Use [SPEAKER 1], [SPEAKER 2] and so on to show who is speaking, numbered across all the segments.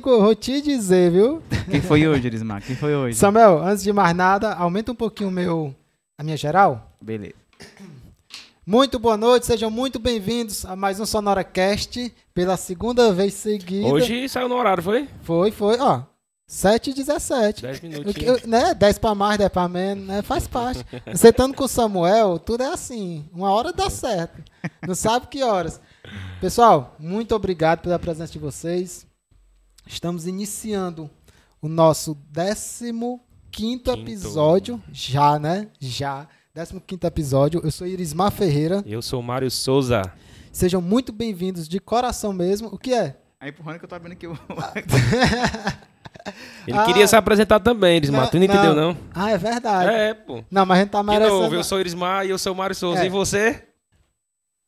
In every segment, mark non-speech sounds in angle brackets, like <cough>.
[SPEAKER 1] amigo, eu vou te dizer, viu?
[SPEAKER 2] Quem foi hoje, Elismar? Quem foi hoje?
[SPEAKER 1] Samuel, antes de mais nada, aumenta um pouquinho o meu, a minha geral.
[SPEAKER 2] Beleza.
[SPEAKER 1] Muito boa noite, sejam muito bem-vindos a mais um Sonora Cast, pela segunda vez seguida.
[SPEAKER 3] Hoje saiu no horário, foi?
[SPEAKER 1] Foi, foi, ó. 7 e 17.
[SPEAKER 3] 10
[SPEAKER 1] O que-
[SPEAKER 3] minutinhos.
[SPEAKER 1] eu- né? 10 pra mais, 10 pra menos, né? Faz parte. Você estando com o Samuel, tudo é assim. Uma hora dá certo. Não sabe que horas. Pessoal, muito obrigado pela presença de vocês. Estamos iniciando o nosso 15
[SPEAKER 3] Quinto.
[SPEAKER 1] episódio. Já, né? Já. 15 episódio. Eu sou Irismar Ferreira.
[SPEAKER 3] Eu sou o Mário Souza.
[SPEAKER 1] Sejam muito bem-vindos de coração mesmo. O que é?
[SPEAKER 2] Aí, empurrando que eu tô vendo aqui o... <laughs>
[SPEAKER 3] Ele
[SPEAKER 1] Ah.
[SPEAKER 3] queria se apresentar também, Erismar. Tu não entendeu, não?
[SPEAKER 1] Ah, é verdade.
[SPEAKER 3] É, pô.
[SPEAKER 1] Não, mas a gente tá
[SPEAKER 3] De
[SPEAKER 1] merecendo.
[SPEAKER 3] novo, eu sou o Erismar e eu sou o Mário Souza.
[SPEAKER 1] É.
[SPEAKER 3] E você?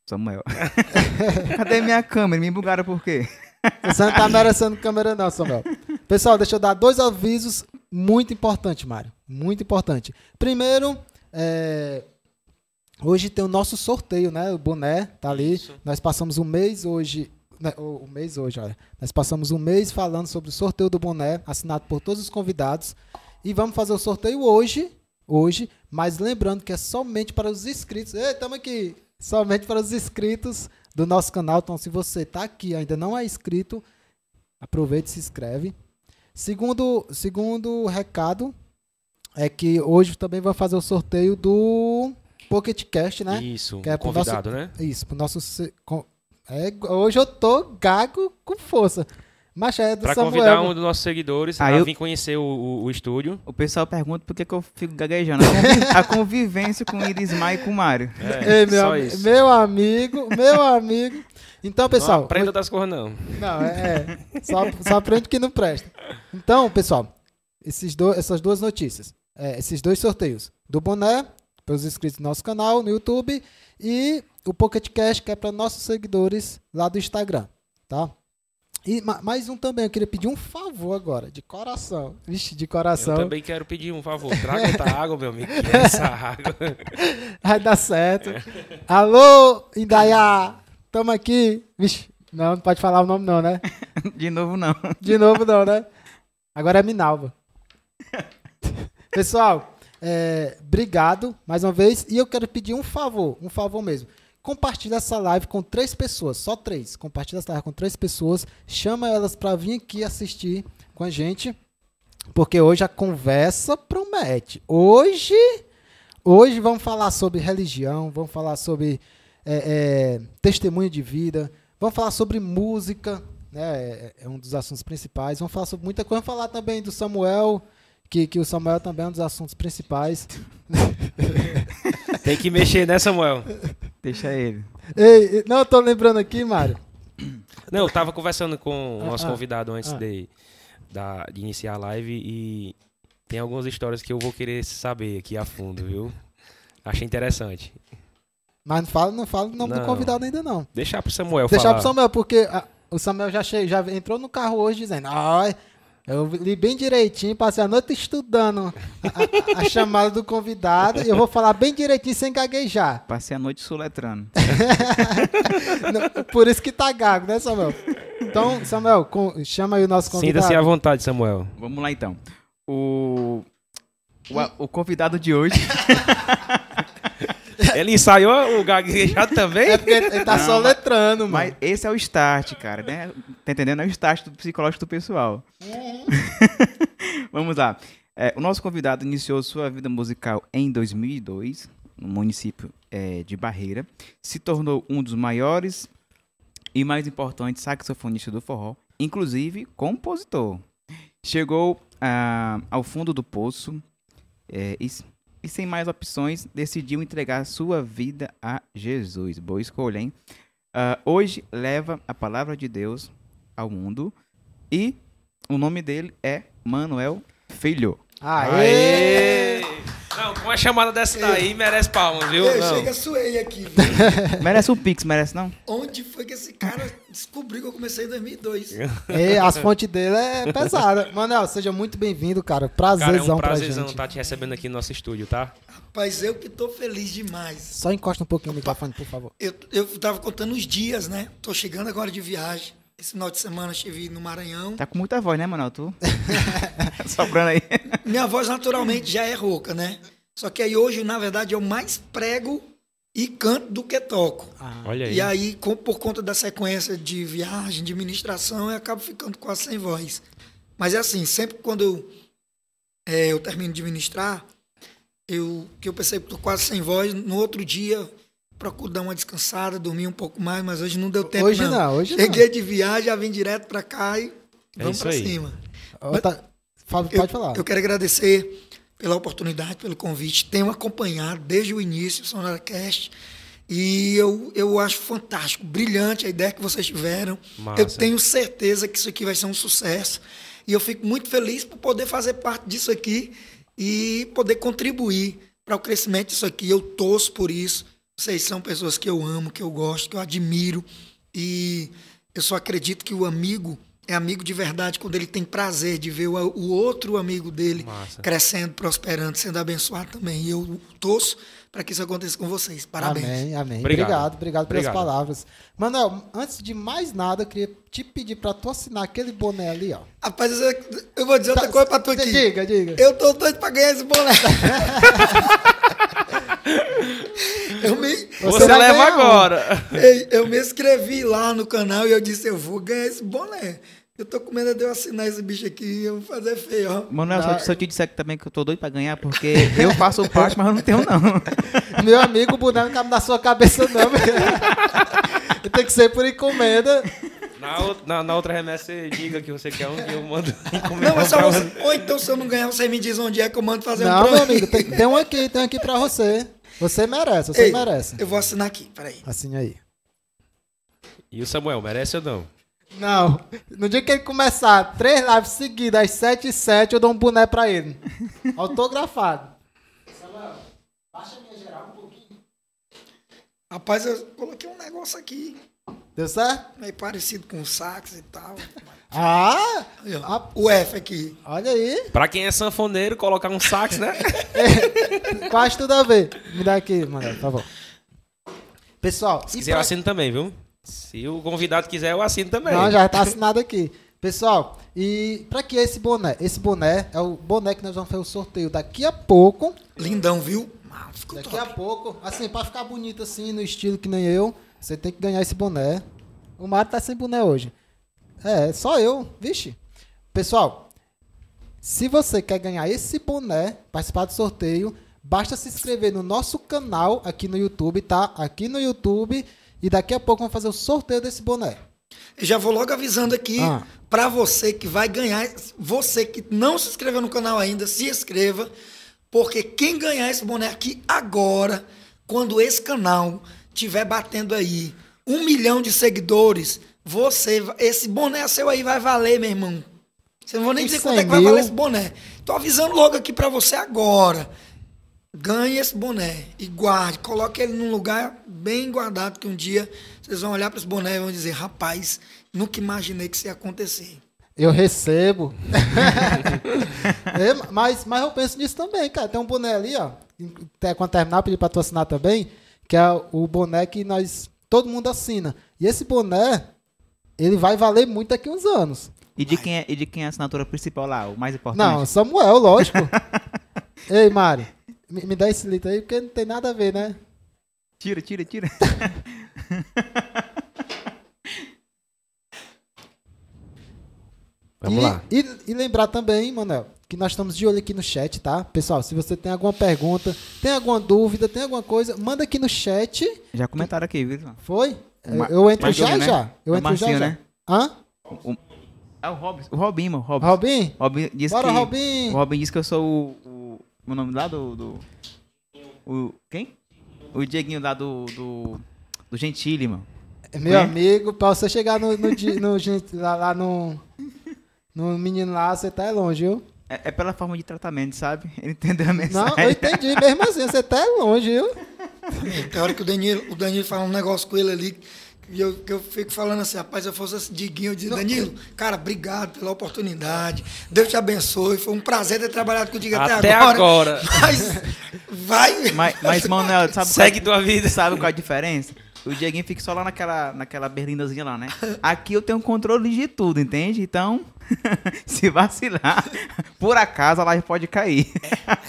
[SPEAKER 2] Samuel. <laughs> Cadê minha câmera? Me bugaram por quê? <laughs>
[SPEAKER 1] Você não tá merecendo câmera, não, Samuel. Pessoal, deixa eu dar dois avisos muito importantes, Mário. Muito importante. Primeiro, é, hoje tem o nosso sorteio, né? O boné tá ali.
[SPEAKER 3] Isso.
[SPEAKER 1] Nós passamos um mês hoje. né, O o mês hoje, olha. Nós passamos um mês falando sobre o sorteio do boné, assinado por todos os convidados. E vamos fazer o sorteio hoje. Hoje, mas lembrando que é somente para os inscritos. Ei, estamos aqui! Somente para os inscritos do nosso canal. Então, se você está aqui e ainda não é inscrito, aproveite e se inscreve. Segundo, segundo recado é que hoje também vai fazer o sorteio do Pocket Cast, né?
[SPEAKER 3] Isso,
[SPEAKER 1] Que é
[SPEAKER 3] convidado, né?
[SPEAKER 1] Isso, pro nosso. é, hoje eu tô gago com força. Mas é do
[SPEAKER 3] Pra
[SPEAKER 1] Samuel.
[SPEAKER 3] convidar um dos nossos seguidores
[SPEAKER 2] Ah,
[SPEAKER 3] a
[SPEAKER 2] eu-
[SPEAKER 3] vir conhecer o, o- o estúdio.
[SPEAKER 2] O pessoal pergunta por que, que eu fico gaguejando. A convi- A convivência com o Irismar e com o Mário.
[SPEAKER 3] É, <laughs>
[SPEAKER 1] Ei, meu,
[SPEAKER 3] só isso.
[SPEAKER 1] meu amigo, meu amigo. Então, pessoal.
[SPEAKER 3] Não aprenda das coisas, não.
[SPEAKER 1] Não, é. é. Só, só aprende que não presta. Então, pessoal, esses do, essas duas notícias. é, esses dois sorteios. Do boné, para os inscritos do nosso canal no YouTube. E o Pocket Cash, que é para nossos seguidores lá do Instagram. Tá? E ma- mais um também, eu queria pedir um favor agora, de coração. Vixe, de
[SPEAKER 3] Eu
[SPEAKER 1] coração.
[SPEAKER 3] também quero pedir um favor. Traga <laughs> outra água, meu amigo. Essa água. <laughs>
[SPEAKER 1] Vai dar certo. Alô, Indaiá! Tamo aqui. Vixe, não, não pode falar o nome não, né? <laughs>
[SPEAKER 2] De novo, não.
[SPEAKER 1] De novo não, né? Agora é Minalva. Pessoal, é, obrigado mais uma vez. E eu quero pedir um favor, um favor mesmo. Compartilha essa live com três pessoas, só três. Compartilha essa live com três pessoas. Chama elas para vir aqui assistir com a gente. Porque hoje a conversa promete. Hoje, hoje vamos falar sobre religião, vamos falar sobre é, é, testemunho de vida, vamos falar sobre música, né? É, é um dos assuntos principais. Vamos falar sobre muita coisa. Vamos falar também do Samuel, que, que o Samuel também é um dos assuntos principais.
[SPEAKER 3] Tem que mexer, né, Samuel? <laughs>
[SPEAKER 2] Deixa ele.
[SPEAKER 1] Ei, não, eu tô lembrando aqui, Mário.
[SPEAKER 3] Não, eu tava conversando com o
[SPEAKER 1] Ah,
[SPEAKER 3] nosso
[SPEAKER 1] ah,
[SPEAKER 3] convidado antes
[SPEAKER 1] ah.
[SPEAKER 3] de, da- de iniciar a live e tem algumas histórias que eu vou querer saber aqui a fundo, viu? Achei interessante.
[SPEAKER 1] Mas não fala, não fala o nome do
[SPEAKER 3] Não.
[SPEAKER 1] convidado ainda não.
[SPEAKER 3] Deixar pro Samuel
[SPEAKER 1] Deixar
[SPEAKER 3] falar.
[SPEAKER 1] pro Samuel, porque ah, o Samuel já, che- já entrou no carro hoje dizendo, ai, eu li bem direitinho, passei a noite estudando a, a- a chamada do convidado e eu vou falar bem direitinho sem gaguejar.
[SPEAKER 2] Passei a noite soletrando. <laughs>
[SPEAKER 1] Por isso que tá gago, né, Samuel? Então, Samuel, com- chama aí o nosso convidado.
[SPEAKER 3] Sinta-se à vontade, Samuel.
[SPEAKER 2] Vamos lá, então. O... O, o convidado de hoje... <laughs>
[SPEAKER 3] Ele ensaiou o gaguejado <laughs> também?
[SPEAKER 1] É porque ele tá
[SPEAKER 2] Não,
[SPEAKER 1] só letrando, mano.
[SPEAKER 2] Mas esse é o start, cara, né? Tá entendendo? É o start do psicológico do pessoal. <laughs> Vamos lá. É, o nosso convidado iniciou sua vida musical em 2002, no município é, de Barreira. Se tornou um dos maiores e mais importantes saxofonistas do forró, inclusive compositor. Chegou ah, ao fundo do poço é, e, e sem mais opções, decidiu entregar sua vida a Jesus. Boa escolha, hein? Ah, hoje leva a palavra de Deus ao mundo e o nome dele é Manuel Filho.
[SPEAKER 1] Aê!
[SPEAKER 3] Não, com uma chamada dessa daí merece palmas, viu?
[SPEAKER 4] Eu
[SPEAKER 3] Não.
[SPEAKER 4] chega suei aqui. viu? <laughs>
[SPEAKER 2] Merece um pix, merece não?
[SPEAKER 4] Onde foi que esse cara descobriu que eu comecei em 2002? <laughs>
[SPEAKER 1] Ei, as fontes dele é pesada. Manel, seja muito bem-vindo, cara.
[SPEAKER 3] Cara, é
[SPEAKER 1] Prazerzão
[SPEAKER 3] um
[SPEAKER 1] pra
[SPEAKER 3] prazerzão
[SPEAKER 1] gente.
[SPEAKER 3] estar te recebendo aqui no nosso estúdio, tá?
[SPEAKER 4] Rapaz, eu que tô feliz demais.
[SPEAKER 1] Só encosta um pouquinho o microfone, por favor.
[SPEAKER 4] Eu, eu tava contando os dias, né? Tô chegando agora de viagem. Esse final de semana eu estive no Maranhão.
[SPEAKER 2] Tá com muita voz, né, Manuel? Tu? <laughs> <laughs> Sobrando aí.
[SPEAKER 4] Minha voz naturalmente já é rouca, né? Só que aí hoje, na verdade, eu mais prego e canto do que toco.
[SPEAKER 1] Ah,
[SPEAKER 3] Olha aí.
[SPEAKER 4] E aí, com- por conta da sequência de viagem, de ministração, eu acabo ficando quase sem voz. Mas é assim, sempre quando eu, é, eu termino de ministrar, eu, que eu percebo que estou quase sem voz, no outro dia procuro dar uma descansada, dormir um pouco mais, mas hoje não deu tempo
[SPEAKER 1] Hoje
[SPEAKER 4] não.
[SPEAKER 1] não, hoje
[SPEAKER 4] Cheguei de viagem, já vim direto para cá e
[SPEAKER 3] É
[SPEAKER 4] vamos para cima.
[SPEAKER 1] Tá- Fábio,
[SPEAKER 4] Eu-
[SPEAKER 1] pode falar.
[SPEAKER 4] Eu quero agradecer pela oportunidade, pelo convite. Tenho acompanhado desde o início o Sonora Cast. E eu, eu acho fantástico, brilhante a ideia que vocês tiveram.
[SPEAKER 3] Massa.
[SPEAKER 4] Eu tenho certeza que isso aqui vai ser um sucesso. E eu fico muito feliz por poder fazer parte disso aqui e poder contribuir para o crescimento disso aqui. Eu torço por isso. Vocês são pessoas que eu amo, que eu gosto, que eu admiro. E eu só acredito que o amigo é amigo de verdade quando ele tem prazer de ver o, o outro amigo dele
[SPEAKER 3] Massa.
[SPEAKER 4] crescendo, prosperando, sendo abençoado também. E eu torço para que isso aconteça com vocês. Parabéns.
[SPEAKER 1] Amém, amém.
[SPEAKER 3] Obrigado.
[SPEAKER 1] Obrigado, obrigado, pelas
[SPEAKER 3] Obrigado.
[SPEAKER 1] palavras. Manuel, antes de mais nada, eu queria te pedir pra tu assinar aquele boné ali, ó.
[SPEAKER 4] Rapaz, eu- vou dizer outra coisa para tu aqui.
[SPEAKER 1] Diga, diga.
[SPEAKER 4] Eu tô doido para ganhar esse boné. <laughs> <laughs> eu, me,
[SPEAKER 3] Você, leva
[SPEAKER 1] ganhar
[SPEAKER 3] agora.
[SPEAKER 4] ei, eu me inscrevi lá no canal e eu disse, eu vou ganhar esse boné. Eu tô com medo de eu assinar esse bicho aqui e eu vou fazer feio, ó.
[SPEAKER 2] Manuel,
[SPEAKER 1] Não.
[SPEAKER 2] se eu te disser que também que eu tô doido pra ganhar, porque eu faço <laughs> parte, mas eu não tenho, não. <laughs>
[SPEAKER 1] Meu amigo, o boné não cabe na sua cabeça, não. <laughs> Tem que ser por encomenda.
[SPEAKER 3] Na, na- na outra remessa, você diga que você quer um e eu mando encomendar
[SPEAKER 4] Não, mas só
[SPEAKER 3] pra
[SPEAKER 4] você, ou então se eu não ganhar, você me diz onde é que eu mando fazer um
[SPEAKER 1] Não, meu amigo, tem, tem um aqui, tem um aqui pra você. Você merece, você
[SPEAKER 4] Ei,
[SPEAKER 1] merece.
[SPEAKER 4] Eu vou assinar aqui, peraí.
[SPEAKER 1] Assim aí.
[SPEAKER 3] E o Samuel, merece ou não?
[SPEAKER 1] Não, no dia que ele começar três lives seguidas, às 7 e 7, eu dou um boné pra ele. <laughs> Autografado.
[SPEAKER 4] Rapaz, eu coloquei um negócio aqui,
[SPEAKER 1] Deu certo?
[SPEAKER 4] meio parecido com o sax e tal.
[SPEAKER 1] Ah, Ah.
[SPEAKER 4] O F aqui.
[SPEAKER 1] olha aí.
[SPEAKER 3] Pra quem é sanfoneiro, colocar um sax, né? <laughs>
[SPEAKER 1] Quase tudo a ver. Me dá aqui, mano, por favor. Pessoal,
[SPEAKER 3] Se quiser,
[SPEAKER 1] pra-
[SPEAKER 3] assino também, viu? Se o convidado quiser, eu assino também.
[SPEAKER 1] Não, já tá assinado aqui. Pessoal, e pra que esse boné? Esse boné é o boné que nós vamos fazer o sorteio daqui a pouco.
[SPEAKER 4] Lindão, viu? Ah, ficou
[SPEAKER 1] Daqui
[SPEAKER 4] top.
[SPEAKER 1] a pouco, assim, pra ficar bonito assim, no estilo que nem eu, você tem que ganhar esse boné. O Mário tá sem boné hoje. É, só eu, vixe. Pessoal, se você quer ganhar esse boné, participar do sorteio, basta se inscrever no nosso canal aqui no YouTube, tá? Aqui no YouTube. E daqui a pouco vamos fazer o sorteio desse boné.
[SPEAKER 4] Eu já vou logo avisando aqui
[SPEAKER 1] Ah.
[SPEAKER 4] pra você que vai ganhar, você que não se inscreveu no canal ainda, se inscreva, porque quem ganhar esse boné aqui agora, quando esse canal tiver batendo aí um milhão de seguidores, você, esse boné seu aí vai valer, meu irmão. Você não vou nem dizer quanto é que
[SPEAKER 1] 100
[SPEAKER 4] vai valer esse boné. Tô avisando logo aqui pra você agora. Ganhe esse boné e guarde, coloque ele num lugar bem guardado que um dia vocês vão olhar para esse boné e vão dizer, rapaz, nunca imaginei que isso ia acontecer.
[SPEAKER 1] Eu recebo. <laughs> É, mas, mas eu penso nisso também, cara. Tem um boné ali, ó. Até Quando terminar, eu pedi pra tu assinar também. Que é o boné que nós. Todo mundo assina. E esse boné, ele vai valer muito daqui uns anos.
[SPEAKER 2] E de quem é, e de quem é a assinatura principal lá, o mais importante?
[SPEAKER 1] Não, Samuel, lógico. <laughs> Ei, Mari, me, me dá esse litro aí, porque não tem nada a ver, né?
[SPEAKER 2] Tira, tira, tira. <laughs>
[SPEAKER 3] Vamos
[SPEAKER 1] e,
[SPEAKER 3] lá.
[SPEAKER 1] E, e lembrar também, Manel, que nós estamos de olho aqui no chat, tá? Pessoal, se você tem alguma pergunta, tem alguma dúvida, tem alguma coisa, manda aqui no chat.
[SPEAKER 2] Já comentaram aqui, viu?
[SPEAKER 1] Foi?
[SPEAKER 2] Ma-
[SPEAKER 1] eu entro já
[SPEAKER 2] né?
[SPEAKER 1] já. Eu
[SPEAKER 2] É
[SPEAKER 1] entro já
[SPEAKER 2] Marcinho,
[SPEAKER 1] já.
[SPEAKER 2] né?
[SPEAKER 1] Hã?
[SPEAKER 2] O, é o Robin, o Robin, mano. Robin.
[SPEAKER 1] Robin?
[SPEAKER 2] Robin disse
[SPEAKER 1] Bora,
[SPEAKER 2] que,
[SPEAKER 1] Robin.
[SPEAKER 2] O Robin disse que eu sou o. O, o nome lá do. do o, quem? O Dieguinho lá do. Do, do Gentili, mano.
[SPEAKER 1] Meu
[SPEAKER 2] É?
[SPEAKER 1] amigo, pra você chegar no, no, no gente, lá, lá no, no menino lá, você tá longe, viu?
[SPEAKER 2] É, é pela forma de tratamento, sabe? <laughs> Ele entendeu a
[SPEAKER 1] Não,
[SPEAKER 2] mensagem.
[SPEAKER 1] eu entendi. Mesmo assim, você tá longe, viu?
[SPEAKER 4] Tem hora que o Danilo, o Danilo fala um negócio com ele ali, que eu, que eu fico falando assim, rapaz, eu fosse esse Diguinho, eu dizia, Danilo, cara, obrigado pela oportunidade, Deus te abençoe, foi um prazer ter trabalhado contigo até,
[SPEAKER 3] Até
[SPEAKER 4] agora.
[SPEAKER 3] agora. <laughs>
[SPEAKER 4] Mas vai...
[SPEAKER 2] Mas, mas Manuel, sabe
[SPEAKER 3] Segue
[SPEAKER 2] qual,
[SPEAKER 3] tua vida.
[SPEAKER 2] sabe qual é a diferença? o Dieguinho fica só lá naquela, naquela berlindazinha lá, né? Aqui eu tenho controle de tudo, entende? Então, <laughs> se vacilar, por acaso a live pode cair.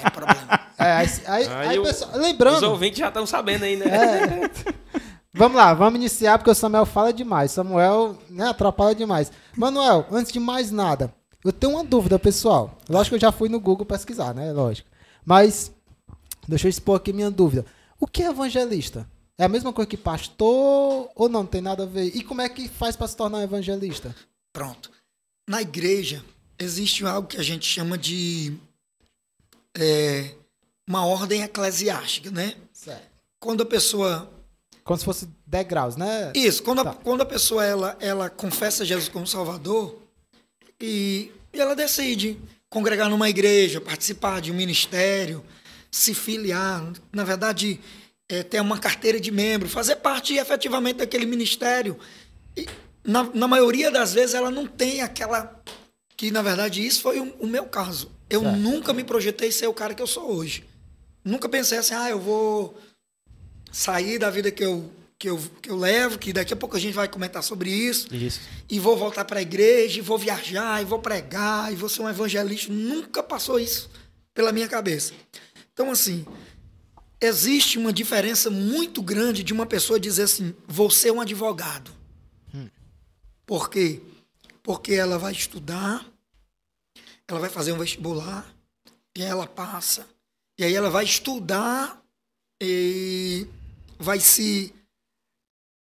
[SPEAKER 4] É problema.
[SPEAKER 1] É, aí, aí,
[SPEAKER 3] Aí
[SPEAKER 1] aí,
[SPEAKER 3] o-
[SPEAKER 1] pessoal,
[SPEAKER 3] Os
[SPEAKER 1] lembrando,
[SPEAKER 3] ouvintes já estão sabendo aí, né?
[SPEAKER 1] É. <laughs> vamos lá, vamos iniciar porque o Samuel fala demais. Samuel né, atrapalha demais. Manuel, antes de mais nada, eu tenho uma dúvida, pessoal. Lógico que eu já fui no Google pesquisar, né? Lógico. Mas, deixa eu expor aqui minha dúvida. O que é evangelista? É a mesma coisa que pastor ou não tem nada a ver? E como é que faz para se tornar um evangelista?
[SPEAKER 4] Pronto. Na igreja, existe algo que a gente chama de é, uma ordem eclesiástica, né?
[SPEAKER 1] Certo.
[SPEAKER 4] Quando a pessoa.
[SPEAKER 1] Como se fosse degraus, né?
[SPEAKER 4] Isso, quando a,
[SPEAKER 1] Tá.
[SPEAKER 4] quando a pessoa ela, ela confessa Jesus como Salvador e, e ela decide congregar numa igreja, participar de um ministério, se filiar, na verdade, é, ter uma carteira de membro, fazer parte efetivamente daquele ministério. E, na, na maioria das vezes ela não tem aquela. Que na verdade isso foi o, o meu caso. Eu
[SPEAKER 1] Certo.
[SPEAKER 4] nunca me projetei ser o cara que eu sou hoje. Nunca pensei assim, ah, eu vou sair da vida que eu, que eu, que eu levo, que daqui a pouco a gente vai comentar sobre isso,
[SPEAKER 3] Isso.
[SPEAKER 4] e vou voltar para a igreja, e vou viajar, e vou pregar, e vou ser um evangelista. Nunca passou isso pela minha cabeça. Então, assim, existe uma diferença muito grande de uma pessoa dizer assim, vou ser um advogado. Por quê? Porque ela vai estudar, ela vai fazer um vestibular, e aí ela passa, e aí ela vai estudar e vai se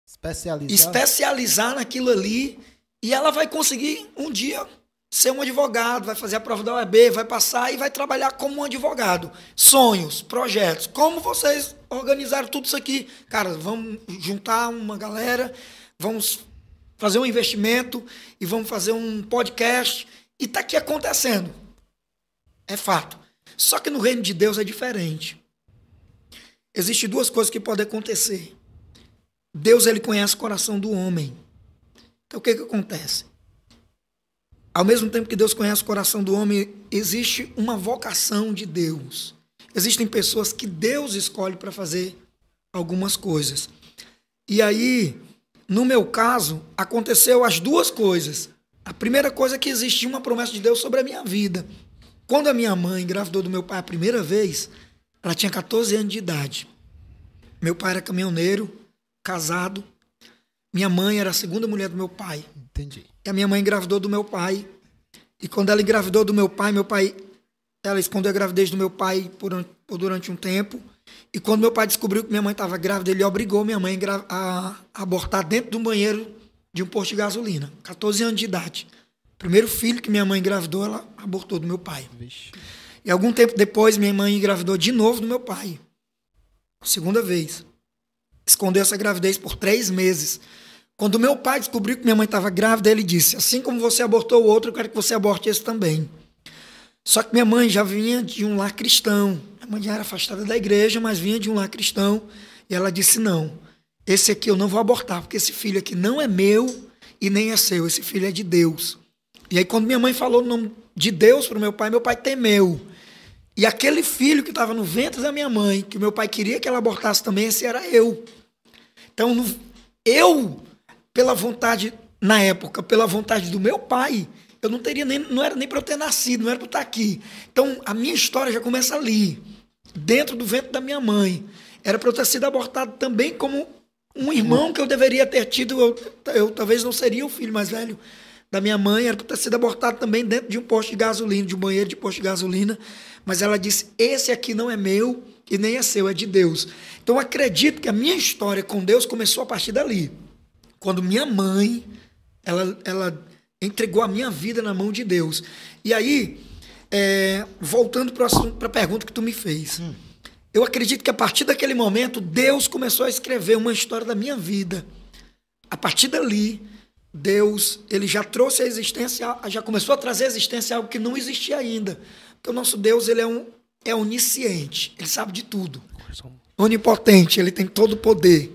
[SPEAKER 1] Especializado.
[SPEAKER 4] especializar naquilo ali e ela vai conseguir um dia ser um advogado, vai fazer a prova da OEB, vai passar e vai trabalhar como um advogado. Sonhos, projetos, como vocês organizaram tudo isso aqui? Cara, vamos juntar uma galera, vamos fazer um investimento e vamos fazer um podcast e tá aqui acontecendo. É fato. Só que no reino de Deus é diferente. Existem duas coisas que podem acontecer. Deus ele conhece o coração do homem. Então o que que acontece? Ao mesmo tempo que Deus conhece o coração do homem, existe uma vocação de Deus. Existem pessoas que Deus escolhe para fazer algumas coisas. E aí, no meu caso, aconteceu as duas coisas. A primeira coisa é que existia uma promessa de Deus sobre a minha vida. Quando a minha mãe engravidou do meu pai a primeira vez, ela tinha 14 anos de idade. Meu pai era caminhoneiro, casado. Minha mãe era a segunda mulher do meu pai.
[SPEAKER 1] Entendi.
[SPEAKER 4] E a minha mãe engravidou do meu pai. E quando ela engravidou do meu pai, meu pai. Ela escondeu a gravidez do meu pai por, por durante um tempo. E quando meu pai descobriu que minha mãe estava grávida, ele obrigou minha mãe a abortar dentro do banheiro de um posto de gasolina. 14 anos de idade. Primeiro filho que minha mãe engravidou, ela abortou do meu pai.
[SPEAKER 1] Vixe.
[SPEAKER 4] E algum tempo depois, minha mãe engravidou de novo do meu pai. Segunda vez. Escondeu essa gravidez por três meses. Quando meu pai descobriu que minha mãe estava grávida, ele disse: Assim como você abortou o outro, eu quero que você aborte esse também. Só que minha mãe já vinha de um lar cristão. Minha mãe já era afastada da igreja, mas vinha de um lar cristão. E ela disse: Não, esse aqui eu não vou abortar, porque esse filho aqui não é meu e nem é seu. Esse filho é de Deus. E aí, quando minha mãe falou o nome de Deus para meu pai, meu pai temeu. E aquele filho que estava no ventre da minha mãe, que meu pai queria que ela abortasse também, esse era eu. Então, eu, pela vontade, na época, pela vontade do meu pai, eu não teria nem, não era nem para eu ter nascido, não era para eu estar aqui. Então, a minha história já começa ali, dentro do ventre da minha mãe. Era para eu ter sido abortado também como um irmão que eu deveria ter tido. Eu, eu talvez não seria o filho mais velho da minha mãe, era para ter sido abortado também dentro de um posto de gasolina, de um banheiro de posto de gasolina. Mas ela disse: esse aqui não é meu e nem é seu, é de Deus. Então eu acredito que a minha história com Deus começou a partir dali. Quando minha mãe, ela, ela entregou a minha vida na mão de Deus. E aí, é, voltando para a pergunta que tu me fez. Eu acredito que a partir daquele momento, Deus começou a escrever uma história da minha vida. A partir dali, Deus, ele já trouxe a existência, já começou a trazer à existência algo que não existia ainda. Porque o nosso Deus, ele é um é onisciente, ele sabe de tudo. Onipotente, ele tem todo o poder.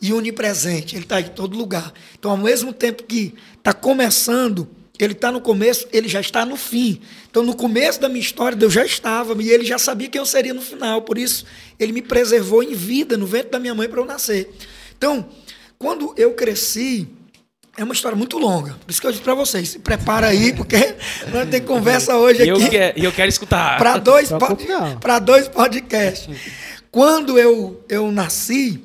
[SPEAKER 4] E onipresente, ele está em todo lugar. Então, ao mesmo tempo que está começando, ele está no começo, ele já está no fim. Então, no começo da minha história, Deus já estava, e ele já sabia que eu seria no final. Por isso, ele me preservou em vida, no ventre da minha mãe, para eu nascer. Então, quando eu cresci, é uma história muito longa. Por isso que eu disse para vocês, se prepara aí, porque <laughs> nós temos conversa hoje
[SPEAKER 3] E eu,
[SPEAKER 4] aqui
[SPEAKER 3] que- e eu quero escutar.
[SPEAKER 4] para dois, po- dois podcasts. Quando eu, eu nasci,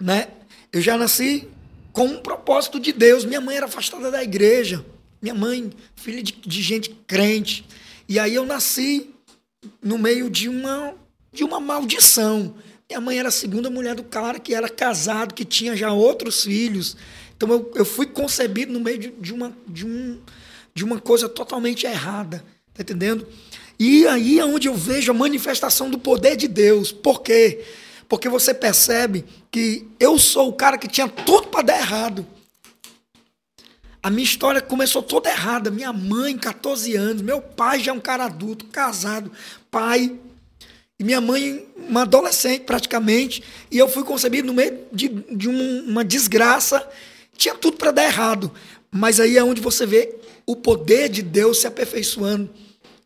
[SPEAKER 4] né, eu já nasci com um propósito de Deus. Minha mãe era afastada da igreja. Minha mãe, filha de, de gente crente. E aí eu nasci no meio de uma, de uma maldição. Minha mãe era a segunda mulher do cara que era casado, que tinha já outros filhos. Então eu, eu fui concebido no meio de, de uma, de, um, de uma coisa totalmente errada. Tá entendendo? E aí é onde eu vejo a manifestação do poder de Deus. Por quê? Porque você percebe que eu sou o cara que tinha tudo para dar errado. A minha história começou toda errada. Minha mãe, 14 anos, meu pai já é um cara adulto, casado, pai. E minha mãe, uma adolescente praticamente. E eu fui concebido no meio de, de um- uma desgraça. Tinha tudo para dar errado. Mas aí é onde você vê o poder de Deus se aperfeiçoando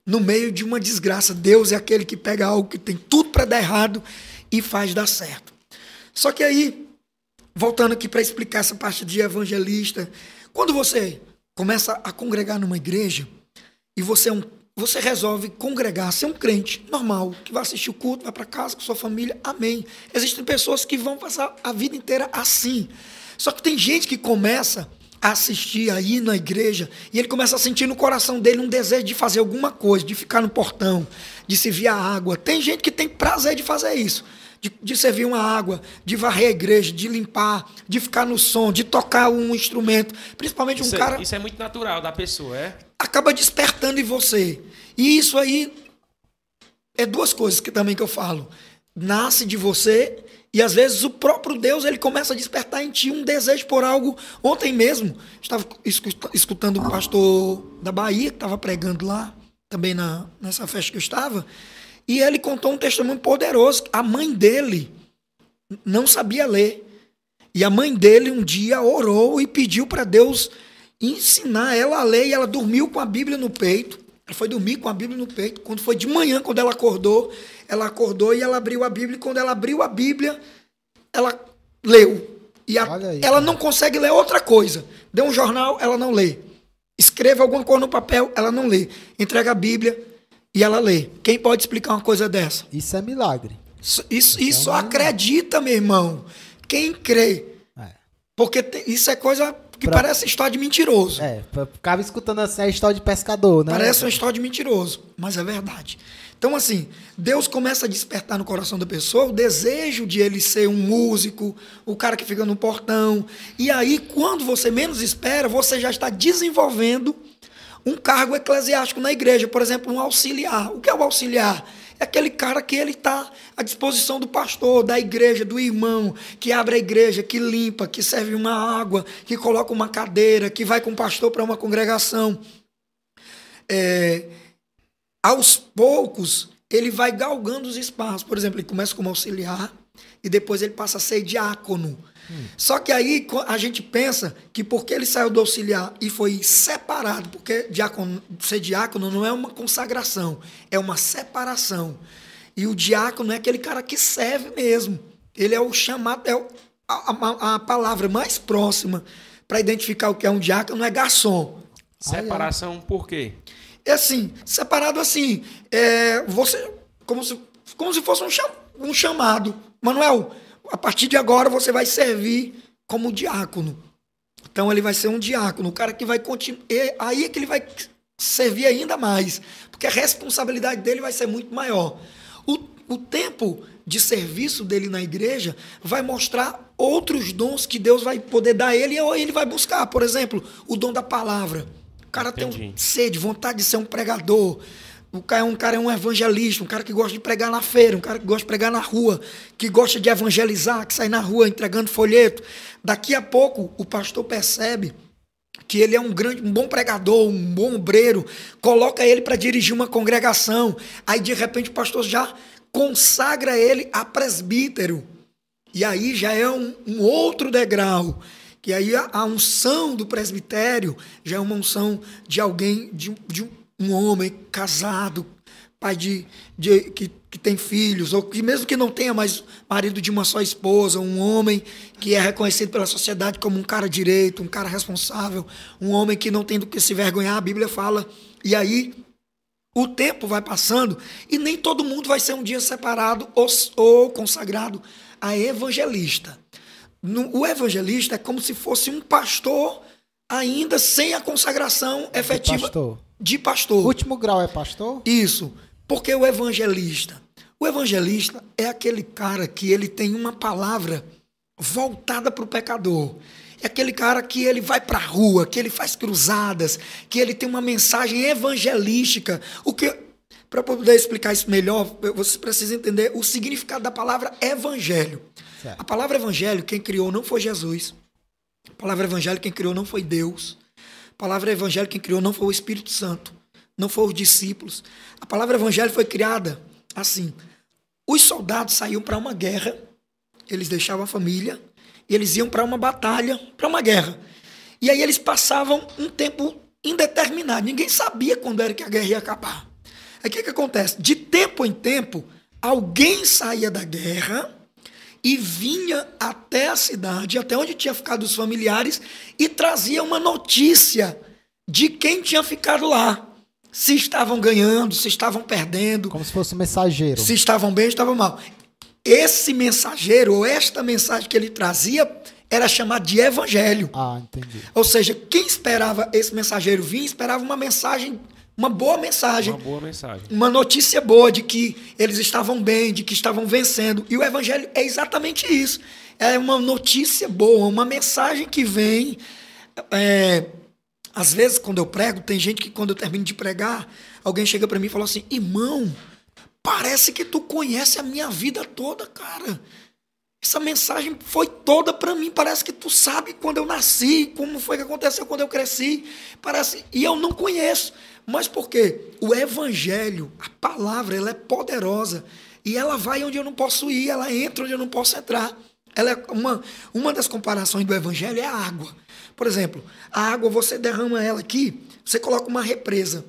[SPEAKER 4] no meio de uma desgraça. Deus é aquele que pega algo que tem tudo para dar errado e faz dar certo. Só que aí, voltando aqui para explicar essa parte de evangelista, quando você começa a congregar numa igreja e você é um você resolve congregar, ser um crente normal, que vai assistir o culto, vai para casa com sua família, amém. Existem pessoas que vão passar a vida inteira assim. Só que tem gente que começa a assistir aí na igreja e ele começa a sentir no coração dele um desejo de fazer alguma coisa, de ficar no portão, de servir a água. Tem gente que tem prazer de fazer isso. De, de servir uma água, de varrer a igreja, de limpar, de ficar no som, de tocar um instrumento. Principalmente um
[SPEAKER 3] Isso, é-
[SPEAKER 4] cara
[SPEAKER 3] isso é muito natural da pessoa, é?
[SPEAKER 4] acaba despertando em você. E isso aí é duas coisas que também que eu falo. Nasce de você e às vezes o próprio Deus ele começa a despertar em ti um desejo por algo. Ontem mesmo estava escu- escutando o pastor da Bahia que estava pregando lá, também na, nessa festa que eu estava, e ele contou um testemunho poderoso. A mãe dele não sabia ler. E a mãe dele um dia orou e pediu para Deus ensinar ela a ler. E ela dormiu com a Bíblia no peito. Ela foi dormir com a Bíblia no peito. Quando foi de manhã, quando ela acordou, ela acordou e ela abriu a Bíblia. E quando ela abriu a Bíblia, ela leu. E a-
[SPEAKER 1] aí.
[SPEAKER 4] ela não consegue ler outra coisa. Dê um jornal, ela não lê. Escreva alguma coisa no papel, ela não lê. Entrega a Bíblia e ela lê. Quem pode explicar uma coisa dessa?
[SPEAKER 1] Isso é milagre.
[SPEAKER 4] Isso, isso, isso
[SPEAKER 1] é um-
[SPEAKER 4] acredita, meu irmão. Quem crê.
[SPEAKER 1] É.
[SPEAKER 4] Porque tem- isso é coisa que
[SPEAKER 1] Pra-
[SPEAKER 4] parece história de mentiroso.
[SPEAKER 1] É, ficava escutando assim a história de pescador, né?
[SPEAKER 4] Parece uma história de mentiroso, mas é verdade. Então, assim, Deus começa a despertar no coração da pessoa o desejo de ele ser um músico, o cara que fica no portão. E aí, quando você menos espera, você já está desenvolvendo um cargo eclesiástico na igreja. Por exemplo, um auxiliar. O que é o auxiliar? É aquele cara que ele está à disposição do pastor, da igreja, do irmão, que abre a igreja, que limpa, que serve uma água, que coloca uma cadeira, que vai com o pastor para uma congregação. É, aos poucos, ele vai galgando os espaços. Por exemplo, ele começa como auxiliar e depois ele passa a ser diácono. Só que aí a gente pensa que porque ele saiu do auxiliar e foi separado, porque diácono, ser diácono não é uma consagração, é uma separação. E o diácono é aquele cara que serve mesmo. Ele é o chamado, é a, a- a palavra mais próxima para identificar o que é um diácono é garçom.
[SPEAKER 3] Separação por quê?
[SPEAKER 4] É assim, separado assim, é, você, como se, como se fosse um, cham- um chamado. Manuel, a partir de agora você vai servir como diácono. Então ele vai ser um diácono, o cara que vai continuar. Aí é que ele vai servir ainda mais, porque a responsabilidade dele vai ser muito maior. O, o tempo de serviço dele na igreja vai mostrar outros dons que Deus vai poder dar a ele ou ele vai buscar. Por exemplo, o dom da palavra. O cara tem um
[SPEAKER 3] Entendi.
[SPEAKER 4] sede, vontade de ser um pregador. O cara, é um cara é um evangelista, um cara que gosta de pregar na feira, um cara que gosta de pregar na rua, que gosta de evangelizar, que sai na rua entregando folheto. Daqui a pouco o pastor percebe que ele é um grande, um bom pregador, um bom obreiro, coloca ele para dirigir uma congregação. Aí de repente o pastor já consagra ele a presbítero. E aí já é um, um outro degrau. Que aí a, unção do presbitério já é uma unção de alguém, de, um- de um, homem casado, pai de, de que, que tem filhos, ou que mesmo que não tenha mais marido de uma só esposa, um homem que é reconhecido pela sociedade como um cara direito, um cara responsável, um homem que não tem do que se vergonhar, a Bíblia fala. E aí o tempo vai passando e nem todo mundo vai ser um dia separado ou, ou consagrado a evangelista. No, o evangelista é como se fosse um pastor ainda sem a consagração efetiva
[SPEAKER 1] De pastor.
[SPEAKER 4] De pastor.
[SPEAKER 1] O último grau é pastor?
[SPEAKER 4] Isso. Porque o evangelista, o evangelista é aquele cara que ele tem uma palavra voltada para o pecador. É aquele cara que ele vai para a rua, que ele faz cruzadas, que ele tem uma mensagem evangelística. O que para poder explicar isso melhor, você precisa entender o significado da palavra evangelho.
[SPEAKER 1] Certo.
[SPEAKER 4] A palavra evangelho, quem criou não foi Jesus. A palavra evangelho, quem criou não foi Deus. Palavra evangelho, quem criou não foi o Espírito Santo. Não foram os discípulos. A palavra evangelho foi criada assim. Os soldados saíam para uma guerra, eles deixavam a família, e eles iam para uma batalha, para uma guerra. E aí eles passavam um tempo indeterminado. Ninguém sabia quando era que a guerra ia acabar. Aí o que, que acontece? De tempo em tempo, alguém saía da guerra e vinha até a cidade, até onde tinha ficado os familiares, e trazia uma notícia de quem tinha ficado lá. Se estavam ganhando, se estavam perdendo,
[SPEAKER 1] Como se fosse um mensageiro.
[SPEAKER 4] se estavam bem ou estavam mal. Esse mensageiro, ou esta mensagem que ele trazia, era chamado de evangelho.
[SPEAKER 1] Ah, entendi.
[SPEAKER 4] Ou seja, quem esperava esse mensageiro vir, esperava uma mensagem, uma boa mensagem,
[SPEAKER 3] Uma boa mensagem.
[SPEAKER 4] uma notícia boa de que eles estavam bem, de que estavam vencendo. E o evangelho é exatamente isso. É uma notícia boa, uma mensagem que vem. é, às vezes, quando eu prego, tem gente que quando eu termino de pregar, alguém chega para mim e fala assim: irmão, parece que tu conhece a minha vida toda, cara. Essa mensagem foi toda para mim. Parece que tu sabe quando eu nasci, como foi que aconteceu quando eu cresci. Parece e eu não conheço. Mas por quê? O evangelho, a palavra, ela é poderosa e ela vai onde eu não posso ir, ela entra onde eu não posso entrar. Ela é uma uma das comparações do evangelho é a água. Por exemplo, a água você derrama ela aqui, você coloca uma represa.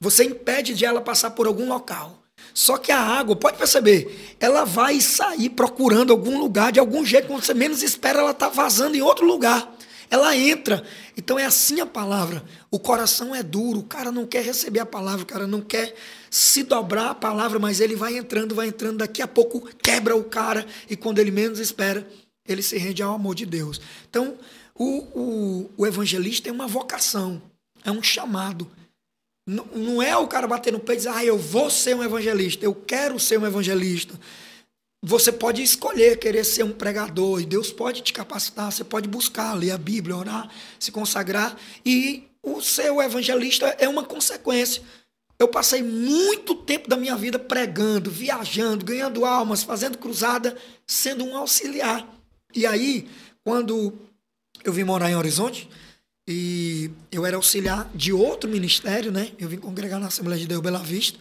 [SPEAKER 4] Você impede de ela passar por algum local. Só que a água, pode perceber, ela vai sair procurando algum lugar, de algum jeito, quando você menos espera, ela está vazando em outro lugar. Ela entra. Então é assim a palavra. O coração é duro, o cara não quer receber a palavra, o cara não quer se dobrar a palavra, mas ele vai entrando, vai entrando, daqui a pouco quebra o cara, e quando ele menos espera, ele se rende ao amor de Deus. Então, o, o, o evangelista é uma vocação, é um chamado. Não, não é o cara bater no peito e dizer, ah, eu vou ser um evangelista, eu quero ser um evangelista. Você pode escolher querer ser um pregador, e Deus pode te capacitar, você pode buscar, ler a Bíblia, orar, se consagrar, e o ser o evangelista é uma consequência. Eu passei muito tempo da minha vida pregando, viajando, ganhando almas, fazendo cruzada, sendo um auxiliar. E aí, quando eu vim morar em Horizonte, e eu era auxiliar de outro ministério, né? Eu vim congregar na Assembleia de Deus Bela Vista.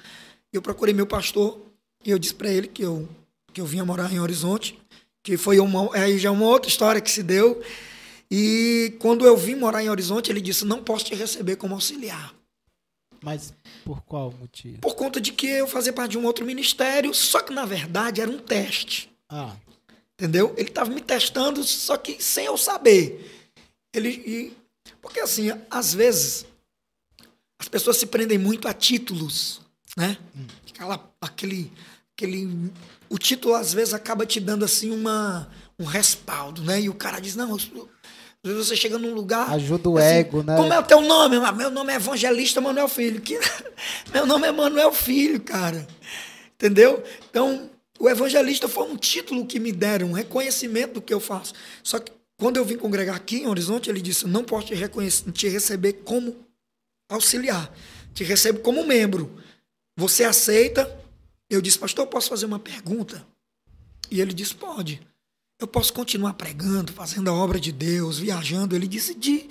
[SPEAKER 4] Eu procurei meu pastor e eu disse para ele que eu que eu vinha morar em Horizonte, que foi uma aí já uma outra história que se deu. E quando eu vim morar em Horizonte, ele disse: "Não posso te receber como auxiliar".
[SPEAKER 1] Mas por qual motivo?
[SPEAKER 4] Por conta de que eu fazia parte de um outro ministério, só que na verdade era um teste.
[SPEAKER 1] Ah,
[SPEAKER 4] Entendeu? Ele estava me testando, só que sem eu saber. Ele, e- porque assim, às vezes, as pessoas se prendem muito a títulos, né? Aquela, aquele, aquele, o título às vezes acaba te dando assim uma, um respaldo, né? E o cara diz, não, eu- às vezes você chega num lugar...
[SPEAKER 1] Ajuda o ego, né?
[SPEAKER 4] Como é o teu nome? Meu nome é Evangelista Manuel Filho. Que, <laughs> meu nome é Manuel Filho, cara. Entendeu? Então, o evangelista foi um título que me deram, um reconhecimento do que eu faço. Só que quando eu vim congregar aqui em Horizonte, ele disse: não posso te, reconhecer, te receber como auxiliar, te recebo como membro. Você aceita? Eu disse, pastor, eu posso fazer uma pergunta? E ele disse: pode. Eu posso continuar pregando, fazendo a obra de Deus, viajando. Ele disse: de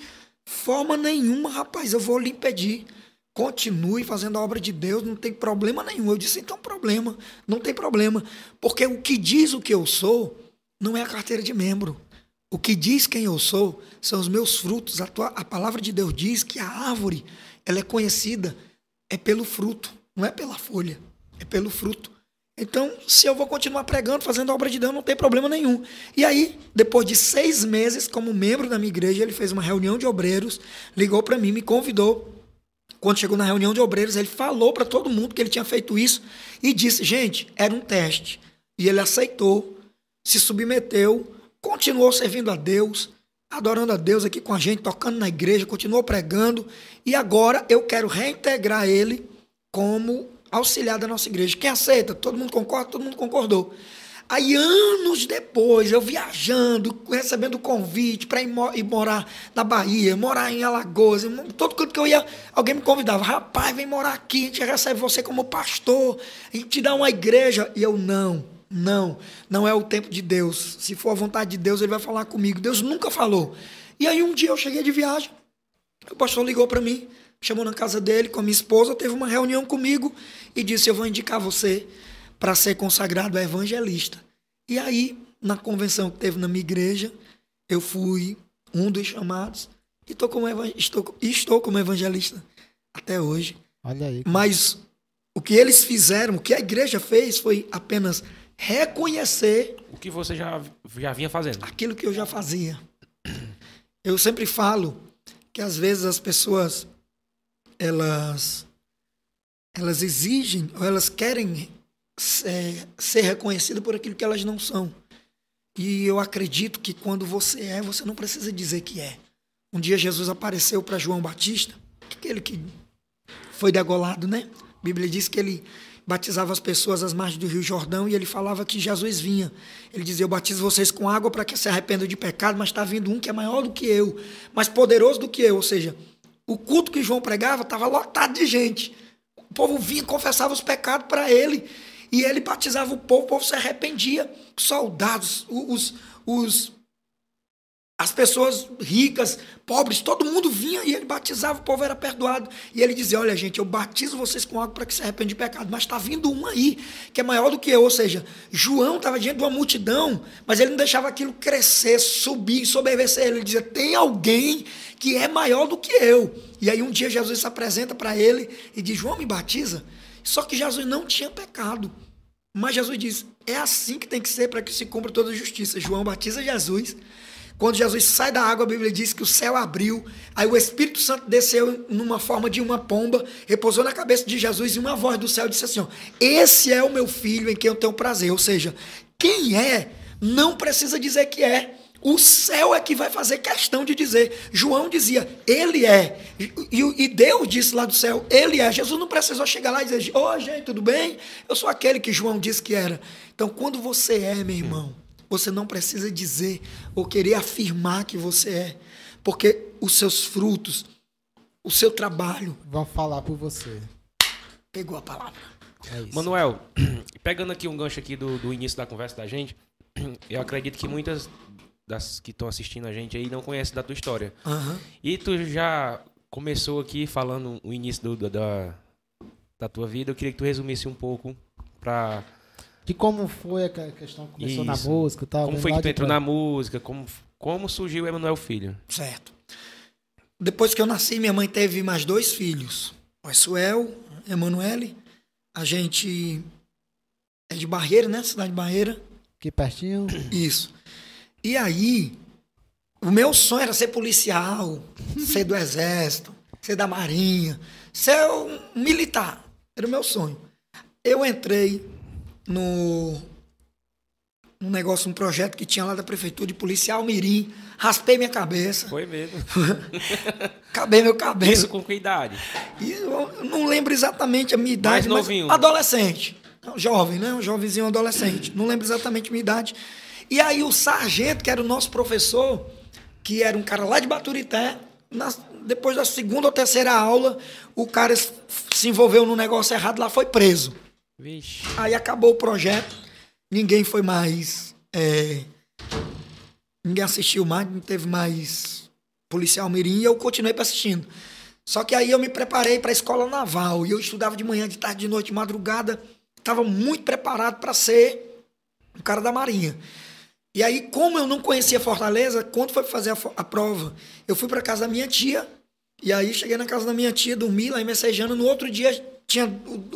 [SPEAKER 4] forma nenhuma, rapaz, eu vou lhe impedir. Continue fazendo a obra de Deus, não tem problema nenhum. Eu disse: então, problema, não tem problema. Porque o que diz o que eu sou não é a carteira de membro. O que diz quem eu sou são os meus frutos. A, tua- a palavra de Deus diz que a árvore ela é conhecida é pelo fruto, Não é pela folha, é pelo fruto. Então, se eu vou continuar pregando, fazendo a obra de Deus, não tem problema nenhum. E aí, depois de seis meses, como membro da minha igreja, ele fez uma reunião de obreiros, ligou para mim, me convidou. Quando chegou na reunião de obreiros, ele falou para todo mundo que ele tinha feito isso e disse: gente, era um teste. E ele aceitou, se submeteu, continuou servindo a Deus, adorando a Deus aqui com a gente, tocando na igreja, continuou pregando. E agora eu quero reintegrar ele como auxiliar da nossa igreja. Quem aceita? Todo mundo concorda? Todo mundo concordou. Aí, anos depois, eu viajando, recebendo convite para ir, ir, morar na Bahia, morar em Alagoas, todo canto que eu ia, alguém me convidava, rapaz, vem morar aqui, a gente recebe você como pastor, a gente te dá uma igreja. E eu, não, não, não é o tempo de Deus. Se for a vontade de Deus, ele vai falar comigo. Deus nunca falou. E aí, um dia eu cheguei de viagem, o pastor ligou para mim, chamou na casa dele com a minha esposa, teve uma reunião comigo e disse: Eu vou indicar você para ser consagrado a evangelista. E aí, na convenção que teve na minha igreja, eu fui um dos chamados e tô como estou, estou como evangelista até hoje.
[SPEAKER 1] Olha aí.
[SPEAKER 4] Mas o que eles fizeram, o que a igreja fez foi apenas reconhecer
[SPEAKER 3] o que você já, já vinha fazendo.
[SPEAKER 4] Aquilo que eu já fazia. Eu sempre falo que às vezes as pessoas elas elas exigem ou elas querem é, ser reconhecidas por aquilo que elas não são. E eu acredito que quando você é, você não precisa dizer que é. Um dia Jesus apareceu para João Batista, aquele que foi degolado, né? A Bíblia diz que ele batizava as pessoas às margens do Rio Jordão e ele falava que Jesus vinha. Ele dizia: Eu batizo vocês com água para que se arrependam de pecado, mas está vindo um que é maior do que eu, mais poderoso do que eu. Ou seja, o culto que João pregava estava lotado de gente. O povo vinha confessava os pecados para ele. E ele batizava o povo, o povo se arrependia. Soldados, os, os, as pessoas ricas, pobres, todo mundo vinha e ele batizava, o povo era perdoado. E ele dizia: Olha, gente, eu batizo vocês com água para que se arrependam de pecado, mas está vindo um aí que é maior do que eu. Ou seja, João estava diante de uma multidão, mas ele não deixava aquilo crescer, subir, soberbecer. Ele dizia: Tem alguém que é maior do que eu. E aí um dia Jesus se apresenta para ele e diz: João, me batiza. Só que Jesus não tinha pecado. Mas Jesus diz: é assim que tem que ser para que se cumpra toda a justiça. João batiza Jesus. Quando Jesus sai da água, a Bíblia diz que o céu abriu, aí o Espírito Santo desceu numa forma de uma pomba, repousou na cabeça de Jesus e uma voz do céu disse assim: Esse é o meu filho em quem eu tenho prazer. Ou seja, quem é não precisa dizer que é. O céu é que vai fazer questão de dizer. João dizia, ele é. E, e, Deus disse lá do céu, ele é. Jesus não precisou chegar lá e dizer, ô oh, gente, tudo bem? Eu sou aquele que João disse que era. Então, quando você é, meu irmão, você não precisa dizer ou querer afirmar que você é. Porque os seus frutos, o seu trabalho.
[SPEAKER 1] Vão falar por você.
[SPEAKER 4] Pegou a palavra.
[SPEAKER 3] É Manuel, <clears throat> pegando aqui um gancho aqui do, do início da conversa da gente, <clears throat> eu acredito que muitas das que estão assistindo a gente aí não conhece da tua história.
[SPEAKER 4] Uhum.
[SPEAKER 3] E tu já começou aqui falando o início do, da, da tua vida. Eu queria que tu resumisse um pouco para
[SPEAKER 1] de como foi a questão que começou Isso. na música e tal.
[SPEAKER 3] Como foi que tu entrou pra... na música? Como, como surgiu o Emanuel Filho?
[SPEAKER 4] Certo. Depois que eu nasci, minha mãe teve mais dois filhos. O Suel, Emanuele. A gente é de Barreira, né? Cidade de Barreira.
[SPEAKER 1] Aqui pertinho.
[SPEAKER 4] Isso. E aí, o meu sonho era ser policial, ser do exército, ser da marinha, ser um militar. Era o meu sonho. Eu entrei no, no negócio, um projeto que tinha lá da prefeitura de policial mirim, raspei minha cabeça.
[SPEAKER 3] Foi mesmo. <laughs>
[SPEAKER 4] Acabei meu cabelo.
[SPEAKER 3] Isso com que idade?
[SPEAKER 4] E eu não lembro exatamente a minha idade,
[SPEAKER 3] Mais novinho.
[SPEAKER 4] adolescente. Jovem, né? Um jovenzinho adolescente. Não lembro exatamente a minha idade. E aí o sargento, que era o nosso professor, que era um cara lá de Baturité, na, depois da segunda ou terceira aula, o cara se envolveu num negócio errado lá, foi preso.
[SPEAKER 3] Vixe.
[SPEAKER 4] Aí acabou o projeto, ninguém foi mais. É, ninguém assistiu mais, não teve mais policial mirim e eu continuei assistindo. Só que aí eu me preparei para a escola naval e eu estudava de manhã, de tarde, de noite, de madrugada. Estava muito preparado para ser um cara da marinha. E aí, como eu não conhecia Fortaleza, quando foi fazer a, a prova, eu fui para casa da minha tia. E aí cheguei na casa da minha tia, dormi lá em Messejana. No outro dia tinha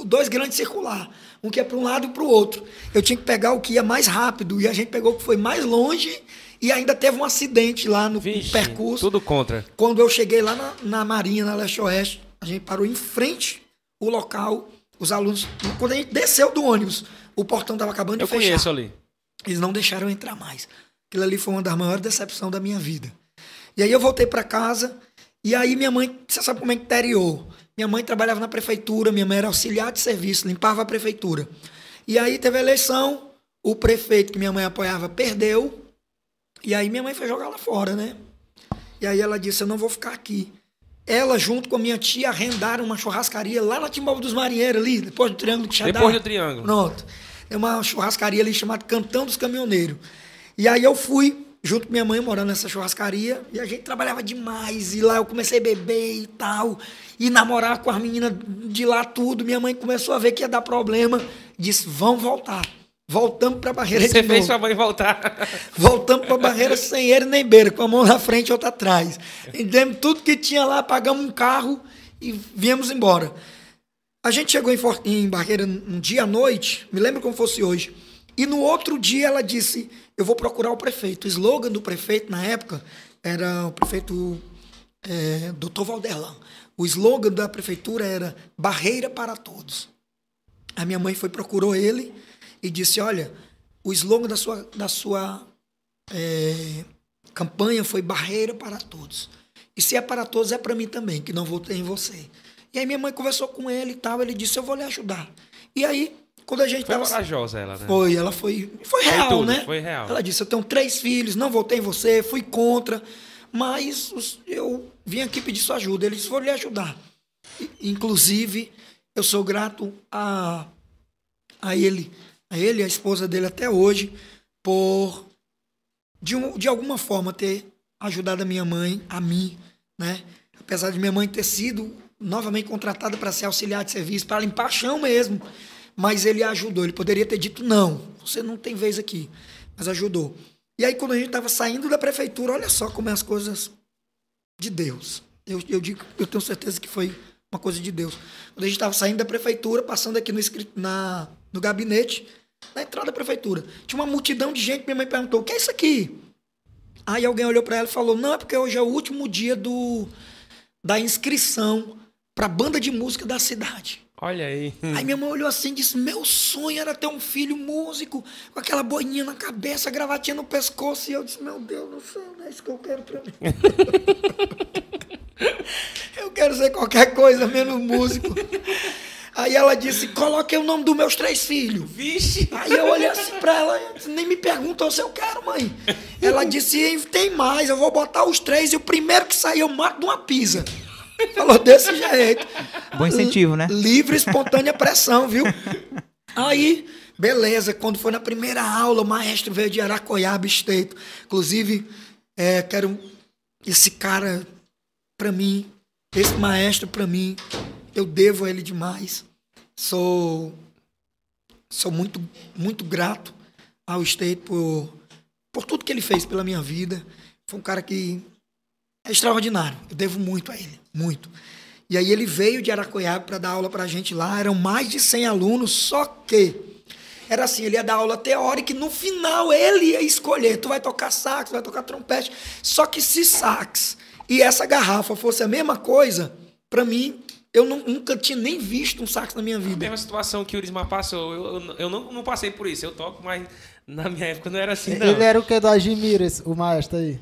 [SPEAKER 4] dois grandes circular, um que ia para um lado e para o outro. Eu tinha que pegar o que ia mais rápido e a gente pegou o que foi mais longe e ainda teve um acidente lá no
[SPEAKER 3] Vixe,
[SPEAKER 4] percurso.
[SPEAKER 3] tudo contra.
[SPEAKER 4] Quando eu cheguei lá na, na Marinha, na Leste Oeste, a gente parou em frente o local, os alunos. Quando a gente desceu do ônibus, o portão estava acabando de
[SPEAKER 3] Eu
[SPEAKER 4] fechar.
[SPEAKER 3] conheço ali.
[SPEAKER 4] Eles não deixaram eu entrar mais. Aquilo ali foi uma das maiores decepções da minha vida. E aí eu voltei para casa, e aí minha mãe, você sabe como é interior. Minha mãe trabalhava na prefeitura, minha mãe era auxiliar de serviço, limpava a prefeitura. E aí teve a eleição, o prefeito que minha mãe apoiava perdeu, e aí minha mãe foi jogar lá fora, né? E aí ela disse: Eu não vou ficar aqui. Ela, junto com a minha tia, arrendaram uma churrascaria lá na Timbalba dos Marinheiros, ali, depois do Triângulo de Xadá.
[SPEAKER 3] Depois do triângulo.
[SPEAKER 4] Pronto. Tem uma churrascaria ali chamada Cantão dos Caminhoneiros. E aí eu fui, junto com minha mãe, morando nessa churrascaria, e a gente trabalhava demais. E lá eu comecei a beber e tal, e namorar com as meninas de lá tudo. Minha mãe começou a ver que ia dar problema, disse: vamos voltar. Voltamos para a barreira
[SPEAKER 3] Você
[SPEAKER 4] de
[SPEAKER 3] fez
[SPEAKER 4] novo.
[SPEAKER 3] sua mãe voltar.
[SPEAKER 4] Voltamos para a barreira sem ele nem beira, com a mão na frente e outra atrás. Vendemos tudo que tinha lá, pagamos um carro e viemos embora. A gente chegou em, em Barreira um dia à noite, me lembro como fosse hoje. E no outro dia ela disse: Eu vou procurar o prefeito. O slogan do prefeito na época era o prefeito é, Dr. Valderlan. O slogan da prefeitura era Barreira para Todos. A minha mãe foi, procurou ele e disse: Olha, o slogan da sua, da sua é, campanha foi Barreira para Todos. E se é para todos, é para mim também, que não votei em você. E aí minha mãe conversou com ele e tal, ele disse: Eu vou lhe ajudar. E aí, quando a gente
[SPEAKER 3] Foi
[SPEAKER 4] tava-
[SPEAKER 3] corajosa ela, né?
[SPEAKER 4] foi, ela foi. Foi real,
[SPEAKER 3] tudo,
[SPEAKER 4] né?
[SPEAKER 3] foi real.
[SPEAKER 4] Ela disse: Eu tenho três filhos, não votei em você, fui contra, mas eu vim aqui pedir sua ajuda. Eles foram lhe ajudar. Inclusive, eu sou grato a, a ele, a ele e a esposa dele até hoje, por, de, um- de alguma forma, ter ajudado a minha mãe, a mim, né? Apesar de minha mãe ter sido novamente contratada para ser auxiliar de serviço, para limpar chão mesmo. Mas ele ajudou. Ele poderia ter dito: não, você não tem vez aqui. Mas ajudou. E aí, quando a gente estava saindo da prefeitura, olha só como é as coisas de Deus. Eu, eu digo, eu tenho certeza que foi uma coisa de Deus. Quando a gente estava saindo da prefeitura, passando aqui no, na, no gabinete, na entrada da prefeitura, tinha uma multidão de gente. Minha mãe perguntou: o que é isso aqui? Aí alguém olhou para ela e falou: não, é porque hoje é o último dia do, da inscrição para a banda de música da cidade.
[SPEAKER 3] Olha aí.
[SPEAKER 4] Aí minha mãe olhou assim e disse: Meu sonho era ter um filho músico, com aquela boininha na cabeça, gravatinha no pescoço. E eu disse: Meu Deus do céu, não é isso que eu quero pra mim. <laughs> eu quero ser qualquer coisa, menos músico. Aí ela disse: Coloquei o nome dos meus três filhos.
[SPEAKER 3] Vixe.
[SPEAKER 4] Aí eu olhei assim pra ela, disse, nem me perguntou se eu quero, mãe. Ela disse, "E tem mais, eu vou botar os três e o primeiro que sair eu mato de uma pisa. <laughs> Falou desse jeito.
[SPEAKER 2] Bom incentivo, né?
[SPEAKER 4] Livre, espontânea pressão, viu? Aí, beleza, quando foi na primeira aula, o maestro veio de Aracoiaba State. Inclusive, é, quero esse cara pra mim, esse maestro pra mim, eu devo a ele demais. Sou sou muito muito grato ao State por por tudo que ele fez pela minha vida. Foi um cara que é extraordinário. Eu devo muito a ele, muito. E aí ele veio de Aracoiaba para dar aula para a gente lá. Eram mais de 100 alunos, só que era assim, ele ia dar aula teórica e no final ele ia escolher. Tu vai tocar sax, tu vai tocar trompete. Só que se sax e essa garrafa fosse a mesma coisa, para mim, eu não- nunca tinha nem visto um sax na minha
[SPEAKER 3] A
[SPEAKER 4] vida.
[SPEAKER 3] mesma situação que o Urismar passou. Eu, eu, eu não, não passei por isso. Eu toco, mas na minha época não era assim, não.
[SPEAKER 1] Ele era o que do Agimires, o maestro aí?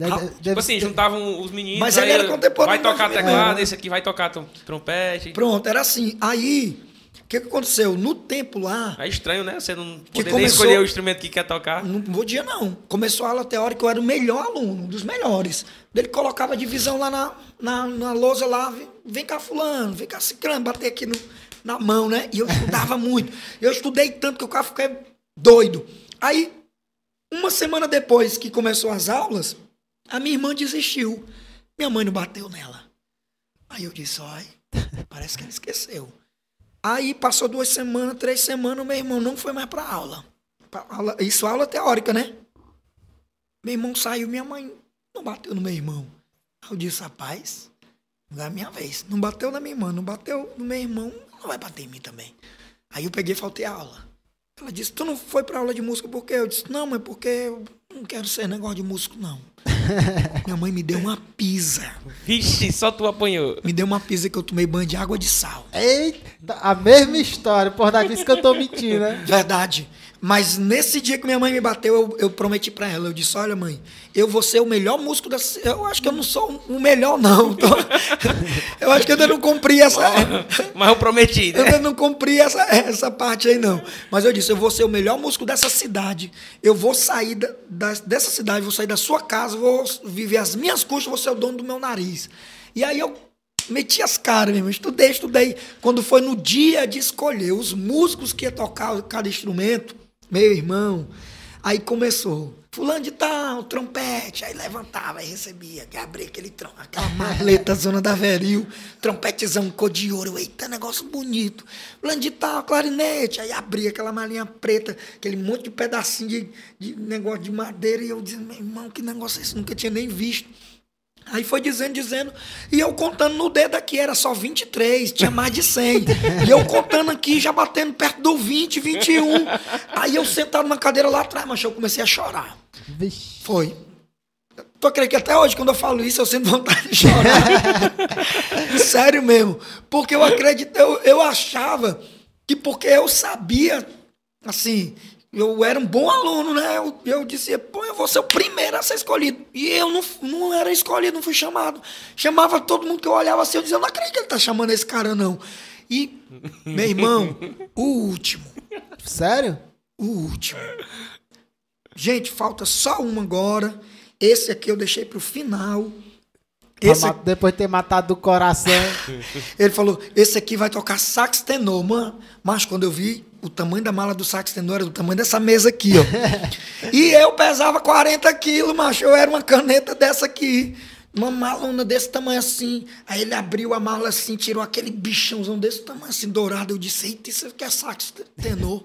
[SPEAKER 1] Deve-
[SPEAKER 4] Ah,
[SPEAKER 1] deve
[SPEAKER 3] Tipo assim,
[SPEAKER 1] ter-
[SPEAKER 3] juntavam os meninos.
[SPEAKER 4] Mas ele era contemporâneo
[SPEAKER 3] Vai tocar
[SPEAKER 4] do
[SPEAKER 3] teclado,
[SPEAKER 4] Admiral.
[SPEAKER 3] esse aqui vai tocar trom- trompete.
[SPEAKER 4] Pronto, era assim. Aí, o que, que aconteceu? No tempo lá,
[SPEAKER 3] É estranho, né? Você não poder nem
[SPEAKER 4] começou-
[SPEAKER 3] escolher o instrumento que quer tocar.
[SPEAKER 4] Não podia, não. Começou a aula teórica, eu era o melhor aluno, um dos melhores. Ele colocava a divisão lá na, na, na lousa lá, vem, cá fulano, vem cá ciclano, bater aqui no, na mão, né? E eu estudava <laughs> muito. Eu estudei tanto que o cara fiquei doido. Aí, uma semana depois que começou as aulas, a minha irmã desistiu. Minha mãe não bateu nela. Aí eu disse, olha, parece que ele esqueceu. Aí passou duas semanas, três semanas, meu irmão não foi mais pra aula. Aula isso aula teórica, né? Meu irmão saiu, minha mãe não bateu no meu irmão. Aí eu disse, rapaz, Agora é minha vez. Não bateu na minha irmã, não bateu no meu irmão, não vai bater em mim também. Aí eu peguei e faltei a aula. Ela disse, tu não foi pra aula de música por quê? Eu disse, não, mas porque não quero ser negócio de músico, não. <laughs> minha mãe me deu uma pisa.
[SPEAKER 3] Vixe, só tu apanhou.
[SPEAKER 4] Me deu uma pisa que eu tomei banho de água de sal.
[SPEAKER 1] Eita, a mesma história. Por dar disso que eu tô mentindo, né?
[SPEAKER 4] Verdade. Mas nesse dia que minha mãe me bateu, eu, eu prometi pra ela. Eu disse: Olha, mãe, eu vou ser o melhor músico da. Eu acho que eu não sou o melhor, não. <laughs> Eu acho que eu ainda não cumpri essa.
[SPEAKER 3] Mas eu prometi,
[SPEAKER 4] Eu
[SPEAKER 3] né?
[SPEAKER 4] ainda não cumpri essa, essa parte aí, não. Mas eu disse: Eu vou ser o melhor músico dessa cidade. Eu vou sair da- da- dessa cidade, vou sair da sua casa, vou viver as minhas custas, vou ser o dono do meu nariz. E aí eu meti as caras mesmo. Estudei, estudei. Quando foi no dia de escolher os músicos que ia tocar cada instrumento, meu irmão, aí começou. Fulano de tal, trompete, aí levantava, aí recebia, abria aquele trom, aquela <laughs> maleta zona da Veril, trompetezão cor de ouro, eita, negócio bonito. Fulano de tal, clarinete, aí abria aquela malinha preta, aquele monte de pedacinho de, de negócio de madeira, e eu dizendo, meu irmão, que negócio é esse? Nunca tinha nem visto. Aí foi dizendo, dizendo, e eu contando no dedo aqui, era só 23, tinha mais de 100. E eu contando aqui, já batendo perto do 20, 21. Aí eu sentado na cadeira lá atrás, mas eu comecei a chorar.
[SPEAKER 1] Vixe.
[SPEAKER 4] Foi. Tu acredita que até hoje, quando eu falo isso, eu sinto vontade de chorar. <laughs> Sério mesmo. Porque eu acredito, eu, eu achava que porque eu sabia, assim, eu era um bom aluno, né? Eu, eu disse, pô, eu vou ser o primeiro a ser escolhido. E eu não, não era escolhido, não fui chamado. Chamava todo mundo que eu olhava assim, eu dizia, eu não acredito que ele tá chamando esse cara, não. E, <laughs> meu irmão, o último.
[SPEAKER 1] Sério?
[SPEAKER 4] O último. Gente, falta só um agora. Esse aqui eu deixei pro final. Esse,
[SPEAKER 1] Depois de ter matado do coração. <laughs>
[SPEAKER 4] ele falou: esse aqui vai tocar sax tenor, mano. Mas quando eu vi o tamanho da mala do sax tenor, era do tamanho dessa mesa aqui, ó. <laughs> e eu pesava 40 quilos, macho. Eu era uma caneta dessa aqui. Uma malona desse tamanho assim. Aí ele abriu a mala assim, tirou aquele bichãozão desse tamanho assim, dourado. Eu disse, eita, isso aqui é sax tenor.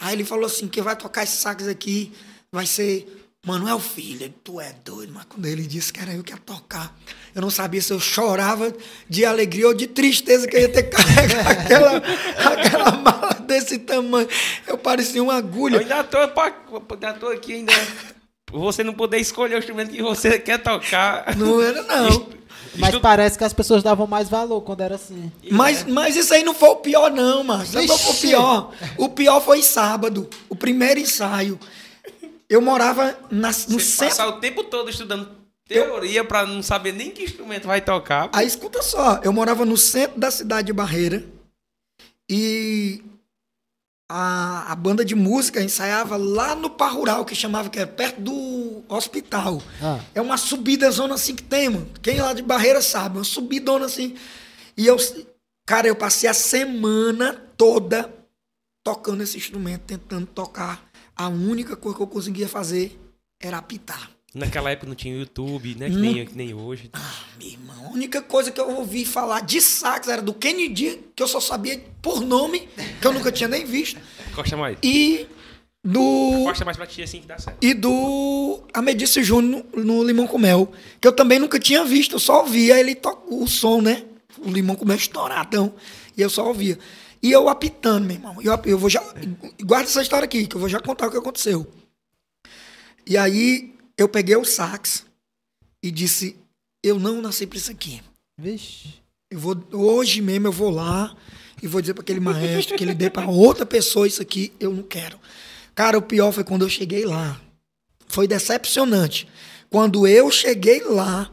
[SPEAKER 4] Aí ele falou assim: quem vai tocar esse sax aqui vai ser Manuel Filho. Tu é doido, mas quando ele disse que era eu que ia tocar, eu não sabia se eu chorava de alegria ou de tristeza que eu ia ter <laughs> que carregar aquela, aquela mala desse tamanho. Eu parecia uma
[SPEAKER 3] Eu
[SPEAKER 4] agulha.
[SPEAKER 3] ainda tô, ainda tô aqui ainda. por Você não poder escolher o instrumento que você quer tocar.
[SPEAKER 4] Não era, não.
[SPEAKER 1] Mas parece que as pessoas davam mais valor quando era assim.
[SPEAKER 4] Mas, mas isso aí não foi o pior, não, mano. Qual foi o pior? O pior foi sábado, o primeiro ensaio. Eu morava na, no
[SPEAKER 3] Você
[SPEAKER 4] centro.
[SPEAKER 3] passar o tempo todo estudando teoria pra não saber nem que instrumento vai tocar.
[SPEAKER 4] Aí escuta só, eu morava no centro da cidade de Barreira e a, a banda de música ensaiava lá no Par Rural, que chamava, que é perto do hospital.
[SPEAKER 1] Ah.
[SPEAKER 4] É uma subida zona assim que tem, mano. Quem lá de Barreira sabe, uma subidona assim. E eu, cara, eu passei a semana toda tocando esse instrumento, tentando tocar. A única coisa que eu conseguia fazer era apitar.
[SPEAKER 3] Naquela época não tinha YouTube, né? Que nem, que nem hoje.
[SPEAKER 4] Meu irmão, a única coisa que eu ouvi falar de sax era do Kennedy, que eu só sabia por nome, que eu nunca tinha nem visto,
[SPEAKER 3] Costa mais.
[SPEAKER 4] e do
[SPEAKER 3] Costa mais pra ti assim que dá certo.
[SPEAKER 4] e do Amedice Júnior no, no Limão com Mel, que eu também nunca tinha visto, eu só ouvia ele tocar o som, né? O Limão com Mel estouradão, e eu só ouvia. E eu apitando, meu irmão. Eu, eu vou já guarda essa história aqui, que eu vou já contar o que aconteceu. E aí eu peguei o sax e disse: "Eu não nasci para isso aqui".
[SPEAKER 1] Vixe.
[SPEAKER 4] Eu vou, hoje mesmo eu vou lá e vou dizer para aquele maestro que ele dê para outra pessoa isso aqui, eu não quero. Cara, o pior foi quando eu cheguei lá. Foi decepcionante. Quando eu cheguei lá,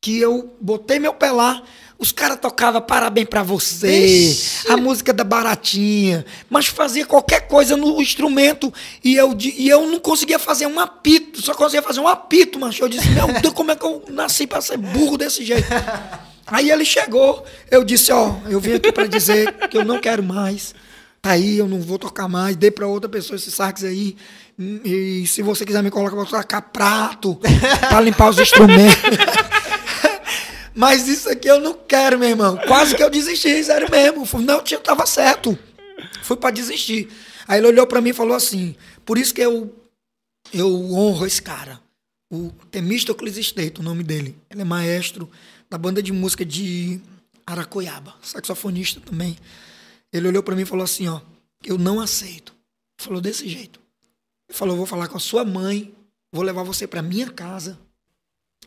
[SPEAKER 4] que eu botei meu pé lá, os caras tocavam parabéns pra você,
[SPEAKER 1] Ixi.
[SPEAKER 4] a música da baratinha, mas fazia qualquer coisa no instrumento e eu, e eu não conseguia fazer um apito, só conseguia fazer um apito, mas eu disse, meu Deus, como é que eu nasci pra ser burro desse jeito? <laughs> Aí ele chegou, eu disse, ó, eu vim aqui pra dizer que eu não quero mais. Tá aí, eu não vou tocar mais, dei pra outra pessoa esse sax aí. E, se você quiser me colocar pra tocar prato, pra limpar os instrumentos. <laughs> Mas isso aqui eu não quero, meu irmão. Quase que eu desisti, sério mesmo. Não, tinha, tava certo. Fui pra desistir. Aí ele olhou pra mim e falou assim: por isso que eu, eu honro esse cara. O Temístocles Esteito, o nome dele. Ele é maestro da banda de música de Aracoiaba, saxofonista também. Ele olhou pra mim e falou assim, ó, eu não aceito. Falou desse jeito. Ele falou, vou falar com a sua mãe, vou levar você pra minha casa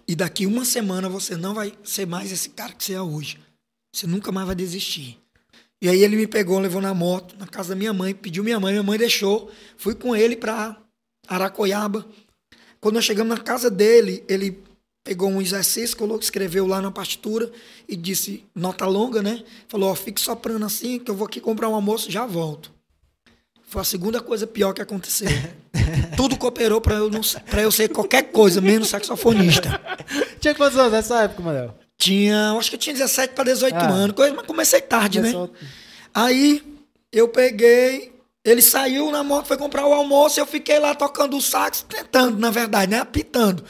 [SPEAKER 4] e daqui uma semana você não vai ser mais esse cara que você é hoje. Você nunca mais vai desistir. E aí ele me pegou, levou na moto, na casa da minha mãe, pediu minha mãe, minha mãe deixou. Fui com ele pra Aracoiaba. Quando nós chegamos na casa dele, ele pegou um exercício, colocou, escreveu lá na partitura e disse, nota longa, né? Falou, ó, fique soprando assim, que eu vou aqui comprar um almoço, já volto. Foi a segunda coisa pior que aconteceu. Tudo cooperou pra eu, não, pra eu ser qualquer coisa, menos saxofonista. <laughs>
[SPEAKER 1] Tinha quantos anos nessa época, Manel?
[SPEAKER 4] Tinha, acho que eu tinha 17 para 18
[SPEAKER 1] Ah.
[SPEAKER 4] anos, coisa, mas comecei tarde, né? Aí eu peguei, ele saiu na moto, foi comprar o almoço, eu fiquei lá tocando o sax, tentando, na verdade, né? Apitando.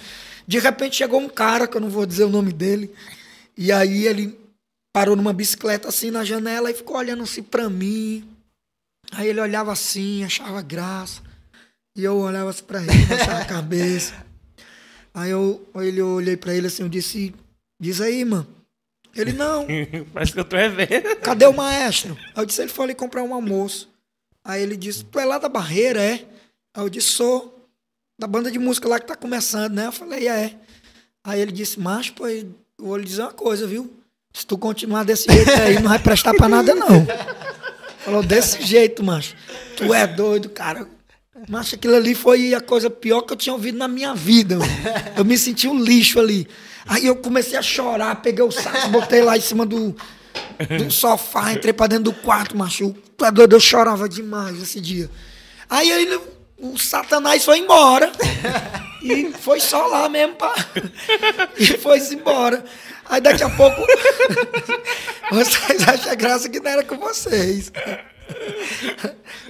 [SPEAKER 4] De repente chegou um cara, que eu não vou dizer o nome dele, e aí ele parou numa bicicleta assim na janela e ficou olhando assim pra mim. Aí ele olhava assim, achava graça. E eu olhava assim pra ele, baixava a cabeça. Aí eu, ele, eu olhei pra ele assim, eu disse, diz aí, mano. Ele, não, <laughs>
[SPEAKER 3] Parece que eu tô revendo.
[SPEAKER 4] cadê o maestro? Aí eu disse, ele foi ali comprar um almoço. Aí ele disse, tu é lá da Barreira, é? Aí eu disse, sou. Da banda de música lá que tá começando, né? Eu falei, é. Aí ele disse, macho, pô, eu vou lhe dizer uma coisa, viu? Se tu continuar desse jeito aí, não vai prestar pra nada, não. Falou, desse jeito, macho. Tu é doido, cara. Macho, aquilo ali foi a coisa pior que eu tinha ouvido na minha vida. mano. Eu me senti um lixo ali. Aí eu comecei a chorar, peguei o saco, botei lá em cima do, do sofá, entrei pra dentro do quarto, macho. Tu é doido, eu chorava demais esse dia. Aí ele, o satanás foi embora. E foi só lá mesmo, pá. <laughs> E foi-se embora. Aí daqui a pouco. <laughs> Vocês acham graça que não era com vocês.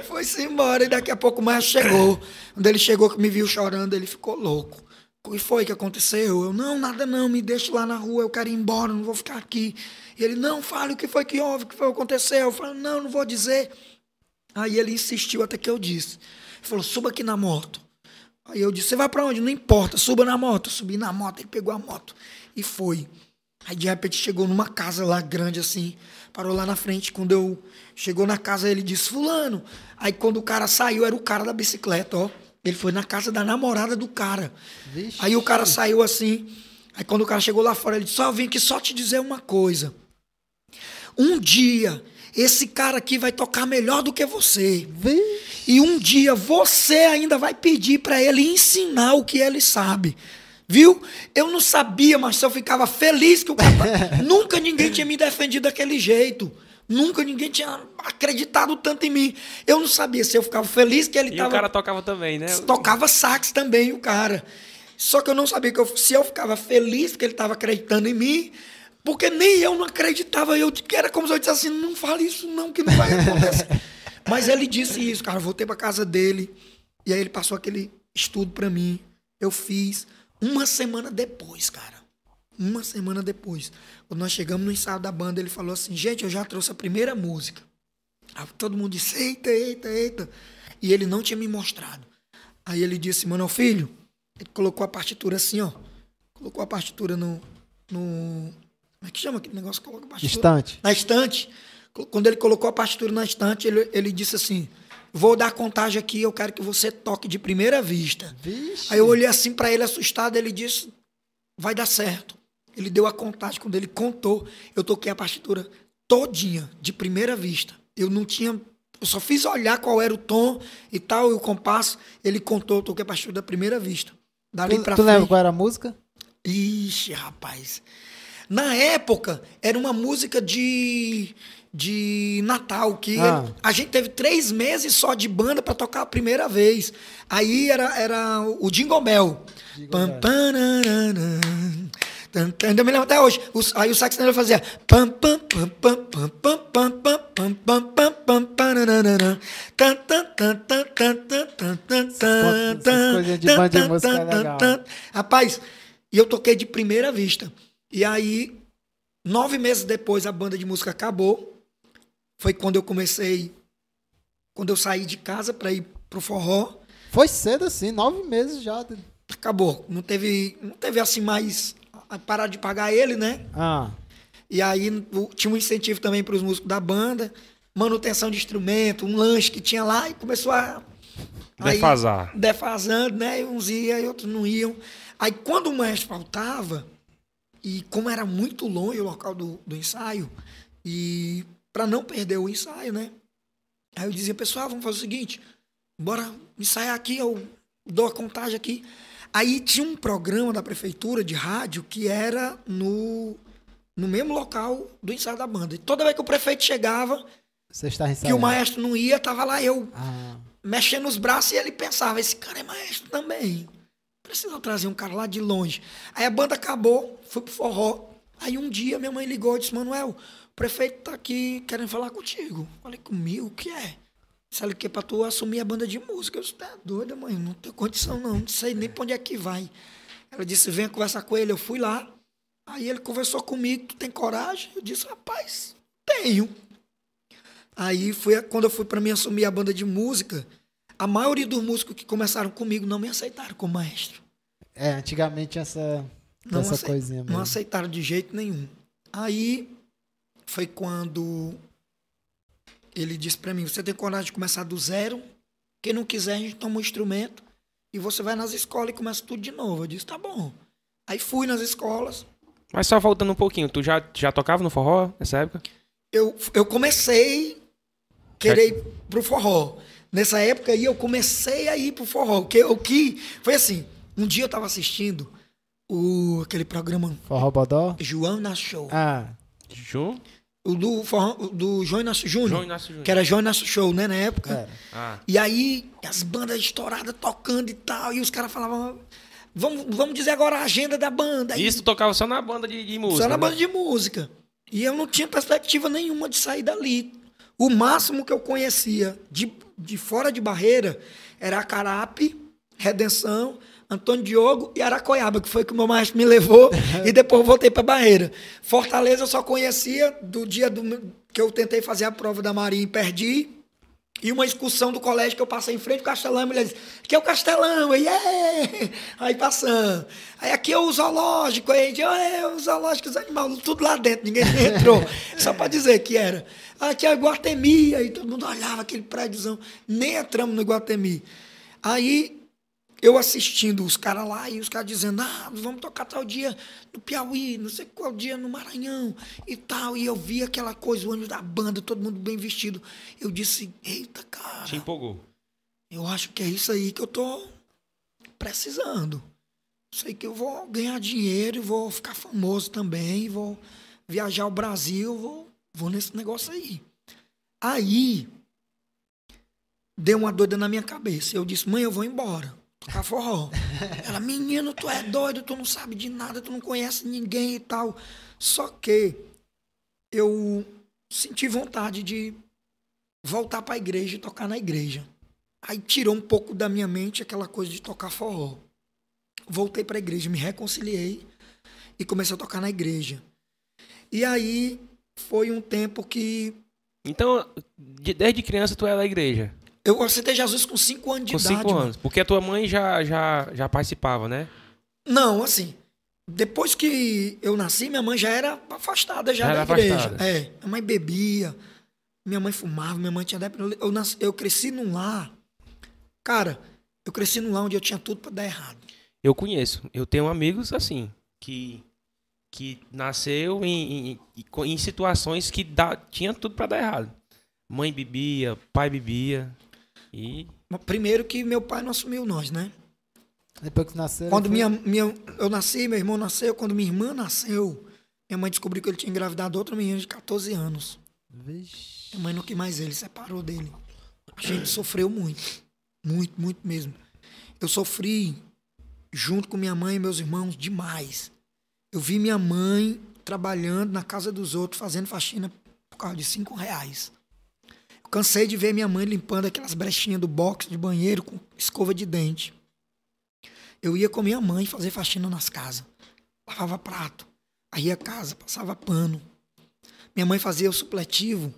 [SPEAKER 4] Foi-se embora e daqui a pouco o maestro chegou. Quando ele chegou, que me viu chorando, ele ficou louco. O que foi que aconteceu? Eu, não, nada não, me deixa lá na rua, eu quero ir embora, não vou ficar aqui. E ele, não, fale o que foi que houve, o que foi que aconteceu. Eu falei, não, não vou dizer. Aí ele insistiu até que eu disse. Ele falou, suba aqui na moto. Aí eu disse, você vai pra onde? Não importa, suba na moto. Subi na moto, ele pegou a moto e foi. Aí de repente chegou numa casa lá grande assim, parou lá na frente. Quando eu chegou na casa, ele disse, fulano. Aí quando o cara saiu, era o cara da bicicleta, ó. Ele foi na casa da namorada do cara.
[SPEAKER 1] Vixe.
[SPEAKER 4] Aí o cara saiu assim. Aí quando o cara chegou lá fora, ele disse, só vim aqui só te dizer uma coisa. Um dia, esse cara aqui vai tocar melhor do que você.
[SPEAKER 1] Vixe.
[SPEAKER 4] E um dia você ainda vai pedir para ele ensinar o que ele sabe. Viu? Eu não sabia, mas eu ficava feliz que o cara. <laughs> Nunca ninguém tinha me defendido daquele jeito. Nunca ninguém tinha acreditado tanto em mim. Eu não sabia se eu ficava feliz que ele
[SPEAKER 3] E
[SPEAKER 4] tava
[SPEAKER 3] o cara tocava também, né?
[SPEAKER 4] tocava sax também, o cara. Só que eu não sabia que eu- se eu ficava feliz que ele estava acreditando em mim, porque nem eu não acreditava. Eu que era como se eu dissesse assim, não fale isso não, que não vai acontecer. <laughs> Mas ele disse isso, cara. Eu voltei para casa dele e aí ele passou aquele estudo para mim. Eu fiz uma semana depois, cara. Uma semana depois. Quando nós chegamos no ensaio da banda, ele falou assim, gente, eu já trouxe a primeira música. Aí todo mundo disse, eita, eita, eita. E ele não tinha me mostrado. Aí ele disse, mano, filho, ele colocou a partitura assim, ó. Colocou a partitura no. no como é que chama aquele negócio que coloca a partitura?
[SPEAKER 1] Distante.
[SPEAKER 4] Na estante. Quando ele colocou a partitura na estante, ele, ele disse assim: Vou dar contagem aqui, eu quero que você toque de primeira vista.
[SPEAKER 1] Vixe.
[SPEAKER 4] Aí eu olhei assim pra ele assustado, ele disse: Vai dar certo. Ele deu a contagem, quando ele contou, eu toquei a partitura todinha, de primeira vista. Eu não tinha. Eu só fiz olhar qual era o tom e tal, e o compasso. Ele contou, eu toquei a partitura da primeira vista. Dali
[SPEAKER 1] Tu,
[SPEAKER 4] pra
[SPEAKER 1] tu
[SPEAKER 4] frente.
[SPEAKER 1] lembra qual era a música?
[SPEAKER 4] Ixi, rapaz. Na época, era uma música de, de Natal, que
[SPEAKER 1] ah.
[SPEAKER 4] a gente teve três meses só de banda para tocar a primeira vez. Aí era, era o Jingle Bell. Pam, Pam, eu me lembro até hoje. aí o saxoneiro fazia. Rapaz, e eu toquei de primeira vista. E aí, nove meses depois, a banda de música acabou. Foi quando eu comecei. Quando eu saí de casa para ir pro forró.
[SPEAKER 1] Foi cedo assim, nove meses já.
[SPEAKER 4] Acabou. Não teve, não teve assim mais Aí pararam de pagar ele, né?
[SPEAKER 1] Ah,
[SPEAKER 4] E aí o- tinha um incentivo também para os músicos da banda, manutenção de instrumento, um lanche que tinha lá e começou a. aí-
[SPEAKER 3] Defasar.
[SPEAKER 4] defasando, né? E uns iam e outros não iam. Aí quando o maestro faltava, e como era muito longe o local do, do ensaio, e para não perder o ensaio, né? Aí eu dizia, pessoal, vamos fazer o seguinte, bora ensaiar aqui, eu dou a contagem aqui. Aí tinha um programa da prefeitura de rádio que era no, no mesmo local do ensaio da banda. E toda vez que o prefeito chegava,
[SPEAKER 1] você está
[SPEAKER 4] que o maestro não ia, tava lá eu
[SPEAKER 1] Ah,
[SPEAKER 4] mexendo os braços e ele pensava, esse cara é maestro também. Precisa trazer um cara lá de longe. Aí a banda acabou, fui pro forró. Aí um dia minha mãe ligou e disse, Manuel, prefeito tá aqui querendo falar contigo. Falei, comigo? O que é? Se ele quer pra tu assumir a banda de música. Eu disse, tá doida, mãe, não tenho condição não, não sei nem pra onde é que vai. Ela disse, venha conversar com ele. Eu fui lá. Aí ele conversou comigo, tu tem coragem? Eu disse, rapaz, tenho. Aí foi quando eu fui para mim assumir a banda de música, a maioria dos músicos que começaram comigo não me aceitaram como maestro.
[SPEAKER 1] é, antigamente essa,
[SPEAKER 4] Não,
[SPEAKER 1] essa
[SPEAKER 4] acei-
[SPEAKER 1] coisinha mesmo.
[SPEAKER 4] não aceitaram de jeito nenhum. Aí foi quando ele disse para mim: você tem coragem de começar do zero? Quem não quiser, a gente toma um instrumento e você vai nas escolas e começa tudo de novo. Eu disse: tá bom. Aí fui nas escolas.
[SPEAKER 3] Mas só voltando um pouquinho, tu já, já tocava no forró nessa época?
[SPEAKER 4] eu, eu comecei a querer ir pro forró. Nessa época aí eu comecei a ir pro forró. O que, o que foi assim, um dia eu tava assistindo o, aquele programa
[SPEAKER 1] Forró Bodó?
[SPEAKER 4] João Inácio Show.
[SPEAKER 1] Ah,
[SPEAKER 3] Ju?
[SPEAKER 4] O do, do João Inácio Júnior. Que era João Inácio Show, né, na época.
[SPEAKER 3] Ah,
[SPEAKER 4] E aí, as bandas estouradas tocando e tal. E os caras falavam, vamos, vamos dizer agora a agenda da banda. Aí,
[SPEAKER 3] isso tocava só na banda de, de música.
[SPEAKER 4] Só na
[SPEAKER 3] né?
[SPEAKER 4] banda de música. E eu não tinha perspectiva nenhuma de sair dali. O máximo que eu conhecia de, de fora de barreira era Acarape, Redenção, Antônio Diogo e Aracoiaba, que foi que o meu maestro me levou <laughs> e depois voltei para Barreira. Fortaleza eu só conhecia do dia do, que eu tentei fazer a prova da Marinha e perdi. E uma excursão do colégio que eu passei em frente ao Castelão, a mulher disse, aqui é o Castelão, <laughs> aí é, aí passando. Aí aqui é o zoológico, aí é, o zoológico, os animais, tudo lá dentro, ninguém entrou. <laughs> Só para dizer que era. Aqui é o Iguatemi, aí todo mundo olhava aquele prédiozão, nem entramos no Iguatemi. Aí eu assistindo os caras lá e os caras dizendo, ah, vamos tocar tal dia no Piauí, não sei qual dia no Maranhão e tal. E eu vi aquela coisa, o ônibus da banda, todo mundo bem vestido. Eu disse, eita, cara,
[SPEAKER 3] Te empolgou.
[SPEAKER 4] eu acho que é isso aí que eu tô precisando. Sei que eu vou ganhar dinheiro e vou ficar famoso também, vou viajar ao Brasil, vou, vou nesse negócio aí. Aí deu uma doida na minha cabeça. Eu disse, mãe, eu vou embora. Tocar forró. Ela, menino, tu é doido, tu não sabe de nada, tu não conhece ninguém e tal. Só que eu senti vontade de voltar para a igreja e tocar na igreja. Aí tirou um pouco da minha mente aquela coisa de tocar forró. Voltei para a igreja, me reconciliei e comecei a tocar na igreja. E aí foi um tempo que
[SPEAKER 3] Então, de- desde criança tu era da igreja?
[SPEAKER 4] Eu aceitei Jesus com cinco anos de
[SPEAKER 3] Com
[SPEAKER 4] idade.
[SPEAKER 3] cinco
[SPEAKER 4] mano.
[SPEAKER 3] anos. Porque a tua mãe já, já, já participava, né?
[SPEAKER 4] Não, assim, depois que eu nasci, minha mãe já era afastada já
[SPEAKER 3] Já
[SPEAKER 4] da
[SPEAKER 3] era
[SPEAKER 4] igreja.
[SPEAKER 3] afastada.
[SPEAKER 4] É, minha mãe bebia, minha mãe fumava, minha mãe tinha eu, nasci, eu cresci num lar. Cara, eu cresci num lar onde eu tinha tudo para dar errado.
[SPEAKER 3] Eu conheço. Eu tenho amigos assim, que, que nasceu em, em, em- situações que dá, tinha tudo pra dar errado. Mãe bebia, pai bebia. E
[SPEAKER 4] Primeiro que meu pai não assumiu nós, né?
[SPEAKER 1] Depois que nasceu.
[SPEAKER 4] Quando
[SPEAKER 1] ele
[SPEAKER 4] minha, minha, eu nasci, meu irmão nasceu, quando minha irmã nasceu, minha mãe descobriu que ele tinha engravidado outra menina de 14 anos.
[SPEAKER 1] foi- Vixe.
[SPEAKER 4] Minha mãe não quis mais ele, separou dele. A gente sofreu muito. Muito, muito mesmo. Eu sofri junto com minha mãe e meus irmãos demais. Eu vi minha mãe trabalhando na casa dos outros, fazendo faxina por causa de cinco reais. Cansei de ver minha mãe limpando aquelas brechinhas do box de banheiro com escova de dente. Eu ia com minha mãe fazer faxina nas casas. Lavava prato. Aí a casa, passava pano. Minha mãe fazia o supletivo.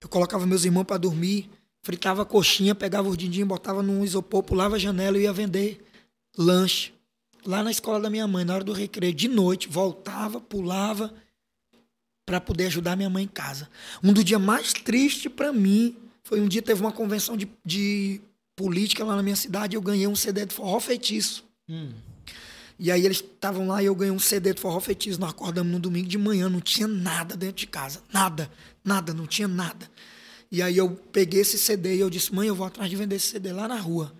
[SPEAKER 4] Eu colocava meus irmãos para dormir, fritava coxinha, pegava o din botava num isopor, pulava a janela e ia vender lanche. lá na escola da minha mãe, na hora do recreio, de noite, voltava, pulava para poder ajudar minha mãe em casa. Um dos dias mais tristes para mim foi um dia teve uma convenção de, de política lá na minha cidade, eu ganhei um CD de forró feitiço.
[SPEAKER 1] Hum.
[SPEAKER 4] E aí eles estavam lá e eu ganhei um CD de forró feitiço. Nós acordamos no domingo de manhã, não tinha nada dentro de casa. Nada, nada, não tinha nada. E aí eu peguei esse CD e eu disse, mãe, eu vou atrás de vender esse CD lá na rua.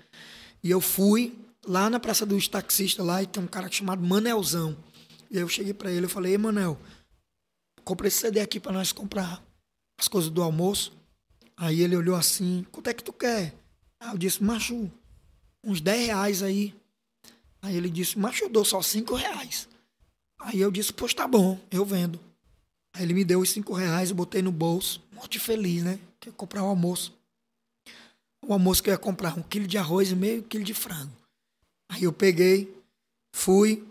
[SPEAKER 4] E eu fui lá na Praça dos Taxistas lá e tem um cara chamado Manelzão. E aí eu cheguei para ele e falei, ei, Manel, comprei esse CD aqui para nós comprar as coisas do almoço. Aí ele olhou assim, quanto é que tu quer? Aí eu disse, macho, uns 10 reais aí. Aí ele disse, macho, eu dou só 5 reais. Aí eu disse, pois tá bom, eu vendo. Aí ele me deu os 5 reais, eu botei no bolso, muito feliz, né? Que comprar o almoço. O almoço que eu ia comprar, um quilo de arroz e meio quilo de frango. Aí eu peguei, fui.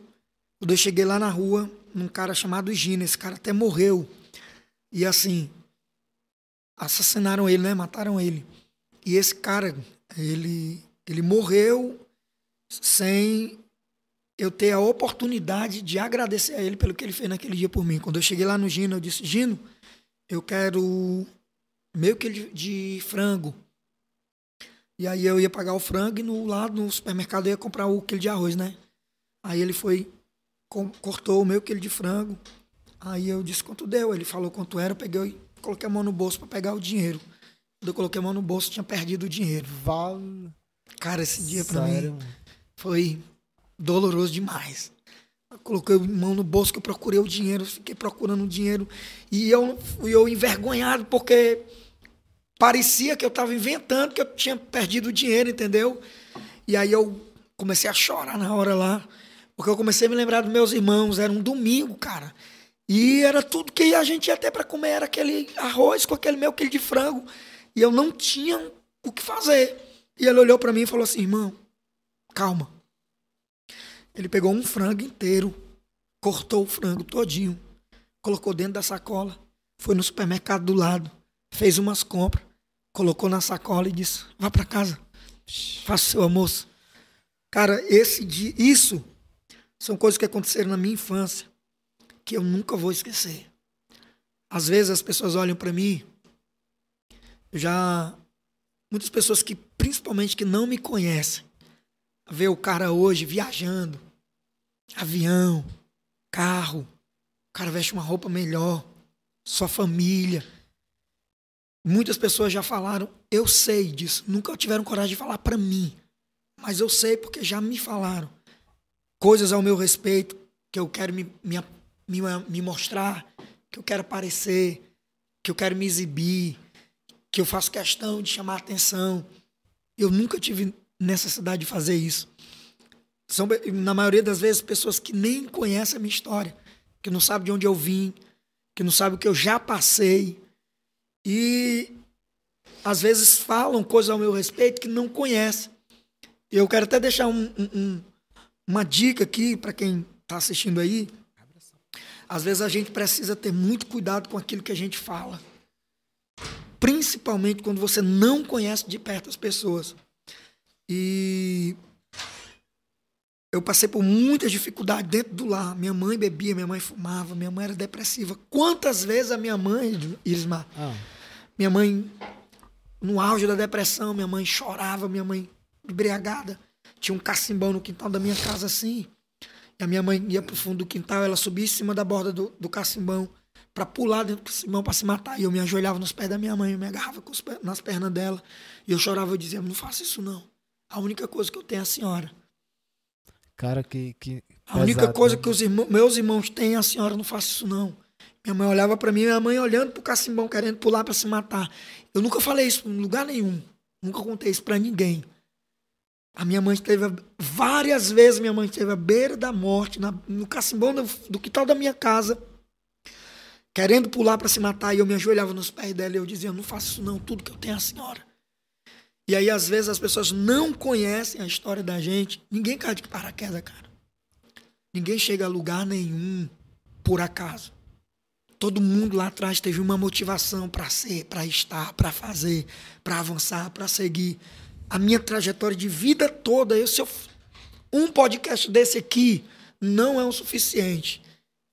[SPEAKER 4] Quando eu cheguei lá na rua, um cara chamado Gina, esse cara até morreu. E assim, assassinaram ele, né? Mataram ele. E esse cara, ele, ele morreu sem eu ter a oportunidade de agradecer a ele pelo que ele fez naquele dia por mim. Quando eu cheguei lá no Gino, eu disse: Gino, eu quero meio que de, de frango. E aí eu ia pagar o frango e no lado no supermercado eu ia comprar o quilo de arroz, né? Aí ele foi, com, cortou o meu quilo de frango. Aí eu disse quanto deu. Ele falou quanto era, eu peguei e coloquei a mão no bolso para pegar o dinheiro. Quando eu coloquei a mão no bolso, tinha perdido o dinheiro.
[SPEAKER 1] Val...
[SPEAKER 4] Cara, esse dia para mim foi doloroso demais. Eu coloquei a mão no bolso que eu procurei o dinheiro, fiquei procurando o dinheiro e eu fui eu envergonhado porque parecia que eu estava inventando que eu tinha perdido o dinheiro, entendeu? E aí eu comecei a chorar na hora lá, porque eu comecei a me lembrar dos meus irmãos, era um domingo, cara. E era tudo que a gente ia ter para comer, era aquele arroz com aquele meu quilo de frango, e eu não tinha o que fazer. E ele olhou para mim e falou assim: "Irmão, calma. Ele pegou um frango inteiro, cortou o frango todinho, colocou dentro da sacola, foi no supermercado do lado, fez umas compras, colocou na sacola e disse: "Vá para casa, faça o seu almoço". Cara, esse dia, isso são coisas que aconteceram na minha infância que eu nunca vou esquecer. Às vezes as pessoas olham para mim, já muitas pessoas que principalmente que não me conhecem, vê o cara hoje viajando, avião, carro, o cara veste uma roupa melhor, sua família. Muitas pessoas já falaram, eu sei disso, nunca tiveram coragem de falar para mim, mas eu sei porque já me falaram coisas ao meu respeito que eu quero me, me, me, me mostrar, que eu quero aparecer, que eu quero me exibir, que eu faço questão de chamar atenção. Eu nunca tive necessidade de fazer isso. São, na maioria das vezes, pessoas que nem conhecem a minha história, que não sabem de onde eu vim, que não sabem o que eu já passei. E às vezes falam coisas ao meu respeito que não conhecem. Eu quero até deixar um, um, uma dica aqui para quem está assistindo aí. Às vezes a gente precisa ter muito cuidado com aquilo que a gente fala. Principalmente quando você não conhece de perto as pessoas. E eu passei por muitas dificuldades dentro do lar. Minha mãe bebia, minha mãe fumava, minha mãe era depressiva. Quantas vezes a minha mãe, Irismar,
[SPEAKER 1] Ah,
[SPEAKER 4] minha mãe, no auge da depressão, minha mãe chorava, minha mãe embriagada. Tinha um cacimbão no quintal da minha casa assim. E a minha mãe ia pro fundo do quintal, ela subia em cima da borda do, do cacimbão para pular dentro do cacimbão para se matar. E eu me ajoelhava nos pés da minha mãe, eu me agarrava com os pés- nas pernas dela. E eu chorava e dizia: Não faça isso não. A única coisa que eu tenho é a senhora.
[SPEAKER 1] cara, que. que
[SPEAKER 4] A única
[SPEAKER 1] pesado,
[SPEAKER 4] coisa
[SPEAKER 1] né?
[SPEAKER 4] que os irmãos- meus irmãos têm é a senhora, não faça isso não. Minha mãe olhava para mim, minha mãe olhando pro cacimbão, querendo pular para se matar. Eu nunca falei isso em lugar nenhum. Nunca contei isso para ninguém. A minha mãe esteve a- várias vezes, minha mãe esteve à beira da morte, na- no cacimbão do, do quintal da minha casa, querendo pular para se matar, e eu me ajoelhava nos pés dela e eu dizia: Não faça isso não, tudo que eu tenho é a senhora. E aí, às vezes, as pessoas não conhecem a história da gente. Ninguém cai de paraquedas, cara. Ninguém chega a lugar nenhum por acaso. Todo mundo lá atrás teve uma motivação para ser, para estar, para fazer, para avançar, para seguir. A minha trajetória de vida toda, eu, se eu, Um podcast desse aqui não é o suficiente.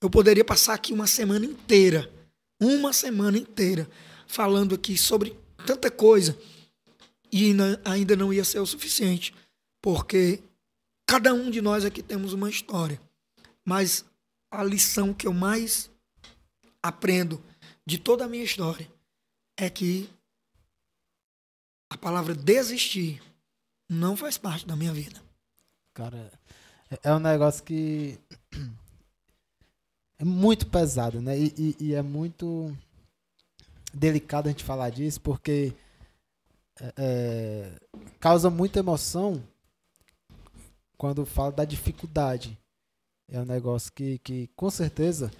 [SPEAKER 4] Eu poderia passar aqui uma semana inteira, uma semana inteira, falando aqui sobre tanta coisa e ainda não ia ser o suficiente, porque cada um de nós aqui temos uma história. Mas a lição que eu mais aprendo de toda a minha história é que a palavra desistir não faz parte da minha vida.
[SPEAKER 1] Cara, é, é um negócio que <clears throat> é muito pesado, né? E, e, e, é muito delicado a gente falar disso, porque é, é, causa muita emoção quando fala da dificuldade. É um negócio que, que, com certeza,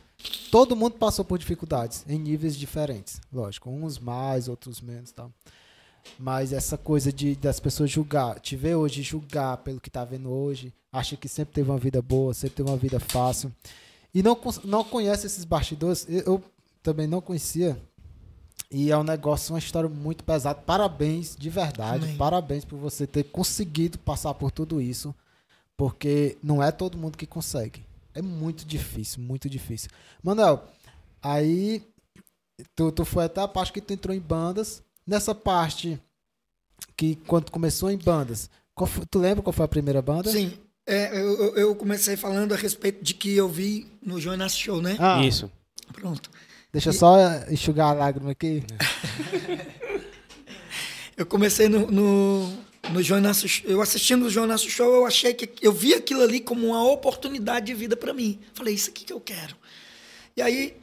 [SPEAKER 1] todo mundo passou por dificuldades em níveis diferentes. Lógico, uns mais, outros menos tal. Mas essa coisa de das pessoas julgar, te ver hoje julgar pelo que tá vendo hoje, acha que sempre teve uma vida boa, sempre teve uma vida fácil. E não, não conhece esses bastidores, eu também não conhecia. E é um negócio, uma história muito pesada. Parabéns, de verdade. Amém. Parabéns por você ter conseguido passar por tudo isso. Porque não é todo mundo que consegue. É muito difícil, muito difícil. Manuel, aí tu, tu foi até a parte que tu entrou em bandas. Nessa parte que quando começou em bandas, foi, tu lembra qual foi a primeira banda?
[SPEAKER 4] Sim. É, eu, eu comecei falando a respeito de que eu vi no Jonas Show, né?
[SPEAKER 3] Ah, Isso.
[SPEAKER 4] Pronto.
[SPEAKER 1] Deixa eu só enxugar a lágrima aqui. <laughs>
[SPEAKER 4] eu comecei no, no, no Jonas Eu assistindo o Jonas Show, eu achei que eu vi aquilo ali como uma oportunidade de vida para mim. Falei, isso aqui que eu quero. E aí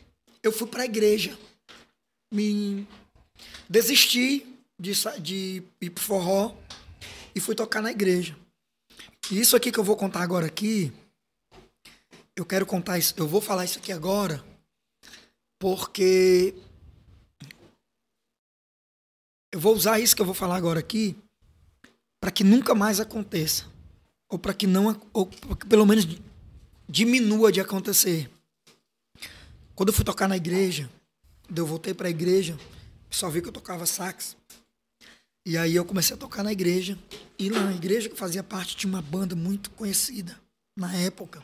[SPEAKER 4] eu fui para a igreja. Me desisti de, de ir pro forró e fui tocar na igreja. E isso aqui que eu vou contar agora aqui, eu quero contar isso, eu vou falar isso aqui agora porque eu vou usar isso que eu vou falar agora aqui para que nunca mais aconteça ou para que não ou que pelo menos diminua de acontecer. Quando eu fui tocar na igreja, eu voltei para a igreja, só vi que eu tocava sax. E aí eu comecei a tocar na igreja. E lá na igreja que fazia parte de uma banda muito conhecida na época.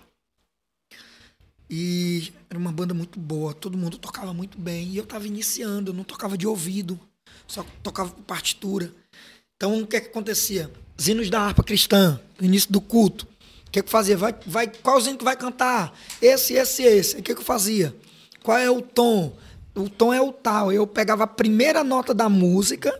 [SPEAKER 4] E era uma banda muito boa, todo mundo tocava muito bem. E eu estava iniciando, eu não tocava de ouvido, só tocava partitura. Então o que é que acontecia? Zinos da harpa cristã, no início do culto. O que é que fazia? Vai, vai, qual zino que vai cantar? Esse, esse, esse. O que é que eu fazia? Qual é o tom? O tom é o tal. Eu pegava a primeira nota da música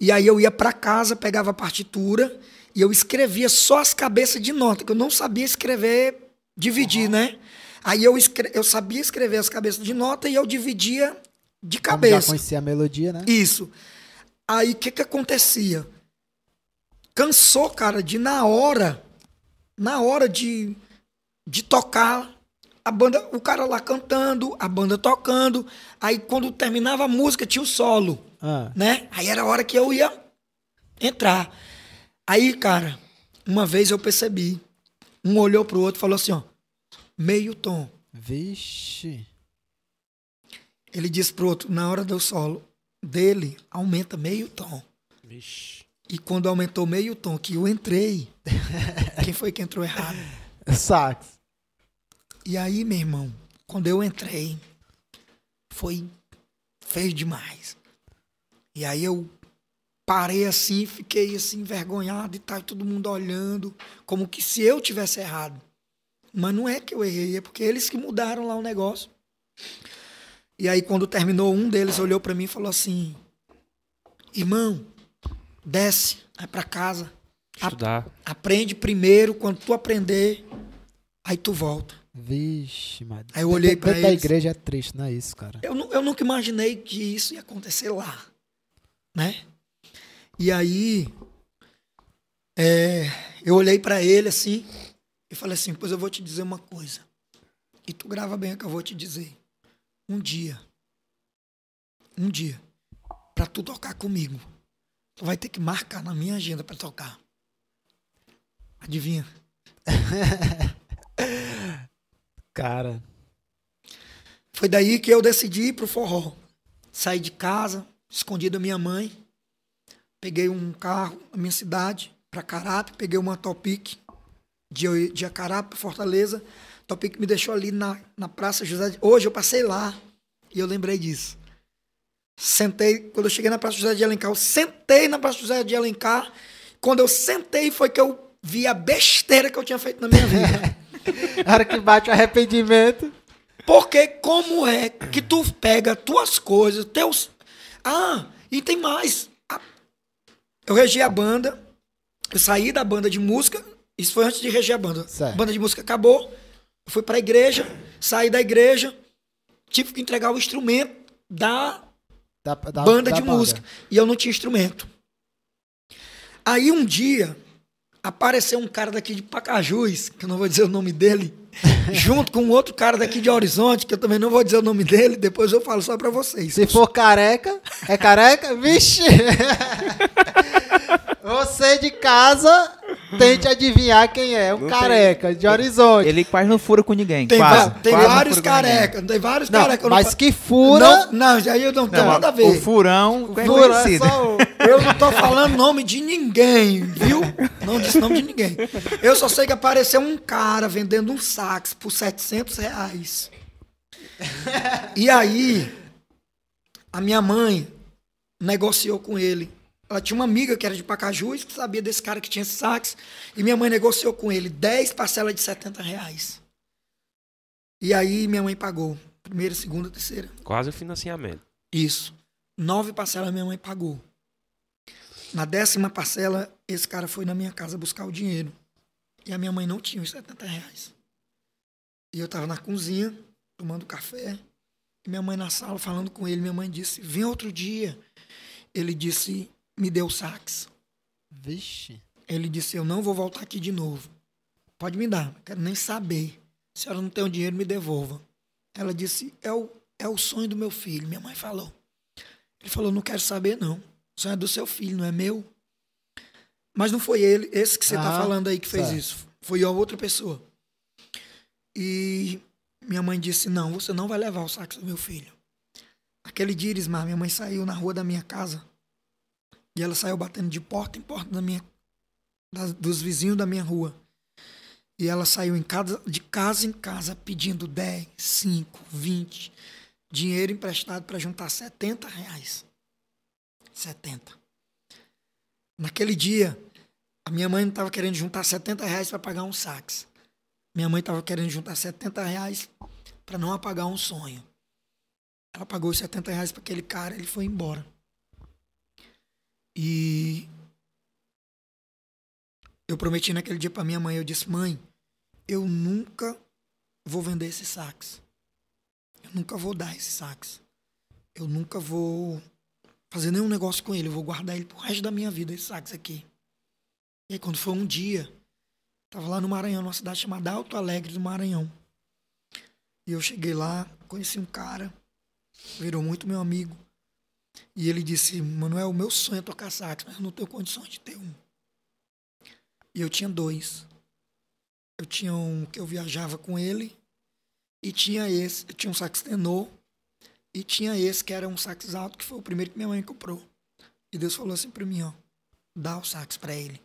[SPEAKER 4] e aí eu ia para casa, pegava a partitura e eu escrevia só as cabeças de nota, que eu não sabia escrever dividir, uhum. né? Aí eu, escre... eu sabia escrever as cabeças de nota e eu dividia de cabeça. Como já
[SPEAKER 1] conhecia a melodia, né?
[SPEAKER 4] Isso. Aí o que que acontecia? Cansou, cara, de na hora, na hora de, de tocar, a banda, o cara lá cantando, a banda tocando. Aí quando terminava a música tinha o solo, ah. né? Aí era a hora que eu ia entrar. Aí, cara, uma vez eu percebi, um olhou pro outro e falou assim, ó, meio tom.
[SPEAKER 1] Vixe.
[SPEAKER 4] Ele disse pro outro, na hora do solo dele, aumenta meio tom.
[SPEAKER 3] Vixe.
[SPEAKER 4] E quando aumentou meio tom, que eu entrei, <laughs> quem foi que entrou errado?
[SPEAKER 1] Sax.
[SPEAKER 4] E aí, meu irmão, quando eu entrei, foi feio demais. E aí eu parei assim, fiquei assim envergonhado e tal, todo mundo olhando, como que se eu tivesse errado. Mas não é que eu errei, é porque eles que mudaram lá o negócio. E aí, quando terminou, um deles olhou para mim e falou assim: Irmão, desce, vai para casa.
[SPEAKER 3] Estudar.
[SPEAKER 4] aprende primeiro, quando tu aprender, aí tu volta.
[SPEAKER 1] Vixe,
[SPEAKER 4] mano. Aí eu olhei para eles.
[SPEAKER 1] da igreja é triste, não é isso, cara?
[SPEAKER 4] Eu, eu nunca imaginei que isso ia acontecer lá, né? E aí, é, eu olhei para ele assim, e falei assim: Pois eu vou te dizer uma coisa. E tu grava bem o que eu vou te dizer. Um dia, um dia, para tu tocar comigo, tu vai ter que marcar na minha agenda para tocar. Adivinha? <laughs>
[SPEAKER 1] Cara.
[SPEAKER 4] Foi daí que eu decidi ir pro forró. Saí de casa, escondi da minha mãe. Peguei um carro na minha cidade, para Carape, peguei uma Topic de, de Acará para Fortaleza. Topic me deixou ali na, na Praça José. De... Hoje eu passei lá e eu lembrei disso. Sentei, quando eu cheguei na Praça José de Alencar, eu sentei na Praça José de Alencar. Quando eu sentei, foi que eu vi a besteira que eu tinha feito na minha vida. <laughs> <laughs>
[SPEAKER 1] Na hora que bate o arrependimento.
[SPEAKER 4] Porque como é que tu pega tuas coisas, teus. Ah, e tem mais. Eu regi a banda, eu saí da banda de música, isso foi antes de reger a banda.
[SPEAKER 1] Certo.
[SPEAKER 4] A banda de música acabou, eu fui pra igreja, saí da igreja, tive que entregar o instrumento da
[SPEAKER 1] Da, da-
[SPEAKER 4] banda
[SPEAKER 1] da
[SPEAKER 4] de música. E eu não tinha instrumento. Aí um dia apareceu um cara daqui de Pacajus, que eu não vou dizer o nome dele, <laughs> junto com um outro cara daqui de Horizonte, que eu também não vou dizer o nome dele, depois eu falo só pra vocês.
[SPEAKER 1] Se for careca, é careca? Vixe! <laughs> Você de casa, tente adivinhar quem é. Um
[SPEAKER 2] Não tem-
[SPEAKER 1] careca, de horizonte.
[SPEAKER 2] Ele quase não fura com ninguém.
[SPEAKER 4] Tem,
[SPEAKER 2] quase,
[SPEAKER 4] tem
[SPEAKER 2] quase
[SPEAKER 4] vários carecas, tem vários
[SPEAKER 1] Não,
[SPEAKER 4] carecas. não
[SPEAKER 1] mas que fura.
[SPEAKER 4] Não, não, aí eu não tenho
[SPEAKER 2] Não,
[SPEAKER 4] nada a
[SPEAKER 2] O
[SPEAKER 4] ver.
[SPEAKER 2] furão é
[SPEAKER 1] fura é só o- <laughs>
[SPEAKER 4] Eu não tô falando nome de ninguém, viu? Não disse nome de ninguém. Eu só sei que apareceu um cara vendendo um sax por 700 reais. E aí, a minha mãe negociou com ele. Ela tinha uma amiga que era de Pacajus, que sabia desse cara que tinha esse sax. E minha mãe negociou com ele 10 parcelas de 70 reais. E aí, minha mãe pagou. Primeira, segunda, terceira.
[SPEAKER 3] Quase o financiamento.
[SPEAKER 4] Isso. Nove parcelas minha mãe pagou. Na décima parcela, esse cara foi na minha casa buscar o dinheiro. E a minha mãe não tinha os 70 reais. E eu tava na cozinha, tomando café. E minha mãe na sala falando com ele. Minha mãe disse: Vem outro dia. Ele disse: Me deu o sax.
[SPEAKER 1] Vixe.
[SPEAKER 4] Ele disse: Eu não vou voltar aqui de novo. Pode me dar, não quero nem saber. Se a senhora não tem o dinheiro, me devolva. Ela disse: É o, é o sonho do meu filho. Minha mãe falou. Ele falou: Não quero saber, não. O sonho é do seu filho, não é meu. Mas não foi ele, esse que você está
[SPEAKER 1] Aham,
[SPEAKER 4] falando aí que fez
[SPEAKER 1] certo.
[SPEAKER 4] isso. Foi a outra pessoa. E minha mãe disse: Não, você não vai levar o sax do meu filho. Aquele dia, Irismar, minha mãe saiu na rua da minha casa. E ela saiu batendo de porta em porta da minha, das- dos vizinhos da minha rua. E ela saiu em casa, de casa em casa pedindo 10, 5, 20, dinheiro emprestado para juntar 70 reais. 70. Naquele dia, a minha mãe estava querendo juntar 70 reais para pagar um sax. Minha mãe estava querendo juntar 70 reais para não apagar um sonho. Ela pagou os 70 reais para aquele cara, ele foi embora. E eu prometi naquele dia para minha mãe, eu disse: "Mãe, eu nunca vou vender esse sax. Eu nunca vou dar esse sax. Eu nunca vou fazer nenhum negócio com ele, eu vou guardar ele pro resto da minha vida esse sax aqui". E aí quando foi um dia, tava lá no Maranhão, numa cidade chamada Alto Alegre do Maranhão. E eu cheguei lá, conheci um cara, virou muito meu amigo. E ele disse: Manuel, o meu sonho é tocar sax, mas eu não tenho condições de ter um. E eu tinha dois. Eu tinha um que eu viajava com ele, e tinha esse, eu tinha um sax tenor, e tinha esse que era um sax alto, que foi o primeiro que minha mãe comprou. E Deus falou assim pra mim: ó, dá o sax pra ele.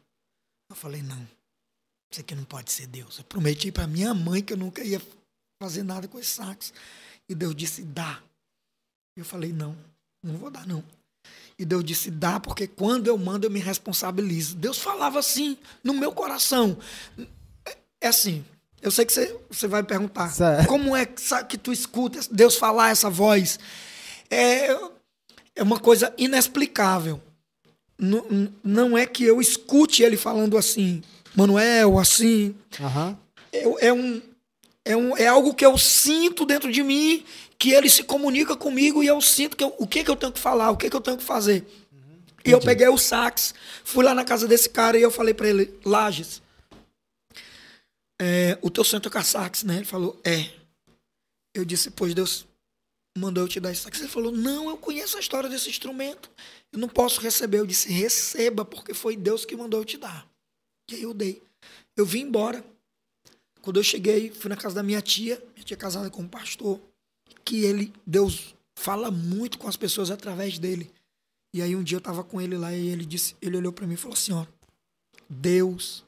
[SPEAKER 4] Eu falei: não, isso aqui não pode ser Deus. Eu prometi pra minha mãe que eu nunca ia fazer nada com esse sax. E Deus disse: dá. Eu falei: não, não vou dar, não. E Deus disse: dá, porque quando eu mando, eu me responsabilizo. Deus falava assim no meu coração. É assim. Eu sei que você, você vai perguntar.
[SPEAKER 1] Certo.
[SPEAKER 4] Como é que, sa- que tu escuta Deus falar essa voz? É, é uma coisa inexplicável. Não, não é que eu escute ele falando assim, Manuel, assim,
[SPEAKER 1] Aham.
[SPEAKER 4] é, é um, é, um, é algo que eu sinto dentro de mim, que ele se comunica comigo e eu sinto que eu- o que, que eu tenho que falar, o que, que eu tenho que fazer. E eu peguei o sax, fui lá na casa desse cara e eu falei pra ele, Lages, é, o teu sonho é tocar sax, né? Ele falou, é. Eu disse, pois Deus mandou eu te dar esse sax. Ele falou, não, eu conheço a história desse instrumento, eu não posso receber. Eu disse, receba, porque foi Deus que mandou eu te dar. E aí eu dei. Eu vim embora. Quando eu cheguei, fui na casa da minha tia, minha tia casada com um pastor, que ele, Deus fala muito com as pessoas através dele. E aí um dia eu tava com ele lá e ele disse, ele olhou para mim e falou assim, ó, Deus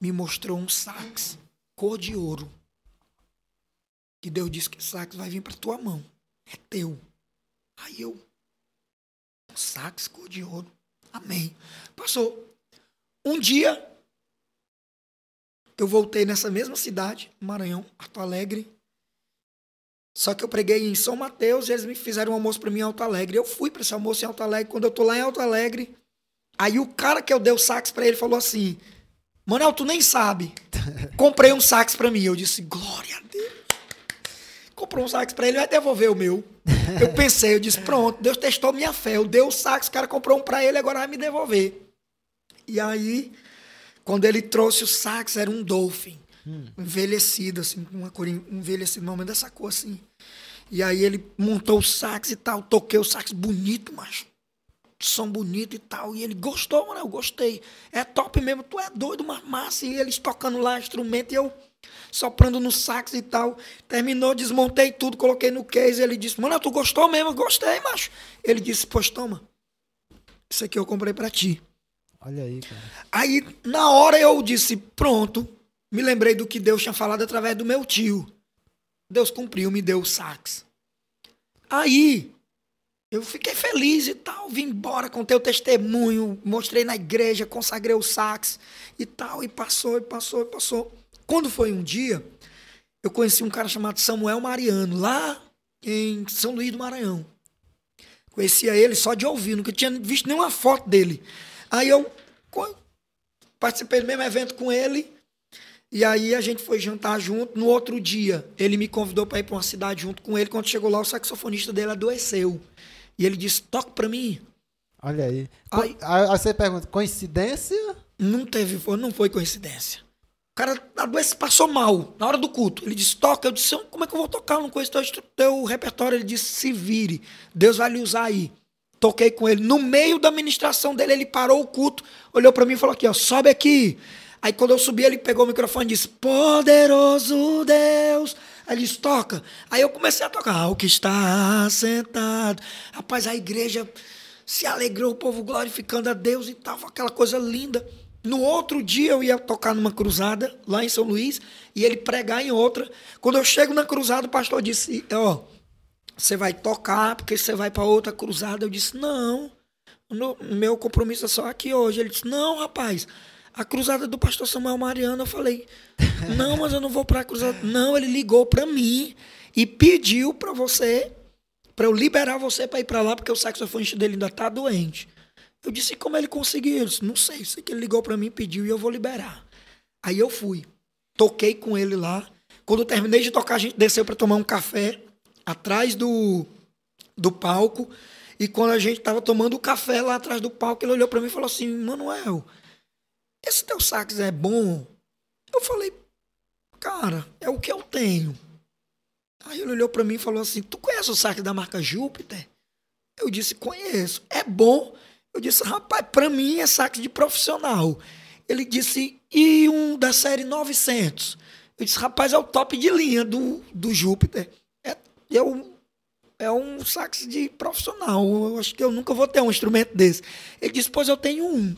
[SPEAKER 4] me mostrou um sax cor de ouro. Que Deus disse que o sax vai vir para tua mão. É teu. Aí eu. Um sax cor de ouro. Amém. Passou. Um dia, eu voltei nessa mesma cidade, Maranhão, Porto Alegre. Só que eu preguei em São Mateus e eles me fizeram um almoço para mim em Alto Alegre. Eu fui para esse almoço em Alto Alegre. Quando eu tô lá em Alto Alegre, aí o cara que eu dei o sax para ele falou assim: Manel, tu nem sabe. <laughs> Comprei um sax para mim. Eu disse: Glória a Deus. Comprou um sax para ele, vai devolver o meu. Eu pensei, eu disse: <laughs> Pronto, Deus testou minha fé. Eu dei o sax, o cara comprou um para ele, agora vai me devolver. E aí, quando ele trouxe o sax, era um Dolphin. Hum. Envelhecido, assim, uma cor envelhecida, momento dessa cor, assim. E aí ele montou o sax e tal, toquei o sax bonito, macho. Som bonito e tal. E ele gostou, mano, eu gostei. É top mesmo, tu é doido, mas massa. E eles tocando lá instrumento e eu soprando no sax e tal. Terminou, desmontei tudo, coloquei no case. Ele disse, mano, tu gostou mesmo? Gostei, macho. Ele disse, pois toma. Isso aqui eu comprei para ti.
[SPEAKER 1] Olha aí, cara.
[SPEAKER 4] Aí, na hora eu disse, pronto, me lembrei do que Deus tinha falado através do meu tio. Deus cumpriu, me deu o sax. Aí, eu fiquei feliz e tal, vim embora, contei o testemunho, mostrei na igreja, consagrei o sax e tal, e passou, e passou, e passou. Quando foi um dia, eu conheci um cara chamado Samuel Mariano, lá em São Luís do Maranhão. Conhecia ele só de ouvir, nunca tinha visto nenhuma foto dele. Aí eu participei do mesmo evento com ele, e aí a gente foi jantar junto. No outro dia, ele me convidou para ir para uma cidade junto com ele. Quando chegou lá, o saxofonista dele adoeceu. E ele disse: toca para mim.
[SPEAKER 1] Olha aí. aí. Aí você pergunta: coincidência?
[SPEAKER 4] Não teve, não foi coincidência. O cara adoeceu, passou mal na hora do culto. Ele disse: toca. Eu disse: como é que eu vou tocar? Eu não conheço teu, teu repertório. Ele disse: se vire. Deus vai lhe usar aí. Toquei com ele. No meio da ministração dele, ele parou o culto, olhou para mim e falou aqui: ó, sobe aqui. Aí quando eu subi, ele pegou o microfone e disse: Poderoso Deus. Aí ele disse: Toca. Aí eu comecei a tocar. O que está sentado. Rapaz, a igreja se alegrou, o povo glorificando a Deus e tal, aquela coisa linda. No outro dia eu ia tocar numa cruzada lá em São Luís e ele pregar em outra. Quando eu chego na cruzada, o pastor disse: Ó, você vai tocar porque você vai para outra cruzada. Eu disse: Não, no, meu compromisso é só aqui hoje. Ele disse: Não, rapaz a cruzada do pastor Samuel Mariano. Eu falei, <laughs> não, mas eu não vou para a cruzada. Não, ele ligou para mim e pediu para você, para eu liberar você para ir para lá, porque o saxofonista dele ainda tá doente. Eu disse, como ele conseguiu? Eu disse, não sei, sei que ele ligou para mim, pediu e eu vou liberar. Aí eu fui, toquei com ele lá. Quando eu terminei de tocar, a gente desceu para tomar um café atrás do, do palco. E quando a gente estava tomando o café lá atrás do palco, ele olhou para mim e falou assim: Manuel, esse teu sax é bom? Eu falei, cara, é o que eu tenho. Aí ele olhou para mim e falou assim: Tu conhece o sax da marca Júpiter? Eu disse: Conheço. É bom? Eu disse: Rapaz, para mim é sax de profissional. Ele disse: E um da série 900? Eu disse: Rapaz, é o top de linha do, do Júpiter. É, é, um, é um sax de profissional. Eu acho que eu nunca vou ter um instrumento desse. Ele disse: Pois eu tenho um.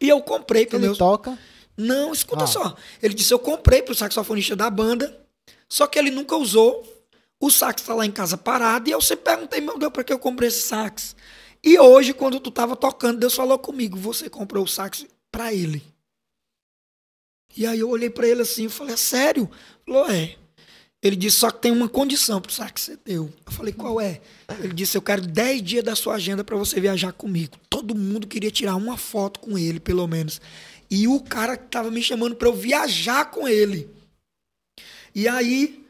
[SPEAKER 4] E eu comprei
[SPEAKER 1] para Ele toca?
[SPEAKER 4] Não, escuta ah. só. Ele disse: eu comprei para o saxofonista da banda, só que ele nunca usou. O sax está lá em casa parado. E eu sempre perguntei, meu Deus, para que eu comprei esse sax? E hoje, quando tu estava tocando, Deus falou comigo: você comprou o sax para ele. E aí eu olhei para ele assim e falei: é sério? Ele falou: é. Ele disse, só que tem uma condição pro sax ser teu. Eu falei, qual é? Ele disse, eu quero 10 dias da sua agenda para você viajar comigo. Todo mundo queria tirar uma foto com ele, pelo menos. E o cara tava me chamando para eu viajar com ele. E aí,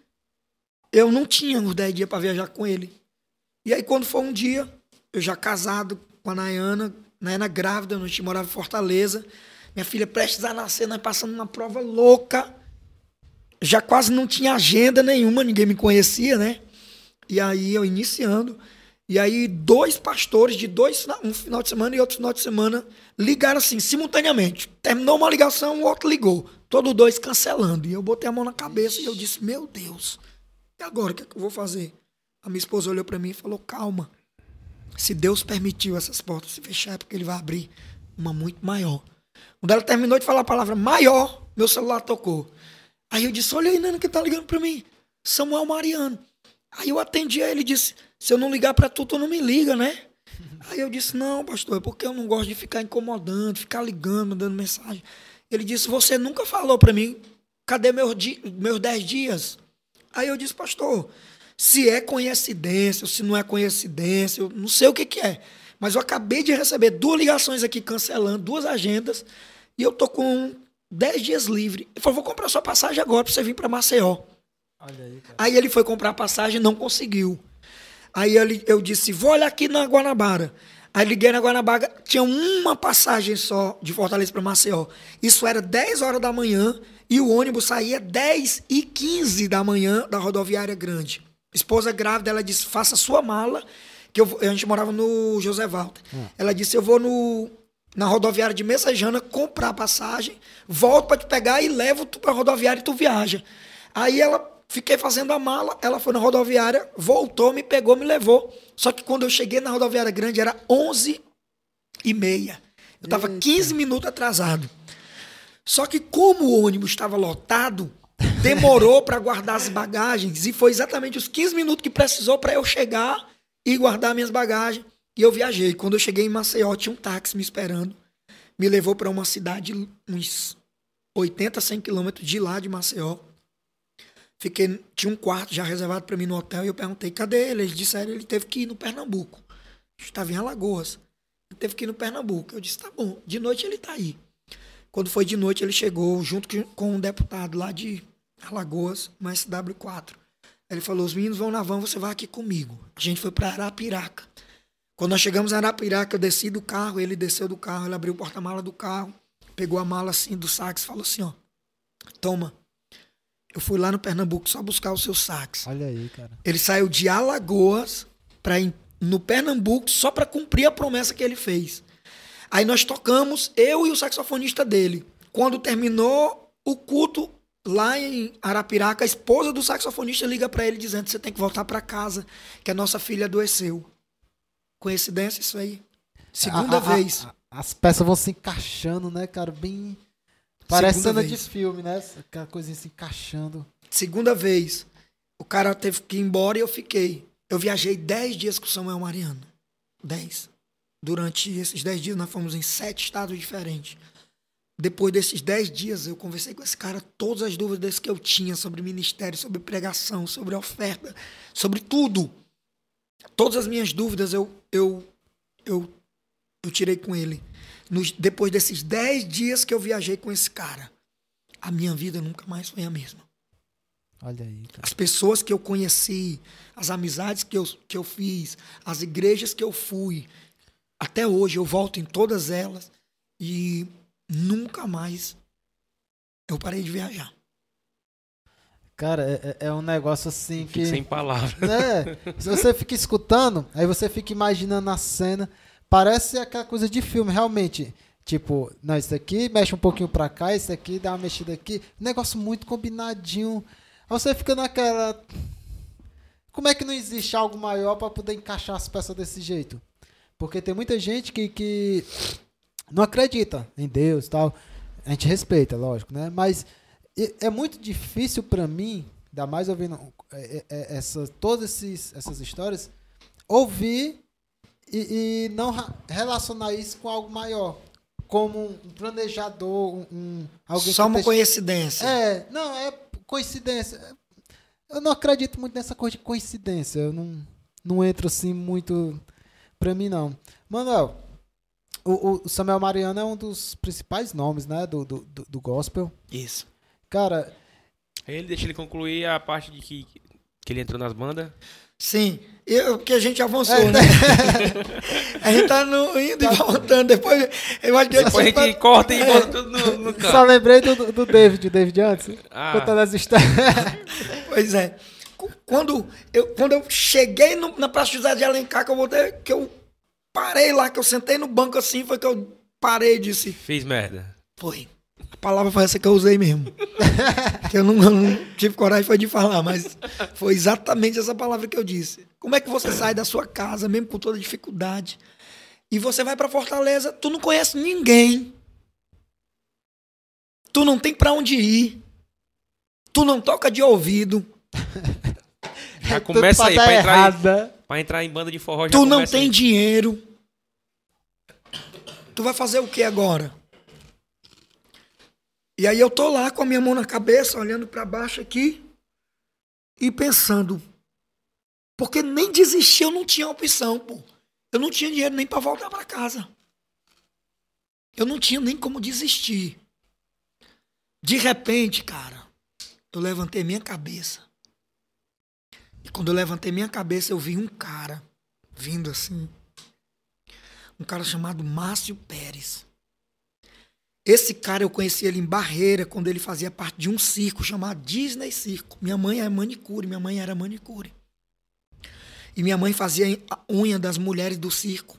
[SPEAKER 4] eu não tinha os 10 dias para viajar com ele. E aí, quando foi um dia, eu já casado com a Nayana, Nayana grávida, a gente morava em Fortaleza. Minha filha prestes a nascer, nós passando uma prova louca já quase não tinha agenda nenhuma, ninguém me conhecia, né? E aí eu iniciando. E aí dois pastores de dois, um final de semana e outro final de semana, ligaram assim, simultaneamente. Terminou uma ligação, o outro ligou. Todos dois cancelando. E eu botei a mão na cabeça e eu disse, meu Deus, e agora o que, é que eu vou fazer? A minha esposa olhou para mim e falou, calma. Se Deus permitiu essas portas se fechar, é porque ele vai abrir uma muito maior. Quando ela terminou de falar a palavra maior, meu celular tocou. Aí eu disse: Olha aí, Nana, que tá ligando pra mim. Samuel Mariano. Aí eu atendi a ele e disse: Se eu não ligar pra tu, tu não me liga, né? <laughs> Aí eu disse: Não, pastor, é porque eu não gosto de ficar incomodando, ficar ligando, mandando mensagem. Ele disse: Você nunca falou pra mim, cadê meus, di meus dez dias? Aí eu disse: Pastor, se é coincidência ou se não é coincidência, eu não sei o que, que é. Mas eu acabei de receber duas ligações aqui cancelando, duas agendas, e eu tô com 10 dias livre. Ele falou: vou comprar sua passagem agora pra você vir para Maceió. Aí, aí, ele foi comprar a passagem não conseguiu. Aí ele, eu disse: vou olhar aqui na Guanabara. Aí liguei na Guanabara, tinha uma passagem só de Fortaleza para Maceió. Isso era 10 horas da manhã e o ônibus saía 10 e 15 da manhã da rodoviária grande. Esposa grávida, ela disse: faça sua mala, que eu, a gente morava no José Walter. Hum. Ela disse: eu vou no, na rodoviária de Messejana comprar passagem, volto para te pegar e levo tu para rodoviária e tu viaja. Aí ela fiquei fazendo a mala, ela foi na rodoviária, voltou, me pegou, me levou. Só que quando eu cheguei na rodoviária grande era 11 e meia. Eu estava 15 minutos atrasado. Só que como o ônibus estava lotado, demorou para guardar as bagagens e foi exatamente os 15 minutos que precisou para eu chegar e guardar minhas bagagens. E eu viajei. Quando eu cheguei em Maceió, tinha um táxi me esperando. Me levou para uma cidade, uns 80, 100 quilômetros de lá de Maceió. Fiquei, tinha um quarto já reservado para mim no hotel e eu perguntei, cadê ele? Eles disseram ele teve que ir no Pernambuco. Estava em Alagoas. Ele teve que ir no Pernambuco. Eu disse, tá bom, de noite ele tá aí. Quando foi de noite, ele chegou junto com um deputado lá de Alagoas, uma SW4. Ele falou, os meninos vão na van, você vai aqui comigo. A gente foi para Arapiraca. Quando nós chegamos em Arapiraca, eu desci do carro, ele desceu do carro, ele abriu o porta-mala do carro, pegou a mala assim do sax e falou assim, ó, toma. Eu fui lá no Pernambuco só buscar os seus sax.
[SPEAKER 1] Olha aí, cara.
[SPEAKER 4] Ele saiu de Alagoas para no Pernambuco só para cumprir a promessa que ele fez. Aí nós tocamos, eu e o saxofonista dele. Quando terminou o culto lá em Arapiraca, a esposa do saxofonista liga para ele dizendo: "Você tem que voltar para casa, que a nossa filha adoeceu". Coincidência isso aí. Segunda a, a, vez.
[SPEAKER 1] A, as peças vão se encaixando, né, cara? Bem. Parece cena de filme, né? Aquela coisinha se encaixando.
[SPEAKER 4] Segunda vez. O cara teve que ir embora e eu fiquei. Eu viajei 10 dias com o Samuel Mariano. 10. Durante esses 10 dias nós fomos em sete estados diferentes. Depois desses 10 dias eu conversei com esse cara todas as dúvidas que eu tinha sobre ministério, sobre pregação, sobre oferta, sobre tudo. Todas as minhas dúvidas eu, eu, eu, eu tirei com ele. Nos, depois desses dez dias que eu viajei com esse cara, a minha vida nunca mais foi a mesma.
[SPEAKER 1] Olha aí. Cara.
[SPEAKER 4] As pessoas que eu conheci, as amizades que eu, que eu fiz, as igrejas que eu fui, até hoje eu volto em todas elas e nunca mais eu parei de viajar.
[SPEAKER 1] Cara, é, é, é um negócio assim que.
[SPEAKER 3] sem palavras. <laughs>
[SPEAKER 1] É, se você fica escutando, aí você fica imaginando a cena. Parece aquela coisa de filme, realmente. Tipo, não, isso aqui mexe um pouquinho pra cá, isso aqui dá uma mexida aqui. Negócio muito combinadinho. Aí você fica naquela. Como é que não existe algo maior para poder encaixar as peças desse jeito? Porque tem muita gente que, que não acredita em Deus tal. A gente respeita, lógico, né? Mas é muito difícil para mim, ainda mais ouvindo é, é, é, essa, todas esses, essas histórias, ouvir e, e, não relacionar isso com algo maior. Como um planejador, um,
[SPEAKER 4] alguém Só uma deixa... coincidência.
[SPEAKER 1] É, não, é coincidência. Eu não acredito muito nessa coisa de coincidência. Eu não, não entro assim muito pra mim, não. Manuel, o, o Samuel Mariano é um dos principais nomes, né, do, do, do gospel.
[SPEAKER 4] Isso.
[SPEAKER 1] Cara.
[SPEAKER 3] Ele deixa ele concluir a parte de que, que ele entrou nas bandas.
[SPEAKER 4] Sim, eu, porque a gente avançou, é, né? <laughs> a gente tá no, indo e voltando. Depois, eu acho que
[SPEAKER 3] Depois a gente tá... corta e volta tudo no, no
[SPEAKER 1] carro. Só lembrei do, do David, o David antes, ah. contando as histórias. <laughs>
[SPEAKER 4] pois é. Quando eu, quando eu cheguei no, na Praça José de Alencar, que eu voltei, que eu parei lá, que eu sentei no banco assim, foi que eu parei e disse.
[SPEAKER 3] Fiz merda.
[SPEAKER 4] Foi palavra foi essa que eu usei mesmo. <laughs> que eu não, não, tive coragem foi de falar, mas foi exatamente essa palavra que eu disse. Como é que você sai da sua casa, mesmo com toda dificuldade, e você vai para Fortaleza, tu não conhece ninguém. Tu não tem pra onde ir. Tu não toca de ouvido. <laughs>
[SPEAKER 3] Já
[SPEAKER 1] É
[SPEAKER 3] começa aí, pra entrar, em,
[SPEAKER 1] errada.
[SPEAKER 3] pra entrar em banda de forró já
[SPEAKER 4] Tu não tem
[SPEAKER 3] aí.
[SPEAKER 4] dinheiro. Tu vai fazer o que agora? E aí eu tô lá com a minha mão na cabeça, olhando pra baixo aqui e pensando. Porque nem desistir eu não tinha opção, pô. Eu não tinha dinheiro nem pra voltar pra casa. Eu não tinha nem como desistir. De repente, cara, eu levantei minha cabeça. E quando eu levantei minha cabeça, eu vi um cara vindo assim. Um cara chamado Márcio Pérez. Esse cara eu conheci ele em Barreira, quando ele fazia parte de um circo chamado Disney Circo. Minha mãe é manicure, minha mãe era manicure. E minha mãe fazia a unha das mulheres do circo.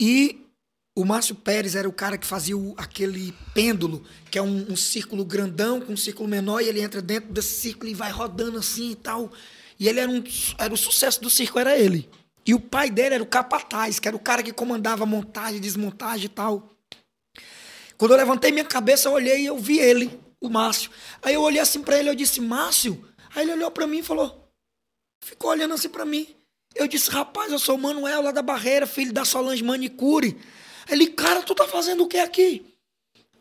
[SPEAKER 4] E o Márcio Pérez era o cara que fazia o- aquele pêndulo, que é um, um círculo grandão com um círculo menor, e ele entra dentro desse círculo e vai rodando assim e tal. E ele era, um, era o sucesso do circo, era ele. E o pai dele era o capataz, que era o cara que comandava montagem, desmontagem e tal. Quando eu levantei minha cabeça, eu olhei e eu vi ele, o Márcio. Aí eu olhei assim pra ele, eu disse, Márcio? Aí ele olhou pra mim e falou, ficou olhando assim pra mim. Eu disse, rapaz, eu sou o Manuel lá da Barreira, filho da Solange Manicure. Ele, cara, tu tá fazendo o que aqui?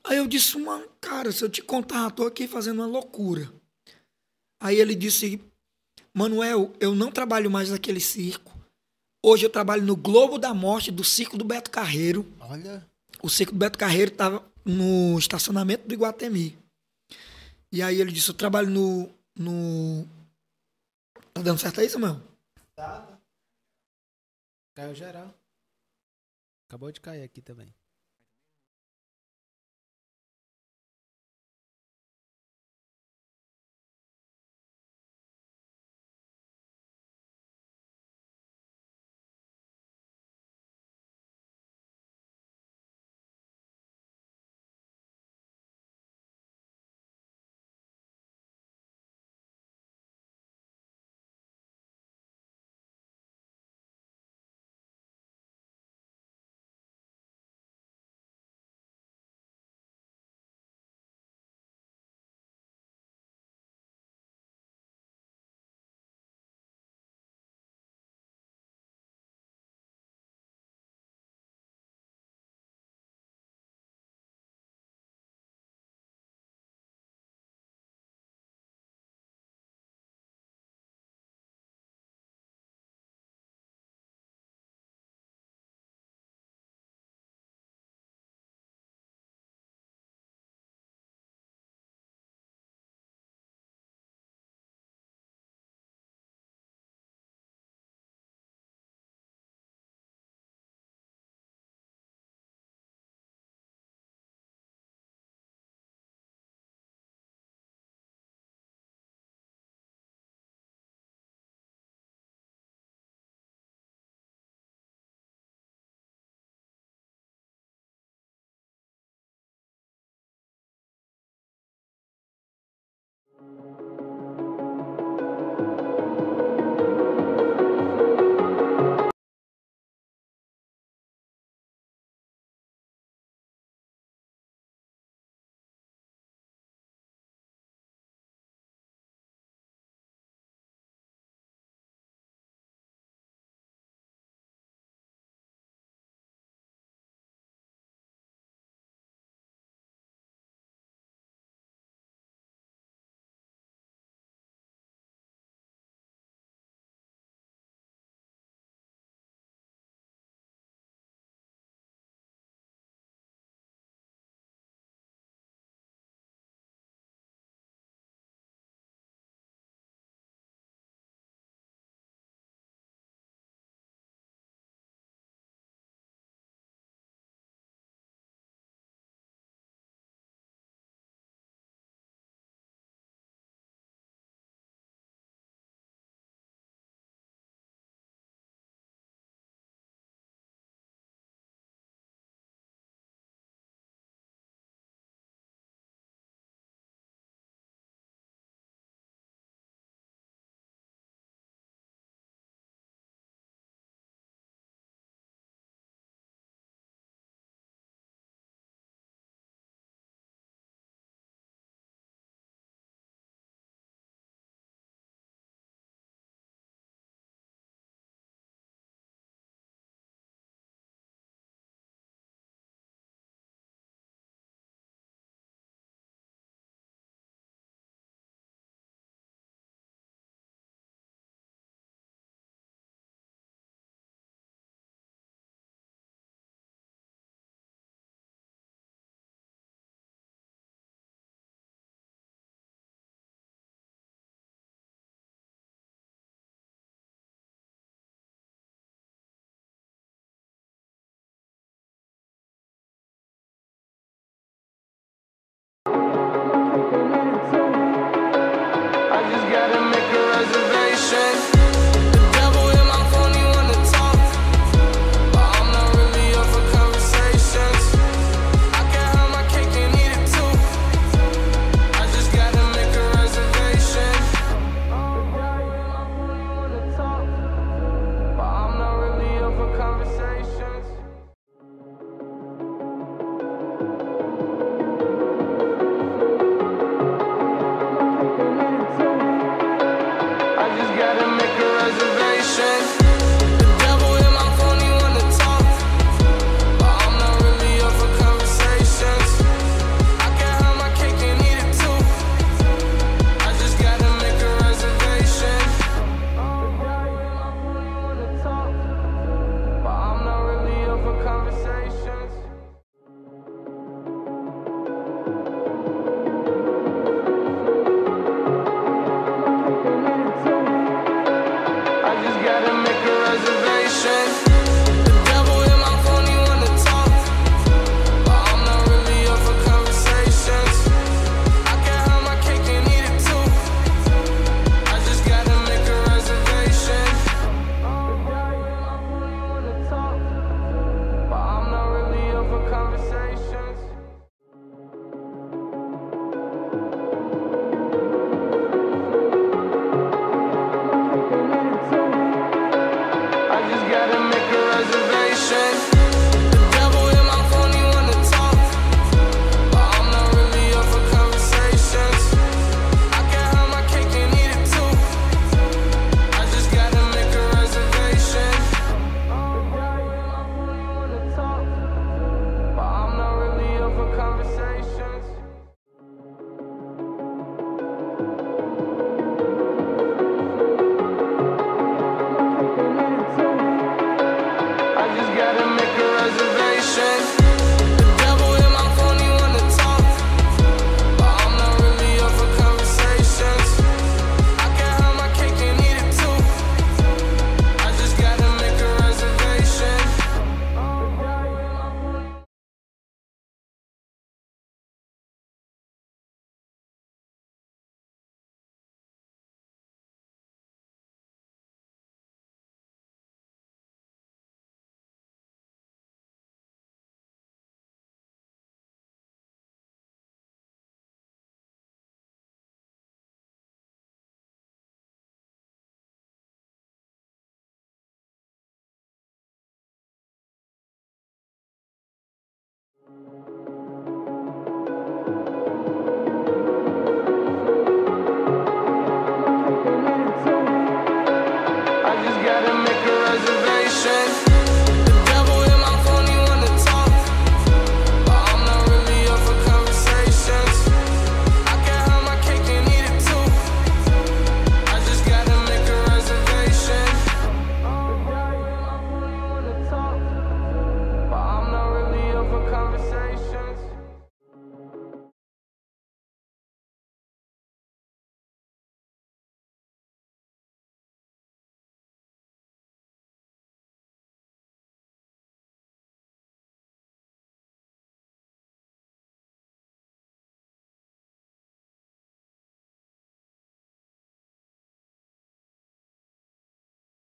[SPEAKER 4] Aí eu disse, mano, cara, se eu te contar, eu tô aqui fazendo uma loucura. Aí ele disse, Manuel, eu não trabalho mais naquele circo. Hoje eu trabalho no Globo da Morte do Circo do Beto Carreiro.
[SPEAKER 1] Olha.
[SPEAKER 4] O Circo do Beto Carreiro estava no estacionamento do Iguatemi. E aí ele disse, eu trabalho no... no... Tá dando certo aí, Samuel?
[SPEAKER 1] Caiu geral. Acabou de cair aqui também.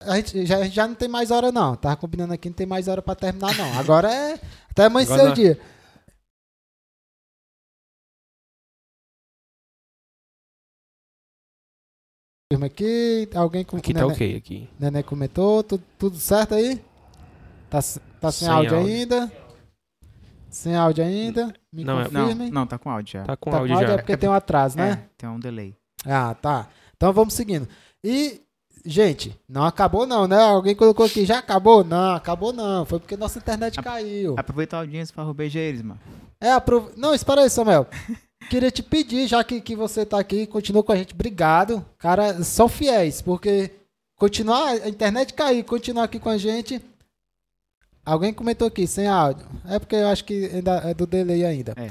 [SPEAKER 5] A
[SPEAKER 1] gente já, a gente já não tem mais hora, não. Tava combinando aqui, não tem mais hora pra terminar, não. Agora é até amanhecer
[SPEAKER 3] Agora
[SPEAKER 1] o dia. Firma Aqui, alguém com
[SPEAKER 3] Aqui tá ok, aqui.
[SPEAKER 1] Nené comentou, tudo, tudo certo aí? Tá, tá sem,
[SPEAKER 3] Sem
[SPEAKER 1] áudio,
[SPEAKER 3] áudio.
[SPEAKER 1] ainda? Sem áudio ainda? Me
[SPEAKER 3] Não, é-
[SPEAKER 2] Não,
[SPEAKER 1] confirme.
[SPEAKER 2] não, tá com áudio já.
[SPEAKER 3] Tá com
[SPEAKER 1] Tá
[SPEAKER 3] áudio
[SPEAKER 1] é
[SPEAKER 3] já.
[SPEAKER 1] porque tem um atraso, né?
[SPEAKER 2] É, tem um delay.
[SPEAKER 1] Ah, tá. Então vamos seguindo. E, gente, não acabou não, né? Alguém colocou aqui, já acabou? Não, acabou não. Foi porque nossa internet caiu.
[SPEAKER 2] Aproveita a audiência pra beijar eles, mano.
[SPEAKER 1] É, aprov... Não, espera aí, Samuel. Queria te pedir, já que, que você tá aqui, continua com a gente. Obrigado. Cara, são fiéis, porque continuar, a internet cair, continuar aqui com a gente. Alguém comentou aqui, sem áudio. É porque eu acho que ainda é do delay ainda.
[SPEAKER 2] É.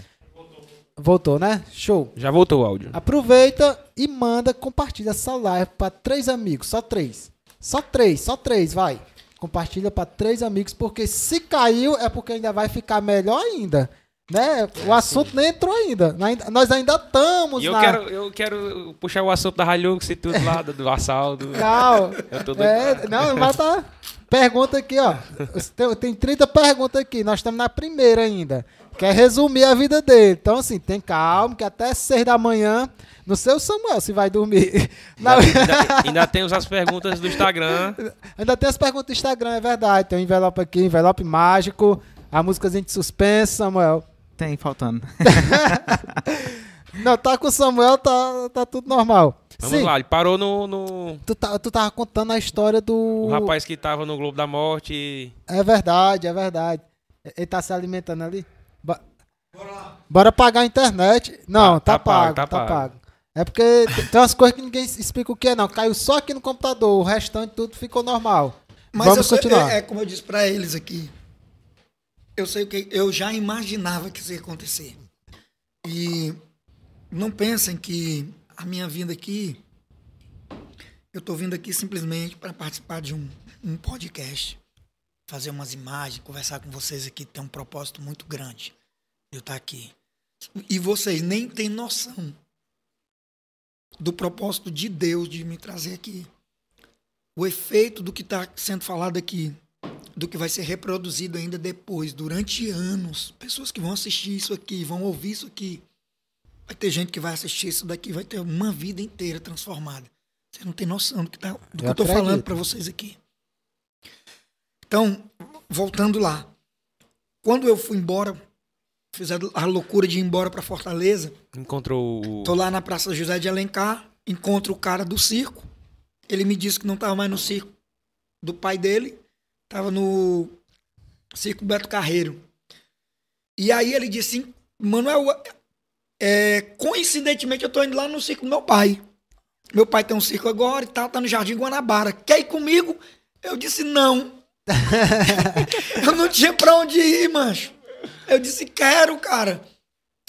[SPEAKER 1] Voltou, né? Show.
[SPEAKER 3] Já voltou o áudio.
[SPEAKER 1] Aproveita e manda, compartilha essa live para três amigos, só três. Só três, só três, vai. Compartilha para três amigos, porque se caiu é porque ainda vai ficar melhor ainda. Né? O assunto nem entrou ainda. Nós ainda estamos
[SPEAKER 3] E eu
[SPEAKER 1] na...
[SPEAKER 3] quero, eu quero puxar o assunto da Hilux e tudo lá, do, do assalto.
[SPEAKER 1] Calma.
[SPEAKER 3] Eu tô.
[SPEAKER 1] É, não, mas tá. Pergunta aqui, ó. Tem, tem 30 perguntas aqui. Nós estamos na primeira ainda. Quer resumir a vida dele. Então, assim, tem calma, que até 6 da manhã. No seu Samuel, se vai dormir. <laughs>
[SPEAKER 3] Ainda, ainda, ainda temos as perguntas do Instagram.
[SPEAKER 1] ainda tem as perguntas do Instagram, é verdade. Tem um envelope aqui, envelope mágico. A músicazinha de suspense, Samuel.
[SPEAKER 2] Tem, faltando. <laughs>
[SPEAKER 1] Não, tá com o Samuel, tá, tá tudo normal.
[SPEAKER 3] Vamos
[SPEAKER 1] Sim,
[SPEAKER 3] lá, ele parou no, no-
[SPEAKER 1] Tu, tá, tu tava contando a história do.
[SPEAKER 3] o rapaz que tava no Globo da Morte.
[SPEAKER 1] É verdade, é verdade. Ele tá se alimentando ali. Bora pagar a internet. Não, tá,
[SPEAKER 3] Tá- tá
[SPEAKER 1] pago,
[SPEAKER 3] pago, tá
[SPEAKER 1] tá,
[SPEAKER 3] pago.
[SPEAKER 1] pago. É porque tem- umas coisas que ninguém explica o que é, não. Caiu só aqui no computador, o restante tudo ficou normal.
[SPEAKER 4] Mas
[SPEAKER 1] Vamos
[SPEAKER 4] eu
[SPEAKER 1] continuar.
[SPEAKER 4] É, é como eu disse pra eles aqui. Eu sei o que eu já imaginava que isso ia acontecer. E não pensem que a minha vinda aqui eu tô vindo aqui simplesmente para participar de um, um podcast, fazer umas imagens, conversar com vocês aqui, tem um propósito muito grande. Eu estar aqui. E vocês nem têm noção do propósito de Deus de me trazer aqui o efeito do que está sendo falado aqui, do que vai ser reproduzido ainda depois, durante anos. Pessoas que vão assistir isso aqui, vão ouvir isso aqui. Vai ter gente que vai assistir isso daqui, vai ter uma vida inteira transformada. Vocês não têm noção do que, tá, do que eu estou falando para vocês aqui. Então, voltando lá. Quando eu fui embora, fiz a, loucura de ir embora para Fortaleza,
[SPEAKER 3] Encontrou o.
[SPEAKER 4] Tô lá na Praça José de Alencar, encontro o cara do circo. Ele me disse que não estava mais no circo do pai dele, estava no circo Beto Carreiro. E aí ele disse assim, Manuel, é, coincidentemente eu tô indo lá no circo do meu pai. Meu pai tem um circo agora e tal, tá no Jardim Guanabara. Quer ir comigo? Eu disse não. <laughs> eu não tinha pra onde ir, mancho. Eu disse, quero, cara.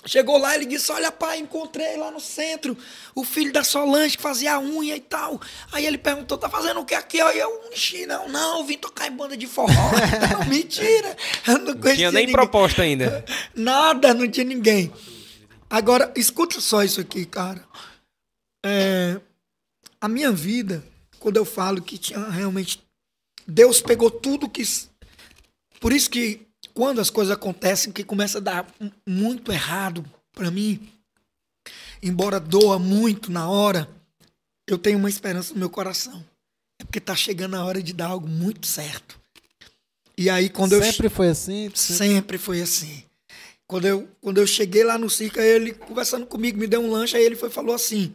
[SPEAKER 4] Chegou lá, ele disse: Olha, pai, encontrei lá no centro o filho da Solange que fazia a unha e tal. Aí ele perguntou: Tá fazendo o que aqui? Aí eu, "Ixi, não, não, eu vim tocar em banda de forró. <laughs> Não, Mentira. Eu não,
[SPEAKER 3] Não tinha nem
[SPEAKER 4] ninguém.
[SPEAKER 3] proposta ainda. <laughs>
[SPEAKER 4] Nada, não tinha ninguém. Agora, escuta só isso aqui, cara. É, a minha vida, quando eu falo que tinha realmente. Deus pegou tudo que. Por isso que quando as coisas acontecem, que começa a dar muito errado pra mim, embora doa muito na hora, eu tenho uma esperança no meu coração. É porque tá chegando a hora de dar algo muito certo. E aí, quando eu
[SPEAKER 1] Sempre foi assim?
[SPEAKER 4] Sempre foi assim. Quando eu, quando eu cheguei lá no circo, ele conversando comigo, me deu um lanche, aí ele foi, falou assim.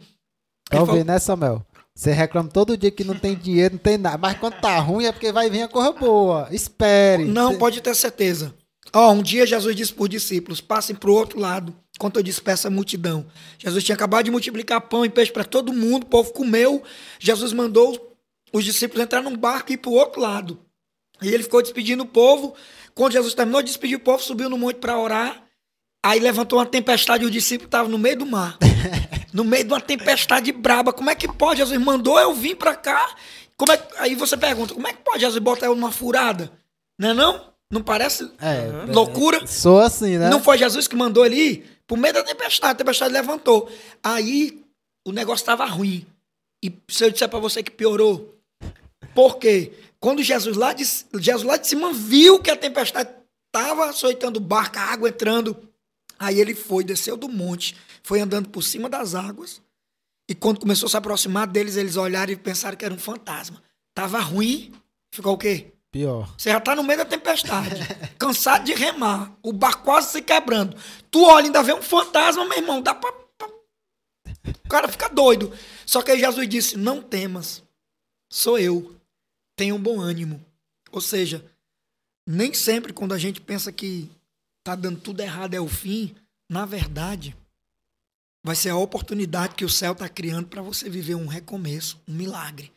[SPEAKER 1] Talvez,
[SPEAKER 4] falou,
[SPEAKER 1] né, Samuel? Você reclama todo dia que não tem dinheiro, não tem nada. Mas quando tá ruim é porque vai vir a coisa boa. Espere.
[SPEAKER 4] não,
[SPEAKER 1] Cê-
[SPEAKER 4] pode ter certeza. Ó, um dia Jesus disse por discípulos: passem pro outro lado, enquanto eu disperso a multidão. Jesus tinha acabado de multiplicar pão e peixe para todo mundo, o povo comeu. Jesus mandou os discípulos entrar num barco e ir pro outro lado. E ele ficou despedindo o povo. Quando Jesus terminou de despedir o povo, subiu no monte para orar. Aí levantou uma tempestade e o discípulo estava no meio do mar. <laughs> no meio de uma tempestade braba. Como é que pode? Jesus mandou eu vir para cá. Como é Aí você pergunta, como é que pode Jesus botar eu numa furada? Não é não? Não parece
[SPEAKER 1] É,
[SPEAKER 4] loucura?
[SPEAKER 1] Sou assim, né?
[SPEAKER 4] Não foi Jesus que mandou ele ir? Por meio da tempestade, a tempestade levantou. Aí o negócio estava ruim. E se eu disser para você que piorou, por quê? Quando Jesus lá de, Jesus lá de cima viu que a tempestade estava açoitando o barco, a água entrando, aí ele foi, desceu do monte, foi andando por cima das águas. E quando começou a se aproximar deles, eles olharam e pensaram que era um fantasma. Tava ruim, ficou o quê?
[SPEAKER 1] Pior.
[SPEAKER 4] Você já tá no meio da tempestade, <laughs> cansado de remar, o barco quase se quebrando. Tu olha ainda vê um fantasma, meu irmão, dá pra. pra- O cara fica doido. Só que aí Jesus disse: Não temas, sou eu, tenha um bom ânimo. Ou seja, nem sempre quando a gente pensa que tá dando tudo errado é o fim, na verdade, vai ser a oportunidade que o céu tá criando para você viver um recomeço, um milagre.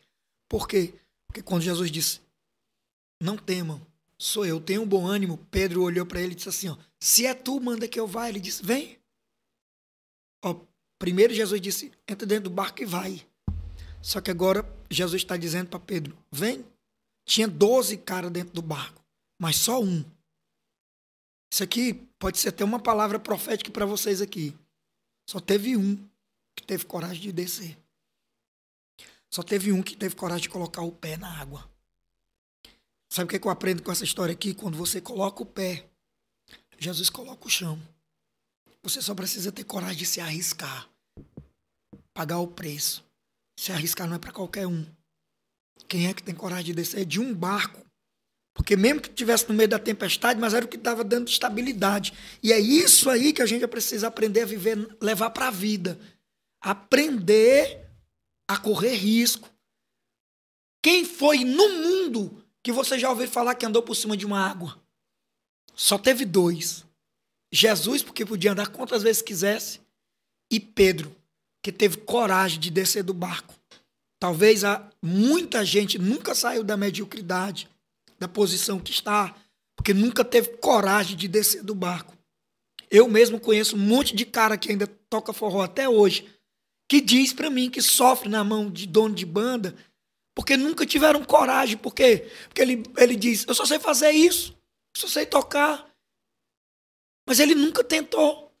[SPEAKER 4] Por quê? Porque quando Jesus disse: não temam, sou eu, tenho um bom ânimo. Pedro olhou para ele e disse assim: ó, Se é tu, manda que eu vá. Ele disse: Vem. Ó, primeiro Jesus disse: Entra dentro do barco e vai. Só que agora Jesus está dizendo para Pedro: Vem. Tinha 12 caras dentro do barco, mas só um. Isso aqui pode ser até uma palavra profética para vocês aqui. Só teve um que teve coragem de descer. Só teve um que teve coragem de colocar o pé na água. Sabe o que, é eu aprendo com essa história aqui? Quando você coloca o pé, Jesus coloca o chão. Você só precisa ter coragem de se arriscar. Pagar o preço. Se arriscar não é para qualquer um. Quem é que tem coragem de descer de um barco? Porque mesmo que estivesse no meio da tempestade, mas era o que estava dando estabilidade. E é isso aí que a gente precisa aprender a viver, levar para a vida. Aprender a correr risco. Quem foi no mundo que você já ouviu falar que andou por cima de uma água? Só teve dois. Jesus, porque podia andar quantas vezes quisesse, e Pedro, que teve coragem de descer do barco. Talvez há muita gente nunca saiu da mediocridade, da posição que está, porque nunca teve coragem de descer do barco. Eu mesmo conheço um monte de cara que ainda toca forró até hoje, que diz pra mim que sofre na mão de dono de banda, porque nunca tiveram coragem. Por quê? Porque ele, ele diz: Eu só sei fazer isso, eu só sei tocar. Mas ele nunca tentou.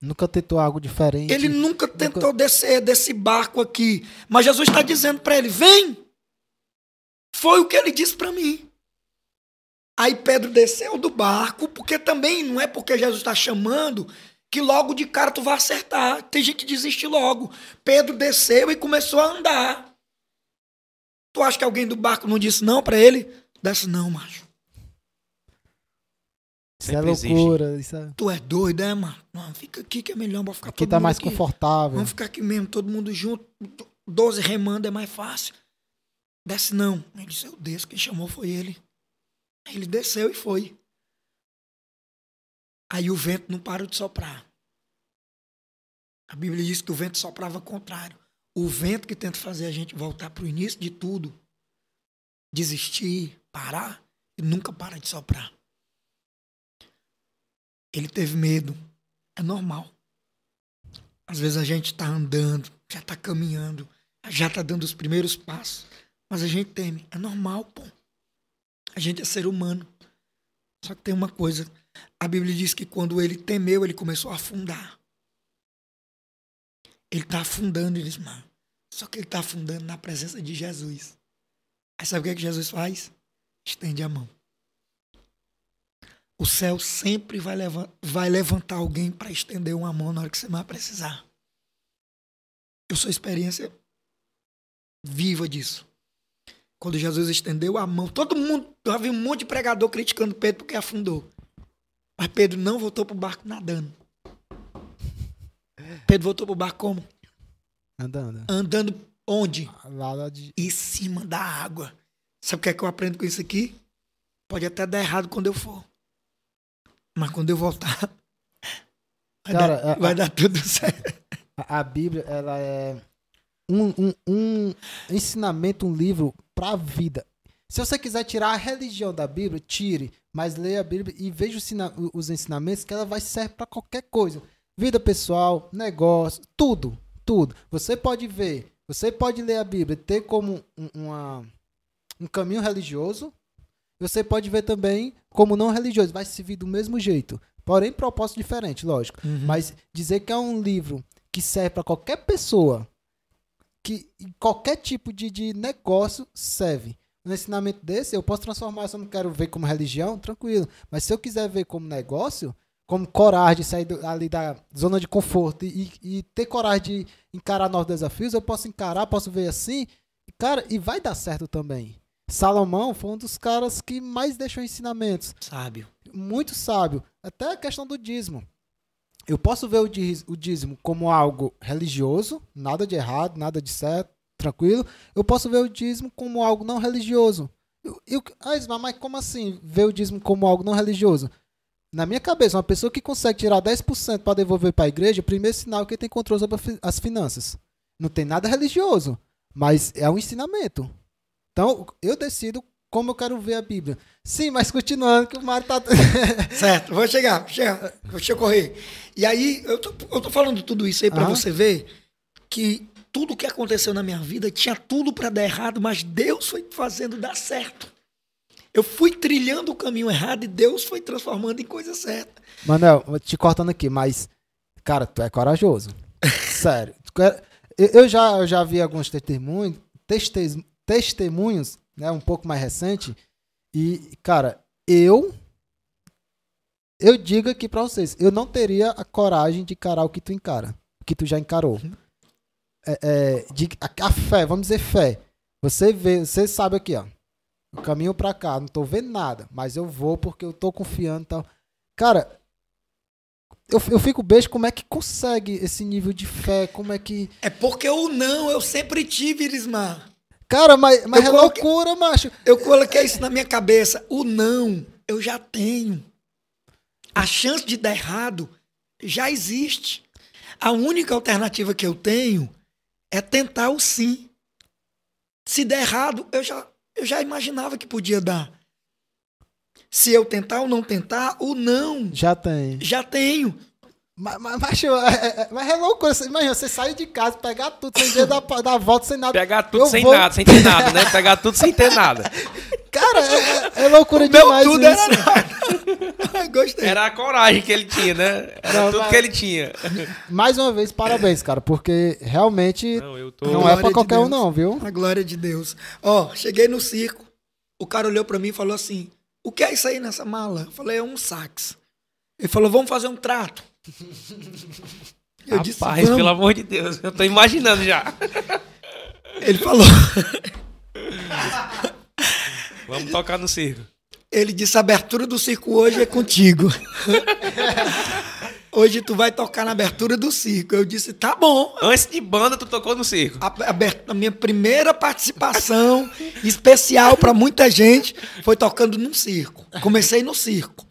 [SPEAKER 1] Nunca tentou algo diferente.
[SPEAKER 4] Ele nunca tentou descer desse barco aqui. Mas Jesus está dizendo para ele: Vem. Foi o que ele disse para mim. Aí Pedro desceu do barco, porque também não é porque Jesus está chamando que logo de cara tu vai acertar. Tem gente que desiste logo. Pedro desceu e começou a andar. Tu acha que alguém do barco não disse não para ele? Desce não, macho.
[SPEAKER 1] Isso é
[SPEAKER 3] Sempre
[SPEAKER 1] loucura. Isso é...
[SPEAKER 4] Tu é doido, é, mano? Não, fica aqui que é melhor, bora ficar
[SPEAKER 1] Aqui
[SPEAKER 4] todo
[SPEAKER 1] tá
[SPEAKER 4] mundo
[SPEAKER 1] mais
[SPEAKER 4] aqui.
[SPEAKER 1] confortável.
[SPEAKER 4] Vamos ficar aqui mesmo, todo mundo junto. Doze remando é mais fácil. Desce não. Ele disse, eu desço, quem chamou foi ele. Ele desceu e foi. Aí o vento não parou de soprar. A Bíblia diz que o vento soprava contrário. O vento que tenta fazer a gente voltar para o início de tudo, desistir, parar, e nunca para de soprar. Ele teve medo. É normal. Às vezes a gente está andando, já está caminhando, já está dando os primeiros passos, mas a gente teme. É normal, pô. A gente é ser humano. Só que tem uma coisa. A Bíblia diz que quando ele temeu, ele começou a afundar. Ele está afundando, Elismar. Só que ele está afundando na presença de Jesus. Aí sabe o que, é que Jesus faz? Estende a mão. O céu sempre vai, leva- vai levantar alguém para estender uma mão na hora que você mais precisar. Eu sou experiência viva disso. Quando Jesus estendeu a mão, todo mundo, vi um monte de pregador criticando Pedro porque afundou. Mas Pedro não voltou pro barco nadando. Pedro voltou pro barco como?
[SPEAKER 1] Anda, anda.
[SPEAKER 4] Andando onde?
[SPEAKER 1] Lá, lá de...
[SPEAKER 4] Em cima da água. Sabe o que é que eu aprendo com isso aqui? Pode até dar errado quando eu for. Mas quando eu voltar, <laughs> vai,
[SPEAKER 1] Cara,
[SPEAKER 4] dar,
[SPEAKER 1] a-
[SPEAKER 4] vai
[SPEAKER 1] a-
[SPEAKER 4] dar tudo certo.
[SPEAKER 1] A, a Bíblia, ela é um, um, um ensinamento, um livro pra vida. Se você quiser tirar a religião da Bíblia, tire, mas leia a Bíblia e veja os, ensina- os ensinamentos que ela vai servir pra qualquer coisa. Vida pessoal, negócio, tudo, tudo. Você pode ver, você pode ler a Bíblia, e ter como um, uma, um caminho religioso, você pode ver também como não religioso, vai servir do mesmo jeito. Porém, propósito diferente, lógico. Mas dizer que é um livro que serve para qualquer pessoa, que qualquer tipo de, de negócio serve. Um ensinamento desse, eu posso transformar, se eu não quero ver como religião, tranquilo. Mas se eu quiser ver como negócio, como coragem de sair do- ali da zona de conforto e, e ter coragem de encarar novos desafios, eu posso encarar, posso ver assim, e, cara, e vai dar certo também. Salomão foi um dos caras que mais deixou ensinamentos
[SPEAKER 4] Sábio.
[SPEAKER 1] muito sábio. Até a questão do dízimo. Eu posso ver o, dízimo como algo religioso, nada de errado, nada de certo, tranquilo. Eu posso ver o dízimo como algo não religioso. Eu, eu, ah, mas como assim ver o dízimo como algo não religioso? Na minha cabeça, uma pessoa que consegue tirar 10% para devolver para a igreja, primeiro sinal é que tem controle sobre as finanças. Não tem nada religioso, mas é um ensinamento. Então, eu decido como eu quero ver a Bíblia. Sim, mas continuando, que o Mário tá. <laughs>
[SPEAKER 4] Certo, vou chegar, vou chegar, vou te correr. E aí, eu tô, eu tô falando tudo isso aí pra
[SPEAKER 1] Aham.
[SPEAKER 4] você ver que tudo que aconteceu na minha vida tinha tudo pra dar errado, mas Deus foi fazendo dar certo. Eu fui trilhando o caminho errado e Deus foi transformando em coisa certa.
[SPEAKER 1] Manel, vou te cortando aqui, mas, cara, tu é corajoso. <laughs> Sério. Eu, eu já, eu já vi alguns testemunhos, testes- testemunhos, né, um pouco mais recente, e, cara, eu. Eu digo aqui pra vocês, eu não teria a coragem de encarar o que tu encara, o que tu já encarou. É, é, de, a, a fé, vamos dizer fé. Você vê, você sabe aqui, ó. O caminho pra cá, não tô vendo nada, mas eu vou porque eu tô confiando e tal. Cara, eu, eu fico beijo como é que consegue esse nível de fé, como é que.
[SPEAKER 4] É porque o não eu sempre tive, Irismar.
[SPEAKER 1] Cara, mas, mas
[SPEAKER 4] Eu
[SPEAKER 1] é
[SPEAKER 4] coloquei-
[SPEAKER 1] loucura, macho.
[SPEAKER 4] Eu coloquei isso na minha cabeça. O não eu já tenho. A chance de dar errado já existe. A única alternativa que eu tenho é tentar o sim. Se der errado, eu já, eu já imaginava que podia dar. Se eu tentar ou não tentar, o não
[SPEAKER 1] Já tem.
[SPEAKER 4] já tenho.
[SPEAKER 1] Mas, mas, macho, é, é- mas é loucura. Você- Imagina, você sair de casa, pegar tudo, sem dar, dar a volta, sem nada.
[SPEAKER 3] Pegar tudo
[SPEAKER 1] Eu
[SPEAKER 3] sem
[SPEAKER 1] vou-
[SPEAKER 3] nada, sem ter nada, né? Pegar tudo sem ter nada. <laughs>
[SPEAKER 1] Cara, é, é- é loucura
[SPEAKER 4] Meu
[SPEAKER 1] demais
[SPEAKER 4] tudo
[SPEAKER 1] isso.
[SPEAKER 4] era nada. <laughs> Gostei.
[SPEAKER 3] Era a coragem que ele tinha, né? Era
[SPEAKER 1] Não,
[SPEAKER 3] tudo
[SPEAKER 1] mas-
[SPEAKER 3] que ele tinha.
[SPEAKER 1] Mais uma vez, parabéns, cara, porque realmente
[SPEAKER 3] Não, tô.
[SPEAKER 1] não, é pra
[SPEAKER 4] de
[SPEAKER 1] qualquer um
[SPEAKER 4] Deus.
[SPEAKER 1] não, viu?
[SPEAKER 4] A glória de Deus. Ó, cheguei no circo. O cara olhou pra mim e falou assim: O que é isso aí nessa mala? Eu falei: É um sax. Ele falou: Vamos fazer um trato. Eu
[SPEAKER 3] Rapaz,
[SPEAKER 4] disse: Vamos.
[SPEAKER 3] pelo amor de Deus, eu tô imaginando já.
[SPEAKER 4] Ele falou:
[SPEAKER 3] Vamos tocar no circo.
[SPEAKER 4] Ele disse: A abertura do circo hoje é contigo. hoje tu vai tocar na abertura do circo. Eu disse: Tá bom.
[SPEAKER 3] Antes de banda, tu tocou no circo.
[SPEAKER 4] A, aber- a minha primeira participação especial para muita gente foi tocando num circo. Comecei no circo.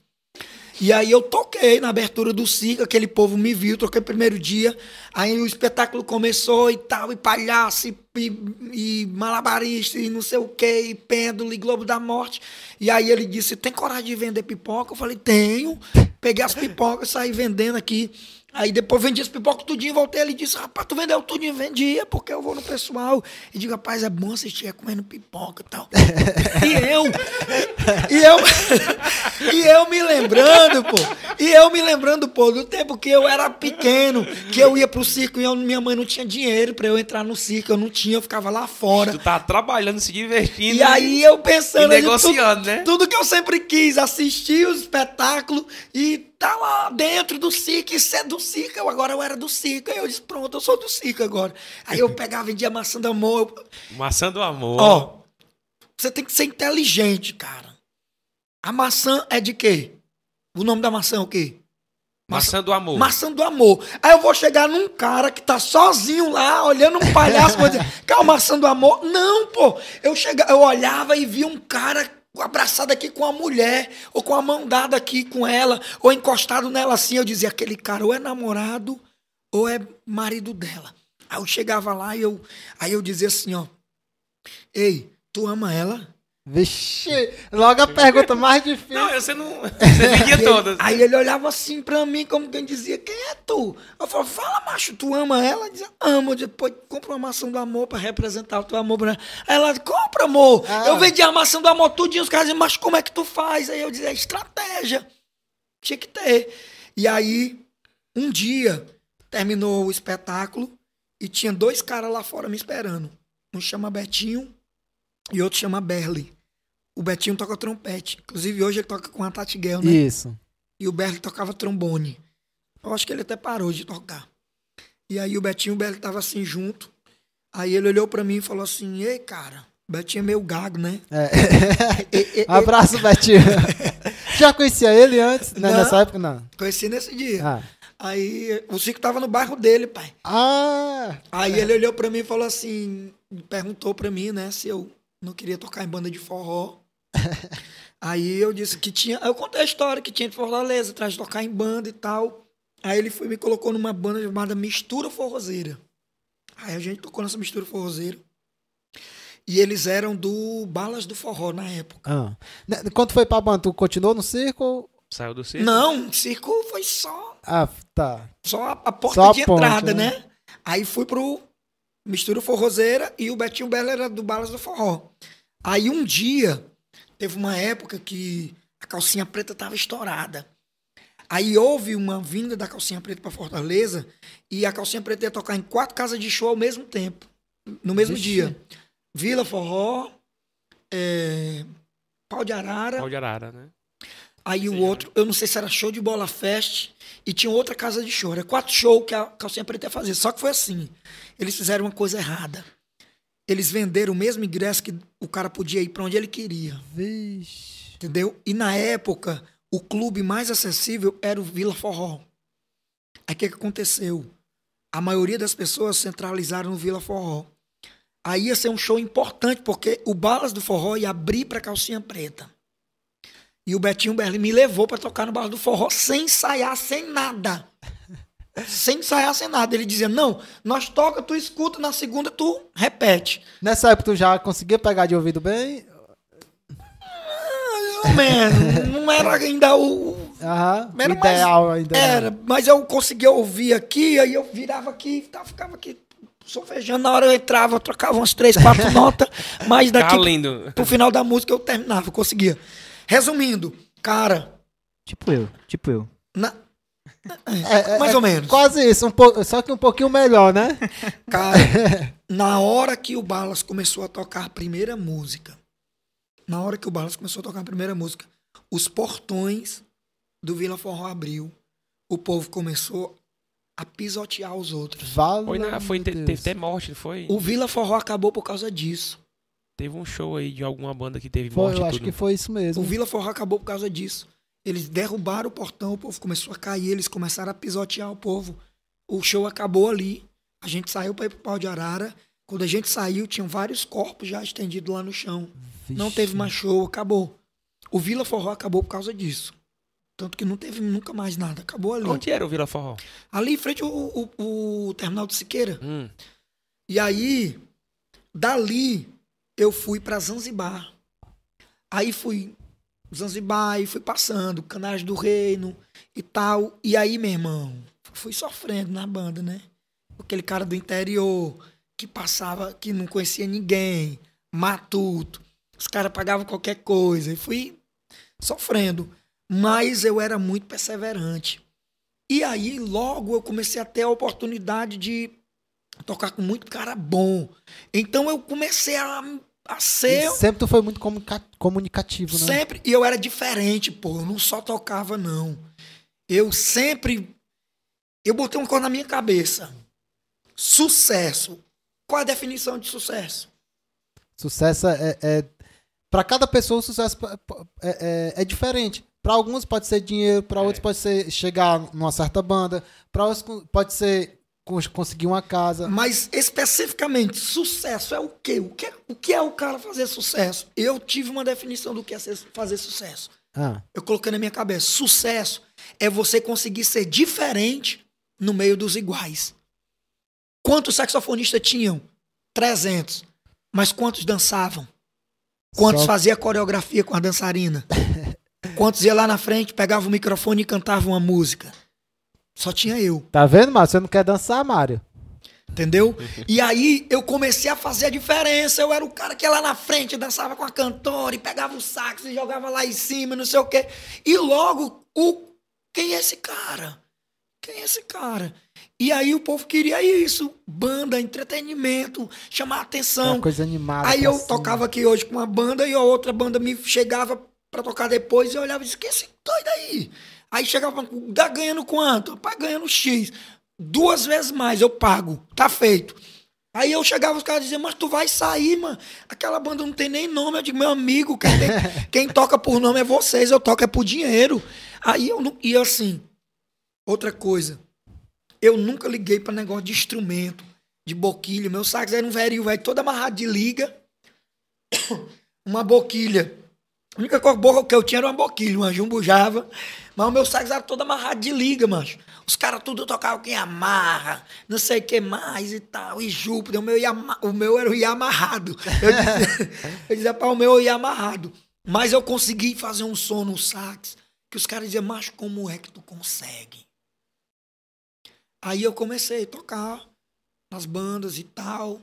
[SPEAKER 4] E aí eu toquei na abertura do circo, aquele povo me viu, toquei o primeiro dia, aí o espetáculo começou e tal, e palhaço, e e, e malabarista e não sei o que, e pêndulo e Globo da Morte. E aí ele disse: Tem coragem de vender pipoca? Eu falei: Tenho. Peguei as pipocas, saí vendendo aqui. Aí depois vendi as pipocas tudinho, voltei. Ele disse: Rapaz, tu vendeu tudinho? Vendia, porque eu vou no pessoal. E digo: Rapaz, é bom assistir comendo pipoca e tal. <laughs> e eu. E eu. <laughs> e eu me lembrando, pô. E eu me lembrando, pô, do tempo que eu era pequeno, que eu ia pro circo e eu- minha mãe não tinha dinheiro pra eu entrar no circo. Eu não tinha, eu ficava lá fora.
[SPEAKER 3] Tu tá trabalhando, se divertindo.
[SPEAKER 4] E aí eu pensando
[SPEAKER 3] E negociando,
[SPEAKER 4] tudo,
[SPEAKER 3] né?
[SPEAKER 4] Tudo que eu sempre quis, assistir o espetáculo e tá lá dentro do circo, e ser do circo. Eu, agora eu era do circo. Aí eu disse, pronto, eu sou do circo agora. Aí eu <laughs> pegava, vendia maçã do amor. eu-
[SPEAKER 3] Maçã do amor.
[SPEAKER 4] Ó, você tem que ser inteligente, cara. A maçã é de quê? O nome da maçã é o quê?
[SPEAKER 3] Maçã do amor.
[SPEAKER 4] Maçã do amor. Aí eu vou chegar num cara que tá sozinho lá, olhando um palhaço, vou dizer, o maçã do amor? Não, pô. Eu, chega, eu olhava e via um cara abraçado aqui com a mulher, ou com a mão dada aqui com ela, ou encostado nela assim. Eu dizia, aquele cara ou é namorado ou é marido dela. Aí eu chegava lá e eu, aí eu dizia assim, ó. Ei, tu ama ela?
[SPEAKER 1] Vixe, logo a pergunta mais difícil.
[SPEAKER 3] Não, você não. Você vendia <laughs>
[SPEAKER 4] Aí ele-
[SPEAKER 3] todas.
[SPEAKER 4] Aí ele olhava assim pra mim, como quem dizia, quem é tu? Eu falava, fala, macho, tu ama ela? Ele dizia, amo. Eu dizia, pô, compra uma maçã do amor pra representar o teu amor. pra ela. Aí ela, compra, amor.
[SPEAKER 1] Ah.
[SPEAKER 4] Eu vendi a maçã do amor tudinho, os caras diziam, mas como é que tu faz? Aí eu dizia, estratégia. Tinha que ter. E aí, um dia, terminou o espetáculo e tinha dois caras lá fora me esperando. Um chama Betinho e outro chama Berli. O Betinho toca trompete. Inclusive, hoje ele toca com a Tati Guel, né?
[SPEAKER 1] Isso.
[SPEAKER 4] E o Berli tocava trombone. Eu acho que ele até parou de tocar. E aí o Betinho e o Berli tava assim junto. Aí ele olhou pra mim e falou assim: Ei, cara, o Betinho é meio gago, né?
[SPEAKER 1] É.
[SPEAKER 4] E- e- <laughs>
[SPEAKER 1] Abraço, Betinho. <laughs> Já conhecia ele antes? né,
[SPEAKER 4] Não.
[SPEAKER 1] Nessa época, não.
[SPEAKER 4] Conheci nesse dia.
[SPEAKER 1] Ah.
[SPEAKER 4] Aí o Cico tava no bairro dele, pai.
[SPEAKER 1] Ah,
[SPEAKER 4] Aí ele olhou pra mim e falou assim: perguntou pra mim, né, se eu não queria tocar em banda de forró. Aí eu disse que tinha. Eu contei a história que tinha de Fortaleza, atrás de tocar em banda e tal. Aí ele foi, me colocou numa banda chamada Mistura Forrozeira. Aí a gente tocou nessa Mistura Forrozeira. E eles eram do Balas do Forró na época.
[SPEAKER 1] ah. Né, Quando foi pra banda, tu continuou no circo?
[SPEAKER 3] Saiu do circo.
[SPEAKER 4] Não, circo foi só
[SPEAKER 1] Ah, tá.
[SPEAKER 4] Só a, a porta
[SPEAKER 1] Só a
[SPEAKER 4] de
[SPEAKER 1] ponte,
[SPEAKER 4] entrada,
[SPEAKER 1] né?
[SPEAKER 4] né? Aí fui pro Mistura Forrozeira e o Betinho Belo era do Balas do Forró. Aí um dia, teve uma época que a calcinha preta tava estourada. Aí houve uma vinda da calcinha preta para Fortaleza e a calcinha preta ia tocar em quatro casas de show ao mesmo tempo, no mesmo
[SPEAKER 1] Vixe.
[SPEAKER 4] dia. Vila Forró, é, Pau de Arara,
[SPEAKER 3] Pau de arara, né?
[SPEAKER 4] Aí o outro, eu não sei se era show de bola fest, e tinha outra casa de show. Era quatro shows que a calcinha preta ia fazer. Só que foi assim. Eles fizeram uma coisa errada. Eles venderam o mesmo ingresso que o cara podia ir para onde ele queria.
[SPEAKER 1] Vixe.
[SPEAKER 4] Entendeu? E na época, o clube mais acessível era o Vila Forró. Aí o que, que aconteceu? A maioria das pessoas centralizaram no Vila Forró. Aí ia ser um show importante, porque o Balas do Forró ia abrir pra calcinha preta. E o Betinho Berlim me levou pra tocar no Balas do Forró sem ensaiar, sem nada. Sem ensaiar, sem nada. Ele dizia: Não, nós toca, tu escuta, na segunda tu repete.
[SPEAKER 1] Nessa época tu já conseguia pegar de ouvido bem?
[SPEAKER 4] Mais ou menos. Não era ainda o,
[SPEAKER 1] Aham.
[SPEAKER 4] Era mais-
[SPEAKER 1] Ideal ainda. né?
[SPEAKER 4] Era, mas eu conseguia ouvir aqui, aí eu virava aqui, tá, ficava aqui solfejando. Na hora eu entrava, eu trocava umas três, quatro <laughs> notas, mas daqui
[SPEAKER 3] lindo.
[SPEAKER 4] pro final da música eu terminava, eu conseguia. Resumindo, cara,
[SPEAKER 2] Tipo eu, tipo eu.
[SPEAKER 4] na-
[SPEAKER 1] É, é,
[SPEAKER 4] mais
[SPEAKER 1] é
[SPEAKER 4] ou menos.
[SPEAKER 1] Quase isso, um só que um pouquinho melhor, né? <laughs>
[SPEAKER 4] Cara, na hora que o Balas começou a tocar a primeira música, na hora que o Balas começou a tocar a primeira música, os portões do Vila Forró abriu, o povo começou a pisotear os outros.
[SPEAKER 1] Vale.
[SPEAKER 3] Foi, na, foi te- teve até morte, não foi?
[SPEAKER 4] O Vila Forró acabou por causa disso.
[SPEAKER 3] Teve um show aí de alguma banda que teve
[SPEAKER 1] Foi,
[SPEAKER 3] morte
[SPEAKER 1] eu acho
[SPEAKER 3] tudo.
[SPEAKER 1] que foi isso mesmo.
[SPEAKER 4] O Vila Forró acabou por causa disso. Eles derrubaram o portão, o povo começou a cair, eles começaram a pisotear o povo. O show acabou ali. A gente saiu para ir pro pau de arara. Quando a gente saiu, tinham vários corpos já estendidos lá no chão. Não
[SPEAKER 1] Vixe.
[SPEAKER 4] teve mais show, acabou. O Vila Forró acabou por causa disso. Tanto que não teve nunca mais nada. Acabou ali.
[SPEAKER 3] Onde era o Vila Forró?
[SPEAKER 4] Ali em frente ao, ao- ao terminal de Siqueira.
[SPEAKER 3] Hum.
[SPEAKER 4] E aí, dali eu fui pra Zanzibar. Aí fui Zanzibar e fui passando, Canais do Reino e tal. E aí, meu irmão, fui sofrendo na banda, né? Aquele cara do interior que passava, que não conhecia ninguém, matuto. Os caras pagavam qualquer coisa. E fui sofrendo. Mas eu era muito perseverante. E aí, logo, eu comecei a ter a oportunidade de tocar com muito cara bom. Então, eu comecei a, a ser.
[SPEAKER 1] E sempre tu foi muito comunica- comunicativo, né?
[SPEAKER 4] Sempre. E eu era diferente, pô. Eu não só tocava, não. Eu sempre. Eu botei uma coisa na minha cabeça. Sucesso. Qual a definição de sucesso?
[SPEAKER 1] Sucesso é, é para cada pessoa o sucesso é, é, é diferente. Para alguns pode ser dinheiro, para outros pode ser chegar numa certa banda, para outros pode ser conseguir uma casa.
[SPEAKER 4] Mas especificamente, sucesso é o quê? O que é, o que é o cara fazer sucesso? Eu tive uma definição do que é fazer sucesso.
[SPEAKER 1] Ah,
[SPEAKER 4] Eu coloquei na minha cabeça. Sucesso é você conseguir ser diferente no meio dos iguais. Quantos saxofonistas tinham? 300. Mas quantos dançavam? Quantos
[SPEAKER 1] Só-
[SPEAKER 4] fazia coreografia com a dançarina? <laughs> Quantos ia lá na frente, pegava o microfone e cantava uma música? Só tinha eu.
[SPEAKER 1] tá vendo, Mário? Você não quer dançar, Mário?
[SPEAKER 4] Entendeu? E aí eu comecei a fazer a diferença. Eu era o cara que ia lá na frente, dançava com a cantora e pegava o sax e jogava lá em cima, não sei o quê. E logo, o quem é esse cara? Quem é esse cara? E aí o povo queria isso, banda, entretenimento, chamar atenção.
[SPEAKER 1] Uma coisa animada.
[SPEAKER 4] Aí eu
[SPEAKER 1] cima.
[SPEAKER 4] tocava aqui hoje com uma banda e a outra banda me chegava pra tocar depois e eu olhava e disse, que esse doido aí? Aí chegava, tá ganhando quanto? Rapaz, ganhando X. Duas vezes mais eu pago, tá feito. Aí eu chegava, os caras diziam, mas tu vai sair, mano. Aquela banda não tem nem nome. Eu digo, meu amigo, quem, tem- <laughs> quem toca por nome é vocês, eu toco é por dinheiro. Aí eu não. E assim, outra coisa. Eu nunca liguei pra negócio de instrumento, de boquilha. Meu sax era um velho, velho, todo amarrado de liga. <coughs> Uma boquilha. A única boa que eu tinha era uma boquilha, uma jumbujava. Mas o meu sax era todo amarrado de liga, macho. Os caras tudo tocavam quem amarra, não sei o que mais e tal. E Júpiter, o meu, ia, o meu era o ia amarrado. Eu dizia, <laughs> dizia para o meu ia amarrado. Mas eu consegui fazer um som no sax que os caras diziam, macho, como é que tu consegue? Aí eu comecei a tocar nas bandas e tal.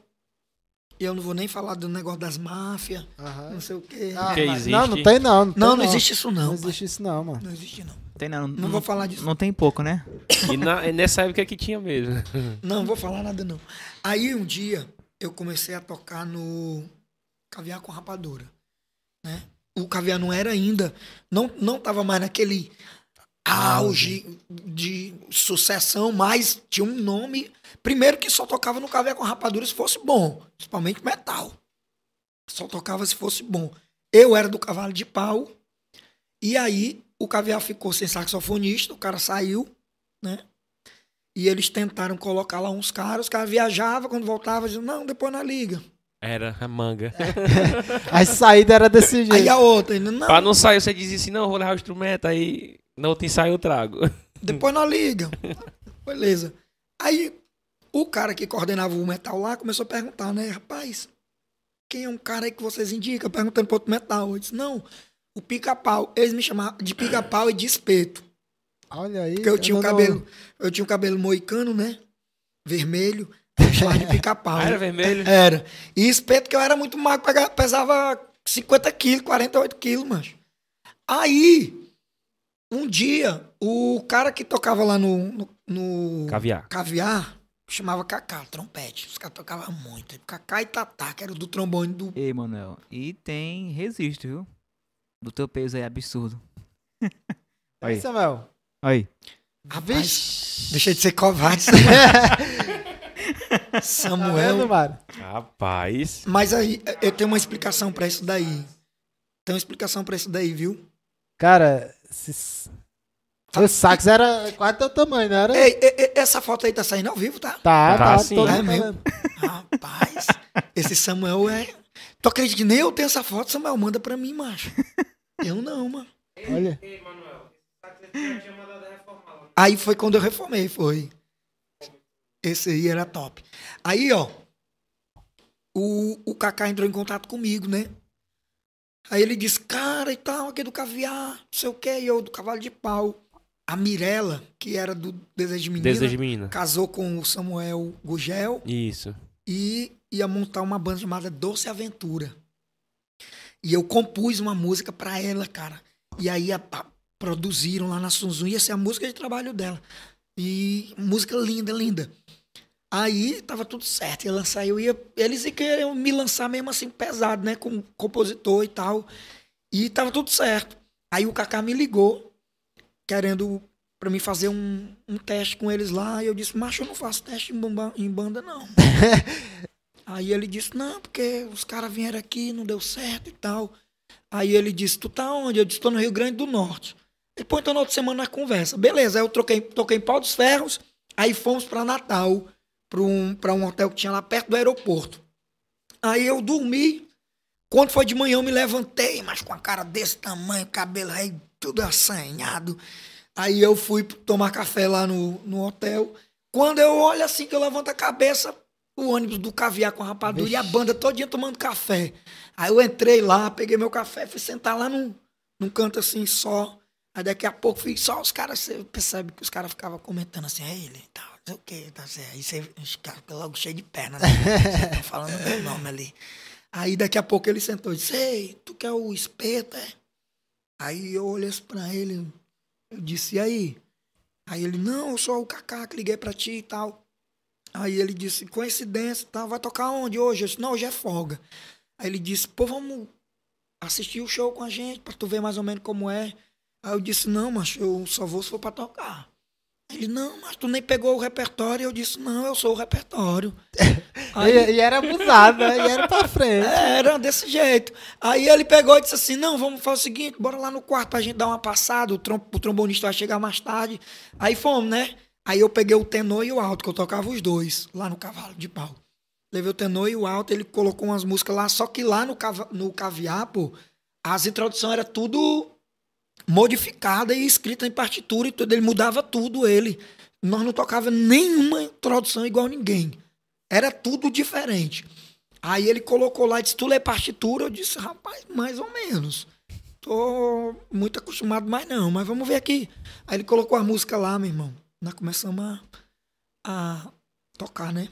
[SPEAKER 4] E eu não vou nem falar do negócio das máfias,
[SPEAKER 1] Aham.
[SPEAKER 4] não sei o quê.
[SPEAKER 1] Ah,
[SPEAKER 3] Que existe.
[SPEAKER 1] Não, não tem não. Não, tem,
[SPEAKER 4] não, não existe isso não.
[SPEAKER 1] Não
[SPEAKER 4] pai.
[SPEAKER 1] existe isso não, mano.
[SPEAKER 4] Não existe não.
[SPEAKER 2] Tem não.
[SPEAKER 4] Não vou falar disso.
[SPEAKER 2] Não tem pouco, né?
[SPEAKER 3] E na- nessa época que tinha mesmo.
[SPEAKER 4] Não, <laughs> não vou falar nada não. Aí um dia eu comecei a tocar no Caviar com Rapadura, né? O Caviar não era ainda, não não tava mais naquele auge de sucessão, mas tinha um nome, primeiro que só tocava no Caviar com Rapadura se fosse bom, principalmente metal. Só tocava se fosse bom. Eu era do Cavalo de Pau, e aí o Caviar ficou sem saxofonista, o cara saiu, né? E eles tentaram colocar lá uns caras, os caras viajavam, quando voltavam, diziam, não, depois na liga.
[SPEAKER 3] Era a manga. <laughs>
[SPEAKER 1] A saída era desse jeito.
[SPEAKER 4] Aí a outra, não,
[SPEAKER 3] Pra não sair, você dizia assim, não, vou levar o instrumento, aí na outra ensaio eu trago. <laughs>
[SPEAKER 4] depois na liga. Beleza. Aí o cara que coordenava o metal lá começou a perguntar, né, rapaz, quem é um cara aí que vocês indicam? Perguntando pro outro metal. Eu disse, não, o pica-pau. Eles me chamavam de pica-pau e de espeto.
[SPEAKER 1] Olha aí.
[SPEAKER 4] Porque eu tinha o
[SPEAKER 1] não-
[SPEAKER 4] cabelo, eu tinha o cabelo moicano, né? Vermelho, me chamava de pica-pau.
[SPEAKER 3] Era vermelho?
[SPEAKER 4] Era. E espeto que eu era muito magro, pesava 50 quilos, 48 quilos, mancho. Aí, um dia, o cara que tocava lá no, no, no
[SPEAKER 3] Caviar.
[SPEAKER 4] caviar chamava Cacá, trompete. Os caras tocavam muito. Cacá e Tatá, que era o do trombone do.
[SPEAKER 2] Ei, Manuel. E tem resiste, viu? Do teu peso aí, absurdo. <laughs>
[SPEAKER 1] Aí,
[SPEAKER 2] Aí.
[SPEAKER 1] Samuel.
[SPEAKER 2] Aí.
[SPEAKER 4] Rapaz, deixa de ser covarde, <laughs> <laughs>
[SPEAKER 1] Tá
[SPEAKER 4] Samuel.
[SPEAKER 1] vendo, Mário?
[SPEAKER 3] Rapaz.
[SPEAKER 4] Mas aí, eu tenho uma explicação pra isso daí. Tem uma explicação pra isso daí, viu?
[SPEAKER 1] Cara, esses... o sax era quase teu tamanho, não era?
[SPEAKER 4] Ei, ei, ei, essa foto aí tá saindo ao vivo, tá?
[SPEAKER 1] Tá,
[SPEAKER 3] Tá
[SPEAKER 1] tá.
[SPEAKER 3] sim.
[SPEAKER 1] todo
[SPEAKER 4] É mesmo. Rapaz, esse Samuel é. Tu acredita que nem eu tenho essa foto, Samuel? Manda pra mim, macho. Eu não, mano.
[SPEAKER 1] Olha.
[SPEAKER 4] Aí foi quando eu reformei, foi. Esse aí era top. Aí, ó. o, o Kaká entrou em contato comigo, né? Aí ele disse, cara, e tal, aqui do caviar, não sei o quê, e eu do cavalo de pau. A Mirella, que era do Desejo de Menina,
[SPEAKER 3] Desejo de menina.
[SPEAKER 4] casou com o Samuel Gugel
[SPEAKER 3] Isso.
[SPEAKER 4] e ia montar uma banda chamada Doce Aventura. E eu compus uma música pra ela, cara. E aí a- a- produziram lá na Sunzun, ia ser a música de trabalho dela. E música linda, linda. Aí tava tudo certo, ia lançar, eu ia, eles iam querer me lançar mesmo assim pesado, né, com compositor e tal. E tava tudo certo. Aí o Kaká me ligou, querendo pra mim fazer um, um teste com eles lá. E eu disse, macho, eu não faço teste em, bomba- em banda, não. <laughs> Aí ele disse, não, porque os caras vieram aqui, não deu certo e tal. Aí ele disse, tu tá onde? Eu disse, tô no Rio Grande do Norte. Ele, pô, então na outra semana nós conversa. Beleza, aí eu troquei, toquei em Pau dos Ferros, aí fomos pra Natal, pra um, pra um hotel que tinha lá perto do aeroporto. Aí eu dormi, quando foi de manhã eu me levantei, mas com a cara desse tamanho, cabelo aí tudo assanhado. Aí eu fui tomar café lá no, no hotel. Quando eu olho assim, que eu levanto a cabeça, o ônibus do caviar com rapadura e a banda todinha tomando café. Aí eu entrei lá, peguei meu café, fui sentar lá num, num canto assim só. Aí daqui a pouco fui só os caras, você percebe que os caras ficavam comentando assim, é ele e tal, o que, tá certo. Aí você, os caras ficam logo cheio de perna, né? Você tá falando meu nome ali. Aí daqui a pouco ele sentou e disse, ei, tu quer o espeto, é? Aí eu olhei assim pra ele, eu disse, e aí? Aí ele, não, eu sou o Kaká que liguei pra ti e tal. Aí ele disse, coincidência tal, vai tocar onde hoje? Eu disse, não, hoje é folga. Aí ele disse, pô, vamos assistir o show com a gente, pra tu ver mais ou menos como é. Aí eu disse, não, mas eu só vou se for pra tocar. Ele, não, mas tu nem pegou o repertório. Eu disse, não, eu sou o repertório. Aí, <laughs>
[SPEAKER 1] E, era abusado, né? E era pra frente.
[SPEAKER 4] era desse jeito. Aí ele pegou e disse assim: não, vamos fazer o seguinte, bora lá no quarto pra gente dar uma passada. O, trom o trombonista vai chegar mais tarde. Aí fomos, né? Aí eu peguei o tenor e o alto, que eu tocava os dois, lá no cavalo de pau. Levei o tenor e o alto, ele colocou umas músicas lá, só que lá no, cava no caviar, pô, as introduções era tudo modificada e escrita em partitura e tudo. Ele mudava tudo, ele. Nós não tocava nenhuma introdução igual ninguém. Era tudo diferente. Aí ele colocou lá e disse, tu lê partitura? Eu disse, rapaz, mais ou menos. Tô muito acostumado, mas não, mas vamos ver aqui. Aí ele colocou a música lá, meu irmão. Nós começamos a, a tocar, né?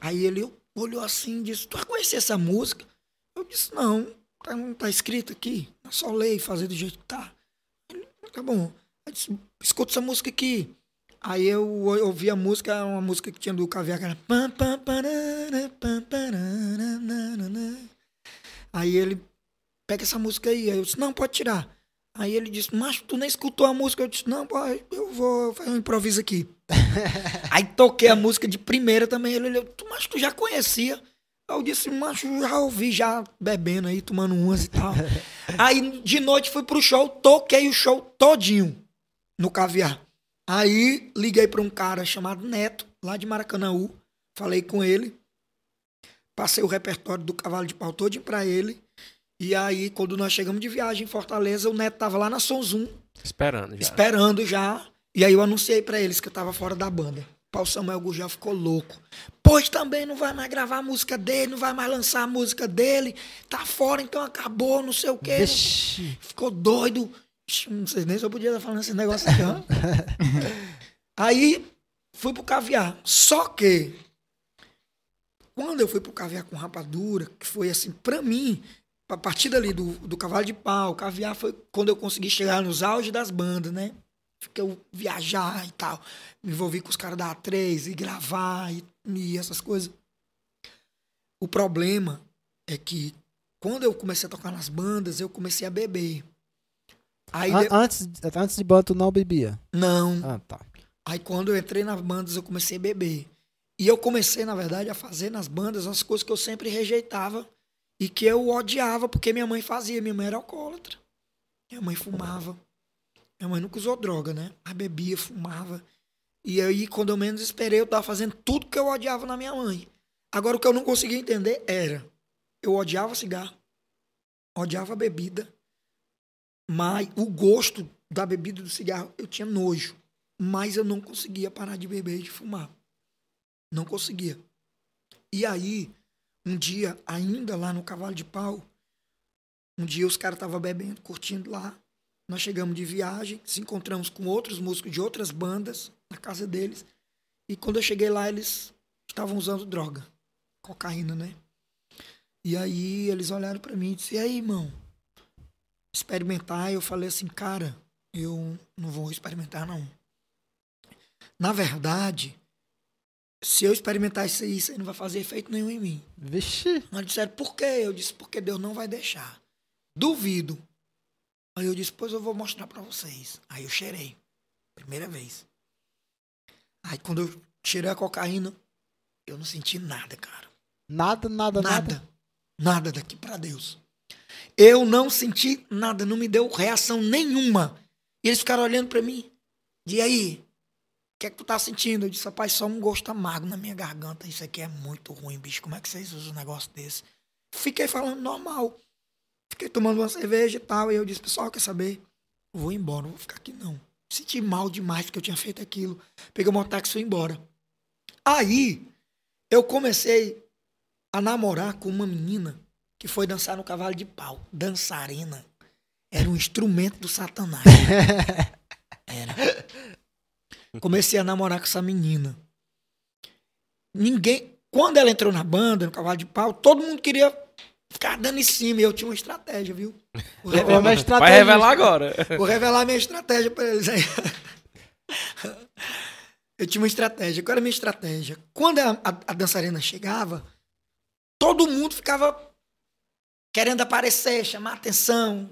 [SPEAKER 4] Aí ele olhou assim e disse, tu conhecia essa música? Eu disse, não, tá, não tá escrito aqui. É só ler e fazer do jeito que tá. Tá bom. Disse, escuta essa música aqui. Aí eu ou- ouvi a música, uma música que tinha do Caviar, que era... Aí ele, pega essa música aí. Aí eu disse, não, pode tirar. Aí ele disse, mas tu nem escutou a música. Eu disse, não, pai, eu vou fazer um improviso aqui. <laughs> aí toquei a música de primeira também. Ele olhou, "Tu- mas tu já conhecia? Aí Eu disse, macho, já ouvi, já bebendo aí, tomando umas e tal. <laughs> aí de noite fui pro show, toquei o show todinho no caviar. Aí liguei para um cara chamado Neto, lá de Maracanãú. Falei com ele. Passei o repertório do Cavalo de Pau todinho pra ele. E aí, quando nós chegamos de viagem em Fortaleza, o Neto tava lá na Sonzum,
[SPEAKER 3] Esperando já.
[SPEAKER 4] esperando já. E aí eu anunciei pra eles que eu tava fora da banda. Paulo Samuel Gurgel ficou louco. Pois também não vai mais gravar a música dele, não vai mais lançar a música dele. Tá fora, então acabou, não sei o quê.
[SPEAKER 1] Vixe.
[SPEAKER 4] Ficou doido. Não sei nem se eu podia estar falando esse negócio aqui, ó. <laughs> Aí fui pro caviar. Só que quando eu fui pro caviar com rapadura, que foi assim, pra mim, a partir dali do, do cavalo de pau, caviar foi quando eu consegui chegar nos auges das bandas, né? Fiquei eu viajar e tal. Me envolvi com os caras da A3 e gravar e, e essas coisas. O problema é que quando eu comecei a tocar nas bandas, eu comecei a beber. Aí,
[SPEAKER 1] An-
[SPEAKER 4] de-
[SPEAKER 1] Antes, antes de banda, tu não bebia.
[SPEAKER 4] não.
[SPEAKER 1] Ah, tá.
[SPEAKER 4] Aí quando eu entrei nas bandas, eu comecei a beber. E eu comecei, na verdade, a fazer nas bandas as coisas que eu sempre rejeitava e que eu odiava porque minha mãe fazia. Minha mãe era alcoólatra. Minha mãe fumava. Minha mãe nunca usou droga, né? Mas bebia, fumava. E aí, quando eu menos esperei, eu tava fazendo tudo que eu odiava na minha mãe. Agora, o que eu não conseguia entender era: eu odiava cigarro, odiava bebida, mas o gosto da bebida e do cigarro eu tinha nojo. Mas eu não conseguia parar de beber e de fumar. Não conseguia. E aí, um dia, ainda lá no Cavalo de Pau, um dia os caras estavam bebendo, curtindo lá. Nós chegamos de viagem, se encontramos com outros músicos de outras bandas na casa deles. E quando eu cheguei lá, eles estavam usando droga, cocaína, né? E aí eles olharam pra mim e disseram: E aí, irmão? Experimentar? Eu falei assim, cara, eu não vou experimentar, não. Na verdade, se eu experimentar isso aí, isso aí não vai fazer efeito nenhum em mim.
[SPEAKER 1] Vixe.
[SPEAKER 4] Mas disseram, por quê? Eu disse, porque Deus não vai deixar. Duvido. Aí eu disse, pois eu vou mostrar pra vocês. Aí eu cheirei. Primeira vez. Aí quando eu cheirei a cocaína, eu não senti nada, cara.
[SPEAKER 1] Nada, nada, nada.
[SPEAKER 4] Nada. Nada daqui pra Deus. Eu não senti nada, não me deu reação nenhuma. E eles ficaram olhando pra mim. E aí? O que é que tu tá sentindo? Eu disse, rapaz, só um gosto amargo na minha garganta. Isso aqui é muito ruim, bicho. Como é que vocês usam um negócio desse? Fiquei falando normal. Fiquei tomando uma cerveja e tal. E eu disse, pessoal, quer saber? Vou embora, não vou ficar aqui não. Senti mal demais porque eu tinha feito aquilo. Peguei um táxi e fui embora. Aí, eu comecei a namorar com uma menina que foi dançar no cavalo de pau. Dançarina. Era um instrumento do satanás. <laughs> Era. Comecei a namorar com essa menina. Ninguém. Quando ela entrou na banda, no cavalo de pau, todo mundo queria ficar dando em cima. E eu tinha uma estratégia, viu? Vou revelar,
[SPEAKER 1] uma
[SPEAKER 3] Vai
[SPEAKER 1] estratégia.
[SPEAKER 3] revelar agora.
[SPEAKER 4] vou revelar minha estratégia pra eles aí. <laughs> Eu tinha uma estratégia. Qual era a minha estratégia? Quando a, a, a dançarina chegava, todo mundo ficava querendo aparecer, chamar atenção,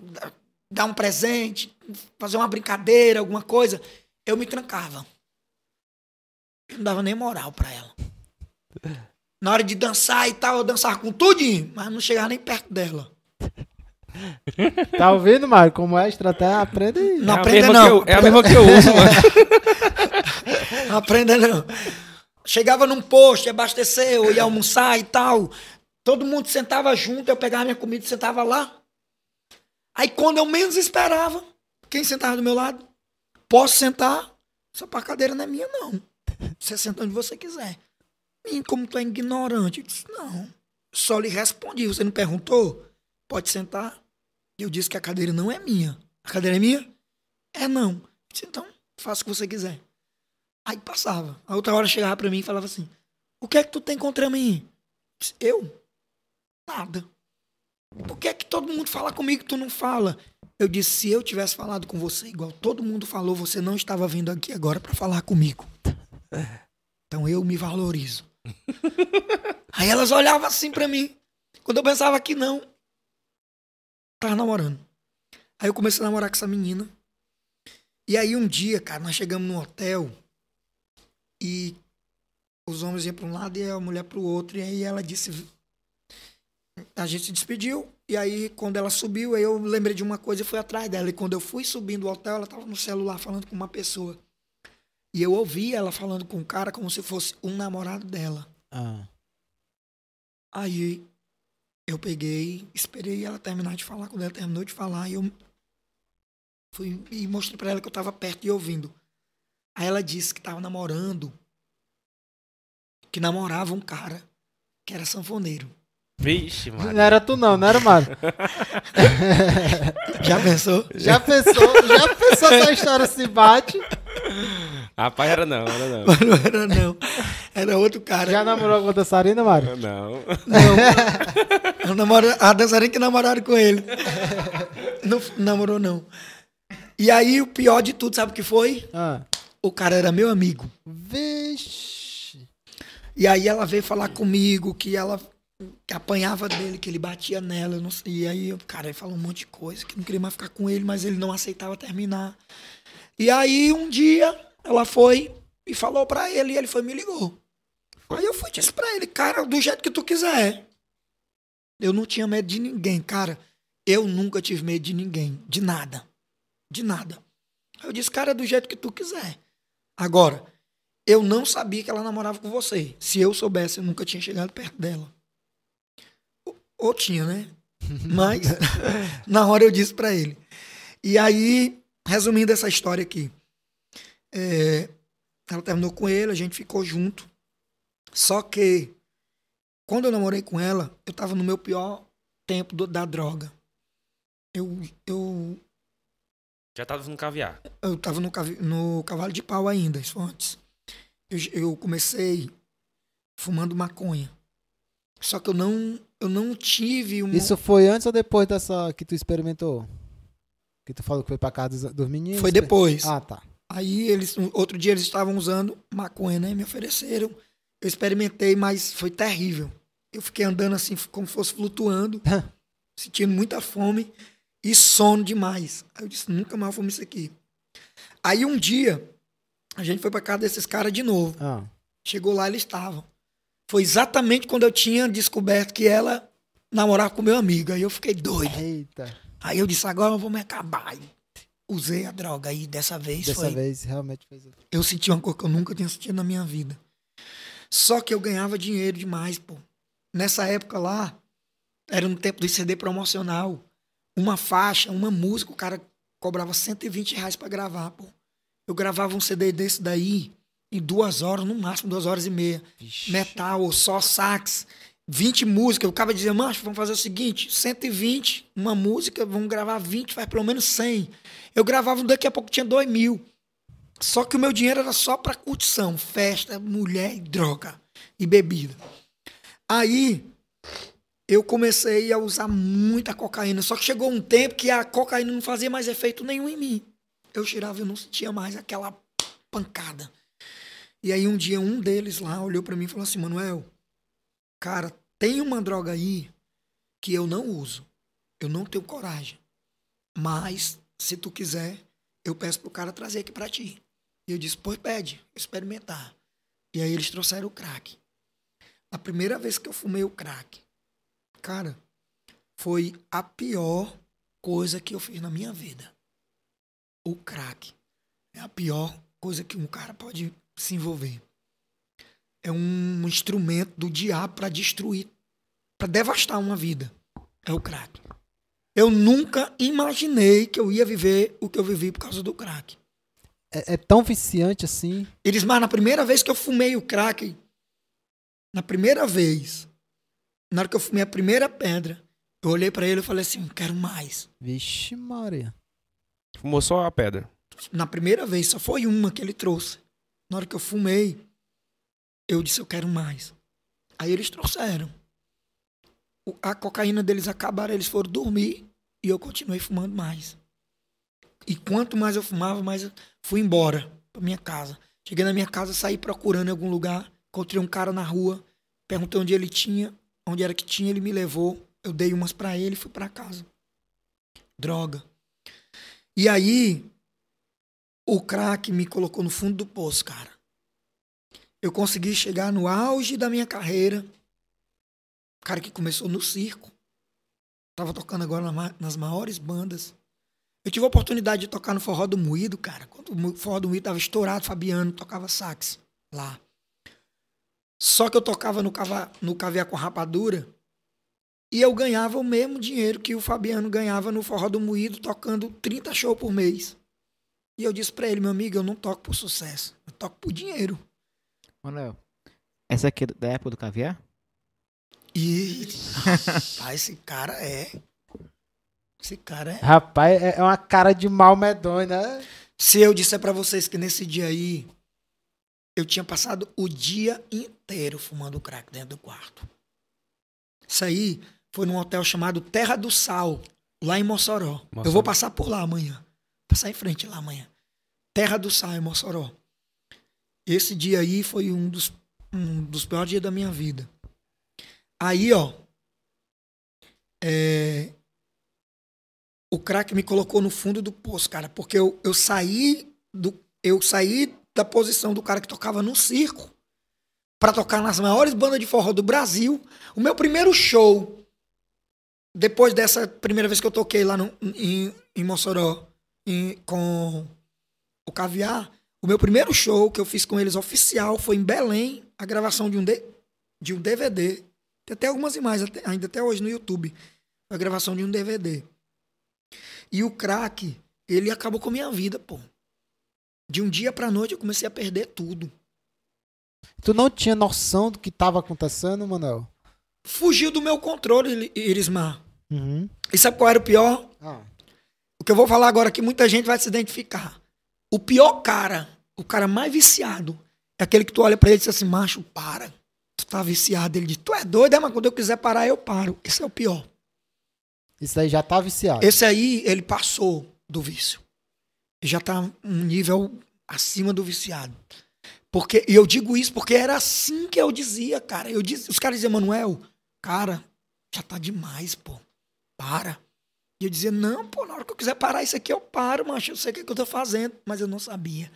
[SPEAKER 4] dar- um presente, fazer uma brincadeira, alguma coisa. Eu me trancava. Eu não dava nem moral pra ela. Na hora de dançar e tal, eu dançava com tudinho, mas não chegava nem perto dela. <laughs>
[SPEAKER 1] Tá ouvindo, Mário? Como é a estratégia? Aprende aí.
[SPEAKER 4] Não
[SPEAKER 3] é a
[SPEAKER 4] aprenda
[SPEAKER 3] mesma
[SPEAKER 4] não.
[SPEAKER 3] que eu- é a mesma que eu uso, mano. <laughs>
[SPEAKER 4] Não aprenda não. Chegava num posto, ia abastecer, eu ia almoçar e tal. Todo mundo sentava junto, eu pegava minha comida e sentava lá. Aí quando eu menos esperava, quem sentava do meu lado? Posso sentar? Essa cadeira não é minha, não. Você senta onde você quiser. E como tu é ignorante, eu disse, não. Só lhe respondi. Você não perguntou? Pode sentar. Eu disse que a cadeira não é minha. A cadeira é minha? É não. Eu disse, então, faça o que você quiser. Aí passava. A outra hora chegava pra mim e falava assim: O que é que tu tem contra mim? Eu disse, Eu? Nada. Por que é que todo mundo fala comigo e tu não fala? Eu disse: Se eu tivesse falado com você igual todo mundo falou, você não estava vindo aqui agora pra falar comigo. <laughs> Então eu me valorizo. <laughs> Aí elas olhavam assim pra mim. Quando eu pensava que não, tava namorando. Aí eu comecei a namorar com essa menina. E aí um dia, cara, nós chegamos num hotel e os homens iam para um lado e a mulher para o outro. E aí ela disse. A gente se despediu. E aí, quando ela subiu, aí eu lembrei de uma coisa e fui atrás dela. E quando eu fui subindo o hotel, ela tava no celular falando com uma pessoa. E eu ouvi ela falando com um cara como se fosse um namorado dela.
[SPEAKER 1] Ah.
[SPEAKER 4] Aí eu peguei, esperei ela terminar de falar. Quando ela terminou de falar, eu fui e mostrei pra ela que eu tava perto e ouvindo. Aí ela disse que tava namorando, que namorava um cara que era sanfoneiro.
[SPEAKER 3] Vixe, mano.
[SPEAKER 1] Não era tu não, não era, Mário? <laughs>
[SPEAKER 4] Já pensou?
[SPEAKER 1] Já pensou, já pensou se a história se bate?
[SPEAKER 3] Rapaz, era não, era não.
[SPEAKER 4] Mas não era não. Era outro cara.
[SPEAKER 1] Já namorou com a dançarina, Mário?
[SPEAKER 3] Não.
[SPEAKER 4] Não. Eu namoro, a dançarina que namoraram com ele. Não namorou, não. E aí, o pior de tudo, sabe o que foi?
[SPEAKER 1] Ah.
[SPEAKER 4] O cara era meu amigo.
[SPEAKER 1] Vixe.
[SPEAKER 4] E aí ela veio falar comigo que ela que apanhava dele, que ele batia nela. eu não sei. E aí, o cara ele falou um monte de coisa, que não queria mais ficar com ele, mas ele não aceitava terminar. E aí, um dia, ela foi e falou pra ele, e ele foi me ligou. Aí eu fui disse pra ele, cara, do jeito que tu quiser. Eu não tinha medo de ninguém, cara. Eu nunca tive medo de ninguém, de nada. De nada. Aí eu disse, cara, do jeito que tu quiser. Agora, eu não sabia que ela namorava com você. Se eu soubesse, eu nunca tinha chegado perto dela. Ou, ou tinha, né? <laughs> Mas <laughs> na hora eu disse pra ele. E aí, resumindo essa história aqui, é, ela terminou com ele, a gente ficou junto. Só que quando eu namorei com ela, eu tava no meu pior tempo do- da droga. Eu, eu,
[SPEAKER 3] Já tava no caviar.
[SPEAKER 4] eu tava no, no cavalo de pau ainda, isso foi antes. Eu, eu comecei fumando maconha. Só que eu não, eu não tive uma...
[SPEAKER 1] Isso foi antes ou depois dessa que tu experimentou? Que tu falou que foi pra casa dos, dos meninos?
[SPEAKER 4] Foi depois.
[SPEAKER 1] Ah, tá.
[SPEAKER 4] Aí eles, outro dia eles estavam usando maconha, né? Me ofereceram. Eu experimentei, mas foi terrível. Eu fiquei andando assim, como se fosse flutuando, sentindo muita fome e sono demais. Aí eu disse, nunca mais fumo isso aqui. Aí um dia, a gente foi pra casa desses caras de novo.
[SPEAKER 1] Ah.
[SPEAKER 4] Chegou lá, eles estavam. Foi exatamente quando eu tinha descoberto que ela namorava com meu amigo. Aí eu fiquei doido.
[SPEAKER 1] Eita.
[SPEAKER 4] Aí eu disse, agora eu vou me acabar. E usei a droga. Aí dessa vez
[SPEAKER 1] Dessa
[SPEAKER 4] foi
[SPEAKER 1] vez realmente fez.
[SPEAKER 4] eu senti uma coisa que eu nunca tinha sentido na minha vida. Só que eu ganhava dinheiro demais, pô. Nessa época lá, era no tempo do CD promocional. Uma faixa, uma música, o cara cobrava 120 reais pra gravar, pô. Eu gravava um CD desse daí em duas horas, no máximo duas horas e meia. Metal, ou só sax, 20 músicas. O cara dizia, macho, vamos fazer o seguinte, 120, uma música, vamos gravar 20, faz pelo menos 100. Eu gravava, daqui a pouco tinha 2 mil. Só que o meu dinheiro era só pra curtição, festa, mulher e droga e bebida. Aí eu comecei a usar muita cocaína. Só que chegou um tempo que a cocaína não fazia mais efeito nenhum em mim. Eu cheirava e não sentia mais aquela pancada. E aí um dia um deles lá olhou pra mim e falou assim: Manuel, cara, tem uma droga aí que eu não uso. Eu não tenho coragem. Mas, se tu quiser, eu peço pro cara trazer aqui pra ti. E eu disse, pois pede, experimentar. E aí eles trouxeram o crack. A primeira vez que eu fumei o crack, cara, foi a pior coisa que eu fiz na minha vida. O crack. É a pior coisa que um cara pode se envolver. É um instrumento do diabo para destruir, para devastar uma vida. É o crack. Eu nunca imaginei que eu ia viver o que eu vivi por causa do crack.
[SPEAKER 1] É, é tão viciante assim.
[SPEAKER 4] Eles, mas na primeira vez que eu fumei o crack, na primeira vez, na hora que eu fumei a primeira pedra, eu olhei pra ele e falei assim, quero mais.
[SPEAKER 1] Vixe, Maria.
[SPEAKER 3] Fumou só a pedra.
[SPEAKER 4] Na primeira vez, só foi uma que ele trouxe. Na hora que eu fumei, eu disse, eu quero mais. Aí eles trouxeram. A cocaína deles acabaram, eles foram dormir e eu continuei fumando mais. E quanto mais eu fumava, mais eu fui embora pra minha casa. Cheguei na minha casa, saí procurando em algum lugar, encontrei um cara na rua, perguntei onde ele tinha, onde era que tinha, ele me levou, eu dei umas pra ele e fui pra casa. Droga. E aí, o crack me colocou no fundo do poço, cara. Eu consegui chegar no auge da minha carreira. Cara que começou no circo. Tava tocando agora nas maiores bandas. Eu tive a oportunidade de tocar no Forró do Moído, cara. Quando o Forró do Moído tava estourado, Fabiano tocava sax lá. Só que eu tocava no, cava, no caviar com rapadura e eu ganhava o mesmo dinheiro que o Fabiano ganhava no Forró do Moído, tocando 30 shows por mês. E eu disse pra ele, meu amigo, eu não toco por sucesso, eu toco por dinheiro.
[SPEAKER 2] Manuel, essa aqui é da época do caviar?
[SPEAKER 4] E <laughs> ah, esse cara é. Esse cara é.
[SPEAKER 1] Rapaz, é é uma cara de mal medonho, né?
[SPEAKER 4] Se eu disser pra vocês que nesse dia aí eu tinha passado o dia inteiro fumando crack dentro do quarto. Isso aí foi num hotel chamado Terra do Sal, lá em Mossoró. Eu
[SPEAKER 3] Mossoró.
[SPEAKER 4] vou passar por lá amanhã. Passar em frente lá amanhã. Terra do Sal, em Mossoró. Esse dia aí foi um dos, um dos piores dias da minha vida. Aí, ó. É, o crack me colocou no fundo do poço, cara, porque eu, eu saí do eu saí da posição do cara que tocava no circo pra tocar nas maiores bandas de forró do Brasil. O meu primeiro show depois dessa primeira vez que eu toquei lá no, em, em Mossoró em- com o Caviar, o meu primeiro show que eu fiz com eles oficial foi em Belém, a gravação de um, D- de um DVD. Tem até algumas imagens, até- ainda até hoje no YouTube. A gravação de um DVD. E o crack, ele acabou com a minha vida, pô. De um dia pra noite eu comecei a perder tudo.
[SPEAKER 1] Tu não tinha noção do que tava acontecendo, Manuel?
[SPEAKER 4] fugiu do meu controle, Irismar.
[SPEAKER 1] Uhum.
[SPEAKER 4] E sabe qual era o pior?
[SPEAKER 1] Ah,
[SPEAKER 4] O que eu vou falar agora que muita gente vai se identificar. O pior cara, o cara mais viciado, é aquele que tu olha pra ele e diz assim, macho, para. Tu tá viciado. Ele diz, tu é doido, é, mas quando eu quiser parar, eu paro. Esse é o pior.
[SPEAKER 1] isso aí já tá viciado.
[SPEAKER 4] Esse aí, ele passou do vício. Já tá um nível acima do viciado. Porque, e eu digo isso porque era assim que eu dizia, cara. Eu dizia, os caras diziam, Manuel, cara, já tá demais, pô. Para. E eu dizia, não, pô, na hora que eu quiser parar isso aqui, eu paro, macho. Eu sei o que, que eu tô fazendo. Mas eu não sabia.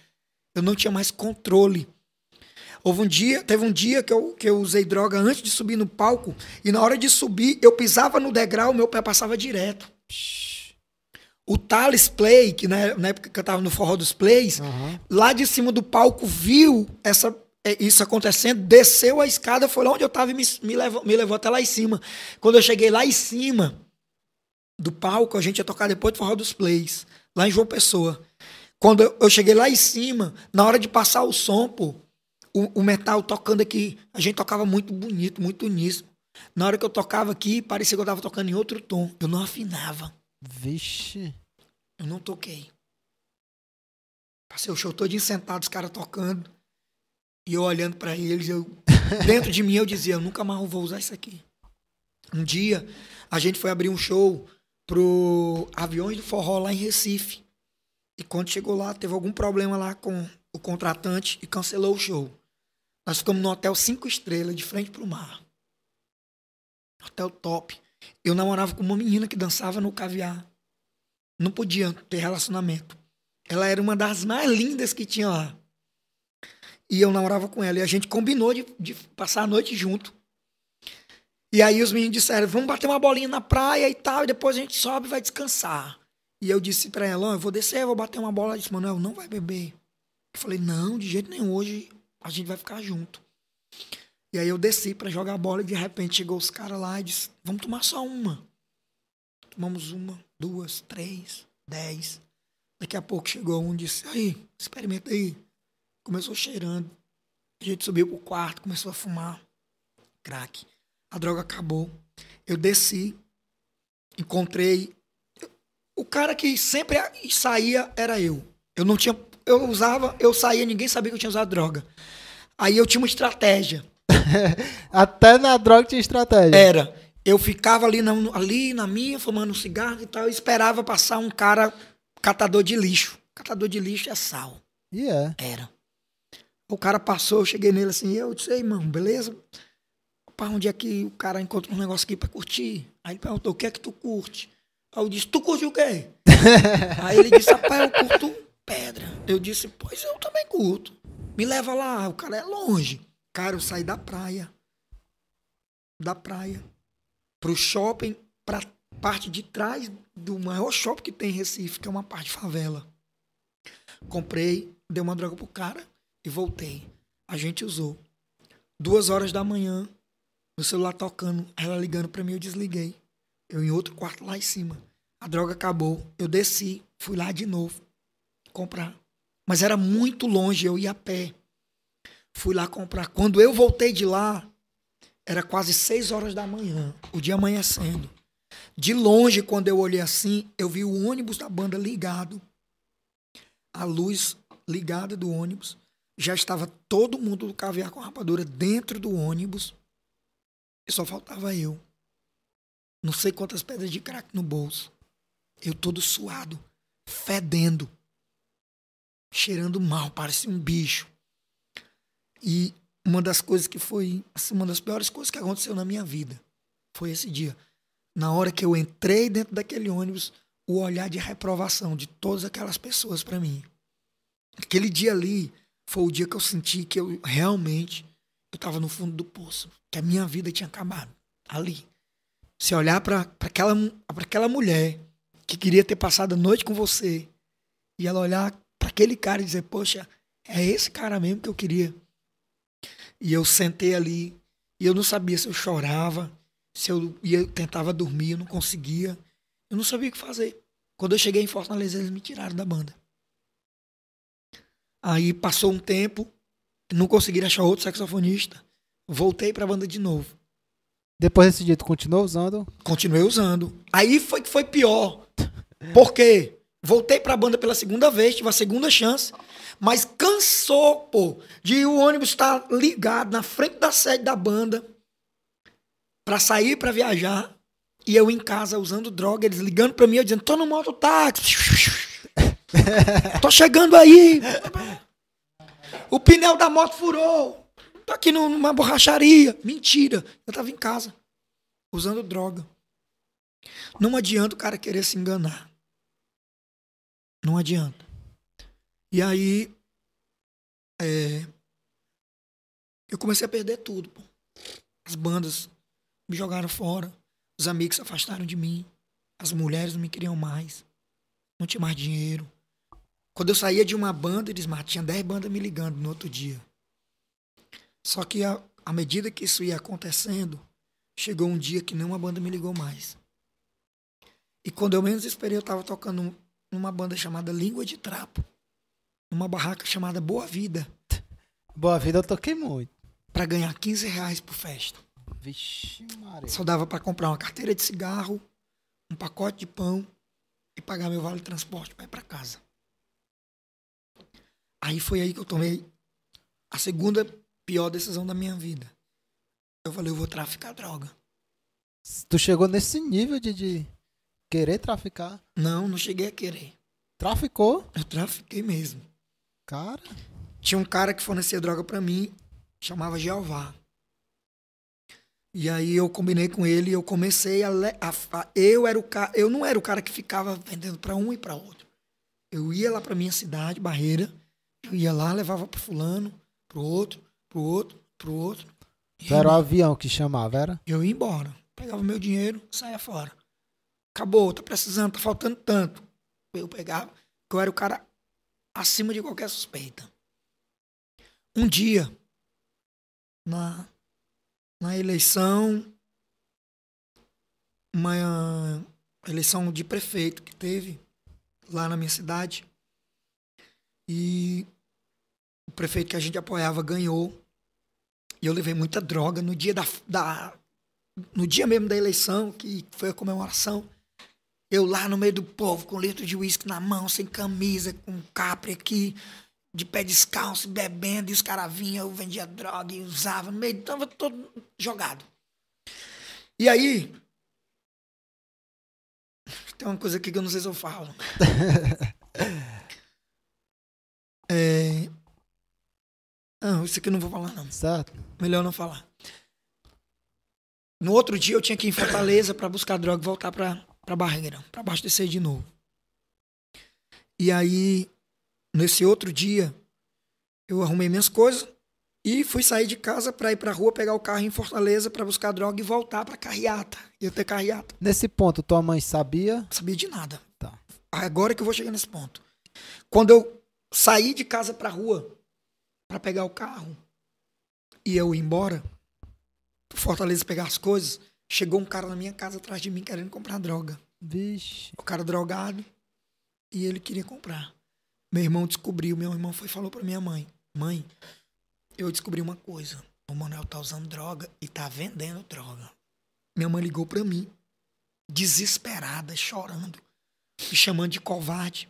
[SPEAKER 4] Eu não tinha mais controle. Houve um dia, teve um dia que eu, que eu usei droga antes de subir no palco, e na hora de subir, eu pisava no degrau, meu pé passava direto. O Thales Play, que na, na época que eu tava no forró dos plays,
[SPEAKER 1] Aham.
[SPEAKER 4] lá de cima do palco viu essa, é, isso acontecendo, desceu a escada, foi lá onde eu tava e me, me, levou, me levou até lá em cima. Quando eu cheguei lá em cima do palco, a gente ia tocar depois do forró dos plays, lá em João Pessoa. Quando eu, eu cheguei lá em cima, na hora de passar o som, pô, o, o metal tocando aqui, a gente tocava muito bonito, muito uníssono. Na hora que eu tocava aqui, parecia que eu tava tocando em outro tom. Eu não afinava.
[SPEAKER 1] Vixe.
[SPEAKER 4] Eu não toquei. Passei o show todo sentado, os caras tocando. E eu olhando pra eles, eu, <laughs> dentro de mim eu dizia, eu nunca mais vou usar isso aqui. Um dia, a gente foi abrir um show pro Aviões do Forró lá em Recife. E quando chegou lá, teve algum problema lá com o contratante e cancelou o show. Nós ficamos no hotel cinco estrelas, de frente pro mar. Hotel top. Eu namorava com uma menina que dançava no caviar. Não podia ter relacionamento. Ela era uma das mais lindas que tinha lá. E eu namorava com ela. E a gente combinou de, de passar a noite junto. E aí os meninos disseram, vamos bater uma bolinha na praia e tal, e depois a gente sobe e vai descansar. E eu disse pra ela, eu vou descer, eu vou bater uma bola. Ela disse, Manuel, não vai beber. Eu falei, não, de jeito nenhum, hoje a gente vai ficar junto. E aí eu desci pra jogar bola e de repente chegou os caras lá e disse, vamos tomar só uma. Tomamos uma, duas, três, dez. Daqui a pouco chegou um e disse, aí, experimenta aí. Começou cheirando. A gente subiu pro quarto, começou a fumar. Crack. A droga acabou. Eu desci, encontrei. O cara que sempre saía era eu. Eu não tinha. Eu usava, eu saía, ninguém sabia que eu tinha usado droga. Aí eu tinha uma estratégia. <laughs>
[SPEAKER 1] Até na droga tinha estratégia.
[SPEAKER 4] Era. Eu ficava ali na, ali na minha, fumando um cigarro e tal, e esperava passar um cara catador de lixo. Catador de lixo é sal.
[SPEAKER 1] E é.
[SPEAKER 4] Era. O cara passou, eu cheguei nele assim, eu disse, ei, irmão, beleza? Para onde é que o cara encontra um negócio aqui pra curtir? Aí ele perguntou, o que é que tu curte? Aí eu disse, tu curte o quê? <laughs> Aí ele disse, rapaz, eu curto pedra. Eu disse, pois eu também curto. Me leva lá, o cara é longe. Cara, eu saí da praia. Da praia. Pro shopping, pra parte de trás do maior shopping que tem em Recife, que é uma parte de favela. Comprei, dei uma droga pro cara e voltei. A gente usou. Duas horas da manhã, meu celular tocando, ela ligando pra mim, eu desliguei. Eu em outro quarto lá em cima. A droga acabou. Eu desci, fui lá de novo comprar. Mas era muito longe, eu ia a pé. Fui lá comprar. Quando eu voltei de lá, era quase seis horas da manhã, o dia amanhecendo. De longe, quando eu olhei assim, eu vi o ônibus da banda ligado. A luz ligada do ônibus. Já estava todo mundo do caviar com rapadura dentro do ônibus. E só faltava eu. Não sei quantas pedras de crack no bolso. Eu todo suado, fedendo, cheirando mal, parecia um bicho. E uma das coisas que foi, assim, uma das piores coisas que aconteceu na minha vida foi esse dia. Na hora que eu entrei dentro daquele ônibus, o olhar de reprovação de todas aquelas pessoas para mim. Aquele dia ali foi o dia que eu senti que eu realmente eu estava no fundo do poço, que a minha vida tinha acabado ali. Se olhar para aquela, pra aquela mulher que queria ter passado a noite com você e ela olhar aquele cara e dizer: Poxa, é esse cara mesmo que eu queria. E eu sentei ali e eu não sabia se eu chorava, se eu ia, tentava dormir, eu não conseguia. Eu não sabia o que fazer. Quando eu cheguei em Fortaleza, eles me tiraram da banda. Aí passou um tempo, não consegui achar outro saxofonista. Voltei para a banda de novo.
[SPEAKER 1] Depois desse dia, tu continuou usando?
[SPEAKER 4] Continuei usando. Aí foi que foi pior. Por quê? Voltei pra banda pela segunda vez, tive a segunda chance, mas cansou, pô, de o ônibus estar ligado na frente da sede da banda pra sair pra viajar e eu em casa usando droga, eles ligando pra mim, eu dizendo: "Tô no mototáxi". <laughs> Tô chegando aí. O pneu da moto furou. Tô aqui numa borracharia. Mentira. Eu tava em casa, usando droga. Não adianta o cara querer se enganar. Não adianta. E aí, é, eu comecei a perder tudo. Pô. As bandas me jogaram fora. Os amigos se afastaram de mim. As mulheres não me queriam mais. Não tinha mais dinheiro. Quando eu saía de uma banda, eles mas tinha 10 bandas me ligando no outro dia. Só que a- à medida que isso ia acontecendo, chegou um dia que nenhuma banda me ligou mais. E quando eu menos esperei, eu tava tocando numa banda chamada Língua de Trapo. Numa barraca chamada Boa Vida.
[SPEAKER 1] Boa vida, eu toquei muito.
[SPEAKER 4] Pra ganhar 15 reais por festa.
[SPEAKER 1] Vixe, Maria.
[SPEAKER 4] Só dava pra comprar uma carteira de cigarro, um pacote de pão e pagar meu vale transporte pra ir pra casa. Aí foi aí que eu tomei a segunda pior decisão da minha vida. Eu falei, eu vou traficar droga.
[SPEAKER 1] Tu chegou nesse nível de querer traficar.
[SPEAKER 4] Não, não cheguei a querer.
[SPEAKER 1] Traficou?
[SPEAKER 4] Eu trafiquei mesmo.
[SPEAKER 1] Cara,
[SPEAKER 4] Tinha um cara que fornecia droga pra mim, chamava Jeová. E aí eu combinei com ele e eu comecei a, a fa- eu era o cara, eu não era o cara que ficava vendendo pra um e pra outro. Eu ia lá pra minha cidade, Barreira, eu ia lá, levava pro fulano, pro outro, pro outro, pro outro.
[SPEAKER 1] Era o avião que chamava, era?
[SPEAKER 4] eu ia embora. Pegava meu dinheiro, saía fora. Acabou, tá precisando, tá faltando tanto. Eu pegava, eu era o cara acima de qualquer suspeita. Um dia, na, na eleição, uma eleição de prefeito que teve lá na minha cidade, e o prefeito que a gente apoiava ganhou. E eu levei muita droga no dia da, da no dia mesmo da eleição, que foi a comemoração, eu lá no meio do povo, com litro de uísque na mão, sem camisa, com capre aqui, de pé descalço, bebendo, e os caras vinham, eu vendia droga e usava, no meio, tava todo jogado. E aí, tem uma coisa aqui que eu não sei se eu falo. <laughs> é... Não, isso aqui eu não vou falar, não.
[SPEAKER 1] Certo?
[SPEAKER 4] Melhor não falar. No outro dia eu tinha que ir em Fortaleza para buscar droga e voltar pra, pra Barreira, pra abastecer de novo. E aí, nesse outro dia, eu arrumei minhas coisas e fui sair de casa para ir pra rua pegar o carro em Fortaleza para buscar droga e voltar pra carreata. Ia ter carreata.
[SPEAKER 1] Nesse ponto, tua mãe sabia?
[SPEAKER 4] Não sabia de nada.
[SPEAKER 1] Tá.
[SPEAKER 4] Agora que eu vou chegar nesse ponto. Quando eu saí de casa pra rua para pegar o carro e eu ir embora, Fortaleza pegar as coisas, chegou um cara na minha casa atrás de mim querendo comprar droga.
[SPEAKER 1] Vixe.
[SPEAKER 4] O cara drogado e ele queria comprar. Meu irmão descobriu, meu irmão foi e falou pra minha mãe: Mãe, eu descobri uma coisa. O Manuel tá usando droga e tá vendendo droga. Minha mãe ligou pra mim, desesperada, chorando, me chamando de covarde.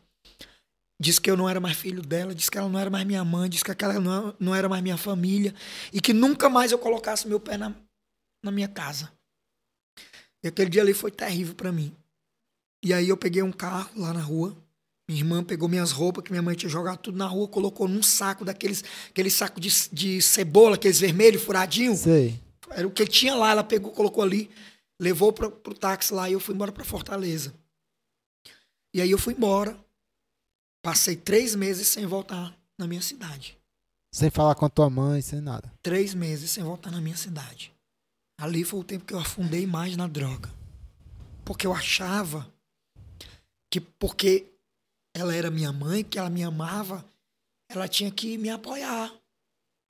[SPEAKER 4] Disse que eu não era mais filho dela, disse que ela não era mais minha mãe, disse que aquela não, não era mais minha família e que nunca mais eu colocasse meu pé na, na minha casa. E aquele dia ali foi terrível pra mim. E aí eu peguei um carro lá na rua. Minha irmã pegou minhas roupas, que minha mãe tinha jogado tudo na rua, colocou num saco daqueles aquele saco de, de cebola, aqueles vermelhos, furadinhos.
[SPEAKER 1] Sei.
[SPEAKER 4] Era o que tinha lá, ela pegou, colocou ali, levou pra, pro táxi lá e eu fui embora pra Fortaleza. E aí eu fui embora. Passei três meses sem voltar na minha cidade.
[SPEAKER 1] Sem falar com a tua mãe, sem nada.
[SPEAKER 4] Três meses sem voltar na minha cidade. Ali foi o tempo que eu afundei mais na droga. Porque eu achava que porque ela era minha mãe, que ela me amava, ela tinha que me apoiar.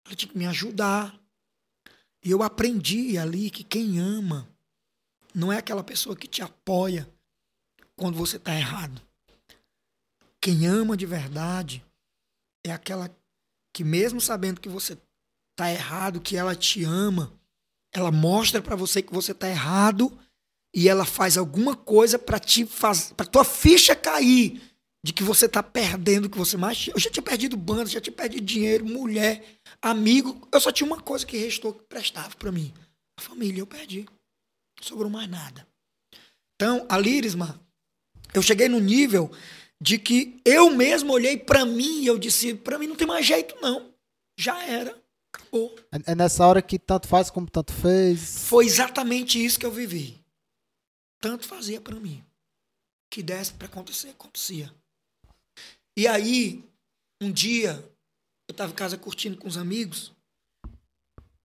[SPEAKER 4] Ela tinha que me ajudar. E eu aprendi ali que quem ama não é aquela pessoa que te apoia quando você está errado. Quem ama de verdade é aquela que, mesmo sabendo que você está errado, que ela te ama, ela mostra pra você que você tá errado e ela faz alguma coisa pra te fazer, para tua ficha cair de que você tá perdendo o que você mais. Eu já tinha perdido banda, já tinha perdido dinheiro, mulher, amigo. Eu só tinha uma coisa que restou que prestava pra mim. A família, eu perdi. Não sobrou mais nada. Então, a Lirisma, eu cheguei no nível de que eu mesmo olhei pra mim e eu disse, pra mim não tem mais jeito não. Já era.
[SPEAKER 1] É, é nessa hora que tanto faz como tanto fez.
[SPEAKER 4] Foi exatamente isso que eu vivi. Tanto fazia pra mim. Que desse pra acontecer, acontecia. E aí, um dia, eu tava em casa curtindo com os amigos.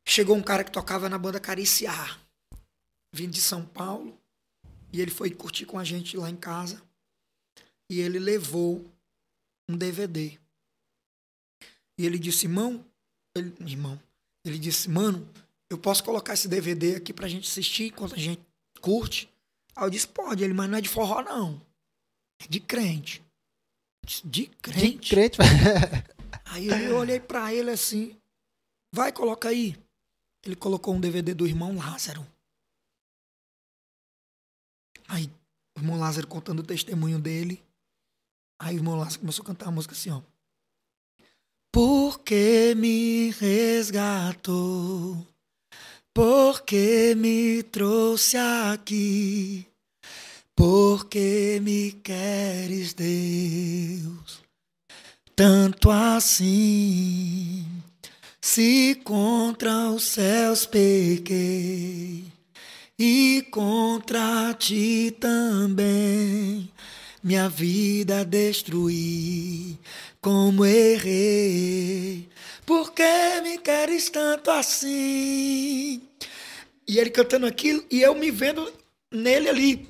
[SPEAKER 4] Chegou um cara que tocava na banda Cariciar. Vindo de São Paulo. E ele foi curtir com a gente lá em casa. E ele levou um DVD. E ele disse, irmão, ele, irmão, ele disse, mano, eu posso colocar esse DVD aqui pra gente assistir enquanto a gente curte? Aí eu disse, pode. Ele, mas não é de forró, não. É de crente. Disse, De
[SPEAKER 1] De
[SPEAKER 4] crente?
[SPEAKER 1] crente. <laughs>
[SPEAKER 4] Aí eu olhei pra ele assim, vai, coloca aí. Ele colocou um DVD do irmão Lázaro. Aí o irmão Lázaro contando o testemunho dele. Aí o irmão Lázaro começou a cantar a música assim, ó. Porque me resgatou, porque me trouxe aqui, porque me queres, Deus. Tanto assim. Se contra os céus pequei e contra ti também, minha vida destruí, como errei. Por que me queres tanto assim? E ele cantando aquilo e eu me vendo nele ali.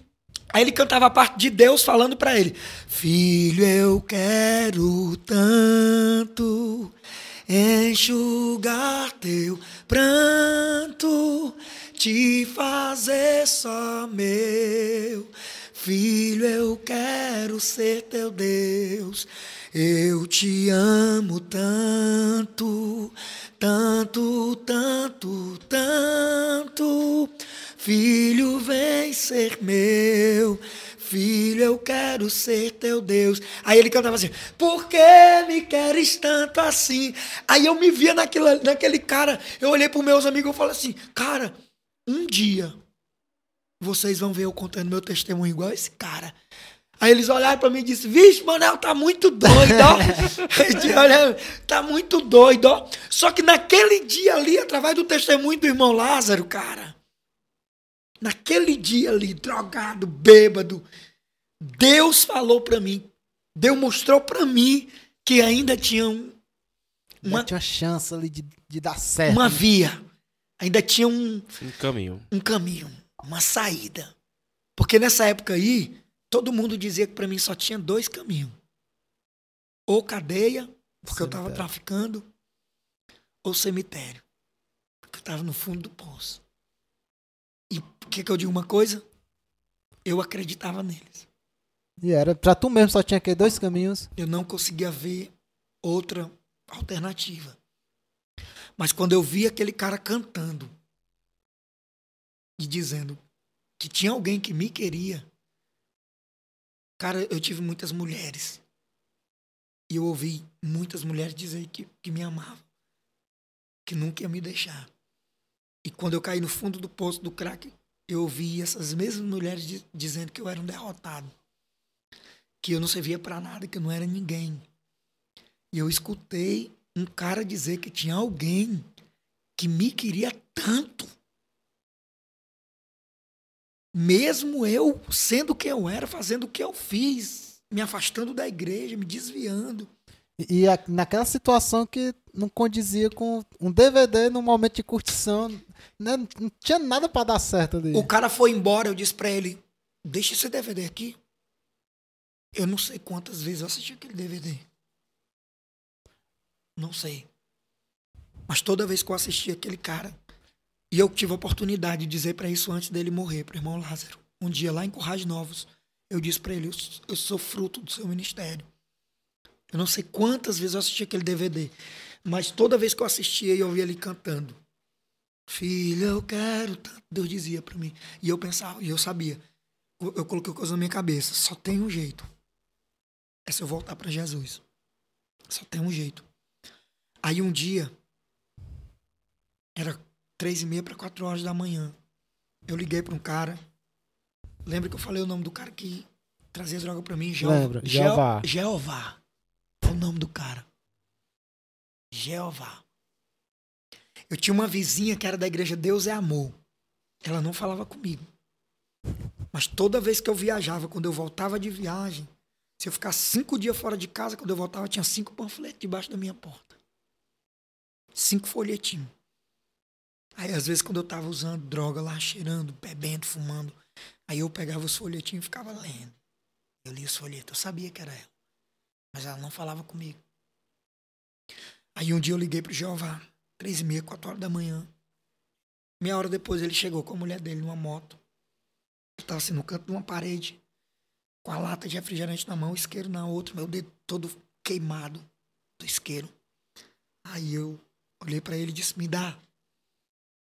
[SPEAKER 4] Aí ele cantava a parte de Deus falando pra ele: Filho, eu quero tanto enxugar teu pranto, te fazer só meu. Filho, eu quero ser teu Deus. Eu te amo tanto, tanto, tanto, tanto. Filho, vem ser meu. Filho, eu quero ser teu Deus. Aí ele cantava assim: Por que me queres tanto assim? Aí eu me via naquele cara. Eu olhei para meus amigos e falei assim: Cara, um dia vocês vão ver eu contando meu testemunho igual esse cara. Aí eles olharam pra mim e disseram, vixe, Manel, tá muito doido, ó. <laughs> Olharam, tá muito doido, ó. Só que naquele dia ali, através do testemunho do irmão Lázaro, cara, naquele dia ali, drogado, bêbado, Deus falou pra mim, Deus mostrou pra mim que ainda tinha um, uma,
[SPEAKER 1] Tinha uma chance ali de, de dar certo.
[SPEAKER 4] uma via, ainda tinha um,
[SPEAKER 3] Um caminho.
[SPEAKER 4] um caminho, uma saída. Porque nessa época aí, todo mundo dizia que pra mim só tinha dois caminhos. Ou cadeia, porque eu tava
[SPEAKER 1] Cemitério.
[SPEAKER 4] traficando, ou cemitério, porque eu tava no fundo do poço. E por que que eu digo uma coisa? Eu acreditava neles.
[SPEAKER 1] E era, pra tu mesmo só tinha aqui dois caminhos.
[SPEAKER 4] Eu não conseguia ver outra alternativa. Mas quando eu vi aquele cara cantando e dizendo que tinha alguém que me queria, cara, eu tive muitas mulheres. E eu ouvi muitas mulheres dizer que, que me amavam, que nunca ia me deixar. E quando eu caí no fundo do poço do crack, eu ouvi essas mesmas mulheres di- dizendo que eu era um derrotado, que eu não servia pra nada, que eu não era ninguém. E eu escutei um cara dizer que tinha alguém que me queria tanto. Mesmo eu sendo quem eu era, fazendo o que eu fiz, me afastando da igreja, me desviando.
[SPEAKER 1] E, e a- naquela situação que não condizia com um DVD no momento de curtição. né, Não tinha nada pra dar certo ali.
[SPEAKER 4] O cara foi embora, eu disse pra ele: Deixa esse DVD aqui. Eu não sei quantas vezes eu assisti aquele DVD. Não sei. Mas toda vez que eu assisti aquele cara, e eu tive a oportunidade de dizer pra isso antes dele morrer, pro irmão Lázaro. Um dia lá em Currais Novos, eu disse pra ele: eu, sou fruto do seu ministério. Eu não sei quantas vezes eu assisti aquele DVD, mas toda vez que eu assistia, eu ouvia ele cantando. Filha, eu quero tanto. Deus dizia pra mim. E eu pensava, e eu sabia. Eu, eu coloquei coisa na minha cabeça. Só tem um jeito. É se eu voltar pra Jesus. Só tem um jeito. Aí um dia, era três e meia para quatro horas da manhã. Eu liguei pra um cara. Lembra que eu falei o nome do cara que trazia droga pra mim? Jeová.
[SPEAKER 1] Lembra,
[SPEAKER 4] Jeo-
[SPEAKER 1] Jeová.
[SPEAKER 4] Jeová. Foi o nome do cara. Jeová. Eu tinha uma vizinha que era da igreja Deus é Amor. Ela não falava comigo. Mas toda vez que eu viajava, quando eu voltava de viagem, se eu ficar cinco dias fora de casa, quando eu voltava, tinha cinco panfletos debaixo da minha porta. Cinco folhetinhos. Aí, às vezes, quando eu tava usando droga lá, cheirando, bebendo, fumando, aí eu pegava os folhetinhos e ficava lendo. Eu lia os folhetos, eu sabia que era ela. Mas ela não falava comigo. Aí um dia eu liguei pro Jeová, três e meia, quatro horas da manhã. Meia hora depois ele chegou com a mulher dele numa moto. Eu tava assim no canto de uma parede, com a lata de refrigerante na mão, o isqueiro na outra, meu dedo todo queimado do isqueiro. Aí eu olhei pra ele e disse: Me dá.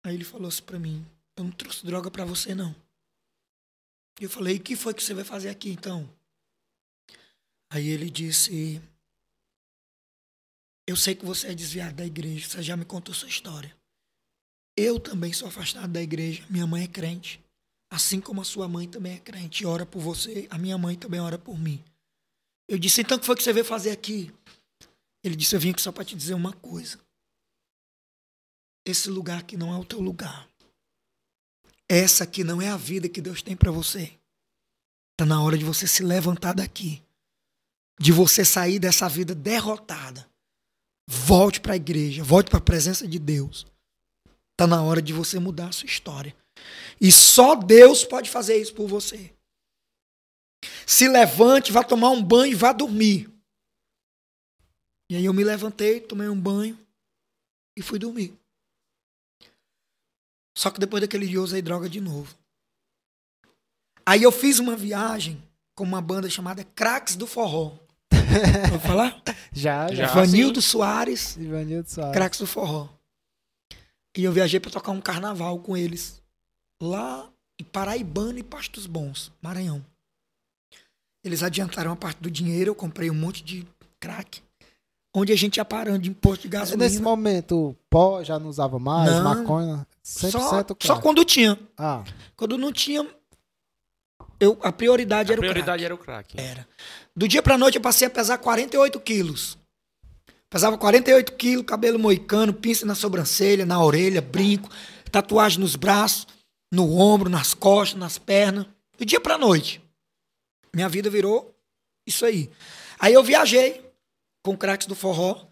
[SPEAKER 4] Aí ele falou assim pra mim: Eu não trouxe droga pra você, não. Eu falei: O que foi que você vai fazer aqui então? Aí ele disse: Eu sei que você é desviado da igreja, você já me contou sua história. Eu também sou afastado da igreja, minha mãe é crente. Assim como a sua mãe também é crente e ora por você, a minha mãe também ora por mim. Eu disse: Então o que foi que você veio fazer aqui? Ele disse: Eu vim aqui só para te dizer uma coisa. Esse lugar aqui não é o teu lugar. Essa aqui não é a vida que Deus tem para você. Tá na hora de você se levantar daqui. De você sair dessa vida derrotada. Volte para a igreja, volte para a presença de Deus. Tá na hora de você mudar a sua história. E só Deus pode fazer isso por você. Se levante, vá tomar um banho e vá dormir. E aí eu me levantei, tomei um banho e fui dormir. Só que depois daquele dia eu usei droga de novo. Aí eu fiz uma viagem com uma banda chamada Cracks do Forró. <laughs> Vou falar?
[SPEAKER 1] Já, já.
[SPEAKER 3] Já.
[SPEAKER 4] Vanildo Soares,
[SPEAKER 1] Ivanildo Soares.
[SPEAKER 4] Cracks do Forró. E eu viajei pra tocar um carnaval com eles. Lá em Paraibana e Pastos Bons, Maranhão. Eles adiantaram a parte do dinheiro, eu comprei um monte de crack. Onde a gente ia parando em posto de gasolina.
[SPEAKER 1] Nesse momento, o pó já não usava mais,
[SPEAKER 4] Não.
[SPEAKER 1] maconha, 100%
[SPEAKER 4] só,
[SPEAKER 1] crack.
[SPEAKER 4] só quando tinha.
[SPEAKER 1] Ah,
[SPEAKER 4] Quando não tinha, eu, a prioridade
[SPEAKER 3] A
[SPEAKER 4] era
[SPEAKER 3] prioridade
[SPEAKER 4] o
[SPEAKER 3] era o crack.
[SPEAKER 4] crack. Era. Do dia pra noite eu passei a pesar 48 quilos. Pesava 48 quilos, cabelo moicano, pinça na sobrancelha, na orelha, brinco, tatuagem nos braços, no ombro, nas costas, nas pernas. Do dia pra noite. Minha vida virou isso aí. Aí eu viajei com cracks do forró,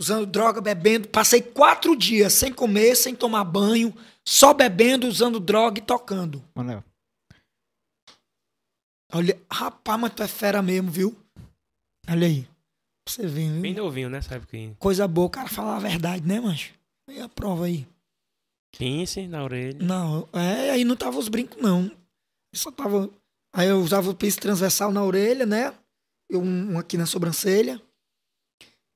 [SPEAKER 4] usando droga, bebendo. Passei quatro dias sem comer, sem tomar banho, só bebendo, usando droga e tocando.
[SPEAKER 2] Manel.
[SPEAKER 4] Olha, rapaz, mas tu é fera mesmo, viu? Olha aí. Pra você ver, viu?
[SPEAKER 3] Bem novinho, né? Sabe que
[SPEAKER 4] Coisa boa, o cara falar a verdade, né, mancho? E a prova aí?
[SPEAKER 3] 15 na orelha.
[SPEAKER 4] Não, é, aí não tava os brincos, não. Eu só tava. Aí eu usava o piso transversal na orelha, né? Eu, um, um aqui na sobrancelha.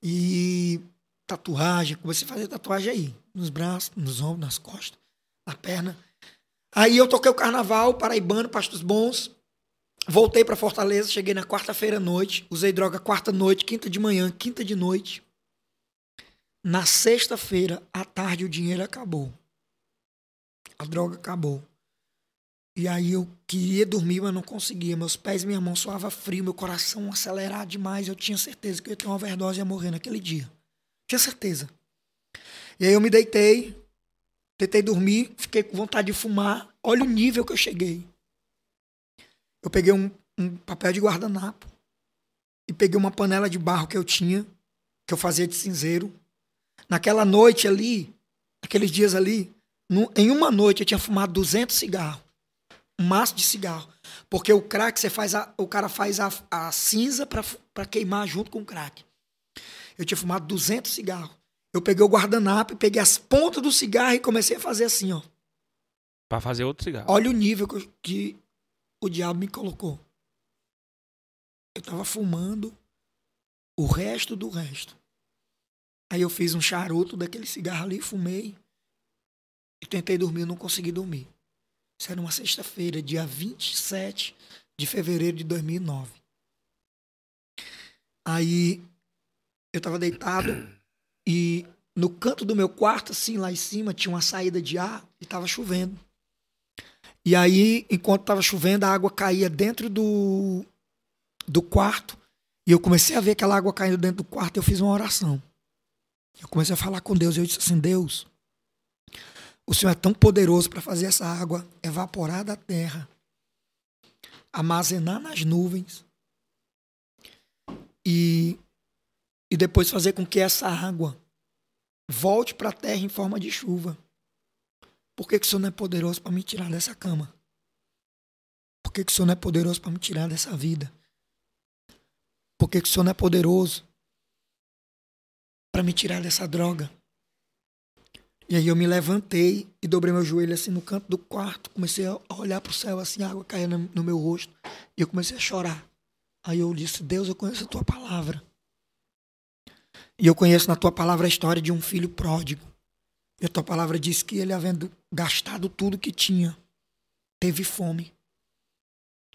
[SPEAKER 4] E tatuagem. Comecei a fazer tatuagem aí. Nos braços, nos ombros, nas costas, na perna. Aí eu toquei o carnaval, paraibano, pastos bons. Voltei pra Fortaleza, cheguei na quarta-feira à noite. Usei droga quarta noite, quinta de manhã, quinta de noite. Na sexta-feira, à tarde, o dinheiro acabou. A droga acabou. E aí eu queria dormir, mas não conseguia. Meus pés e minha mão suava frio, meu coração acelerado demais. Eu tinha certeza que eu ia ter uma overdose e ia morrer naquele dia. Tinha certeza. E aí eu me deitei, tentei dormir, fiquei com vontade de fumar. Olha o nível que eu cheguei. Eu peguei um, um papel de guardanapo e peguei uma panela de barro que eu tinha, que eu fazia de cinzeiro. Naquela noite ali, aqueles dias ali, nu- em uma noite eu tinha fumado 200 cigarros. Maço de cigarro. Porque o crack, você faz a- o cara faz a, a cinza pra queimar junto com o crack. Eu tinha fumado 200 cigarros. Eu peguei o guardanapo, peguei as pontas do cigarro e comecei a fazer assim, ó.
[SPEAKER 3] Pra fazer outro cigarro.
[SPEAKER 4] Olha o nível que, eu- que o diabo me colocou. Eu tava fumando o resto do resto. Aí eu fiz um charuto daquele cigarro ali, fumei. e tentei dormir, não consegui dormir. Isso era uma sexta-feira, dia 27 de fevereiro de 2009. Aí eu tava deitado e no canto do meu quarto, assim, lá em cima, tinha uma saída de ar e tava chovendo. E aí, enquanto tava chovendo, a água caía dentro do, do quarto. E eu comecei a ver aquela água caindo dentro do quarto e eu fiz uma oração. Eu comecei a falar com Deus. Eu disse assim: Deus, o Senhor é tão poderoso para fazer essa água evaporar da terra, armazenar nas nuvens e, e depois fazer com que essa água volte para a terra em forma de chuva. Por que, que o Senhor não é poderoso para me tirar dessa cama? Por que, que o Senhor não é poderoso para me tirar dessa vida? Por que, que o Senhor não é poderoso para me tirar dessa droga? E aí eu me levantei e dobrei meu joelho assim no canto do quarto. Comecei a olhar para o céu, assim, água caindo no meu rosto. E eu comecei a chorar. Aí eu disse, Deus, eu conheço a tua palavra. E eu conheço na tua palavra a história de um filho pródigo. E a tua palavra diz que ele, havendo gastado tudo que tinha, teve fome.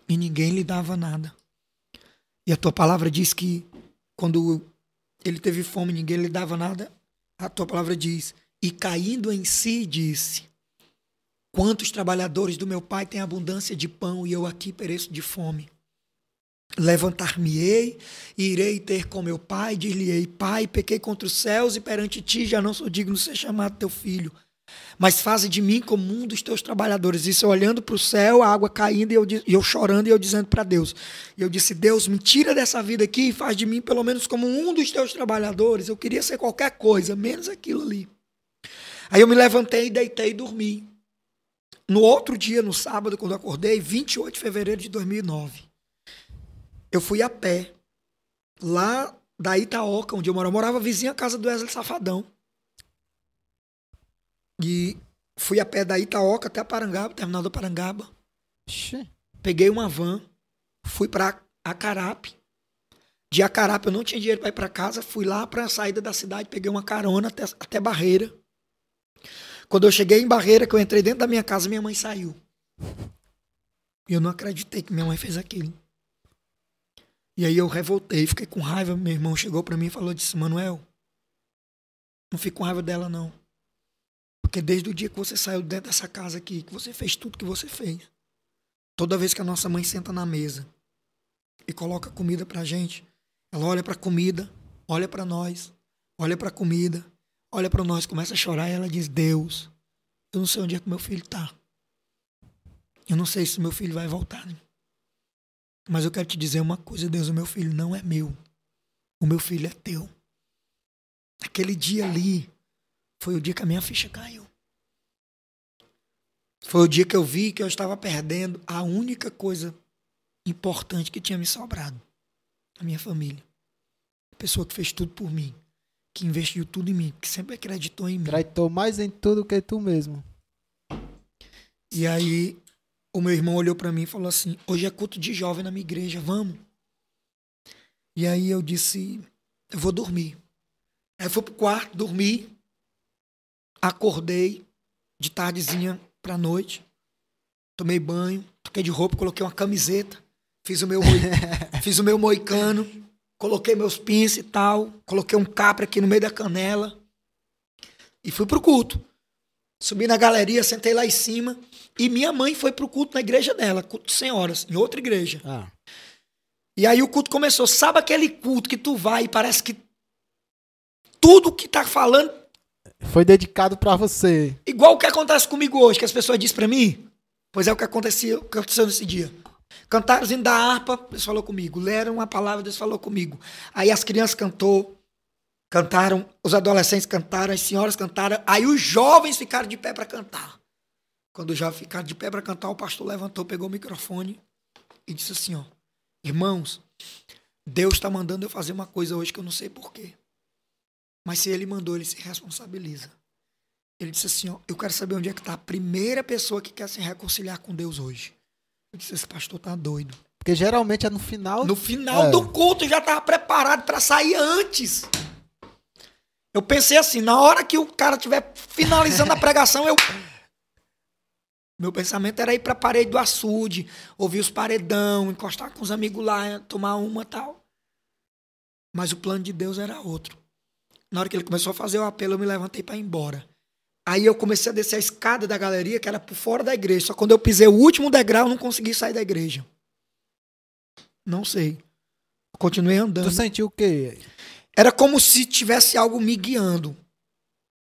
[SPEAKER 4] E ninguém lhe dava nada. E a tua palavra diz que quando ele teve fome, ninguém lhe dava nada. A tua palavra diz: E caindo em si, disse: Quantos trabalhadores do meu pai têm abundância de pão e eu aqui pereço de fome? Levantar-me-ei irei ter com meu pai, dir-lhe-ei: Pai, pequei contra os céus e perante ti já não sou digno de ser chamado teu filho. Mas faze de mim como um dos teus trabalhadores. Isso eu olhando para o céu, a água caindo e eu, e eu chorando e eu dizendo para Deus. E eu disse: Deus, me tira dessa vida aqui e faz de mim pelo menos como um dos teus trabalhadores. Eu queria ser qualquer coisa, menos aquilo ali. Aí eu me levantei, deitei e dormi. No outro dia, no sábado, quando eu acordei, 28 de fevereiro de 2009, eu fui a pé, lá da Itaoca, onde eu morava. Eu morava vizinha à casa do Wesley Safadão. E fui a pé da Itaoca até a Parangaba, terminal da Parangaba.
[SPEAKER 1] Ixi.
[SPEAKER 4] Peguei uma van, fui para Acarape. De Acarape eu não tinha dinheiro para ir para casa, fui lá para a saída da cidade, peguei uma carona até, até Barreira. Quando eu cheguei em Barreira, que eu entrei dentro da minha casa, minha mãe saiu. E eu não acreditei que minha mãe fez aquilo. E aí eu revoltei, fiquei com raiva. Meu irmão chegou para mim e falou: disse, Manuel, não fique com raiva dela, não. Porque desde o dia que você saiu dentro dessa casa aqui, que você fez tudo que você fez, toda vez que a nossa mãe senta na mesa e coloca comida pra gente, ela olha pra comida, olha pra nós, olha pra comida, olha pra nós, começa a chorar e ela diz: Deus, eu não sei onde é que meu filho tá. Eu não sei se meu filho vai voltar. né? Mas eu quero te dizer uma coisa, Deus, o meu filho não é meu. O meu filho é teu. Aquele dia ali foi o dia que a minha ficha caiu. Foi o dia que eu vi que eu estava perdendo a única coisa importante que tinha me sobrado. A minha família. A pessoa que fez tudo por mim. Que investiu tudo em mim. Que sempre acreditou em mim.
[SPEAKER 1] Acreditou mais em tudo que tu mesmo.
[SPEAKER 4] E aí o meu irmão olhou pra mim e falou assim: "Hoje é culto de jovem na minha igreja, vamos?" E aí eu disse: "Eu vou dormir." Aí eu fui pro quarto, dormi. Acordei de tardezinha pra noite. Tomei banho, troquei de roupa, coloquei uma camiseta, fiz o meu <laughs> fiz o meu moicano, coloquei meus pinces e tal, coloquei um capra aqui no meio da canela e fui pro culto. Subi na galeria, sentei lá em cima. E minha mãe foi pro culto na igreja dela, culto de senhoras, em outra igreja.
[SPEAKER 1] Ah.
[SPEAKER 4] E aí o culto começou. Sabe aquele culto que tu vai e parece que tudo que tá falando,
[SPEAKER 1] Foi dedicado pra você.
[SPEAKER 4] igual o que acontece comigo hoje, que as pessoas dizem pra mim? Pois é o que acontecia, o que aconteceu nesse dia. Hinos da harpa, Deus falou comigo. Leram uma palavra, Deus falou comigo. Aí as crianças cantou, cantaram, os adolescentes cantaram, as senhoras cantaram, aí os jovens ficaram de pé para cantar. Quando jovens ficaram de pé para cantar, o pastor levantou, pegou o microfone e disse assim, ó: "Irmãos, Deus está mandando eu fazer uma coisa hoje que eu não sei porquê. Mas se ele mandou, ele se responsabiliza. Ele disse assim, ó, eu quero saber onde é que está a primeira pessoa que quer se reconciliar com Deus hoje. Eu disse, esse pastor tá doido.
[SPEAKER 1] Porque geralmente é no final.
[SPEAKER 4] No final
[SPEAKER 1] É.
[SPEAKER 4] do culto eu já estava preparado para sair antes. Eu pensei assim, na hora que o cara estiver finalizando a <laughs> pregação, eu Meu pensamento era ir pra parede do açude, ouvir os paredão, encostar com os amigos lá, tomar uma e tal. Mas o plano de Deus era outro. Na hora que ele começou a fazer o apelo, eu me levantei para ir embora. Aí eu comecei a descer a escada da galeria, que era por fora da igreja. Só quando eu pisei o último degrau, eu não consegui sair da igreja. Não sei. Eu continuei andando.
[SPEAKER 1] Tu sentiu o quê?
[SPEAKER 4] Era como se tivesse algo me guiando.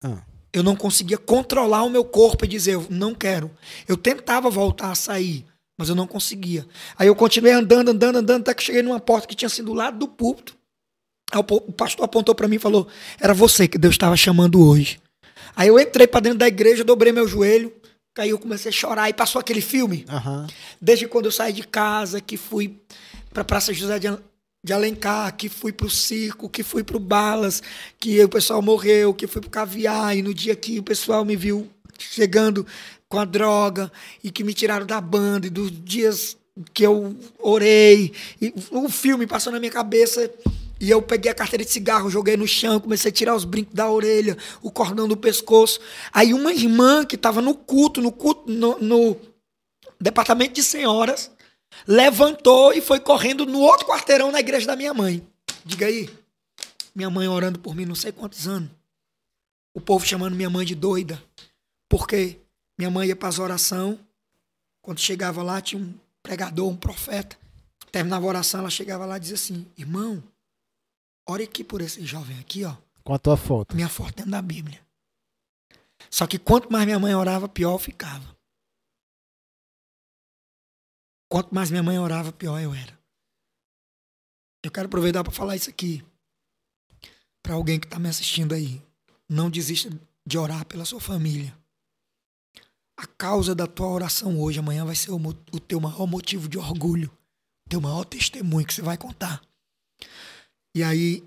[SPEAKER 1] Ah.
[SPEAKER 4] Eu não conseguia controlar o meu corpo e dizer, eu não quero. Eu tentava voltar a sair, mas eu não conseguia. Aí eu continuei andando, andando, andando, até que cheguei numa porta que tinha sido do lado do púlpito. Aí o pastor apontou para mim e falou: Era você que Deus estava chamando hoje. Aí eu entrei para dentro da igreja, dobrei meu joelho, aí eu comecei a chorar. E passou aquele filme.
[SPEAKER 1] Aham.
[SPEAKER 4] Desde quando eu saí de casa, que fui para Praça José de Alencar, que fui pro circo, que fui pro Balas, que o pessoal morreu, que fui pro Caviar, e no dia que o pessoal me viu chegando com a droga, e que me tiraram da banda, e dos dias que eu orei, e o filme passou na minha cabeça, e eu peguei a carteira de cigarro, joguei no chão, comecei a tirar os brincos da orelha, o cordão do pescoço. Aí uma irmã que estava no culto, no culto, no- no departamento de senhoras, levantou e foi correndo no outro quarteirão na igreja da minha mãe. Diga aí. Minha mãe orando por mim não sei quantos anos. O povo chamando minha mãe de doida. Porque minha mãe ia para as orações. Quando chegava lá, tinha um pregador, um profeta. Terminava a oração, ela chegava lá e dizia assim: Irmão, ore aqui por esse jovem aqui, ó.
[SPEAKER 1] Com a tua foto.
[SPEAKER 4] Minha foto dentro da Bíblia. Só que quanto mais minha mãe orava, pior eu ficava. Quanto mais minha mãe orava, pior eu era. Eu quero aproveitar para falar isso aqui. Para alguém que está me assistindo aí. Não desista de orar pela sua família. A causa da tua oração hoje, amanhã, vai ser o, o teu maior motivo de orgulho. O teu maior testemunho que você vai contar. E aí,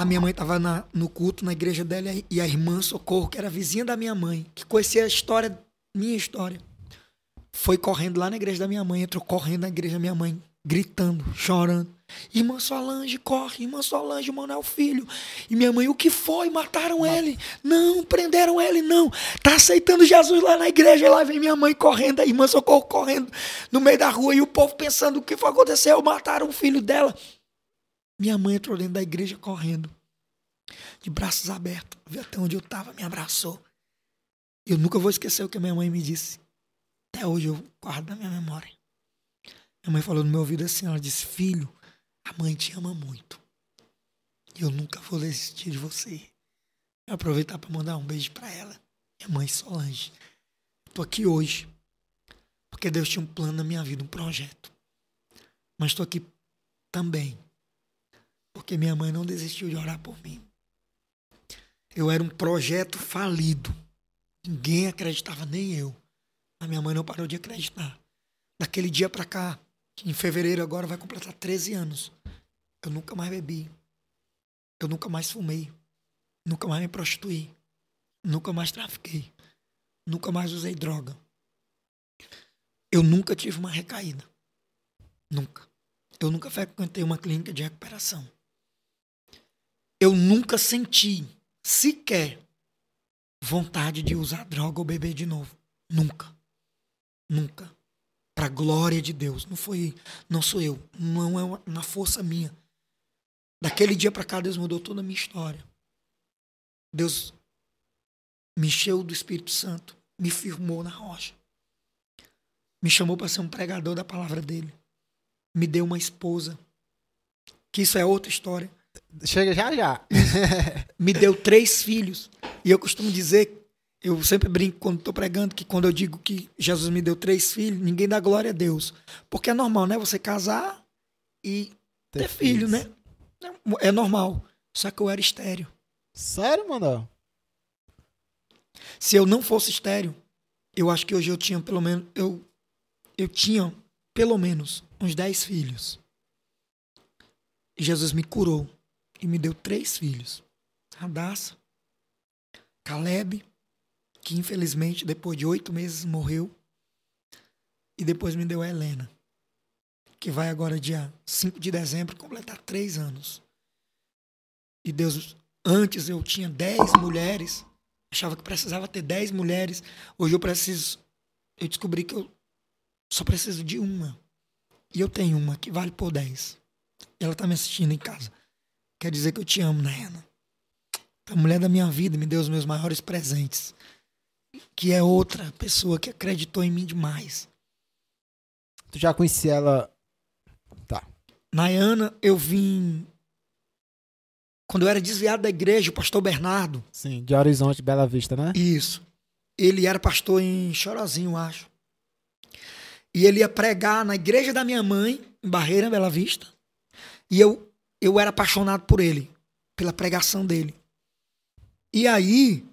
[SPEAKER 4] a minha mãe estava no culto, na igreja dela, e a irmã Socorro, que era vizinha da minha mãe, que conhecia a história, minha história, foi correndo lá na igreja da minha mãe, entrou correndo na igreja da minha mãe, gritando, chorando. Irmã Solange, corre, irmã Solange, o Manuel Filho. E minha mãe, o que foi? Mataram ele? Não, prenderam ele, não. Tá aceitando Jesus lá na igreja. E lá vem minha mãe correndo, a irmã Socorro correndo no meio da rua, e o povo pensando o que foi aconteceu, mataram o filho dela. Minha mãe entrou dentro da igreja correndo, de braços abertos, viu até onde eu estava, me abraçou. Eu nunca vou esquecer o que minha mãe me disse. Até hoje eu guardo na minha memória. Minha mãe falou no meu ouvido assim, ela disse, filho, a mãe te ama muito. Eu nunca vou desistir de você. Vou aproveitar para mandar um beijo para ela. Minha mãe Solange. Tô aqui hoje porque Deus tinha um plano na minha vida, um projeto. Mas estou aqui também porque minha mãe não desistiu de orar por mim. Eu era um projeto falido. Ninguém acreditava, nem eu. A minha mãe não parou de acreditar. Daquele dia pra cá, em fevereiro agora vai completar 13 anos, eu nunca mais bebi. Eu nunca mais fumei. Nunca mais me prostituí. Nunca mais trafiquei. Nunca mais usei droga. Eu nunca tive uma recaída. Nunca. Eu nunca frequentei uma clínica de recuperação. Eu nunca senti sequer vontade de usar droga ou beber de novo. Nunca. Nunca. Para glória de Deus. Não foi, não sou eu. Não é uma- na força minha. Daquele dia para cá Deus mudou toda a minha história. Deus me encheu do Espírito Santo, me firmou na rocha. Me chamou para ser um pregador da palavra dele. Me deu uma esposa. Que isso é outra história
[SPEAKER 1] Chega já já. <laughs>
[SPEAKER 4] me deu três filhos. E eu costumo dizer, eu sempre brinco quando estou pregando, que quando eu digo que Jesus me deu três filhos, ninguém dá glória a Deus. Porque é normal, né? Você casar e ter, filho, né? É normal. Só que eu era estéreo.
[SPEAKER 1] Sério, mano?
[SPEAKER 4] Se eu não fosse estéreo, eu acho que hoje eu tinha pelo menos. Eu, eu tinha pelo menos uns dez filhos. E Jesus me curou e me deu três filhos: Radassa, Caleb, que infelizmente depois de oito meses morreu, e depois me deu a Helena, que vai agora, dia 5 de dezembro, completar três anos. E Deus, antes eu tinha dez mulheres, achava que precisava ter dez mulheres, hoje eu preciso eu descobri que eu só preciso de uma. E eu tenho uma que vale por 10. Ela tá me assistindo em casa. Quer dizer que eu te amo, Nayana. A mulher da minha vida me deu os meus maiores presentes. Que é outra pessoa que acreditou em mim demais.
[SPEAKER 1] Tu já conhecia ela. Tá.
[SPEAKER 4] Nayana, eu vim. Quando eu era desviado da igreja, o pastor Bernardo,
[SPEAKER 1] Sim, de Horizonte, Bela Vista, né?
[SPEAKER 4] Isso. Ele era pastor em Chorozinho, eu acho. E ele ia pregar na igreja da minha mãe, em Barreira, Bela Vista. E eu, eu era apaixonado por ele, pela pregação dele. E aí,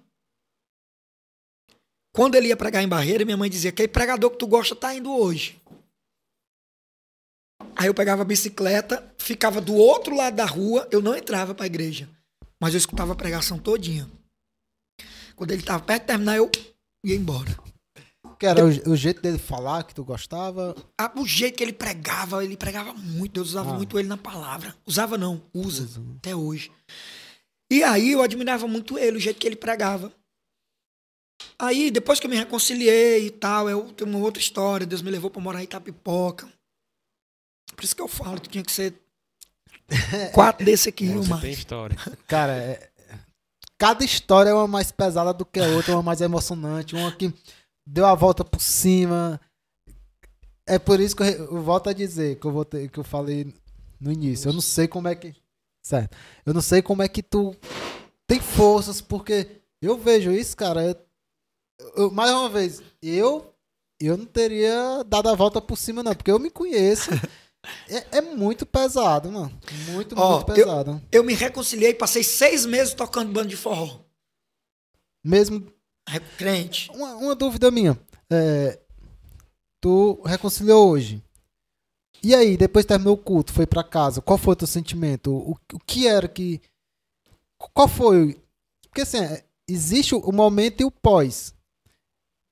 [SPEAKER 4] quando ele ia pregar em Barreira, minha mãe dizia: aquele pregador que tu gosta tá indo hoje. Aí eu pegava a bicicleta, ficava do outro lado da rua, eu não entrava pra igreja. Mas eu escutava a pregação todinha. Quando ele tava perto de terminar, eu ia embora.
[SPEAKER 1] Que era o, o jeito dele falar que tu gostava.
[SPEAKER 4] Ah, o jeito que ele pregava, ele pregava muito. Deus usava
[SPEAKER 1] Ah.
[SPEAKER 4] muito ele na palavra. Usava não, usa,
[SPEAKER 1] Usa.
[SPEAKER 4] até hoje. E aí eu admirava muito ele, o jeito que ele pregava. Aí, depois que eu me reconciliei e tal, eu tenho uma outra história. Deus me levou pra morar em Itapipoca. Por isso que eu falo que tinha que ser <laughs> quatro desse aqui, ou
[SPEAKER 3] Você
[SPEAKER 4] mais.
[SPEAKER 3] tem história. <laughs>
[SPEAKER 1] Cara, é- cada história é uma mais pesada do que a outra, uma mais emocionante, uma que deu a volta por cima. É por isso que eu, eu volto a dizer que eu, vou ter- que eu falei no início. Eu não sei como é que. Certo. Eu não sei como é que tu tem forças, porque eu vejo isso, cara. eu- eu- mais uma vez, eu eu não teria dado a volta por cima, não, porque eu me conheço. <laughs> É, é muito pesado, mano. Muito,
[SPEAKER 4] Ó,
[SPEAKER 1] muito
[SPEAKER 4] eu-
[SPEAKER 1] pesado.
[SPEAKER 4] Eu me reconciliei, passei seis meses tocando bando de forró.
[SPEAKER 1] Mesmo
[SPEAKER 4] Crente.
[SPEAKER 1] Uma, uma dúvida minha. É, tu reconciliou hoje. E aí, depois terminou o culto, foi pra casa. Qual foi o teu sentimento? O, o que era que. Qual foi? Porque assim, é, existe o, o momento e o pós.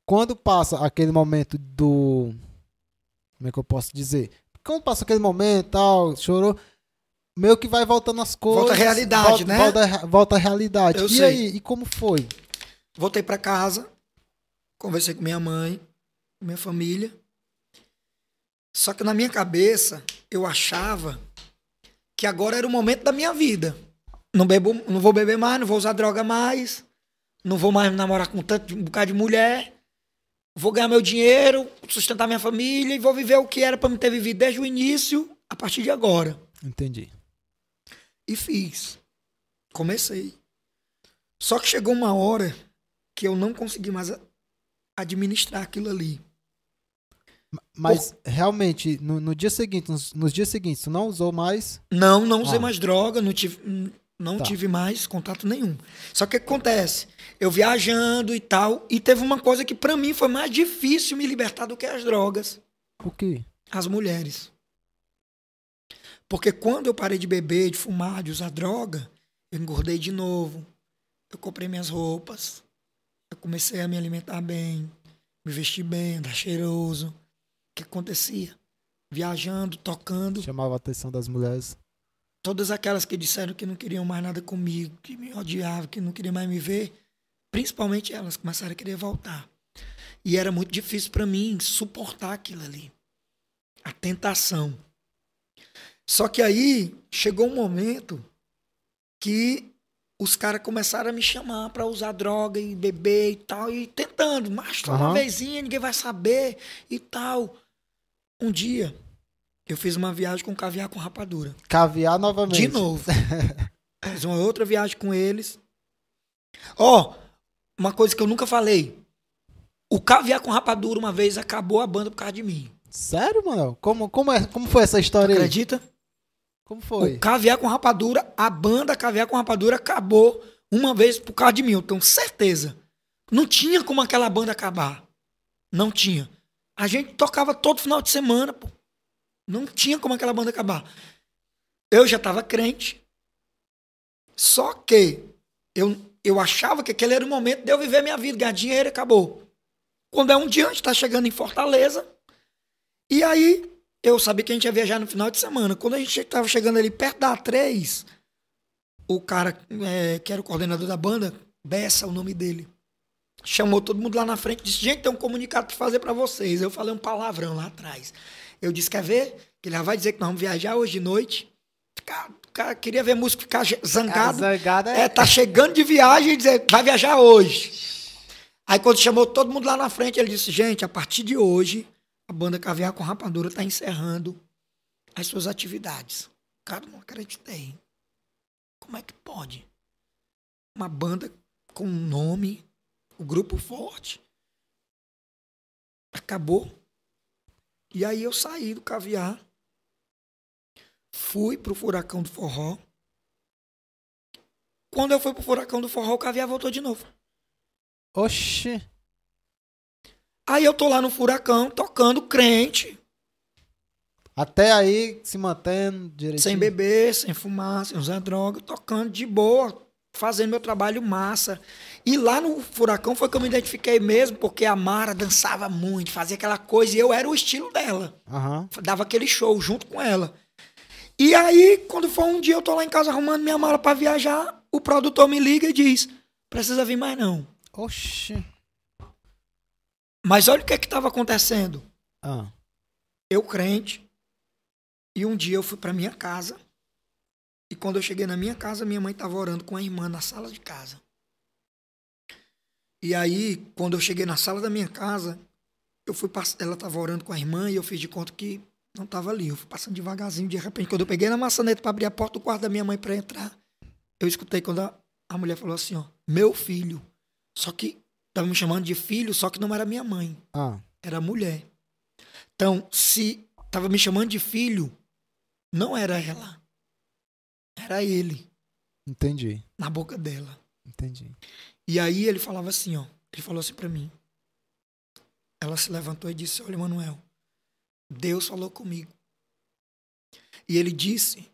[SPEAKER 1] Quando passa aquele momento do. Como é que eu posso dizer? Quando passa aquele momento tal, chorou. Meio que vai voltando as coisas.
[SPEAKER 4] Volta à realidade,
[SPEAKER 1] volta,
[SPEAKER 4] né?
[SPEAKER 1] Volta, volta à realidade.
[SPEAKER 4] Eu
[SPEAKER 1] e
[SPEAKER 4] sei.
[SPEAKER 1] aí, e como foi?
[SPEAKER 4] Voltei pra casa, conversei com minha mãe, com minha família. Só que na minha cabeça, eu achava que agora era o momento da minha vida. Não bebo, não vou beber mais, não vou usar droga mais, não vou mais namorar com tanto um bocado de mulher. Vou ganhar meu dinheiro, sustentar minha família e vou viver o que era pra me ter vivido desde o início, a partir de agora.
[SPEAKER 1] Entendi.
[SPEAKER 4] E fiz. Comecei. Só que chegou uma hora que eu não consegui mais administrar aquilo ali.
[SPEAKER 1] Mas realmente, no, no dia seguinte, nos, nos dias seguintes, tu não usou mais.
[SPEAKER 4] Não, não usei
[SPEAKER 1] Ah.
[SPEAKER 4] mais droga, não tive, não
[SPEAKER 1] Tá.
[SPEAKER 4] tive mais contato nenhum. Só que o que acontece? Eu viajando e tal, e teve uma coisa que pra mim foi mais difícil me libertar do que as drogas.
[SPEAKER 1] O quê?
[SPEAKER 4] as mulheres. Porque quando eu parei de beber, de fumar, de usar droga, eu engordei de novo. Eu comprei minhas roupas. Eu comecei a me alimentar bem, me vestir bem, andar cheiroso. O que acontecia? Viajando, tocando,
[SPEAKER 1] Chamava a atenção das mulheres.
[SPEAKER 4] todas aquelas que disseram que não queriam mais nada comigo, que me odiavam, que não queriam mais me ver, principalmente elas começaram a querer voltar. E era muito difícil para mim suportar aquilo ali. A tentação. Só que aí chegou um momento que os caras começaram a me chamar para usar droga e beber e tal, e tentando, mas só uma vezinha, ninguém vai saber e tal. Um dia, eu fiz uma viagem com caviar com rapadura.
[SPEAKER 1] Caviar novamente.
[SPEAKER 4] De novo. <laughs> Fiz uma outra viagem com eles. Ó, uma coisa que eu nunca falei. O caviar com rapadura uma vez acabou a banda por causa de mim.
[SPEAKER 1] Sério, mano? Como, como, é, como foi essa história aí?
[SPEAKER 4] Acredita?
[SPEAKER 1] Como foi?
[SPEAKER 4] O caviar com rapadura, a banda caviar com rapadura acabou uma vez por causa de tenho certeza. Não tinha como aquela banda acabar. Não tinha. A gente tocava todo final de semana, pô. Não tinha como aquela banda acabar. Eu já tava crente. Só que eu, eu achava que aquele era o momento de eu viver minha vida, ganhar dinheiro e acabou. Quando é um dia, a gente tá chegando em Fortaleza. E aí, eu sabia que a gente ia viajar no final de semana. Quando a gente tava chegando ali perto da A3, o cara é, que era o coordenador da banda, Bessa, o nome dele. chamou todo mundo lá na frente, disse: "Gente, tem um comunicado para fazer para vocês". Eu falei um palavrão lá atrás. Eu disse: "Quer ver? Que ele já vai dizer que nós vamos viajar hoje de noite". Cara, o cara queria ver músico ficar zangado.
[SPEAKER 1] zangado é-
[SPEAKER 4] É, tá chegando de viagem e dizer: "Vai viajar hoje". Aí quando chamou todo mundo lá na frente, ele disse: "Gente, a partir de hoje, a banda Caviar com Rapadura está encerrando as suas atividades". Cara, não acreditei. Como é que pode? Uma banda com um nome, o grupo forte. Acabou. E aí eu saí do caviar. Fui pro furacão do forró. Quando eu fui pro furacão do forró, o caviar voltou de novo.
[SPEAKER 1] Oxi.
[SPEAKER 4] Aí eu tô lá no furacão, tocando crente,
[SPEAKER 1] Até aí se mantendo direitinho.
[SPEAKER 4] sem beber, sem fumar, sem usar droga, tocando de boa, fazendo meu trabalho massa. E lá no Furacão foi que eu me identifiquei mesmo, porque a Mara dançava muito, fazia aquela coisa, e eu era o estilo dela.
[SPEAKER 1] Aham.
[SPEAKER 4] Dava aquele show junto com ela. E aí, quando foi um dia, eu tô lá em casa arrumando minha mala pra viajar, o produtor me liga e diz: precisa vir mais não.
[SPEAKER 1] Oxi.
[SPEAKER 4] Mas olha o que é que tava acontecendo.
[SPEAKER 1] Ah.
[SPEAKER 4] eu crente, e um dia eu fui para minha casa, e quando eu cheguei na minha casa, minha mãe estava orando com a irmã na sala de casa. E aí, quando eu cheguei na sala da minha casa, eu fui pass- ela estava orando com a irmã e eu fiz de conta que não estava ali. Eu fui passando devagarzinho, de repente, quando eu peguei na maçaneta para abrir a porta do quarto da minha mãe para entrar, eu escutei quando a, a mulher falou assim, ó, meu filho. Só que estava me chamando de filho, só que não era minha mãe
[SPEAKER 1] Ah.
[SPEAKER 4] era mulher. Então, se tava me chamando de filho, não era ela. Era ele,
[SPEAKER 1] Entendi.
[SPEAKER 4] na boca dela.
[SPEAKER 1] Entendi.
[SPEAKER 4] E aí ele falava assim, ó. Ele falou assim pra mim. Ela se levantou e disse: Olha, Manuel, Deus falou comigo. E ele disse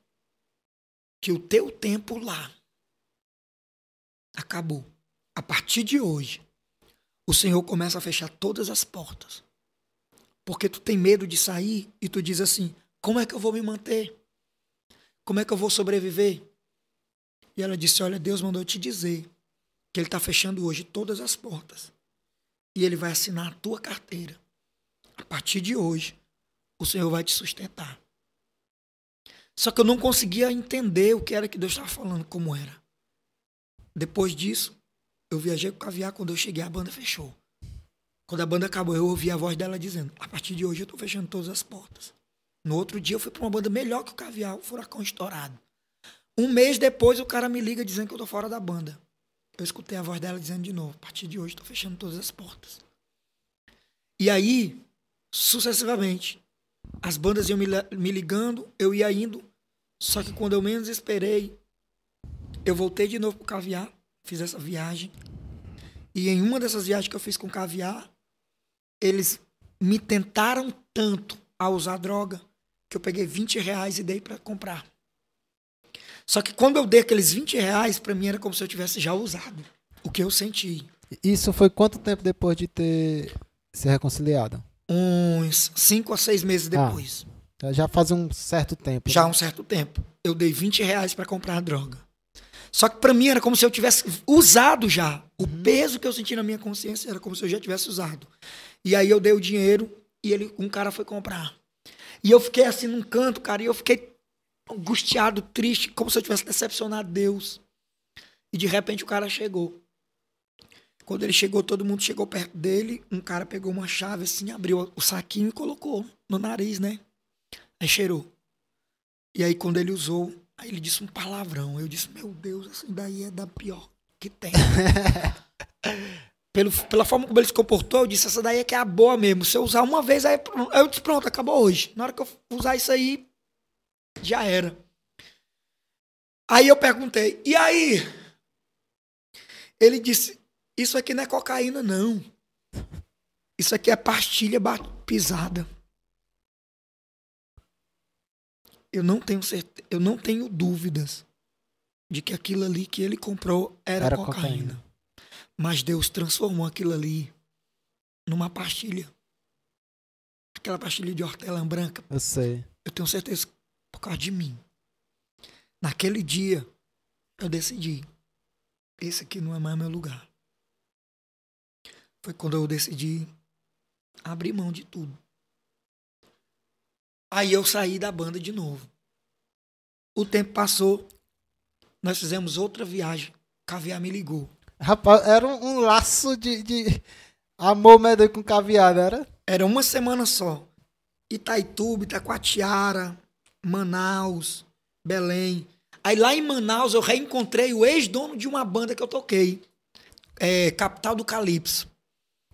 [SPEAKER 4] que o teu tempo lá acabou. A partir de hoje, o Senhor começa a fechar todas as portas. Porque tu tem medo de sair e tu diz assim: como é que eu vou me manter? Como é que eu vou sobreviver? E ela disse: Olha, Deus mandou te dizer que Ele está fechando hoje todas as portas. E Ele vai assinar a tua carteira. A partir de hoje, o Senhor vai te sustentar. Só que eu não conseguia entender o que era que Deus estava falando, como era. Depois disso, eu viajei com o caviar. Quando eu cheguei, a banda fechou. Quando a banda acabou, eu ouvi a voz dela dizendo: A partir de hoje, eu estou fechando todas as portas. No outro dia, eu fui para uma banda melhor que o caviar, o Furacão Estourado. Um mês depois, o cara me liga dizendo que eu tô fora da banda. Eu escutei a voz dela dizendo de novo: a partir de hoje, estou fechando todas as portas. E aí, sucessivamente, as bandas iam me ligando, eu ia indo. Só que quando eu menos esperei, eu voltei de novo pro Caviar, fiz essa viagem. E em uma dessas viagens que eu fiz com o Caviar, eles me tentaram tanto a usar droga que eu peguei 20 reais e dei para comprar. Só que quando eu dei aqueles 20 reais, para mim era como se eu tivesse já usado. O que eu senti.
[SPEAKER 1] Isso foi quanto tempo depois de ter se reconciliado?
[SPEAKER 4] Uns 5 a 6 meses
[SPEAKER 1] Ah.
[SPEAKER 4] depois.
[SPEAKER 1] Já faz um certo tempo.
[SPEAKER 4] já
[SPEAKER 1] né?
[SPEAKER 4] um certo tempo. Eu dei 20 reais para comprar a droga. Só que para mim era como se eu tivesse usado já. O peso que eu senti na minha consciência era como se eu já tivesse usado. E aí eu dei o dinheiro e ele, um cara foi comprar. E eu fiquei assim num canto, cara, e eu fiquei angustiado, triste, como se eu tivesse decepcionado Deus. E de repente o cara chegou. Quando ele chegou, todo mundo chegou perto dele. Um cara pegou uma chave assim, abriu o saquinho e colocou no nariz, né? Aí cheirou. E aí, quando ele usou, aí ele disse um palavrão. Eu disse, meu Deus, assim daí é da pior que tem. <laughs> Pelo, pela forma como ele se comportou, eu disse, essa daí é que é a boa mesmo. Se eu usar uma vez, aí eu disse, pronto, acabou hoje. Na hora que eu usar isso aí, já era. Aí eu perguntei, e aí? Ele disse, isso aqui não é cocaína, não. Isso aqui é pastilha pisada. Eu não tenho certeza, eu não tenho dúvidas de que aquilo ali que ele comprou era,
[SPEAKER 1] Era
[SPEAKER 4] cocaína.
[SPEAKER 1] cocaína.
[SPEAKER 4] Mas Deus transformou aquilo ali numa pastilha. Aquela pastilha de hortelã branca.
[SPEAKER 1] Eu sei.
[SPEAKER 4] Eu tenho certeza por causa de mim. Naquele dia, eu decidi. Esse aqui não é mais meu lugar. Foi quando eu decidi abrir mão de tudo. Aí eu saí da banda de novo. O tempo passou, nós fizemos outra viagem. Caviar me ligou.
[SPEAKER 1] Rapaz, era um, um laço de, de amor médio com caviar, não era?
[SPEAKER 4] Era uma semana só. Itaituba, Itacoatiara, Manaus, Belém. Aí lá em Manaus eu reencontrei o ex-dono de uma banda que eu toquei. É, Capital do Calypso.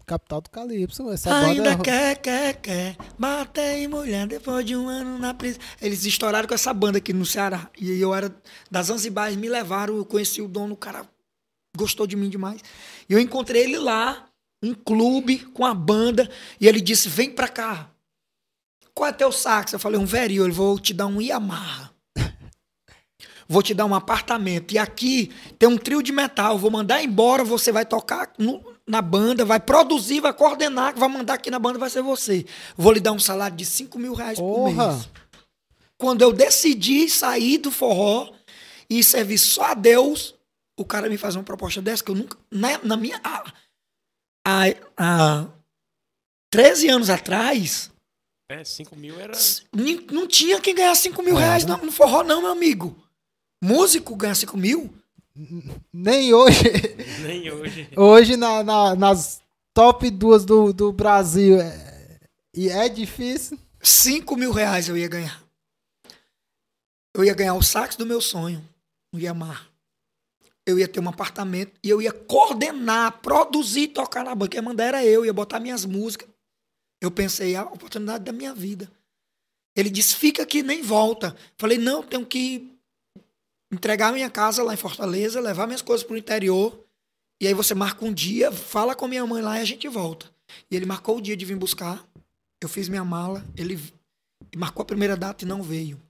[SPEAKER 1] Capital do Calypso. Essa banda
[SPEAKER 4] Ainda
[SPEAKER 1] é...
[SPEAKER 4] quer, quer, quer. Em mulher depois de um ano na prisão. Eles estouraram com essa banda aqui no Ceará. E eu era das Zanzibars, me levaram, eu conheci o dono, o cara gostou de mim demais. E eu encontrei ele lá, um clube com a banda, e ele disse: Vem pra cá. Qual é teu sax? Eu falei: Um verio, ele vou te dar um Yamaha. <laughs> Vou te dar um apartamento. E aqui tem um trio de metal. Vou mandar embora, você vai tocar no- na banda, vai produzir, vai coordenar, vai mandar aqui na banda, vai ser você. Vou lhe dar um salário de 5 mil reais por
[SPEAKER 1] Porra!
[SPEAKER 4] mês. Quando eu decidi sair do forró e servir só a Deus, o cara me faz uma proposta dessa que eu nunca. Na, na minha. Há, há, há 13 anos atrás,
[SPEAKER 3] É, 5 mil era.
[SPEAKER 4] não tinha quem ganhar 5 mil reais no, no forró, não, meu amigo. Músico ganha 5 mil?
[SPEAKER 1] Nem hoje.
[SPEAKER 3] Nem hoje.
[SPEAKER 1] Hoje, na, na- nas top duas do, do Brasil. é- E é difícil.
[SPEAKER 4] 5 mil reais eu ia ganhar. Eu ia ganhar o sax do meu sonho, o Yamaha. Eu ia ter um apartamento e eu ia coordenar, produzir, tocar na banda. Quem mandar era eu, ia botar minhas músicas. Eu pensei, a oportunidade da minha vida. Ele disse, fica aqui, nem volta. Falei, não, tenho que entregar minha casa lá em Fortaleza, levar minhas coisas pro interior. E aí você marca um dia, fala com minha mãe lá e a gente volta. E ele marcou o dia de vir buscar. Eu fiz minha mala, ele marcou a primeira data e não veio.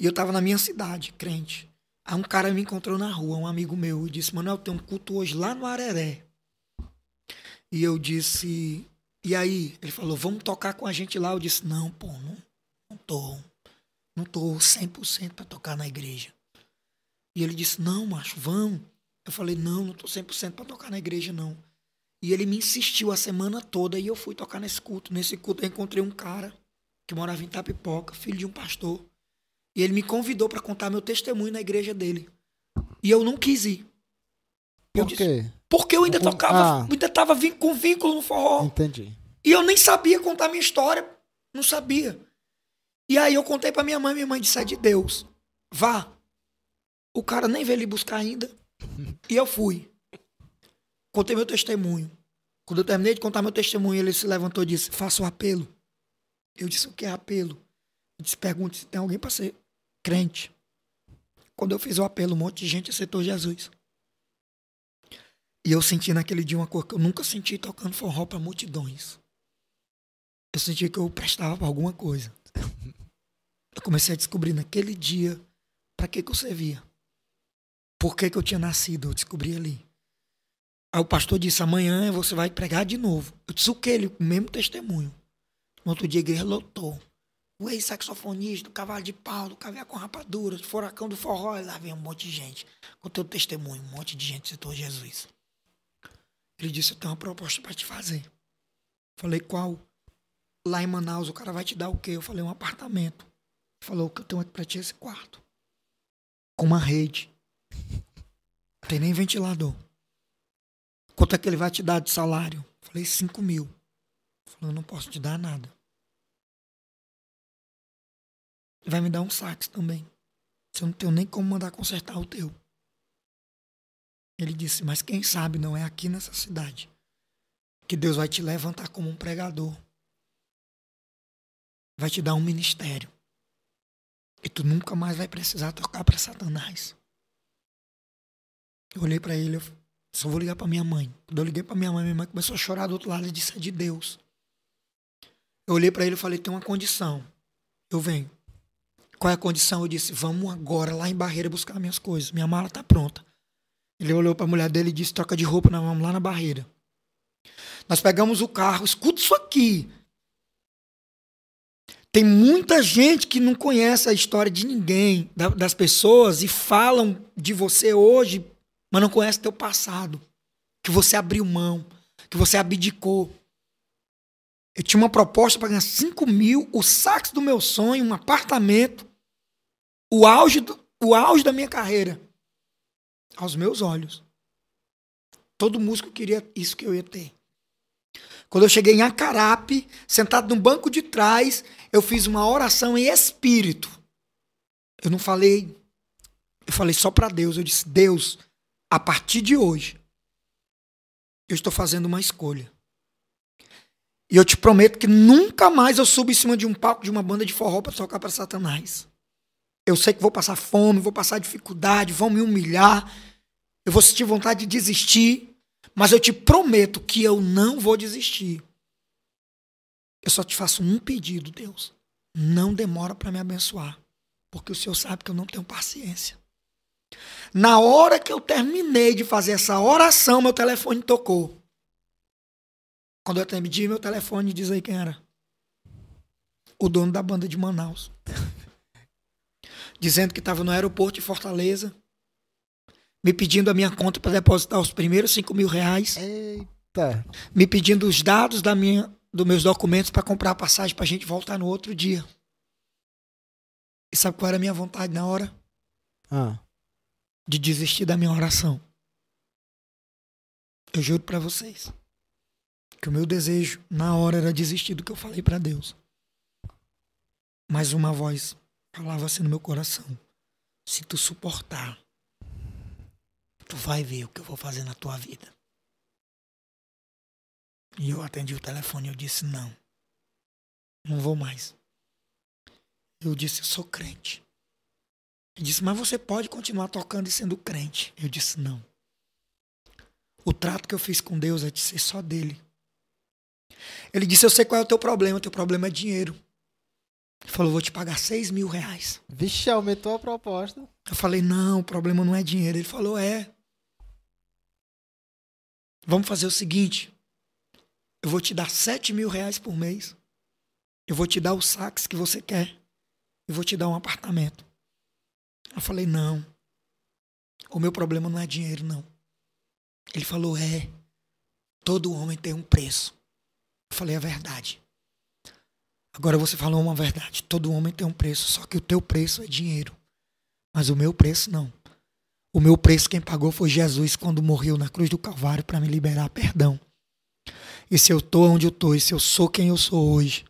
[SPEAKER 4] E eu tava na minha cidade, crente. Aí um cara me encontrou na rua, um amigo meu, e disse: Manuel, tem um culto hoje lá no Areré. E eu disse: E aí? Ele falou: Vamos tocar com a gente lá. Eu disse: Não, pô, não, não tô. Não tô 100% para tocar na igreja. E ele disse: Não, macho, vamos. Eu falei: Não, não tô 100% para tocar na igreja, não. E ele me insistiu a semana toda e eu fui tocar nesse culto. Nesse culto eu encontrei um cara que morava em Tapipoca, filho de um pastor. E ele me convidou para contar meu testemunho na igreja dele. E eu não quis ir. Eu
[SPEAKER 1] Por
[SPEAKER 4] disse,
[SPEAKER 1] quê?
[SPEAKER 4] Porque eu ainda tocava,
[SPEAKER 1] ah.
[SPEAKER 4] ainda tava vin- com vínculo no forró.
[SPEAKER 1] Entendi.
[SPEAKER 4] E eu nem sabia contar minha história. Não sabia. E aí eu contei pra minha mãe, minha mãe disse, é de Deus. Vá. O cara nem veio lhe buscar ainda. E eu fui. Contei meu testemunho. Quando eu terminei de contar meu testemunho, ele se levantou e disse, faça o apelo. Eu disse, o que é apelo? Ele disse, pergunte se tem alguém para ser crente. Quando eu fiz o apelo, um monte de gente aceitou Jesus. E eu senti naquele dia uma coisa que eu nunca senti tocando forró para multidões. Eu senti que eu prestava para alguma coisa. Eu comecei a descobrir naquele dia para que, que eu servia. Por que, que eu tinha nascido, eu descobri ali. Aí o pastor disse: amanhã você vai pregar de novo. Eu disse: o que? Ele, o mesmo testemunho. No outro dia a igreja lotou. O ex-saxofonista, do cavalo de pau, do caviar com rapadura, do furacão do forró. Lá vem um monte de gente. Com teu testemunho, um monte de gente citou Jesus. Ele disse: Eu tenho uma proposta para te fazer. Falei: Qual? Lá em Manaus, o cara vai te dar o quê? Eu falei: Um apartamento. Ele falou: O que eu tenho aqui para ti esse quarto. Com uma rede. Não tem nem ventilador. Quanto é que ele vai te dar de salário? Falei: 5 mil. Falou: Eu não posso te dar nada. Vai me dar um sax também. Se eu não tenho nem como mandar consertar o teu. Ele disse: Mas quem sabe não é aqui nessa cidade que Deus vai te levantar como um pregador. Vai te dar um ministério. E tu nunca mais vai precisar tocar para Satanás. Eu olhei para ele, eu só vou ligar para minha mãe. Quando eu liguei para minha mãe, minha mãe começou a chorar do outro lado e disse: É de Deus. Eu olhei para ele e falei: Tem uma condição. Eu venho. Qual é a condição? Eu disse: Vamos agora lá em Barreira buscar minhas coisas. Minha mala tá pronta. Ele olhou para a mulher dele e disse: Troca de roupa, nós vamos lá na Barreira. Nós pegamos o carro, escuta isso aqui. Tem muita gente que não conhece a história de ninguém, da- das pessoas, e falam de você hoje, mas não conhece teu passado. Que você abriu mão. que você abdicou. Eu tinha uma proposta para ganhar 5 mil, o sax do meu sonho, um apartamento, o auge, do, o auge da minha carreira. Aos meus olhos. Todo músico queria isso que eu ia ter. Quando eu cheguei em Acarape, sentado no banco de trás, eu fiz uma oração em espírito. Eu não falei, eu falei só para Deus. Eu disse: Deus, a partir de hoje, eu estou fazendo uma escolha. E eu te prometo que nunca mais eu subo em cima de um palco de uma banda de forró para tocar para Satanás. Eu sei que vou passar fome, vou passar dificuldade, vão me humilhar, eu vou sentir vontade de desistir, mas eu te prometo que eu não vou desistir. Eu só te faço um pedido, Deus. Não demora para me abençoar, porque o Senhor sabe que eu não tenho paciência. Na hora que eu terminei de fazer essa oração, meu telefone tocou. Quando eu atendi meu telefone, diz aí quem era. O dono da banda de Manaus. <laughs> Dizendo que estava no aeroporto de Fortaleza, me pedindo a minha conta para depositar os primeiros 5 mil reais,
[SPEAKER 1] Eita.
[SPEAKER 4] me pedindo os dados da minha, dos meus documentos para comprar a passagem para a gente voltar no outro dia. E sabe qual era a minha vontade na hora?
[SPEAKER 1] Ah.
[SPEAKER 4] De desistir da minha oração. Eu juro para vocês que o meu desejo na hora era desistir do que eu falei para Deus. Mas uma voz falava assim no meu coração: se tu suportar, tu vai ver o que eu vou fazer na tua vida. E eu atendi o telefone e eu disse: não, não vou mais. Eu disse: eu sou crente. Ele disse: mas você pode continuar tocando e sendo crente. Eu disse: não. O trato que eu fiz com Deus é de ser só dele. Ele disse: Eu sei qual é o teu problema, o teu problema é dinheiro. Ele falou: Vou te pagar seis mil reais.
[SPEAKER 1] Vixe, aumentou a proposta.
[SPEAKER 4] Eu falei: Não, o problema não é dinheiro. Ele falou: É. Vamos fazer o seguinte: Eu vou te dar sete mil reais por mês. Eu vou te dar o sax que você quer. E vou te dar um apartamento. Eu falei: Não. O meu problema não é dinheiro, não. Ele falou: É. Todo homem tem um preço. Eu falei a verdade. Agora você falou uma verdade. Todo homem tem um preço, só que o teu preço é dinheiro. Mas o meu preço não. O meu preço quem pagou foi Jesus quando morreu na cruz do Calvário para me liberar perdão. E se eu tô onde eu tô, e se eu sou quem eu sou hoje,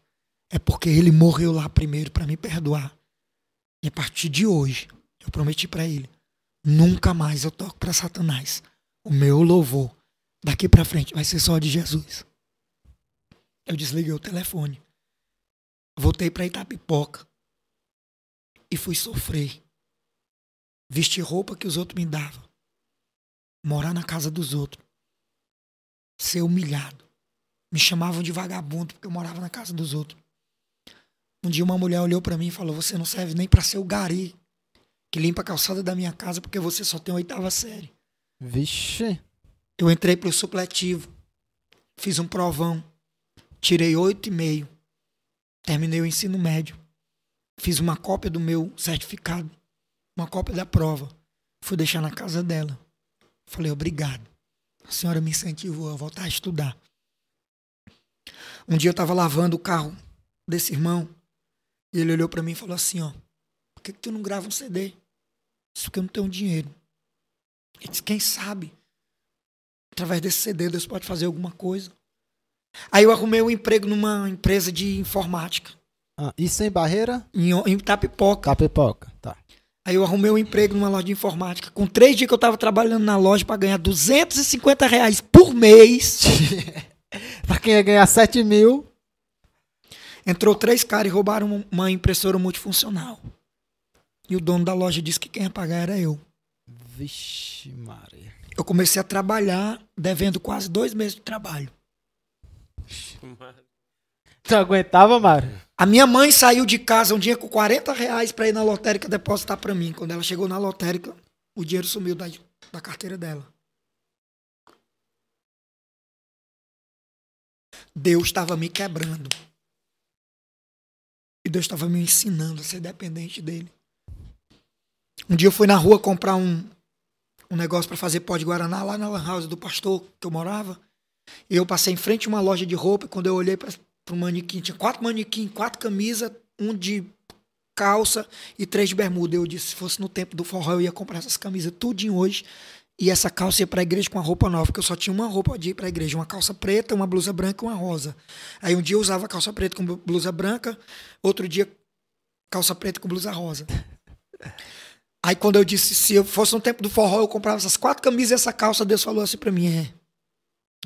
[SPEAKER 4] é porque ele morreu lá primeiro para me perdoar. E a partir de hoje, eu prometi para ele, nunca mais eu toco para Satanás. O meu louvor daqui para frente vai ser só de Jesus. Eu desliguei o telefone. Voltei para Itapipoca. E fui sofrer. Vestir roupa que os outros me davam. Morar na casa dos outros. Ser humilhado. Me chamavam de vagabundo porque eu morava na casa dos outros. Um dia uma mulher olhou para mim e falou: Você não serve nem para ser o gari que limpa a calçada da minha casa porque você só tem oitava série.
[SPEAKER 1] Vixe.
[SPEAKER 4] Eu entrei pro supletivo. Fiz um provão. Tirei oito e meio. Terminei o ensino médio. Fiz uma cópia do meu certificado. Uma cópia da prova. Fui deixar na casa dela. Falei, obrigado. A senhora me incentivou a voltar a estudar. Um dia eu estava lavando o carro desse irmão. E ele olhou para mim e falou assim, ó. Por que, que tu não grava um CD? Isso porque eu não tenho dinheiro. Ele disse, quem sabe? Através desse CD Deus pode fazer alguma coisa. Aí eu arrumei um emprego numa empresa de informática,
[SPEAKER 1] Ah, e sem barreira?
[SPEAKER 4] em, em Itapipoca.
[SPEAKER 1] Capipoca. Tá.
[SPEAKER 4] Aí eu arrumei um emprego numa loja de informática. Com três dias que eu estava trabalhando na loja para ganhar 250 reais por mês, <laughs>
[SPEAKER 1] pra quem ia ganhar 7 mil.
[SPEAKER 4] entrou três caras e roubaram uma impressora multifuncional. E o dono da loja disse que quem ia pagar era eu.
[SPEAKER 1] Vixe, Maria.
[SPEAKER 4] Eu comecei a trabalhar devendo quase dois meses de trabalho.
[SPEAKER 1] Tu aguentava, Mário?
[SPEAKER 4] A minha mãe saiu de casa um dia com 40 reais para ir na lotérica depositar para mim. Quando ela chegou na lotérica, o dinheiro sumiu da, da carteira dela. Deus estava me quebrando. E Deus estava me ensinando a ser dependente dele. Um dia eu fui na rua comprar um, um negócio para fazer pó de Guaraná lá na lan house do pastor que eu morava. Eu passei em frente a uma loja de roupa e quando eu olhei para o manequim, tinha quatro manequins, quatro camisas, um de calça e três de bermuda. Eu disse, se fosse no tempo do forró, eu ia comprar essas camisas tudinho hoje. E essa calça ia para a igreja com uma roupa nova, porque eu só tinha uma roupa de ir para a igreja, uma calça preta, uma blusa branca e uma rosa. Aí um dia eu usava calça preta com blusa branca, outro dia calça preta com blusa rosa. Aí quando eu disse, se eu fosse no tempo do forró, eu comprava essas quatro camisas e essa calça, Deus falou assim para mim, é,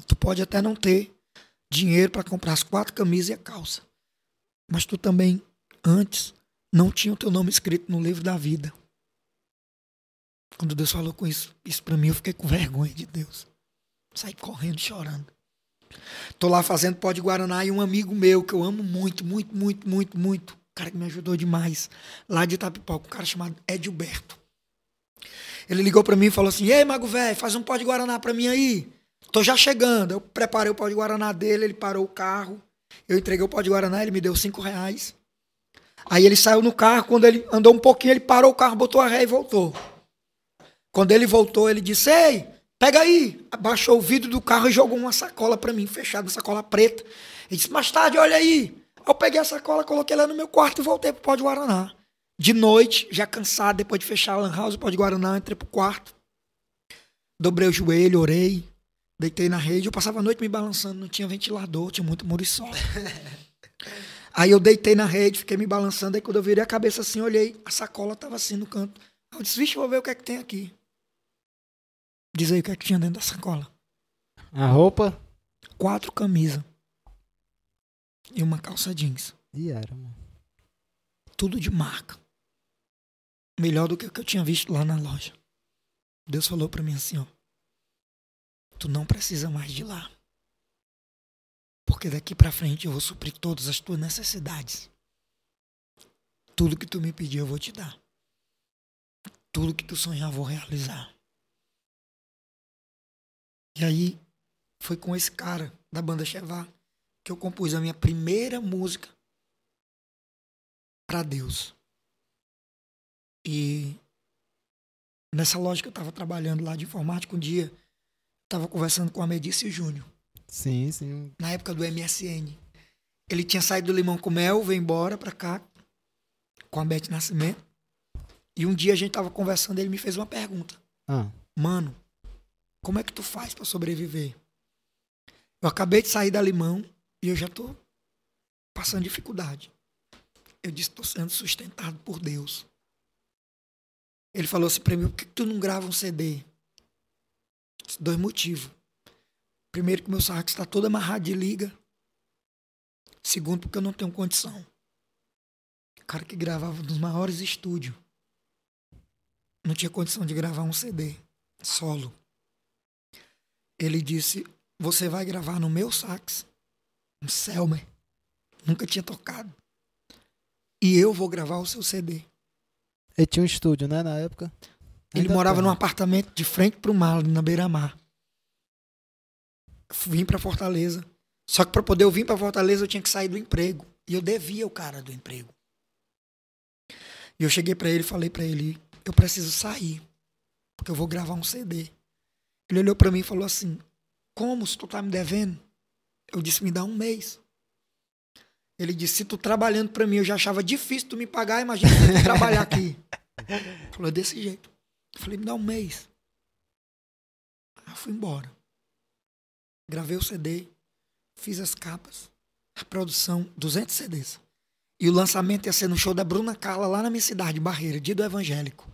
[SPEAKER 4] tu pode até não ter dinheiro para comprar as quatro camisas e a calça, mas tu também, antes, não tinha o teu nome escrito no livro da vida. Quando Deus falou com isso, isso para mim, eu fiquei com vergonha de Deus. Saí correndo, chorando. Tô lá fazendo pó de Guaraná e um amigo meu que eu amo muito, muito, muito, muito, muito. Cara que me ajudou demais. Lá de Itapipoca, um cara chamado Edilberto. Ele ligou para mim e falou assim: Ei, Mago Velho, faz um pó de Guaraná para mim aí. Tô já chegando. Eu preparei o pó de Guaraná dele, ele parou o carro. Eu entreguei o pó de Guaraná, ele me deu cinco reais. Aí ele saiu no carro, quando ele andou um pouquinho, ele parou o carro, botou a ré e voltou. Quando ele voltou, ele disse: Ei, pega aí. Abaixou o vidro do carro e jogou uma sacola para mim, fechada, sacola preta. Ele disse: Mais tarde, olha aí. Eu peguei a sacola, coloquei ela no meu quarto e voltei pro pó de Guaraná. De noite, já cansado, depois de fechar a Lan House, o pó de Guaraná, entrei pro quarto. Dobrei o joelho, orei, deitei na rede. Eu passava a noite me balançando, não tinha ventilador, tinha muito muriçoca. <laughs> Aí eu deitei na rede, fiquei me balançando. Aí quando eu virei a cabeça assim, olhei, a sacola tava assim no canto. Eu disse, vixe, vou ver o que é que tem aqui. Diz aí o que é que tinha dentro da sacola.
[SPEAKER 1] A roupa?
[SPEAKER 4] Quatro camisas. E uma calça jeans.
[SPEAKER 1] E era, mano.
[SPEAKER 4] Tudo de marca. Melhor do que o que eu tinha visto lá na loja. Deus falou pra mim assim, ó. Tu não precisa mais de lá. Porque daqui pra frente eu vou suprir todas as tuas necessidades. Tudo que tu me pedir eu vou te dar. Tudo que tu sonhar eu vou realizar. E aí foi com esse cara da banda Chevá que eu compus a minha primeira música para Deus. E nessa loja que eu estava trabalhando lá de informática, um dia estava conversando com a Medici Júnior,
[SPEAKER 1] Sim, sim.
[SPEAKER 4] na época do MSN. Ele tinha saído do Limão com Mel, veio embora para cá com a Beth Nascimento. E um dia a gente tava conversando, ele me fez uma pergunta.
[SPEAKER 1] Ah,
[SPEAKER 4] Mano, como é que tu faz para sobreviver? Eu acabei de sair da Limão e eu já tô passando dificuldade. Eu disse, tô sendo sustentado por Deus. Ele falou assim pra mim, por que tu não grava um CD? Disse, Dois motivos. Primeiro, que meu sax está todo amarrado de liga. Segundo, porque eu não tenho condição. O cara que gravava nos maiores estúdios não tinha condição de gravar um CD solo. Ele disse: Você vai gravar no meu sax, um Selmer. Nunca tinha tocado. E eu vou gravar o seu CD.
[SPEAKER 1] ele tinha um estúdio, né, na época?
[SPEAKER 4] Ele
[SPEAKER 1] Ainda
[SPEAKER 4] morava
[SPEAKER 1] tem.
[SPEAKER 4] num apartamento de frente pro mar, na beira-mar. Vim pra Fortaleza. Só que pra poder eu vir pra Fortaleza, eu tinha que sair do emprego. E eu devia o cara do emprego. E eu cheguei pra ele e falei pra ele: Eu preciso sair. Porque eu vou gravar um CD. Ele olhou pra mim e falou assim: Como? Se tu tá me devendo? Eu disse: Me dá um mês. Ele disse: Se tu trabalhando pra mim, eu já achava difícil tu me pagar, imagina tu trabalhar aqui. <laughs> Falou desse jeito. Eu falei, me dá um mês. Aí eu fui embora. Gravei o CD, fiz as capas, a produção, 200 CDs. E o lançamento ia ser no show da Bruna Carla, lá na minha cidade, Barreira, dia do evangélico.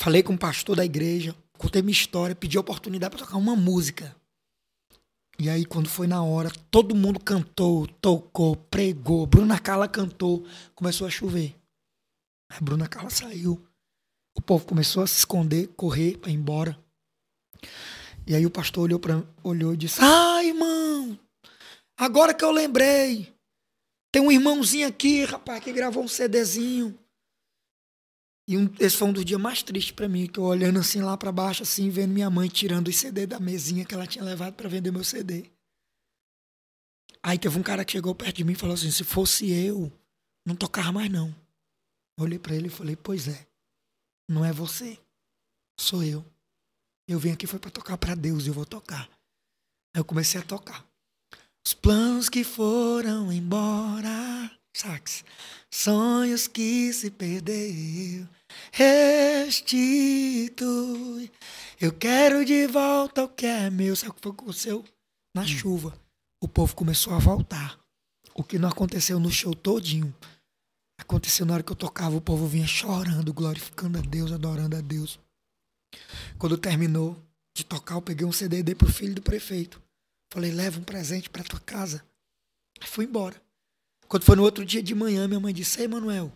[SPEAKER 4] Falei com o pastor da igreja, contei minha história, pedi a oportunidade para tocar uma música. E aí, quando foi na hora, todo mundo cantou, tocou, pregou. Bruna Carla cantou, começou a chover. A Bruna Carla saiu. O povo começou a se esconder, correr para ir embora. E aí o pastor olhou, pra, olhou e disse: Ah, irmão, agora que eu lembrei. Tem um irmãozinho aqui, rapaz, que gravou um CDzinho. E um, esse foi um dos dias mais tristes para mim, que eu olhando assim lá para baixo, assim, vendo minha mãe tirando os CD da mesinha que ela tinha levado para vender meu CD. Aí teve um cara que chegou perto de mim e falou assim: se fosse eu, não tocava mais não. Olhei para ele e falei: Pois é, não é você, sou eu. Eu vim aqui foi para tocar para Deus e eu vou tocar. Aí eu comecei a tocar. Os planos que foram embora, sax. Sonhos que se perdeu, restitui. Eu quero de volta o que é meu. Sabe o que aconteceu? Na chuva. O povo começou a voltar. O que não aconteceu no show todinho. Aconteceu na hora que eu tocava, o povo vinha chorando, glorificando a Deus, adorando a Deus. Quando terminou de tocar, eu peguei um CD e dei pro filho do prefeito. Falei, leva um presente pra tua casa. Aí fui embora. Quando foi no outro dia de manhã, minha mãe disse, Ei, Manuel,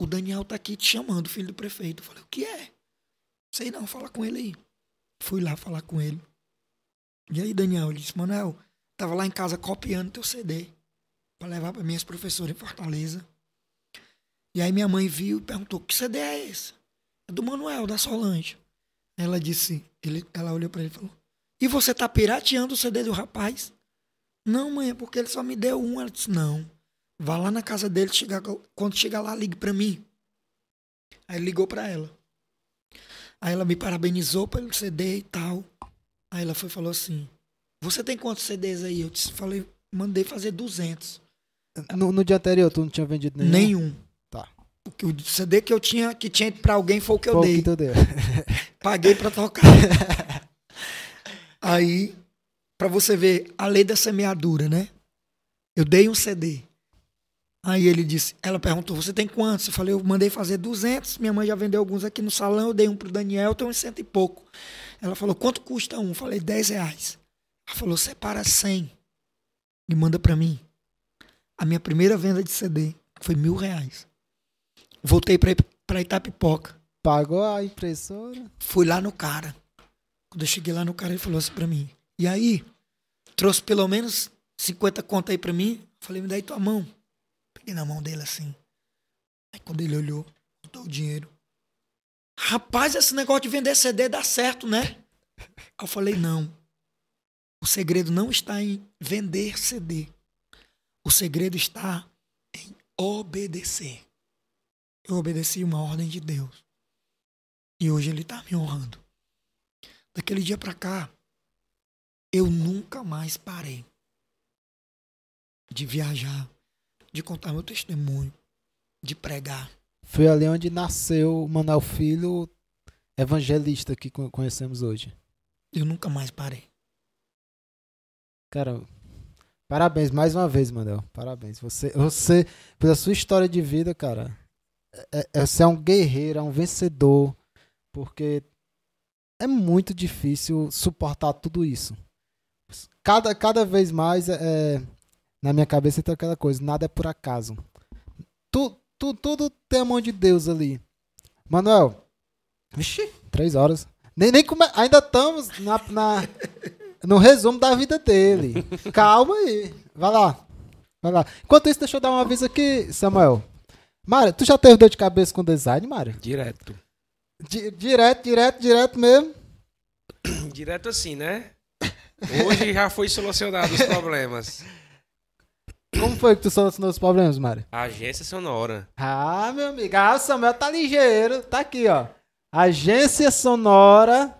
[SPEAKER 4] o Daniel tá aqui te chamando, filho do prefeito. Eu falei, o que é? Sei não, fala com ele aí. Fui lá falar com ele. E aí, Daniel, ele disse, Manuel, tava lá em casa copiando teu CD pra levar pra minhas professoras em Fortaleza. E aí minha mãe viu e perguntou, que CD é esse? É do Manuel, da Solange. Ela disse, ele, ela olhou pra ele e falou, e você tá pirateando o CD do rapaz? Não, mãe, é porque ele só me deu um. Ela disse, não. Vá lá na casa dele, chegar, quando chegar lá, ligue pra mim. Aí ele ligou pra ela. Aí ela me parabenizou pelo CD e tal. Aí ela foi falou assim, você tem quantos CDs aí? Eu disse, falei, mandei fazer 200.
[SPEAKER 1] No, no dia anterior, tu não tinha vendido nenhum?
[SPEAKER 4] Nenhum.
[SPEAKER 1] Tá.
[SPEAKER 4] O que- O CD que eu tinha, que tinha pra alguém foi o que eu
[SPEAKER 1] Foi
[SPEAKER 4] dei.
[SPEAKER 1] que tu deu. <laughs>
[SPEAKER 4] Paguei pra tocar. <laughs> Aí, pra você ver a lei da semeadura, né? Eu dei um CD. Aí ele disse, ela perguntou, você tem quantos? Eu falei, eu mandei fazer 200, minha mãe já vendeu alguns aqui no salão, eu dei um pro Daniel, tem uns cento e pouco. Ela falou, quanto custa um? Eu falei, 10 reais. Ela falou, separa 100 e manda pra mim. A minha primeira venda de CD foi mil reais. Voltei pra, pra Itapipoca.
[SPEAKER 1] Pagou a impressora?
[SPEAKER 4] Fui lá no cara. Quando eu cheguei lá no cara, ele falou assim pra mim. E aí? Trouxe pelo menos 50 conto aí pra mim. Falei, me dá aí tua mão. Peguei na mão dele assim. Aí quando ele olhou, botou o dinheiro. Rapaz, esse negócio de vender CD dá certo, né? Eu falei, não. O segredo não está em vender CD. O segredo está em obedecer. Eu obedeci uma ordem de Deus. E hoje ele está me honrando. Daquele dia para cá, eu nunca mais parei de viajar, de contar meu testemunho, de pregar.
[SPEAKER 1] Foi ali onde nasceu o Manuel Filho, evangelista que co- conhecemos hoje.
[SPEAKER 4] Eu nunca mais parei.
[SPEAKER 1] Cara, parabéns mais uma vez, Manuel. Parabéns. Você, você pela sua história de vida, cara, é, é- você é um guerreiro, é um vencedor, porque é muito difícil suportar tudo isso. Cada, cada vez mais, é, é, na minha cabeça tem aquela coisa, nada é por acaso. Tu, tu, tudo tem a mão de Deus ali. Manuel, vixi, três horas. Nem, nem come... Ainda estamos na, na, no resumo da vida dele. Calma aí. Vai lá. Vai lá. Enquanto isso, deixa eu dar um aviso aqui, Samuel. Mário, tu já teve dor de cabeça com design, Mário?
[SPEAKER 3] Direto.
[SPEAKER 1] Di- direto, direto, direto mesmo. <coughs>
[SPEAKER 3] Direto assim, né? Hoje já foi solucionado os problemas. <laughs>
[SPEAKER 1] Como foi que tu solucionou os problemas, Mário?
[SPEAKER 3] Agência sonora.
[SPEAKER 1] Ah, meu amigo. Ah, o Samuel tá ligeiro. Tá aqui, ó. Agência Sonora.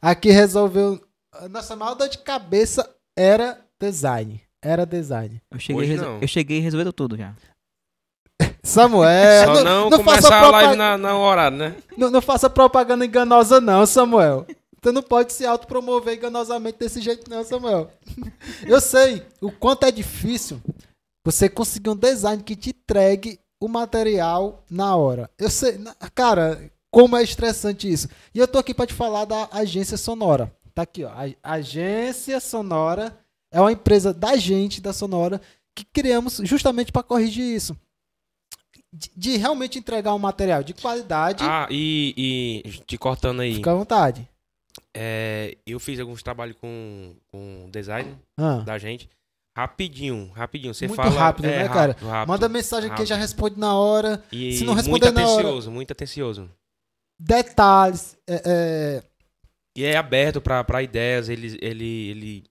[SPEAKER 1] Aqui resolveu. a Nossa maior dor de cabeça era design. Era design.
[SPEAKER 2] Eu cheguei,
[SPEAKER 3] Hoje
[SPEAKER 2] resol-
[SPEAKER 3] não.
[SPEAKER 2] eu cheguei resolvendo tudo já.
[SPEAKER 1] Samuel.
[SPEAKER 3] Só não,
[SPEAKER 1] faça
[SPEAKER 3] começar a
[SPEAKER 1] propa-
[SPEAKER 3] live na, na horário, né?
[SPEAKER 1] Não, não faça propaganda enganosa, não, Samuel. Você não pode se autopromover enganosamente desse jeito, não, Samuel. <laughs> Eu sei o quanto é difícil você conseguir um design que te entregue o material na hora. Eu sei, cara, como é estressante isso. E eu tô aqui para te falar da Agência Sonora. Tá aqui, ó. A Agência Sonora é uma empresa da gente, da Sonora, que criamos justamente para corrigir isso. De, de realmente entregar um material de qualidade.
[SPEAKER 3] Ah, e, e te cortando aí.
[SPEAKER 1] Fica à vontade.
[SPEAKER 3] É, eu fiz alguns trabalhos com, com design
[SPEAKER 1] Ah,
[SPEAKER 3] da gente. Rapidinho, rapidinho. Você
[SPEAKER 1] Muito
[SPEAKER 3] fala.
[SPEAKER 1] rápido,
[SPEAKER 3] é,
[SPEAKER 1] né, cara?
[SPEAKER 3] rápido, rápido.
[SPEAKER 1] manda mensagem que
[SPEAKER 3] rápido.
[SPEAKER 1] já responde na hora.
[SPEAKER 3] E
[SPEAKER 1] se não
[SPEAKER 3] muito
[SPEAKER 1] responder hora-
[SPEAKER 3] atencioso, muito atencioso.
[SPEAKER 1] Detalhes. é, é,
[SPEAKER 3] E é aberto pra pra ideias, ele, ele, ele...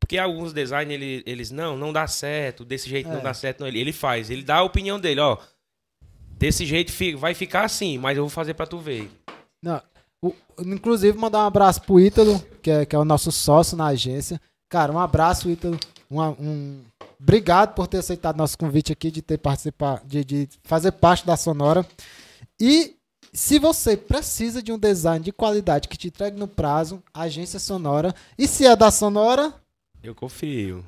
[SPEAKER 3] Porque alguns design, ele, eles, não, não dá certo, desse jeito
[SPEAKER 1] É.
[SPEAKER 3] não dá certo. Não. Ele, ele faz, ele dá a opinião dele, ó. Desse jeito vai ficar assim, mas eu vou fazer pra tu ver.
[SPEAKER 1] não. O- inclusive, mandar um abraço pro Ítalo, que é, que é o nosso sócio na agência. Cara, um abraço, Ítalo. Uma- um... Obrigado por ter aceitado nosso convite aqui, de ter participar, de, de fazer parte da Sonora. E se você precisa de um design de qualidade que te entregue no prazo, agência Sonora. E se é da Sonora,
[SPEAKER 3] Eu confio.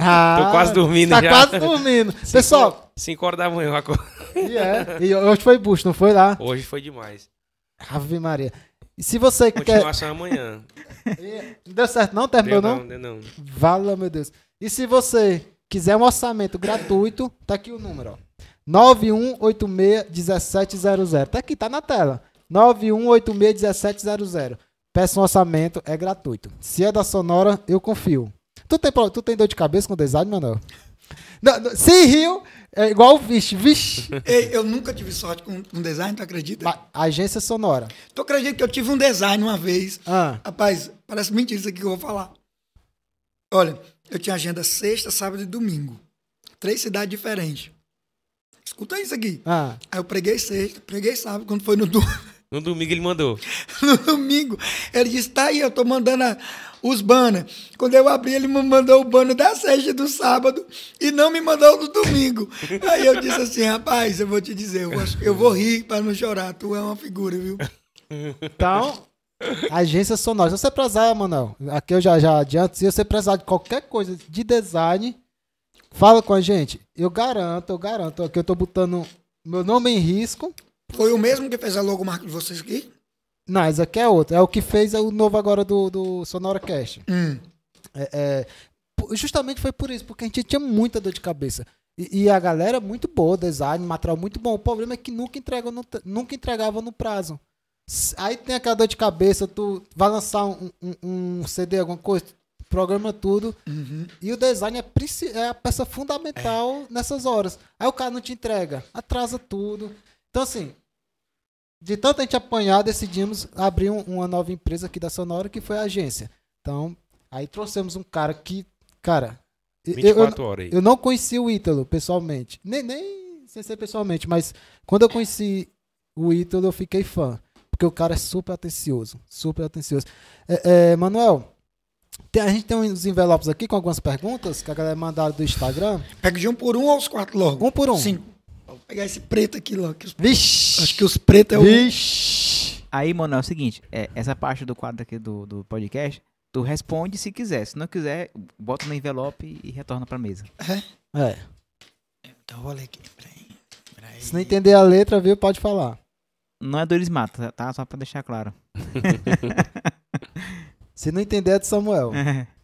[SPEAKER 1] ah, <laughs>
[SPEAKER 3] Tô quase dormindo
[SPEAKER 1] tá
[SPEAKER 3] já.
[SPEAKER 1] quase dormindo. Pessoal,
[SPEAKER 3] 5 horas da manhã. eu acordo.
[SPEAKER 1] e é, e hoje foi bucho, não foi lá?
[SPEAKER 3] Hoje foi demais.
[SPEAKER 1] Ave Maria. E se você quer.
[SPEAKER 3] Continuação amanhã.
[SPEAKER 1] Não deu certo, não? Terminou,
[SPEAKER 3] Deu
[SPEAKER 1] não?
[SPEAKER 3] não, deu não.
[SPEAKER 1] Vala, meu Deus. E se você quiser um orçamento gratuito, tá aqui o número, ó. 9186-1700. Tá aqui, tá na tela. 9186-1700. Peça um orçamento, é gratuito. Se é da Sonora, eu confio. Tu tem, tu tem dor de cabeça com design, Manuel? Não, não, se riu, é igual o vixe. Vixe.
[SPEAKER 4] Ei, eu nunca tive sorte com um design, tu acredita?
[SPEAKER 1] Ma- Agência Sonora.
[SPEAKER 4] Tu acredita que eu tive um design uma vez?
[SPEAKER 1] Ah,
[SPEAKER 4] Rapaz, parece mentira isso aqui que eu vou falar. Olha, eu tinha agenda sexta, sábado e domingo. Três cidades diferentes. Escuta isso aqui.
[SPEAKER 1] ah.
[SPEAKER 4] Aí eu preguei sexta, preguei sábado, quando foi no, do- <laughs>
[SPEAKER 3] No domingo ele mandou.
[SPEAKER 4] no domingo. Ele disse, tá aí, eu tô mandando a- os banners. Quando eu abri, ele me mandou o banner da sexta do sábado e não me mandou do domingo. Aí eu disse assim, rapaz, eu vou te dizer, eu vou, eu vou rir pra não chorar. Tu é uma figura, viu?
[SPEAKER 1] Então, agência sonora. Se você precisar, Manuel, aqui eu já, já adianto, se você precisar de qualquer coisa de design, fala com a gente. Eu garanto, eu garanto. Aqui eu tô botando meu nome em risco.
[SPEAKER 4] Foi o mesmo que fez a logomarca de vocês aqui?
[SPEAKER 1] Não, esse aqui é outro. É o que fez o novo agora do, do Sonora Cast.
[SPEAKER 4] Hum.
[SPEAKER 1] É, é, justamente foi por isso, porque a gente tinha muita dor de cabeça. E, e a galera é muito boa, design, material muito bom. O problema é que nunca, t- nunca entregava no prazo. Aí tem aquela dor de cabeça, tu vai lançar um, um- um CD, alguma coisa, programa tudo.
[SPEAKER 4] Uhum.
[SPEAKER 1] E o design é, é a peça fundamental nessas horas. Aí o cara não te entrega, atrasa tudo. Então, assim, de tanto a gente apanhar, decidimos abrir um- uma nova empresa aqui da Sonora, que foi a agência. Então, aí trouxemos um cara que, cara, eu- eu,
[SPEAKER 3] 24 horas aí.
[SPEAKER 1] eu não conheci o Ítalo pessoalmente. Nem, nem sem ser pessoalmente, mas quando eu conheci o Ítalo, eu fiquei fã. Porque o cara é super atencioso. Super atencioso. É, é, Manuel, tem- a gente tem uns envelopes aqui com algumas perguntas que a galera mandaram do Instagram.
[SPEAKER 4] Pega de um por um ou os quatro logo?
[SPEAKER 1] Um por um.
[SPEAKER 4] Cinco. Vou pegar esse preto aqui logo. que os-
[SPEAKER 1] Vixe!
[SPEAKER 4] Acho que os pretos é o.
[SPEAKER 1] Vixe!
[SPEAKER 2] Aí, mano, é o seguinte, é, essa parte do quadro aqui do, do podcast, tu responde se quiser. Se não quiser, bota no envelope e retorna pra mesa.
[SPEAKER 1] É.
[SPEAKER 4] Então vou ler aqui. Peraí. Peraí.
[SPEAKER 1] Se não entender a letra, viu, pode falar.
[SPEAKER 2] Não é Doris Mata, tá? Só pra deixar claro. <laughs>
[SPEAKER 1] Se não entender, é de Samuel.
[SPEAKER 4] Ah, <laughs>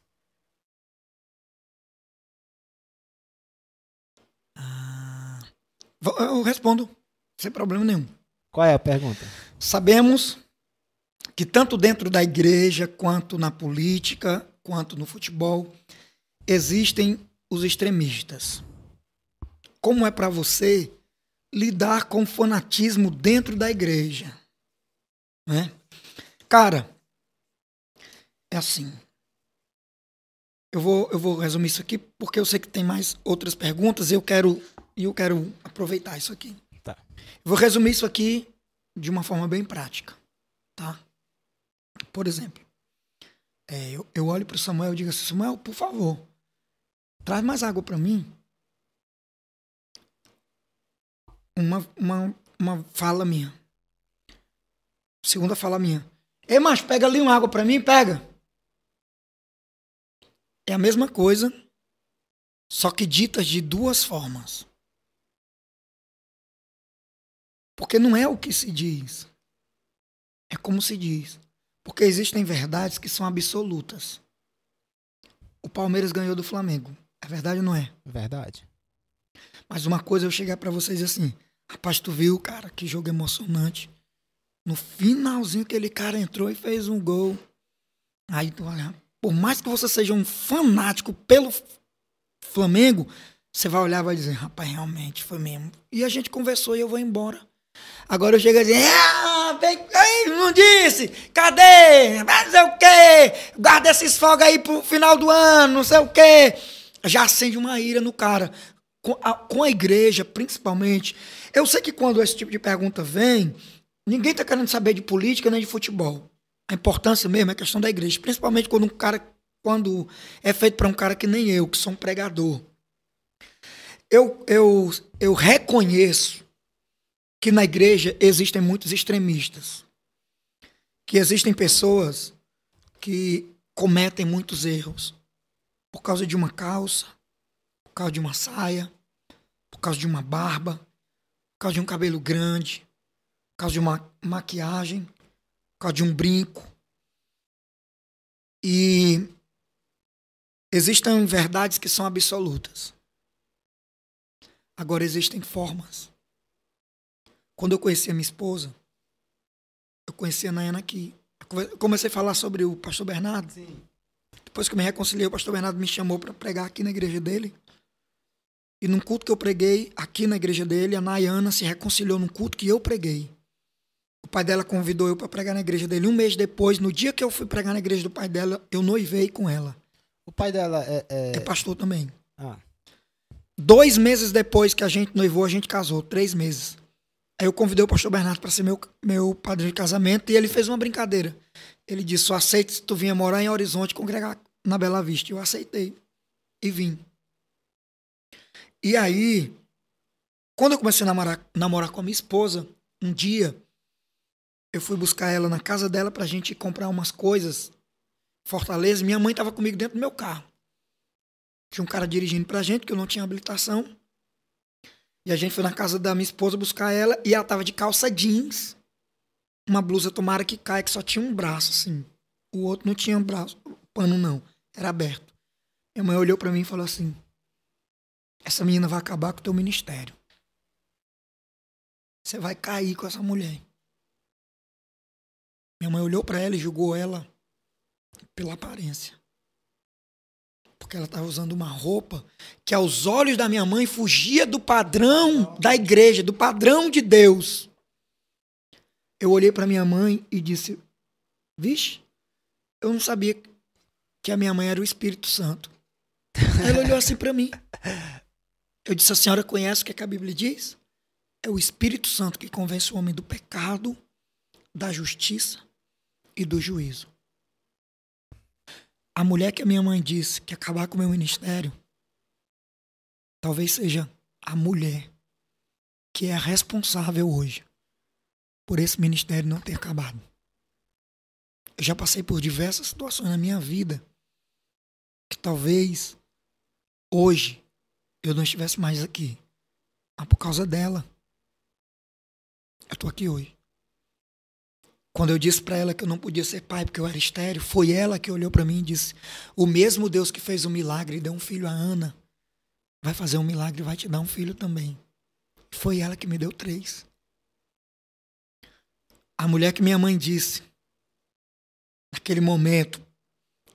[SPEAKER 4] eu respondo. Sem problema nenhum.
[SPEAKER 1] Qual é a pergunta?
[SPEAKER 4] Sabemos que tanto dentro da igreja, quanto na política, quanto no futebol, existem os extremistas. Como é para você lidar com o fanatismo dentro da igreja? Né? Cara, é assim. Eu vou, eu vou resumir isso aqui porque eu sei que tem mais outras perguntas e eu quero, e eu quero aproveitar isso aqui.
[SPEAKER 1] Tá.
[SPEAKER 4] Vou resumir isso aqui de uma forma bem prática, tá? Por exemplo, é, eu, eu olho para o Samuel e digo assim, Samuel, por favor, traz mais água para mim. Uma, uma, uma fala minha. Segunda fala minha. Ei, macho, pega ali uma água para mim, pega. É a mesma coisa, só que ditas de duas formas. Porque não é o que se diz. É como se diz. Porque existem verdades que são absolutas. O Palmeiras ganhou do Flamengo. É verdade ou não é?
[SPEAKER 1] Verdade.
[SPEAKER 4] Mas uma coisa eu chegar pra vocês assim, rapaz, tu viu, cara, que jogo emocionante. No finalzinho aquele cara entrou e fez um gol. Aí tu olha, por mais que você seja um fanático pelo Flamengo, você vai olhar e vai dizer, rapaz, realmente foi mesmo. E a gente conversou e eu vou embora. Agora eu chego assim, ah, vem, não disse, cadê? Não sei o quê, guarda esses fogos aí pro final do ano, não sei o quê. Já acende uma ira no cara. Com a, com a igreja, principalmente. Eu sei que quando esse tipo de pergunta vem, ninguém está querendo saber de política nem de futebol. A importância mesmo é a questão da igreja, principalmente quando um cara, quando é feito para um cara que nem eu, que sou um pregador. Eu, eu, eu reconheço que na igreja existem muitos extremistas, que existem pessoas que cometem muitos erros por causa de uma calça, por causa de uma saia, por causa de uma barba, por causa de um cabelo grande, por causa de uma maquiagem, por causa de um brinco. E existem verdades que são absolutas. Agora existem formas. Quando eu conheci a minha esposa, eu conheci a Nayana aqui. Eu comecei a falar sobre o pastor Bernardo. Depois que eu me reconciliei, o pastor Bernardo me chamou para pregar aqui na igreja dele. E num culto que eu preguei aqui na igreja dele, a Nayana se reconciliou num culto que eu preguei. O pai dela convidou eu para pregar na igreja dele. Um mês depois, no dia que eu fui pregar na igreja do pai dela, eu noivei com ela.
[SPEAKER 1] O pai dela é. é-
[SPEAKER 4] É pastor também.
[SPEAKER 1] Ah,
[SPEAKER 4] Dois meses depois que a gente noivou, a gente casou. Três meses. Aí eu convidei o pastor Bernardo para ser meu, meu padrinho de casamento e ele fez uma brincadeira. Ele disse: Só aceito se tu vinha morar em Horizonte congregar na Bela Vista. Eu aceitei e vim. E aí, quando eu comecei a namorar, namorar com a minha esposa, um dia, eu fui buscar ela na casa dela pra gente comprar umas coisas. Fortaleza, minha mãe tava comigo dentro do meu carro. Tinha um cara dirigindo pra gente, que eu não tinha habilitação. E a gente foi na casa da minha esposa buscar ela e ela tava de calça jeans, uma blusa tomara que cai, que só tinha um braço, assim. O outro não tinha braço, pano não, era aberto. Minha mãe olhou pra mim e falou assim: Essa menina vai acabar com o teu ministério. Você vai cair com essa mulher. Minha mãe olhou pra ela e julgou ela pela aparência. Porque ela estava usando uma roupa que, aos olhos da minha mãe, fugia do padrão da igreja, do padrão de Deus. Eu olhei para minha mãe e disse: Vixe, eu não sabia que a minha mãe era o Espírito Santo. Ela olhou assim para mim. Eu disse: A senhora conhece o que, é que a Bíblia diz? É o Espírito Santo que convence o homem do pecado, da justiça e do juízo. A mulher que a minha mãe disse que acabar com o meu ministério, talvez seja a mulher que é responsável hoje por esse ministério não ter acabado. Eu já passei por diversas situações na minha vida que talvez hoje eu não estivesse mais aqui. Mas por causa dela, eu tô aqui hoje. Quando eu disse para ela que eu não podia ser pai porque eu era estéreo, foi ela que olhou para mim e disse: O mesmo Deus que fez um milagre e deu um filho a Ana, vai fazer um milagre e vai te dar um filho também. Foi ela que me deu três. A mulher que minha mãe disse, naquele momento,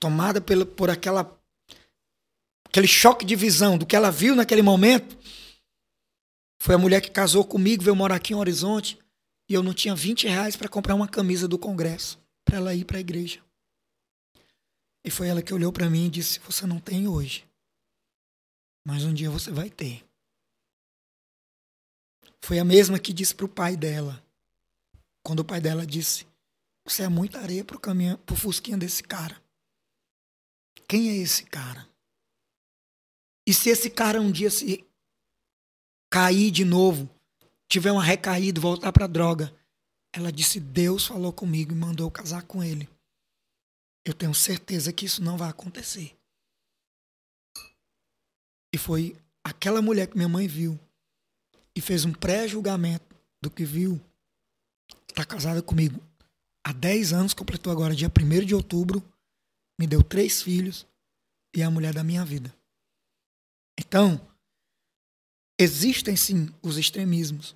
[SPEAKER 4] tomada pela, por aquela aquele choque de visão do que ela viu naquele momento, foi a mulher que casou comigo, veio morar aqui em Horizonte, e eu não tinha 20 reais para comprar uma camisa do Congresso, para ela ir para a igreja. E foi ela que olhou para mim e disse: Você não tem hoje, mas um dia você vai ter. Foi a mesma que disse para o pai dela, quando o pai dela disse: Você é muita areia caminhão, pro fusquinha desse cara. Quem é esse cara? E se esse cara um dia se cair de novo, tiver uma recaída, voltar pra droga, ela disse: Deus falou comigo e mandou eu casar com ele. Eu tenho certeza que isso não vai acontecer. E foi aquela mulher que minha mãe viu e fez um pré-julgamento do que viu. Está casada comigo há 10 anos, completou agora dia 1 de outubro, me deu três filhos e é a mulher da minha vida. Então, existem sim os extremismos.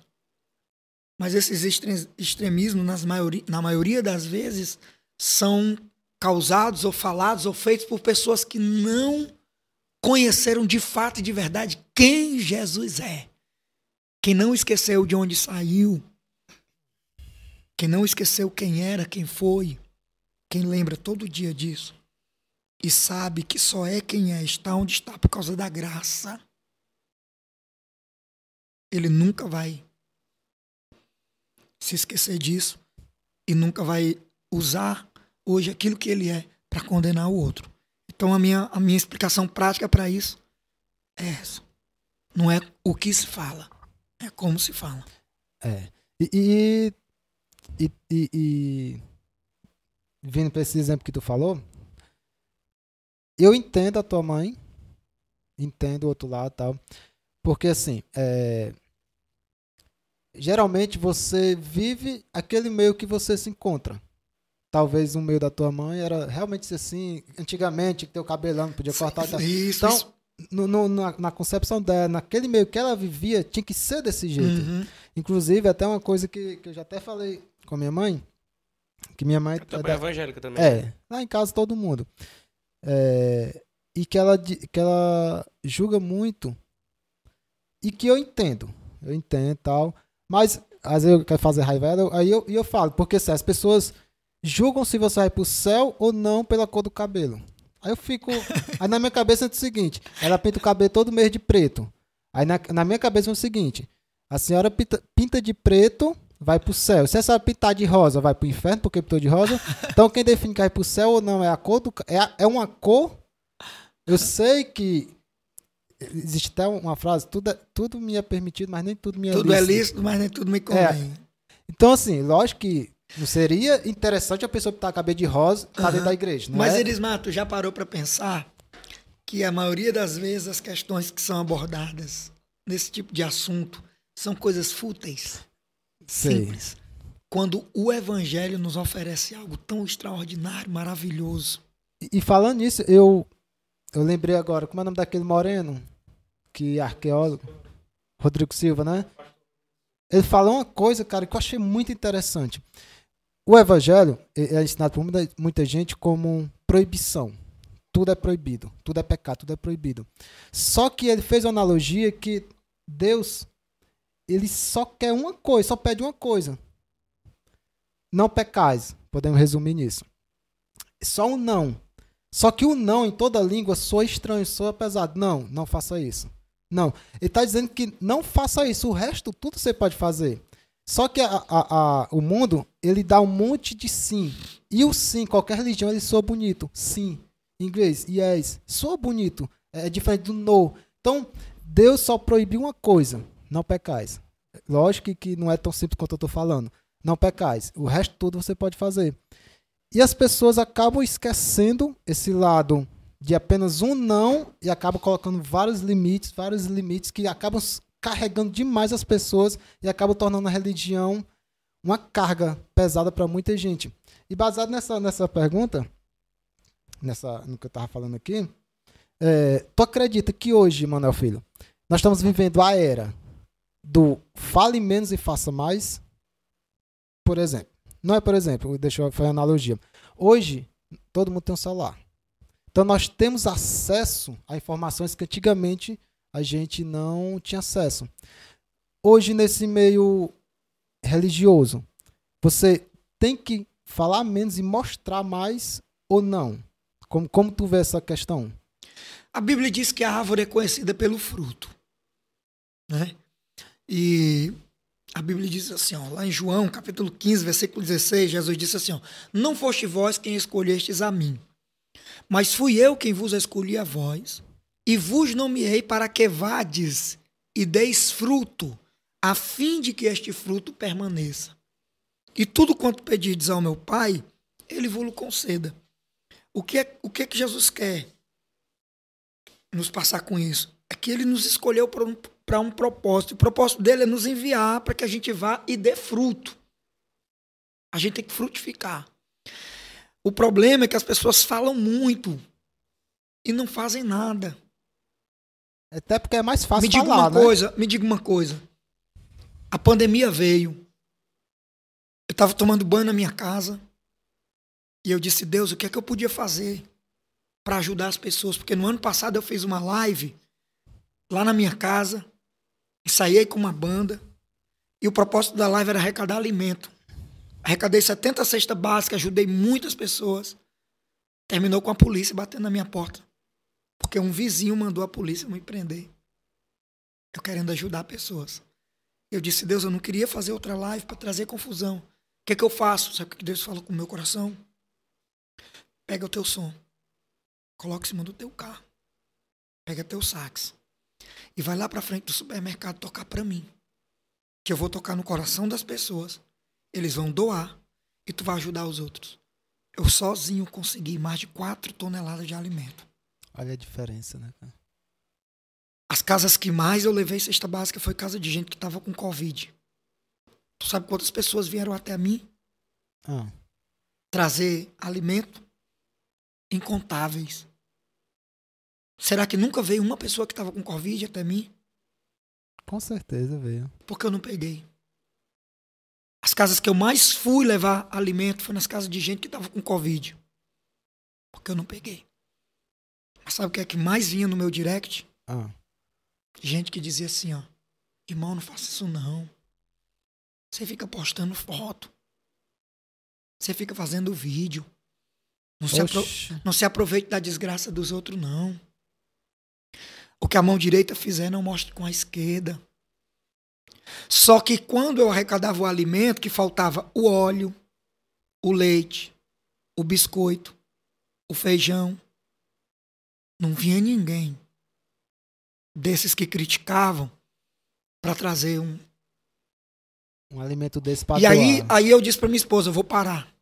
[SPEAKER 4] Mas esses extre- extremismos, nas maioria, na maioria das vezes, são causados ou falados ou feitos por pessoas que não conheceram de fato e de verdade quem Jesus é. Quem não esqueceu de onde saiu, quem não esqueceu quem era, quem foi, quem lembra todo dia disso e sabe que só é quem é, está onde está por causa da graça, ele nunca vai se esquecer disso e nunca vai usar hoje aquilo que ele é para condenar o outro. Então a minha, a minha explicação prática para isso é essa. Não é o que se fala, é como se fala.
[SPEAKER 1] É. E, e, e, e, vindo para esse exemplo que tu falou, eu entendo a tua mãe, entendo o outro lado e tal, porque assim, é, geralmente você vive aquele meio que você se encontra. Talvez o meio da tua mãe era realmente assim, antigamente, que teu cabelão não podia cortar.
[SPEAKER 4] Isso,
[SPEAKER 1] Então,
[SPEAKER 4] isso.
[SPEAKER 1] no, no- na, na concepção dela, naquele meio que ela vivia, tinha que ser desse jeito.
[SPEAKER 4] Uhum.
[SPEAKER 1] Inclusive, até uma coisa que, que eu já até falei com a minha mãe, que minha mãe...
[SPEAKER 3] Tua
[SPEAKER 1] é
[SPEAKER 3] é
[SPEAKER 1] da-
[SPEAKER 3] evangélica também.
[SPEAKER 1] é, lá em casa todo mundo. É, e que ela, que ela julga muito. E que eu entendo. Eu entendo e tal. Mas, às vezes eu quero fazer raiva aí eu, eu falo, porque assim, as pessoas julgam se você vai pro céu ou não pela cor do cabelo. Aí eu fico. <laughs> aí na minha cabeça é o seguinte: ela pinta o cabelo todo mês de preto. Aí na, na minha cabeça é o seguinte: a senhora pinta, pinta de preto, vai pro céu. Se a senhora pintar de rosa, vai pro inferno, porque pintou de rosa. <laughs> Então quem define que vai pro céu ou não é a cor do. É, é uma cor. Eu <laughs> sei que. Existe até uma frase: tudo, é- tudo me é permitido, mas nem tudo me é
[SPEAKER 4] Tudo é
[SPEAKER 1] lícito.
[SPEAKER 4] lícito, mas nem tudo me convém.
[SPEAKER 1] Então, assim, lógico que não seria interessante a pessoa pintar cabelo de rosa tá dentro
[SPEAKER 4] Aham.
[SPEAKER 1] da igreja. Não
[SPEAKER 4] Mas,
[SPEAKER 1] é?
[SPEAKER 4] Erismato, já parou para pensar que a maioria das vezes as questões que são abordadas nesse tipo de assunto são coisas fúteis,
[SPEAKER 1] Sei.
[SPEAKER 4] simples. Quando o evangelho nos oferece algo tão extraordinário, maravilhoso.
[SPEAKER 1] E, e falando nisso, eu, eu lembrei agora, como é o nome daquele moreno? Que é arqueólogo? Rodrigo Silva, né? Ele falou uma coisa, cara, que eu achei muito interessante. O evangelho é ensinado por muita, muita gente como proibição. Tudo é proibido, tudo é pecado, tudo é proibido. Só que ele fez uma analogia que Deus, ele só quer uma coisa, só pede uma coisa. Não pecais, podemos resumir nisso. Só um não. Só que o não em toda língua soa estranho, soa pesado. Não, não faça isso. Não. Ele está dizendo que não faça isso. O resto, tudo você pode fazer. Só que a- a- a- o mundo, ele dá um monte de sim. E o sim, qualquer religião, ele soa bonito. Sim. Em inglês, yes. Soa bonito. É diferente do no. Então, Deus só proibiu uma coisa. Não pecais. Lógico que, que não é tão simples quanto eu estou falando. Não pecais. O resto tudo você pode fazer. E as pessoas acabam esquecendo esse lado de apenas um não e acabam colocando vários limites, vários limites que acabam carregando demais as pessoas e acabam tornando a religião uma carga pesada para muita gente. E baseado nessa, nessa pergunta, nessa, no que eu estava falando aqui, é, tu acredita que hoje, Manuel Filho, nós estamos vivendo a era do fale menos e faça mais? Por exemplo. Não é por exemplo, deixa eu fazer analogia. Hoje, todo mundo tem um celular. Então nós temos acesso a informações que antigamente a gente não tinha acesso. Hoje, nesse meio religioso, você tem que falar menos e mostrar mais ou não? Como, como tu vê essa questão?
[SPEAKER 4] A Bíblia diz que a árvore é conhecida pelo fruto. Né? E a Bíblia diz assim, ó, lá em João, capítulo 15, versículo 16, Jesus disse assim: ó, Não foste vós quem escolhestes a mim, mas fui eu quem vos escolhi a vós, e vos nomeei para que vades e deis fruto, a fim de que este fruto permaneça. E tudo quanto pedirdes ao meu Pai, ele vos conceda. O que é, o que, é que Jesus quer? nos passar com isso? É que ele nos escolheu para um, pra um propósito. O propósito dele é nos enviar para que a gente vá e dê fruto. A gente tem que frutificar. O problema é que as pessoas falam muito e não fazem nada.
[SPEAKER 1] Até porque é mais fácil
[SPEAKER 4] me diga
[SPEAKER 1] falar,
[SPEAKER 4] uma
[SPEAKER 1] né?
[SPEAKER 4] coisa, me diga uma coisa. A pandemia veio. Eu estava tomando banho na minha casa e eu disse, Deus, o que é que eu podia fazer para ajudar as pessoas? Porque no ano passado eu fiz uma live lá na minha casa, ensaiei com uma banda e o propósito da live era arrecadar alimento. Arrecadei 70 cestas básicas, ajudei muitas pessoas. Terminou com a polícia batendo na minha porta. Porque um vizinho mandou a polícia me prender. Eu querendo ajudar pessoas. Eu disse, Deus, eu não queria fazer outra live para trazer confusão. O que, que eu faço? Sabe o que Deus falou com o meu coração? Pega o teu som, coloca em cima do teu carro, pega teu sax e vai lá para frente do supermercado tocar para mim. Que eu vou tocar no coração das pessoas. Eles vão doar e tu vai ajudar os outros. Eu sozinho consegui mais de 4 toneladas de alimento.
[SPEAKER 1] Olha a diferença, né, cara?
[SPEAKER 4] As casas que mais eu levei cesta básica foi casa de gente que estava com Covid. Tu sabe quantas pessoas vieram até mim
[SPEAKER 1] Ah,
[SPEAKER 4] trazer alimento? Incontáveis. Será que nunca veio uma pessoa que estava com Covid até mim?
[SPEAKER 1] com certeza veio.
[SPEAKER 4] Porque eu não peguei. As casas que eu mais fui levar alimento foi nas casas de gente que estava com Covid. Porque eu não peguei. Mas sabe o que é que mais vinha no meu direct?
[SPEAKER 1] Ah,
[SPEAKER 4] Gente que dizia assim, ó. Irmão, não faça isso não. Você fica postando foto. Você fica fazendo vídeo. Não se, apro- não se aproveite da desgraça dos outros, não. O que a mão direita fizer, não mostre com a esquerda. Só que quando eu arrecadava o alimento, que faltava o óleo, o leite, o biscoito, o feijão, não vinha ninguém desses que criticavam para trazer um.
[SPEAKER 1] um alimento desse pra
[SPEAKER 4] E aí, aí eu disse para minha esposa, eu vou parar.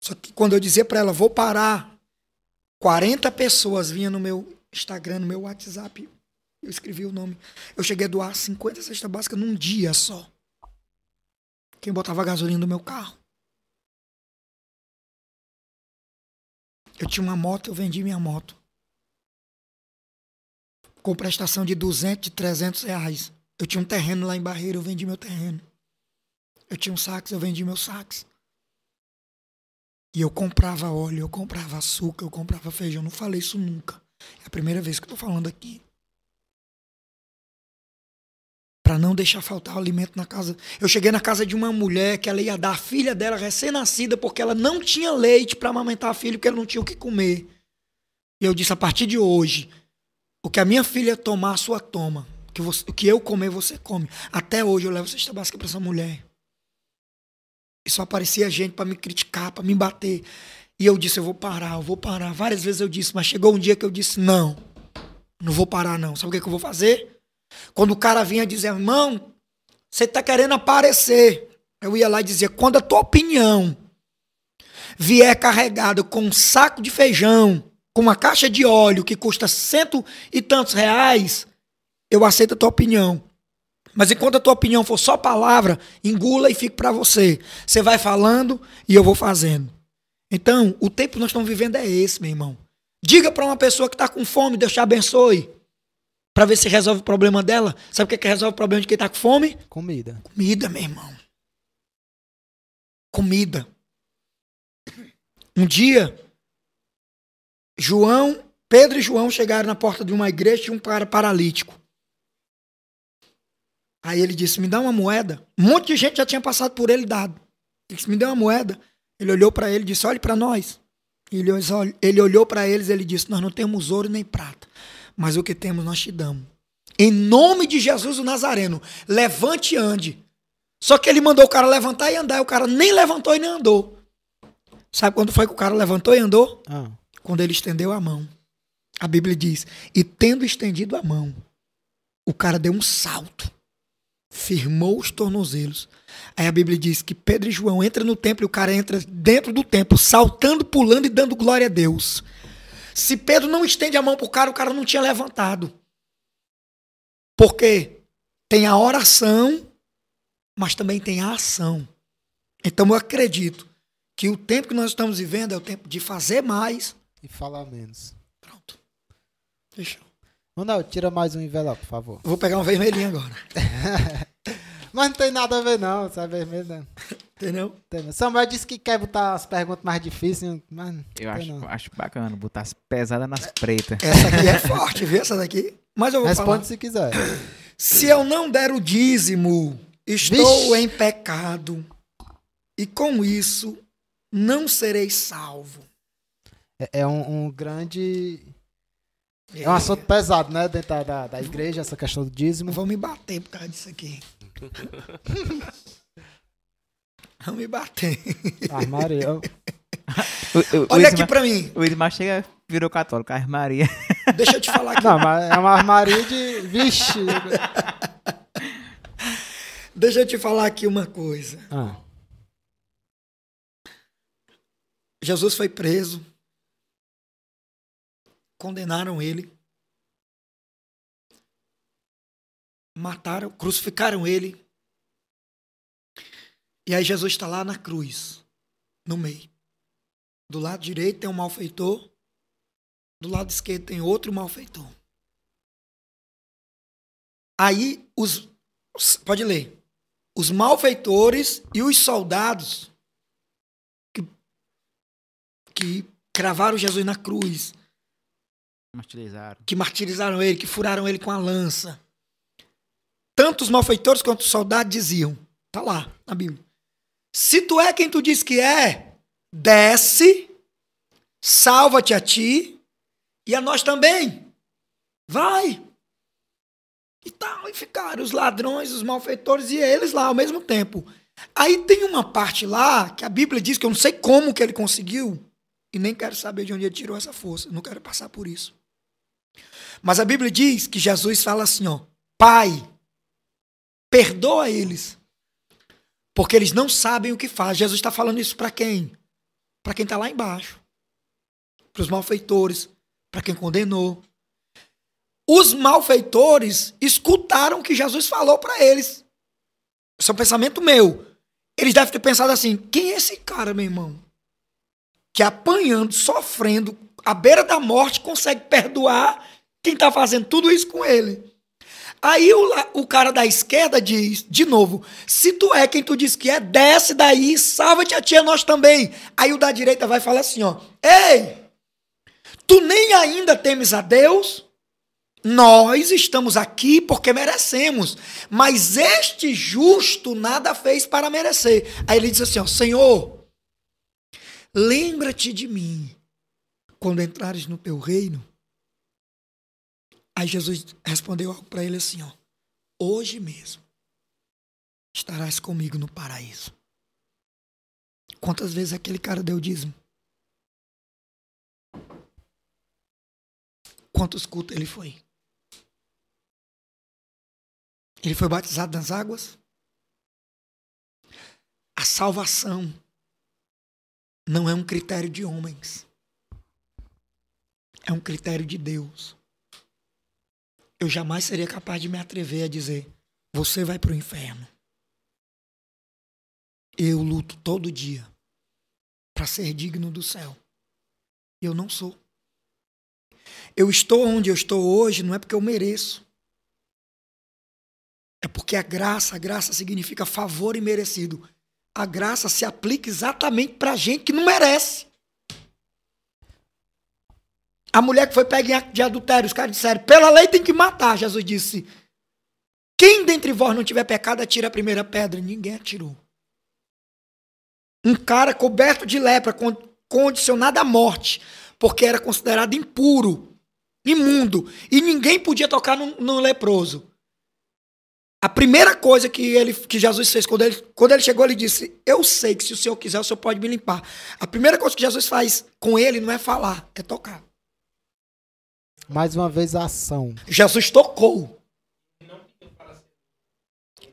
[SPEAKER 4] Só que quando eu dizia para ela, vou parar, 40 pessoas vinham no meu Instagram, no meu WhatsApp. Eu escrevi o nome. Eu cheguei a doar 50 cestas básicas num dia só. Quem botava gasolina no meu carro. Eu tinha uma moto, eu vendi minha moto. Com prestação de 200, de 300 reais. Eu tinha um terreno lá em Barreira, eu vendi meu terreno. Eu tinha um sax, eu vendi meu sax. E eu comprava óleo, eu comprava açúcar, eu comprava feijão. Não falei isso nunca. É a primeira vez que eu tô falando aqui. Pra não deixar faltar alimento na casa. Eu cheguei na casa de uma mulher que ela ia dar a filha dela recém-nascida porque ela não tinha leite pra amamentar a filha porque ela não tinha o que comer. E eu disse: a partir de hoje, o que a minha filha tomar, a sua toma. O que, você- o que eu comer, você come. Até hoje eu levo cesta básica pra essa mulher. E só aparecia gente pra me criticar, pra me bater. E eu disse, eu vou parar, eu vou parar. Várias vezes eu disse, mas chegou um dia que eu disse, não, não vou parar não. Sabe o que, que eu vou fazer? Quando o cara vinha dizer, irmão, você tá querendo aparecer. Eu ia lá e dizia, quando a tua opinião vier carregada com um saco de feijão, com uma caixa de óleo que custa cento e tantos reais, eu aceito a tua opinião. Mas enquanto a tua opinião for só palavra, engula e fique pra você. Você vai falando e eu vou fazendo. Então, o tempo que nós estamos vivendo é esse, meu irmão. Diga pra uma pessoa que tá com fome, Deus te abençoe. Pra ver se resolve o problema dela. Sabe o que, é que resolve o problema de quem tá com fome?
[SPEAKER 1] Comida.
[SPEAKER 4] Comida, meu irmão. Comida. Um dia, João, Pedro e João chegaram na porta de uma igreja e um cara paralítico. Aí ele disse: Me dá uma moeda. Um monte de gente já tinha passado por ele dado. Ele disse: Me dá uma moeda. Ele olhou para ele e disse: Olhe para nós. Ele, olhou- ele olhou para eles e ele disse: Nós não temos ouro nem prata, mas o que temos nós te damos. Em nome de Jesus o Nazareno, levante e ande. Só que ele mandou o cara levantar e andar, e o cara nem levantou e nem andou. Sabe quando foi que o cara levantou e andou?
[SPEAKER 1] Ah,
[SPEAKER 4] Quando ele estendeu a mão. A Bíblia diz: E tendo estendido a mão, o cara deu um salto, firmou os tornozelos. Aí a Bíblia diz que Pedro e João entram no templo e o cara entra dentro do templo, saltando, pulando e dando glória a Deus. Se Pedro não estende a mão pro cara, o cara não tinha levantado. Porque tem a oração, mas também tem a ação. Então eu acredito que o tempo que nós estamos vivendo é o tempo de fazer mais.
[SPEAKER 1] e falar menos.
[SPEAKER 4] Pronto. Eu-
[SPEAKER 1] Ronaldo, tira mais um envelope, por favor.
[SPEAKER 4] Vou pegar um vermelhinho agora. <laughs>
[SPEAKER 1] Mas não tem nada a ver, não. Sai vermelho, não.
[SPEAKER 4] Entendeu?
[SPEAKER 1] Tem não. Samuel disse que quer botar as perguntas mais difíceis, mas
[SPEAKER 2] Eu acho,
[SPEAKER 1] não.
[SPEAKER 2] acho bacana botar as pesadas nas pretas.
[SPEAKER 4] Essa aqui é forte, viu? Essa daqui. Mas eu vou
[SPEAKER 1] Responde
[SPEAKER 4] falar.
[SPEAKER 1] se quiser.
[SPEAKER 4] Se eu não der o dízimo, estou
[SPEAKER 1] Vixe.
[SPEAKER 4] em pecado. E com isso, não serei salvo.
[SPEAKER 1] É, é um, um grande É um assunto pesado, né? Dentro da, da, da igreja, essa questão do dízimo.
[SPEAKER 4] Vão me bater por causa disso aqui. Vão me bater.
[SPEAKER 1] Armaria. <laughs>
[SPEAKER 4] Olha aqui pra mim.
[SPEAKER 2] O Ismar chega, virou católico, a Maria. <laughs>
[SPEAKER 4] Deixa eu te falar aqui.
[SPEAKER 1] Não, mas é uma armaria de. Vixe!
[SPEAKER 4] Deixa eu te falar aqui uma coisa.
[SPEAKER 1] Ah,
[SPEAKER 4] Jesus foi preso. Condenaram ele. Mataram, crucificaram ele. E aí Jesus está lá na cruz, no meio. Do lado direito tem um malfeitor. Do lado esquerdo tem outro malfeitor. Aí os. Pode ler. Os malfeitores e os soldados que cravaram Jesus na cruz,
[SPEAKER 2] Martirizaram.
[SPEAKER 4] que martirizaram ele, que furaram ele com a lança. Tanto os malfeitores quanto os soldados diziam: tá lá na Bíblia. Se tu é quem tu diz que é, desce, salva-te a ti e a nós também. Vai. E tal, e ficaram os ladrões, os malfeitores e eles lá ao mesmo tempo. Aí tem uma parte lá que a Bíblia diz que eu não sei como que ele conseguiu e nem quero saber de onde ele tirou essa força. Não quero passar por isso. Mas a Bíblia diz que Jesus fala assim, ó, Pai, perdoa eles, porque eles não sabem o que faz. Jesus está falando isso para quem? Para quem está lá embaixo, para os malfeitores, para quem condenou. Os malfeitores escutaram o que Jesus falou para eles. Esse é um pensamento meu. Eles devem ter pensado assim: quem é esse cara, meu irmão? Que apanhando, sofrendo, à beira da morte, consegue perdoar quem está fazendo tudo isso com ele. Aí o, o cara da esquerda diz, de novo, se tu é quem tu diz que é, desce daí, salva-te a tia nós também. Aí o da direita vai falar assim, ó, ei, tu nem ainda temes a Deus? Nós estamos aqui porque merecemos, mas este justo nada fez para merecer. Aí ele diz assim, ó, Senhor, lembra-te de mim quando entrares no teu reino. Aí Jesus respondeu algo para ele assim, ó: Hoje mesmo estarás comigo no paraíso. Quantas vezes aquele cara deu dízimo? Quantos cultos ele foi? Ele foi batizado nas águas? A salvação não é um critério de homens. É um critério de Deus. Eu jamais seria capaz de me atrever a dizer: você vai para o inferno. Eu luto todo dia para ser digno do céu. Eu não sou. Eu estou onde eu estou hoje não é porque eu mereço. É porque a graça, a graça significa favor imerecido. A graça se aplica exatamente para gente que não merece. A mulher que foi pega em ato de adultério, os caras disseram, pela lei tem que matar. Jesus disse, quem dentre vós não tiver pecado, atira a primeira pedra. Ninguém atirou. Um cara coberto de lepra, con- condicionado à morte, porque era considerado impuro, imundo, e ninguém podia tocar no, no leproso. A primeira coisa que, ele, que Jesus fez, quando ele, quando ele chegou, ele disse: Eu sei que se o Senhor quiser, o Senhor pode me limpar. A primeira coisa que Jesus faz com ele não é falar, é tocar.
[SPEAKER 1] Mais uma vez a ação.
[SPEAKER 4] Jesus tocou.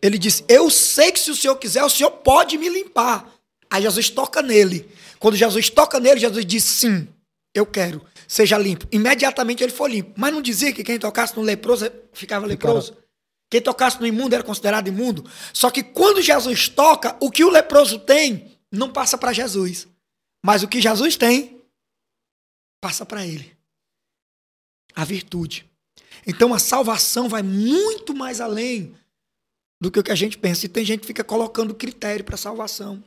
[SPEAKER 4] Ele disse: Eu sei que se o Senhor quiser, o Senhor pode me limpar. Aí Jesus toca nele. Quando Jesus toca nele, Jesus diz: Sim, eu quero, seja limpo. Imediatamente ele foi limpo. Mas não dizia que quem tocasse no leproso ficava leproso? Quem tocasse no imundo era considerado imundo? Só que quando Jesus toca, o que o leproso tem não passa para Jesus. Mas o que Jesus tem, passa para ele. A virtude. Então a salvação vai muito mais além do que o que a gente pensa. E tem gente que fica colocando critério para salvação.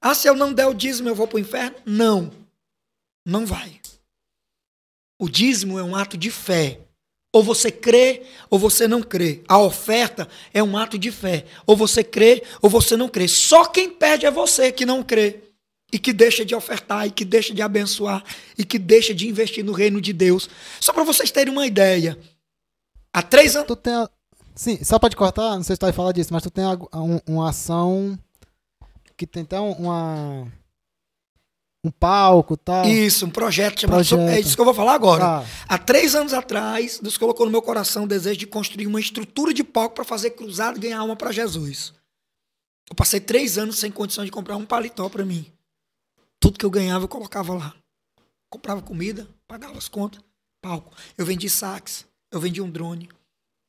[SPEAKER 4] Ah, se eu não der o dízimo, eu vou para o inferno? Não. Não vai. O dízimo é um ato de fé. Ou você crê, ou você não crê. A oferta é um ato de fé. Ou você crê, ou você não crê. Só quem perde é você que não crê. E que deixa de ofertar, e que deixa de abençoar, e que deixa de investir no reino de Deus. Só para vocês terem uma ideia. Há três anos.
[SPEAKER 1] Tu tem. a- Sim, só pode cortar, não sei se tu vai falar disso, mas tu tem algo- um- uma ação que tem até um- uma. Um palco e tal.
[SPEAKER 4] Isso, um projeto chamado.
[SPEAKER 1] Projeto.
[SPEAKER 4] É isso que eu vou falar agora.
[SPEAKER 1] Tá.
[SPEAKER 4] Há três anos atrás, Deus colocou no meu coração o desejo de construir uma estrutura de palco para fazer cruzado e ganhar alma para Jesus. Eu passei três anos sem condição de comprar um paletó para mim. Tudo que eu ganhava eu colocava lá. Comprava comida, pagava as contas, palco. Eu vendi sax, eu vendi um drone,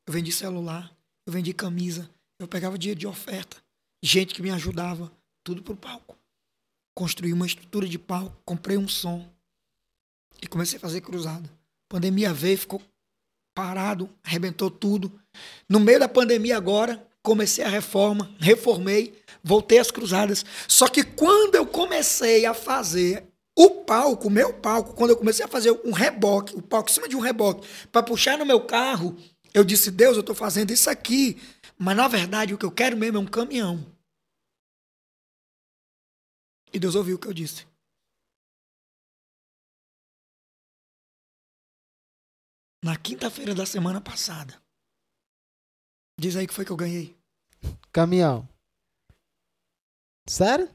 [SPEAKER 4] eu vendi celular, eu vendi camisa, eu pegava dinheiro de oferta, gente que me ajudava, tudo pro palco. Construí uma estrutura de palco, comprei um som, e comecei a fazer cruzada. Pandemia veio, ficou parado, arrebentou tudo. No meio da pandemia agora, comecei a reforma, reformei, voltei às cruzadas. Só que quando eu comecei a fazer o palco, o meu palco, quando eu comecei a fazer um reboque, o palco em cima de um reboque, para puxar no meu carro, eu disse, Deus, eu estou fazendo isso aqui, mas na verdade o que eu quero mesmo é um caminhão. E Deus ouviu o que eu disse. Na quinta-feira da semana passada. Diz aí que foi que eu ganhei.
[SPEAKER 1] Caminhão. Sério?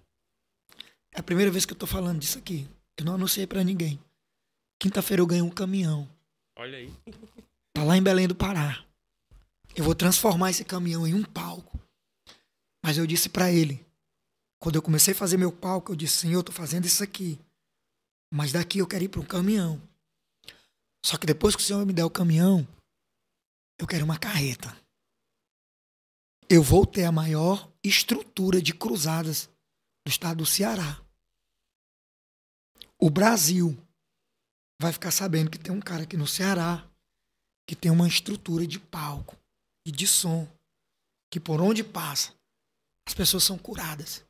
[SPEAKER 4] É a primeira vez que eu tô falando disso aqui. Eu não anunciei pra ninguém. Quinta-feira eu ganhei um caminhão.
[SPEAKER 3] Olha aí.
[SPEAKER 4] Tá lá em Belém do Pará. Eu vou transformar esse caminhão em um palco. Mas eu disse pra ele, quando eu comecei a fazer meu palco, eu disse: Senhor, eu tô fazendo isso aqui. Mas daqui eu quero ir para um caminhão. Só que depois que o Senhor me der o caminhão, eu quero uma carreta. Eu vou ter a maior estrutura de cruzadas do estado do Ceará. O Brasil vai ficar sabendo que tem um cara aqui no Ceará que tem uma estrutura de palco e de som que por onde passa as pessoas são curadas.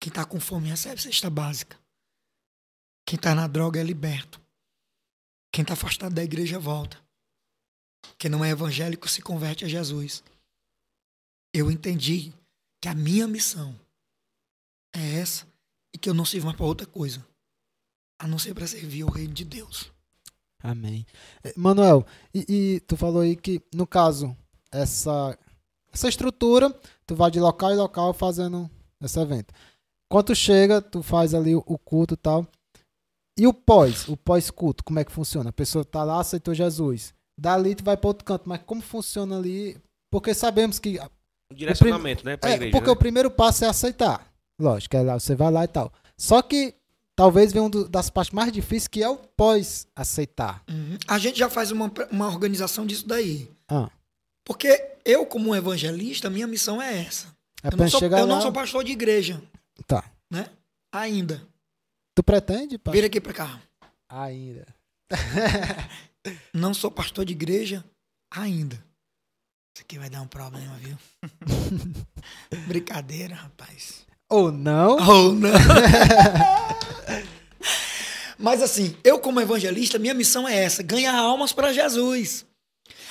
[SPEAKER 4] Quem está com fome recebe cesta básica. Quem está na droga é liberto. Quem está afastado da igreja volta. Quem não é evangélico se converte a Jesus. Eu entendi que a minha missão é essa e que eu não sirvo mais para outra coisa a não ser para servir o reino de Deus.
[SPEAKER 1] Amém. Eh, Manuel, e, e tu falou aí que, no caso, essa, essa estrutura, tu vai de local em local fazendo esse evento. Quando tu chega, tu faz ali o, o culto e tal. E o pós, o pós-culto, como é que funciona? A pessoa tá lá, aceitou Jesus. Dali tu vai para outro canto, mas como funciona ali? Porque sabemos que
[SPEAKER 3] Um direcionamento, né? Pra
[SPEAKER 1] é,
[SPEAKER 3] igreja.
[SPEAKER 1] porque
[SPEAKER 3] né?
[SPEAKER 1] o primeiro passo é aceitar. Lógico, é lá, você vai lá e tal. Só que talvez venha uma das partes mais difíceis, que é o pós-aceitar.
[SPEAKER 4] Uhum. A gente já faz uma, uma organização disso daí.
[SPEAKER 1] Ah,
[SPEAKER 4] Porque eu, como um evangelista, minha missão é essa.
[SPEAKER 1] é
[SPEAKER 4] Eu,
[SPEAKER 1] pra
[SPEAKER 4] não sou, eu não
[SPEAKER 1] lá.
[SPEAKER 4] sou pastor de igreja,
[SPEAKER 1] Tá.
[SPEAKER 4] né? Ainda.
[SPEAKER 1] Tu pretende? pa-
[SPEAKER 4] Vira aqui pra cá.
[SPEAKER 1] Ainda. <laughs>
[SPEAKER 4] Não sou pastor de igreja ainda. Isso aqui vai dar um problema, viu? <laughs> Brincadeira, rapaz.
[SPEAKER 1] Ou não?
[SPEAKER 4] Oh, não. <laughs> Mas assim, eu como evangelista, minha missão é essa, ganhar almas para Jesus.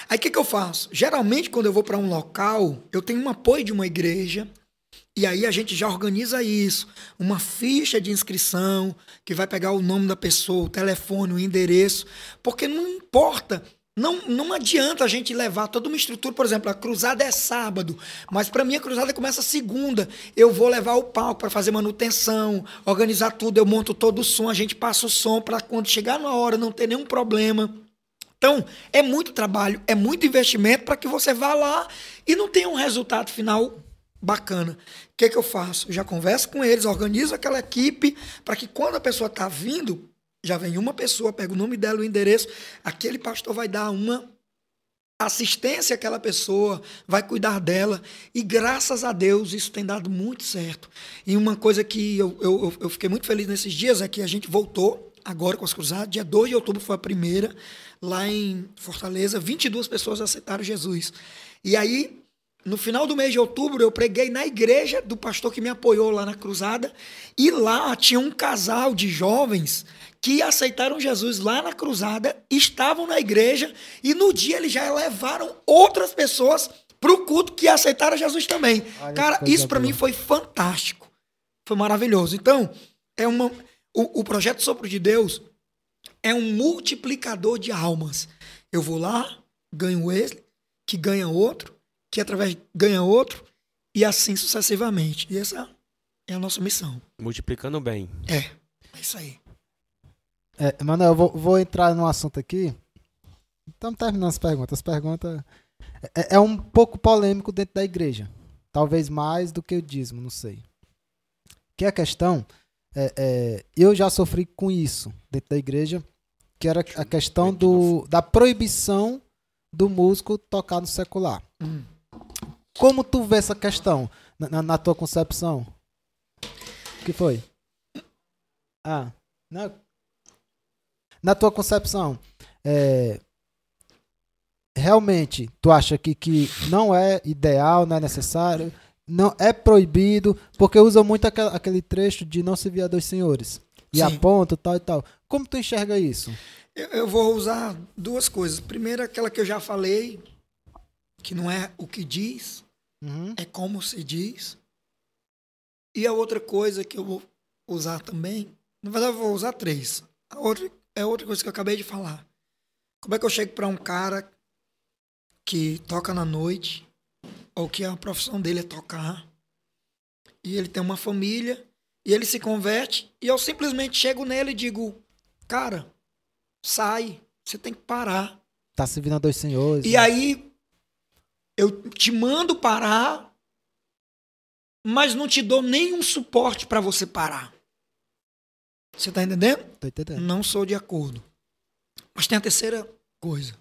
[SPEAKER 4] Aí o que, que eu faço? Geralmente, quando eu vou para um local, eu tenho um apoio de uma igreja, e aí a gente já organiza isso. Uma ficha de inscrição, que vai pegar o nome da pessoa, o telefone, o endereço. Porque não importa. Não, não adianta a gente levar toda uma estrutura, por exemplo, a cruzada é sábado, mas para mim a cruzada começa segunda. Eu vou levar o palco para fazer manutenção, organizar tudo, eu monto todo o som, a gente passa o som para quando chegar na hora não ter nenhum problema. Então, é muito trabalho, é muito investimento para que você vá lá e não tenha um resultado final bacana. O que, que eu faço? Já converso com eles, organizo aquela equipe para que quando a pessoa está vindo, já vem uma pessoa, pega o nome dela, o endereço, aquele pastor vai dar uma assistência àquela pessoa, vai cuidar dela. E graças a Deus isso tem dado muito certo. E uma coisa que eu, eu, eu fiquei muito feliz nesses dias é que a gente voltou agora com as cruzadas. Dia 2 de outubro foi a primeira, lá em Fortaleza. 22 pessoas aceitaram Jesus. E aí, no final do mês de outubro, eu preguei na igreja do pastor que me apoiou lá na cruzada. E lá tinha um casal de jovens que aceitaram Jesus lá na cruzada, estavam na igreja e no dia eles já levaram outras pessoas para o culto que aceitaram Jesus também.
[SPEAKER 1] Olha
[SPEAKER 4] Cara, isso para mim foi fantástico. Foi maravilhoso. Então, é uma, o, o projeto Sopro de Deus é um multiplicador de almas. Eu vou lá, ganho esse, que ganha outro, que através ganha outro, e assim sucessivamente. E essa é a nossa missão.
[SPEAKER 3] Multiplicando bem.
[SPEAKER 4] É, é isso aí.
[SPEAKER 1] É, Manuel, eu vou, vou entrar num assunto aqui. Estamos terminando as perguntas. As perguntas. É, é um pouco polêmico dentro da igreja. Talvez mais do que o dízimo, não sei. Que é a questão. é, é, eu já sofri com isso dentro da igreja, que era a questão do, da proibição do músico tocar no secular.
[SPEAKER 4] Hum.
[SPEAKER 1] Como tu vê essa questão na- na tua concepção? O que foi? Ah, não. Na tua concepção, é, realmente tu acha que, que não é ideal, não é necessário, não é proibido, porque usa muito aquele trecho de não se via dois senhores. E
[SPEAKER 4] Sim.
[SPEAKER 1] aponta tal e tal. Como tu enxerga isso?
[SPEAKER 4] Eu, eu vou usar duas coisas. Primeiro, aquela que eu já falei, que não é o que diz,
[SPEAKER 1] Uhum.
[SPEAKER 4] é como se diz. E a outra coisa que eu vou usar também, na verdade eu vou usar três. A outra é outra coisa que eu acabei de falar. Como é que eu chego para um cara que toca na noite, ou que a profissão dele é tocar, e ele tem uma família, e ele se converte, e eu simplesmente chego nele e digo, cara, sai, você tem que parar.
[SPEAKER 1] Tá servindo a dois senhores.
[SPEAKER 4] E
[SPEAKER 1] né?
[SPEAKER 4] aí eu te mando parar, mas não te dou nenhum suporte para você parar. Você tá entendendo?
[SPEAKER 1] Tô entendendo.
[SPEAKER 4] Não sou de acordo. Mas tem a terceira coisa.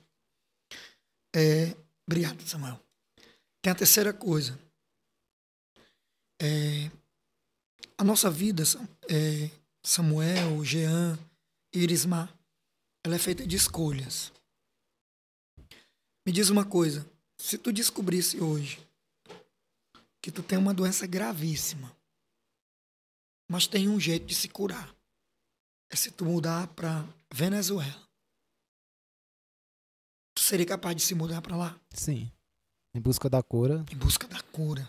[SPEAKER 4] É, obrigado, Samuel. Tem a terceira coisa. É, a nossa vida, é, Samuel, Jean, Irismar, ela é feita de escolhas. Me diz uma coisa. Se tu descobrisse hoje que tu tem uma doença gravíssima, mas tem um jeito de se curar, é se tu mudar para Venezuela. Tu seria capaz de se mudar para lá
[SPEAKER 1] Sim. Em busca da cura.
[SPEAKER 4] em busca da cura,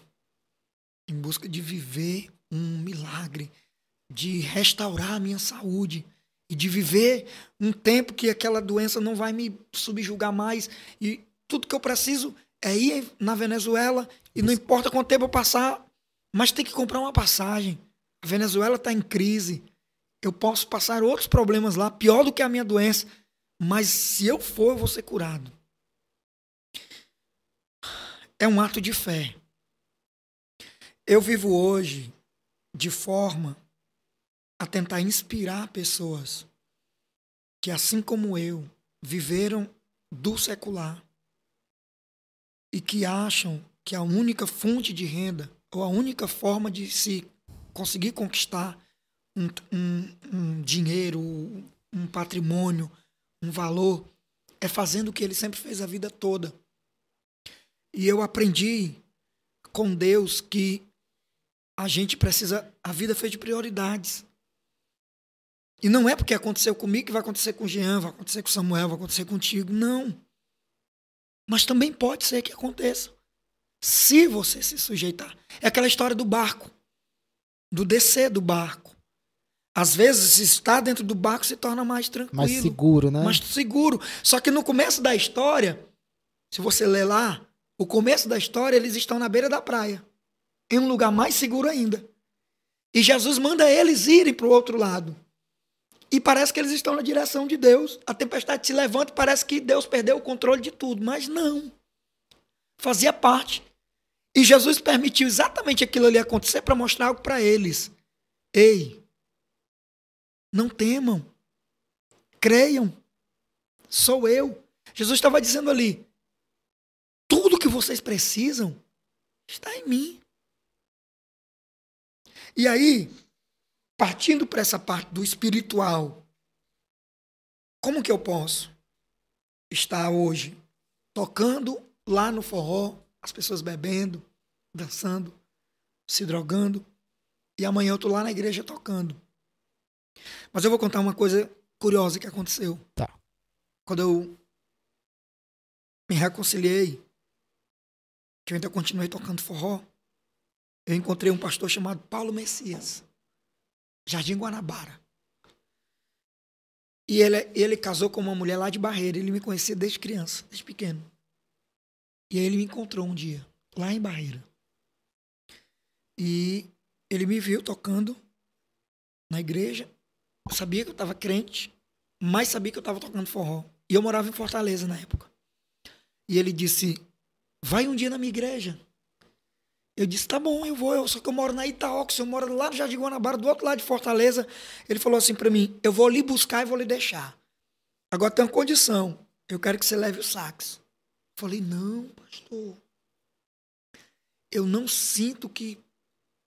[SPEAKER 4] em busca de viver um milagre, de restaurar a minha saúde e de viver um tempo que aquela doença não vai me subjugar mais e tudo que eu preciso é ir na Venezuela e não importa quanto tempo eu passar, mas tem que comprar uma passagem. A Venezuela está em crise. Eu posso passar outros problemas lá, pior do que a minha doença, mas se eu for, eu vou ser curado. É um ato de fé. Eu vivo hoje de forma a tentar inspirar pessoas que, assim como eu, viveram do secular e que acham que a única fonte de renda ou a única forma de se conseguir conquistar um, um- um dinheiro, um patrimônio, um valor, é fazendo o que ele sempre fez a vida toda. E eu aprendi com Deus que a gente precisa. A vida é feita de prioridades. E não é porque aconteceu comigo que vai acontecer com o Jean, vai acontecer com o Samuel, vai acontecer contigo. Não. Mas também pode ser que aconteça. Se você se sujeitar. É aquela história do barco. Do descer do barco. Às vezes, está dentro do barco, se torna mais tranquilo
[SPEAKER 1] Mais seguro, né?
[SPEAKER 4] mais seguro. Só que no começo da história, se você ler lá, o começo da história, eles estão na beira da praia, em um lugar mais seguro ainda. E Jesus manda eles irem para o outro lado. E parece que eles estão na direção de Deus. A tempestade se levanta e parece que Deus perdeu o controle de tudo. Mas não. Fazia parte. E Jesus permitiu exatamente aquilo ali acontecer para mostrar algo para eles. Ei, não temam. Creiam. Sou eu. Jesus estava dizendo ali: tudo que vocês precisam está em mim. E aí, partindo para essa parte do espiritual, como que eu posso estar hoje tocando lá no forró, as pessoas bebendo, dançando, se drogando, e amanhã eu tô lá na igreja tocando? Mas eu vou contar uma coisa curiosa que aconteceu.
[SPEAKER 1] Tá.
[SPEAKER 4] Quando eu me reconciliei, que eu ainda continuei tocando forró, eu encontrei um pastor chamado Paulo Messias. Jardim Guanabara. E ele, ele casou com uma mulher lá de Barreira. Ele me conhecia desde criança, desde pequeno. E aí ele me encontrou um dia, lá em Barreira. E ele me viu tocando na igreja. Eu sabia que eu estava crente, mas sabia que eu estava tocando forró. E eu morava em Fortaleza na época. E ele disse: Vai um dia na minha igreja. Eu disse: Tá bom, eu vou. Eu, só que eu moro na Itaox, eu moro lá no Jardim Guanabara, do outro lado de Fortaleza. Ele falou assim para mim: Eu vou lhe buscar e vou lhe deixar. Agora tem uma condição. Eu quero que você leve o sax. Eu falei: Não, pastor. Eu não sinto que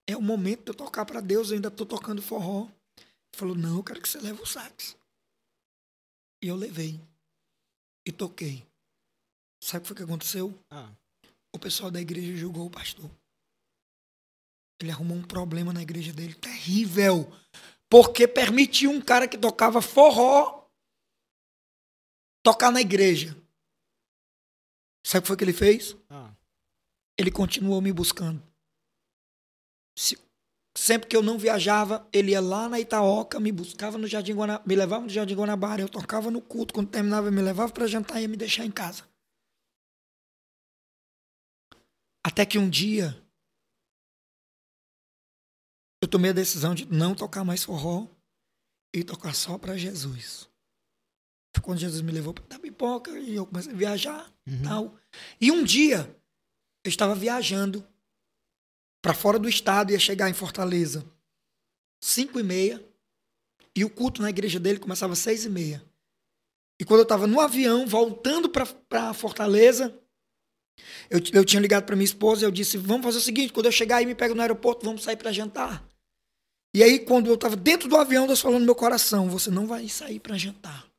[SPEAKER 4] é o momento de eu tocar para Deus. Eu ainda estou tocando forró. Ele falou: Não, eu quero que você leve o sax. E eu levei. E toquei. Sabe o que foi que aconteceu?
[SPEAKER 1] Ah.
[SPEAKER 4] O pessoal da igreja julgou o pastor. Ele arrumou um problema na igreja dele terrível. Porque permitiu um cara que tocava forró tocar na igreja. Sabe o que foi que ele fez?
[SPEAKER 1] Ah.
[SPEAKER 4] Ele continuou me buscando. Se- sempre que eu não viajava, ele ia lá na Itaoca, me buscava no Jardim Guanabara, me levava no Jardim Guanabara, eu tocava no culto, quando terminava, me levava para jantar e ia me deixar em casa. Até que um dia eu tomei a decisão de não tocar mais forró e tocar só para Jesus. Foi quando Jesus me levou para dar pipoca e eu comecei a viajar tal. E um dia eu estava viajando para fora do estado, ia chegar em Fortaleza cinco e meia e o culto na igreja dele começava às seis e meia. E quando eu estava no avião voltando para Fortaleza, eu, eu tinha ligado para minha esposa e eu disse: Vamos fazer o seguinte, quando eu chegar aí, me pega no aeroporto, vamos sair para jantar. E aí, quando eu estava dentro do avião, Deus falou no meu coração: Você não vai sair para jantar.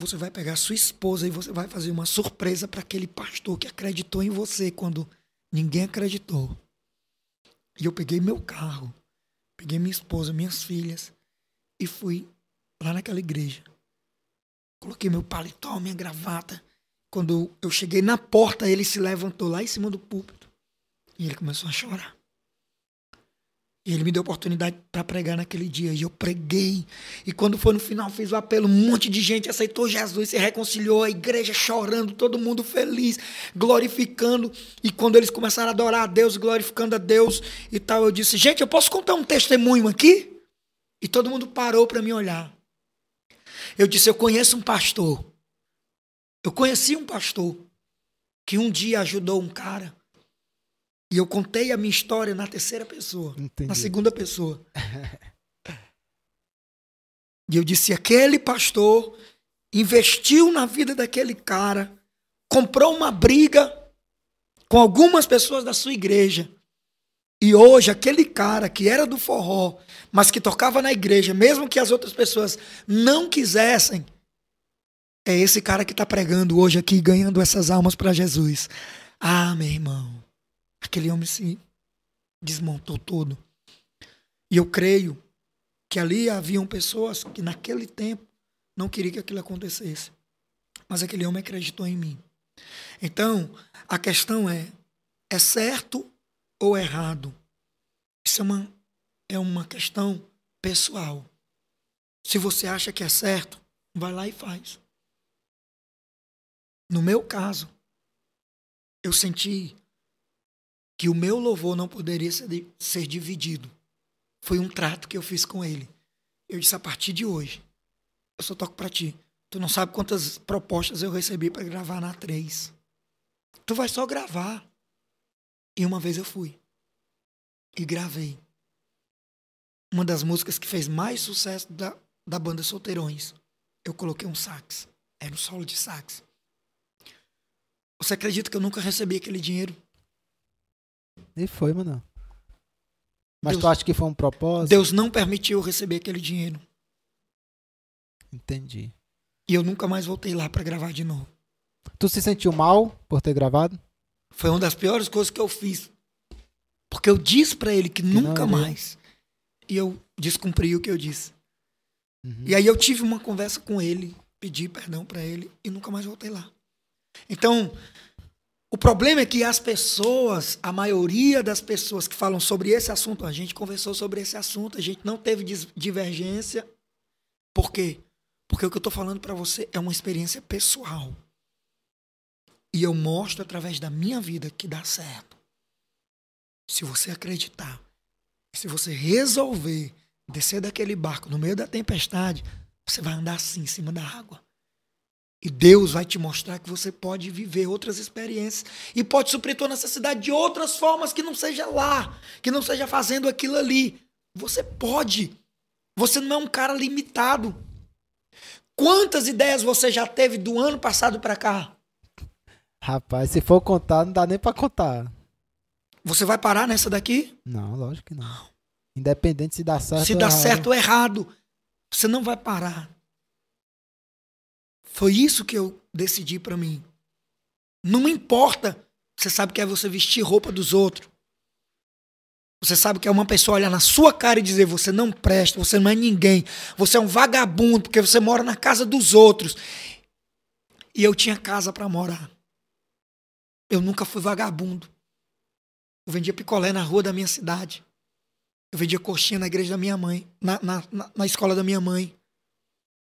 [SPEAKER 4] Você vai pegar sua esposa e você vai fazer uma surpresa para aquele pastor que acreditou em você quando ninguém acreditou. E eu peguei meu carro, peguei minha esposa, minhas filhas e fui lá naquela igreja. Coloquei meu paletó, minha gravata. Quando eu cheguei na porta, ele se levantou lá em cima do púlpito e ele começou a chorar. E ele me deu oportunidade para pregar naquele dia. E eu preguei. E quando foi no final, fiz o apelo. Um monte de gente aceitou Jesus, se reconciliou. A igreja chorando, todo mundo feliz, glorificando. E quando eles começaram a adorar a Deus, glorificando a Deus e tal, eu disse: Gente, eu posso contar um testemunho aqui? E todo mundo parou para me olhar. Eu disse: Eu conheço um pastor. Eu conheci um pastor que um dia ajudou um cara. E eu contei a minha história na terceira pessoa,
[SPEAKER 1] Entendi.
[SPEAKER 4] na segunda pessoa. <laughs> e eu disse: aquele pastor investiu na vida daquele cara, comprou uma briga com algumas pessoas da sua igreja. E hoje, aquele cara que era do forró, mas que tocava na igreja, mesmo que as outras pessoas não quisessem, é esse cara que está pregando hoje aqui, ganhando essas almas para Jesus. Ah, meu irmão, aquele homem se desmontou todo. E eu creio que ali haviam pessoas que naquele tempo não queriam que aquilo acontecesse. Mas aquele homem acreditou em mim. Então, a questão é: é certo ou errado? Isso é uma, é uma questão pessoal. Se você acha que é certo, vai lá e faz. No meu caso, eu senti que o meu louvor não poderia ser, ser dividido. Foi um trato que eu fiz com ele. Eu disse: a partir de hoje, eu só toco pra ti. Tu não sabe quantas propostas eu recebi para gravar na 3. Tu vai só gravar. E uma vez eu fui. E gravei. Uma das músicas que fez mais sucesso da, da banda Solteirões. Eu coloquei um sax. Era um solo de sax. Você acredita que eu nunca recebi aquele dinheiro?
[SPEAKER 1] E foi, mano. Mas
[SPEAKER 4] Deus-
[SPEAKER 1] tu acha que foi um propósito?
[SPEAKER 4] Deus não permitiu eu receber aquele dinheiro.
[SPEAKER 1] Entendi.
[SPEAKER 4] E eu nunca mais voltei lá para gravar de novo.
[SPEAKER 1] Tu se sentiu mal por ter gravado?
[SPEAKER 4] Foi uma das piores coisas que eu fiz. Porque eu disse para ele que,
[SPEAKER 1] não
[SPEAKER 4] nunca mais. E eu descumpri o que eu disse.
[SPEAKER 1] Uhum.
[SPEAKER 4] E aí eu tive uma conversa com ele, pedi perdão para ele e nunca mais voltei lá. Então, O problema é que as pessoas, a maioria das pessoas que falam sobre esse assunto, a gente conversou sobre esse assunto, a gente não teve divergência. Por quê? Porque o que eu estou falando para você é uma experiência pessoal. E eu mostro através da minha vida que dá certo. Se você acreditar, se você resolver descer daquele barco no meio da tempestade, você vai andar assim em cima da água. E Deus vai te mostrar que você pode viver outras experiências e pode suprir tua necessidade de outras formas que não seja lá, que não seja fazendo aquilo ali. Você pode. Você não é um cara limitado. Quantas ideias você já teve do ano passado para cá?
[SPEAKER 1] Rapaz, se for contar, não dá nem pra contar.
[SPEAKER 4] Você vai parar nessa daqui?
[SPEAKER 1] Não, lógico que não. Independente se dá certo
[SPEAKER 4] Se
[SPEAKER 1] ou
[SPEAKER 4] dá
[SPEAKER 1] errado.
[SPEAKER 4] certo ou errado, você não vai parar. Foi isso que eu decidi pra mim. Não importa. Você sabe que é você vestir roupa dos outros. Você sabe que é uma pessoa olhar na sua cara e dizer: você não presta, você não é ninguém, você é um vagabundo porque você mora na casa dos outros. E eu tinha casa pra morar. Eu nunca fui vagabundo. Eu vendia picolé na rua da minha cidade. Eu vendia coxinha na igreja da minha mãe, na, na, na escola da minha mãe.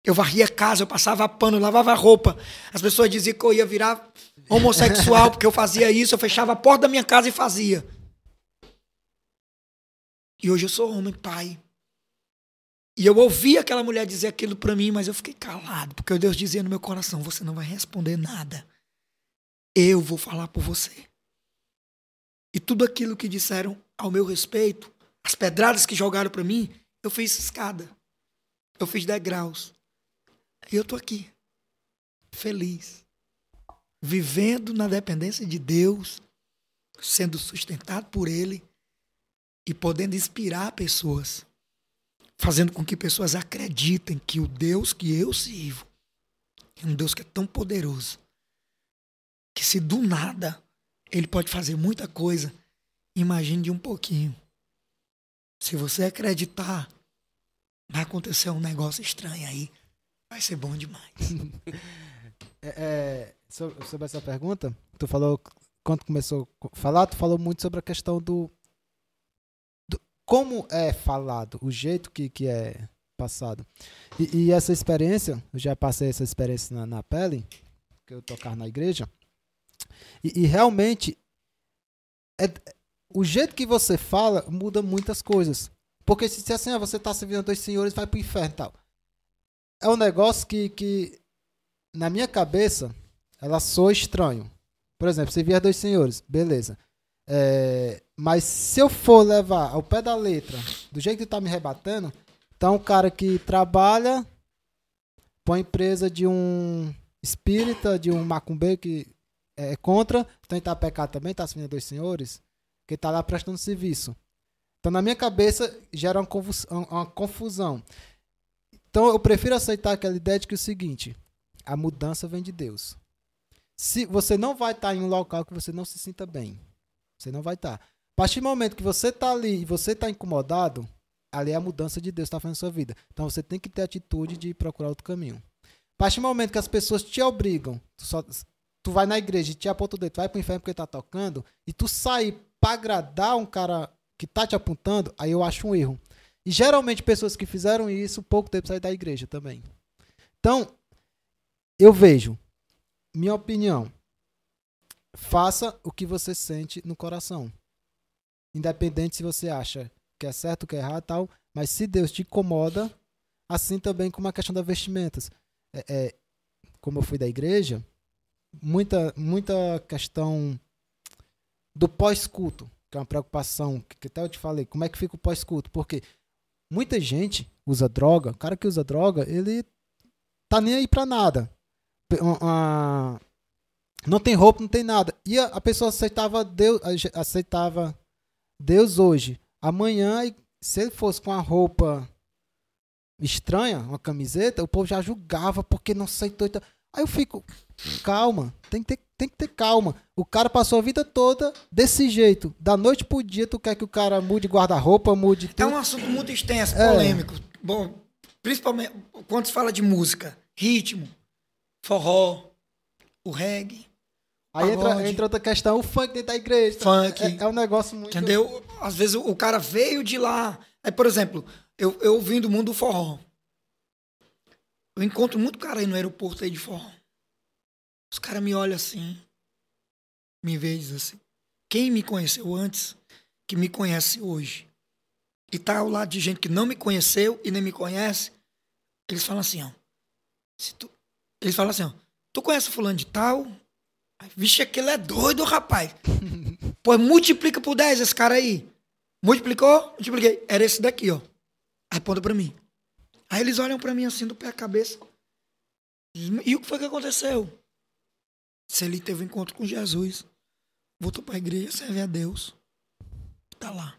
[SPEAKER 4] Eu varria a casa, eu passava pano, eu lavava roupa. As pessoas diziam que eu ia virar homossexual porque eu fazia isso, eu fechava a porta da minha casa e fazia. E hoje eu sou homem, pai. E eu ouvi aquela mulher dizer aquilo pra mim, mas eu fiquei calado, porque Deus dizia no meu coração: você não vai responder nada. Eu vou falar por você. E tudo aquilo que disseram ao meu respeito, as pedradas que jogaram pra mim, eu fiz escada. Eu fiz degraus. E eu tô aqui, feliz, vivendo na dependência de Deus, sendo sustentado por Ele e podendo inspirar pessoas, fazendo com que pessoas acreditem que o Deus que eu sirvo é um Deus que é tão poderoso que se do nada ele pode fazer muita coisa, imagine de um pouquinho. Se você acreditar, vai acontecer um negócio estranho aí. Vai ser bom demais. <laughs>
[SPEAKER 1] É, é, sobre, sobre essa pergunta, tu falou, quando começou a falar, tu falou muito sobre a questão do, do como é falado, o jeito que, que é passado. E, e essa experiência, eu já passei essa experiência na, na pele, que eu tocar na igreja, e, e realmente é, o jeito que você fala muda muitas coisas. Porque se, se assim, ah, você tá servindo dois senhores, vai pro inferno e tal. É um negócio que, que na minha cabeça, ela soa estranho. Por exemplo, você via dois senhores, beleza. É, mas se eu for levar ao pé da letra, do jeito que tu tá me rebatendo, então um cara que trabalha põe empresa de um espírita, de um macumbeiro que é contra, então ele tá pecado também, tá servindo a dois senhores, que tá lá prestando serviço. Então na minha cabeça gera uma confusão. Uma confusão. Então eu prefiro aceitar aquela ideia de que é o seguinte, a mudança vem de Deus. Se você não vai estar em um local que você não se sinta bem, você não vai estar. A partir do momento que você está ali e você está incomodado, ali é a mudança de Deus está fazendo na sua vida. Então você tem que ter a atitude de procurar outro caminho. A partir do momento que as pessoas te obrigam, tu, só, tu vai na igreja e te aponta o dedo, tu vai pro inferno porque tá tocando, e tu sair para agradar um cara que tá te apontando, aí eu acho um erro. E geralmente pessoas que fizeram isso, pouco tempo sair da igreja também. Então, eu vejo, minha opinião, faça o que você sente no coração. Independente se você acha que é certo, que é errado tal, mas se Deus te incomoda, assim também como a questão das vestimentas. É, é, como eu fui da igreja, muita, muita questão do pós-culto, que é uma preocupação, que, que até eu te falei, como é que fica o pós-culto? Porque muita gente usa droga, o cara que usa droga, ele tá nem aí pra nada. Não tem roupa, não tem nada. E a, pessoa aceitava Deus, aceitava Deus hoje. Amanhã, se ele fosse com a roupa estranha, uma camiseta, o povo já julgava porque não aceitou. e tal. Aí eu fico, calma, tem que, ter, tem que ter calma. O cara passou a vida toda desse jeito. Da noite pro dia, tu quer que o cara mude guarda-roupa, mude
[SPEAKER 4] É
[SPEAKER 1] tudo.
[SPEAKER 4] um assunto muito extenso,
[SPEAKER 1] É.
[SPEAKER 4] polêmico. Bom, principalmente quando se fala de música, ritmo, forró, o reggae.
[SPEAKER 1] Aí entra, entra outra questão, o funk dentro da igreja.
[SPEAKER 4] Funk.
[SPEAKER 1] É, é um negócio muito.
[SPEAKER 4] Entendeu? Às vezes o, o cara veio de lá. Aí, por exemplo, eu, eu vim do mundo do forró. Eu encontro muito cara aí no aeroporto aí de forró. Os caras me olham assim, me veem assim. Quem me conheceu antes, que me conhece hoje, e tá ao lado de gente que não me conheceu e nem me conhece, eles falam assim, ó. se tu- eles falam assim, ó. Tu conhece fulano de tal? Vixe, aquele é doido, rapaz. <laughs> Pô, multiplica por 10 esse cara aí. Multiplicou? Multipliquei. Era esse daqui, ó. Aí aponta pra mim. Aí eles olham pra mim assim, do pé à cabeça. E o que foi que aconteceu? Se ele teve um encontro com Jesus, voltou pra igreja, serve a Deus. Tá lá.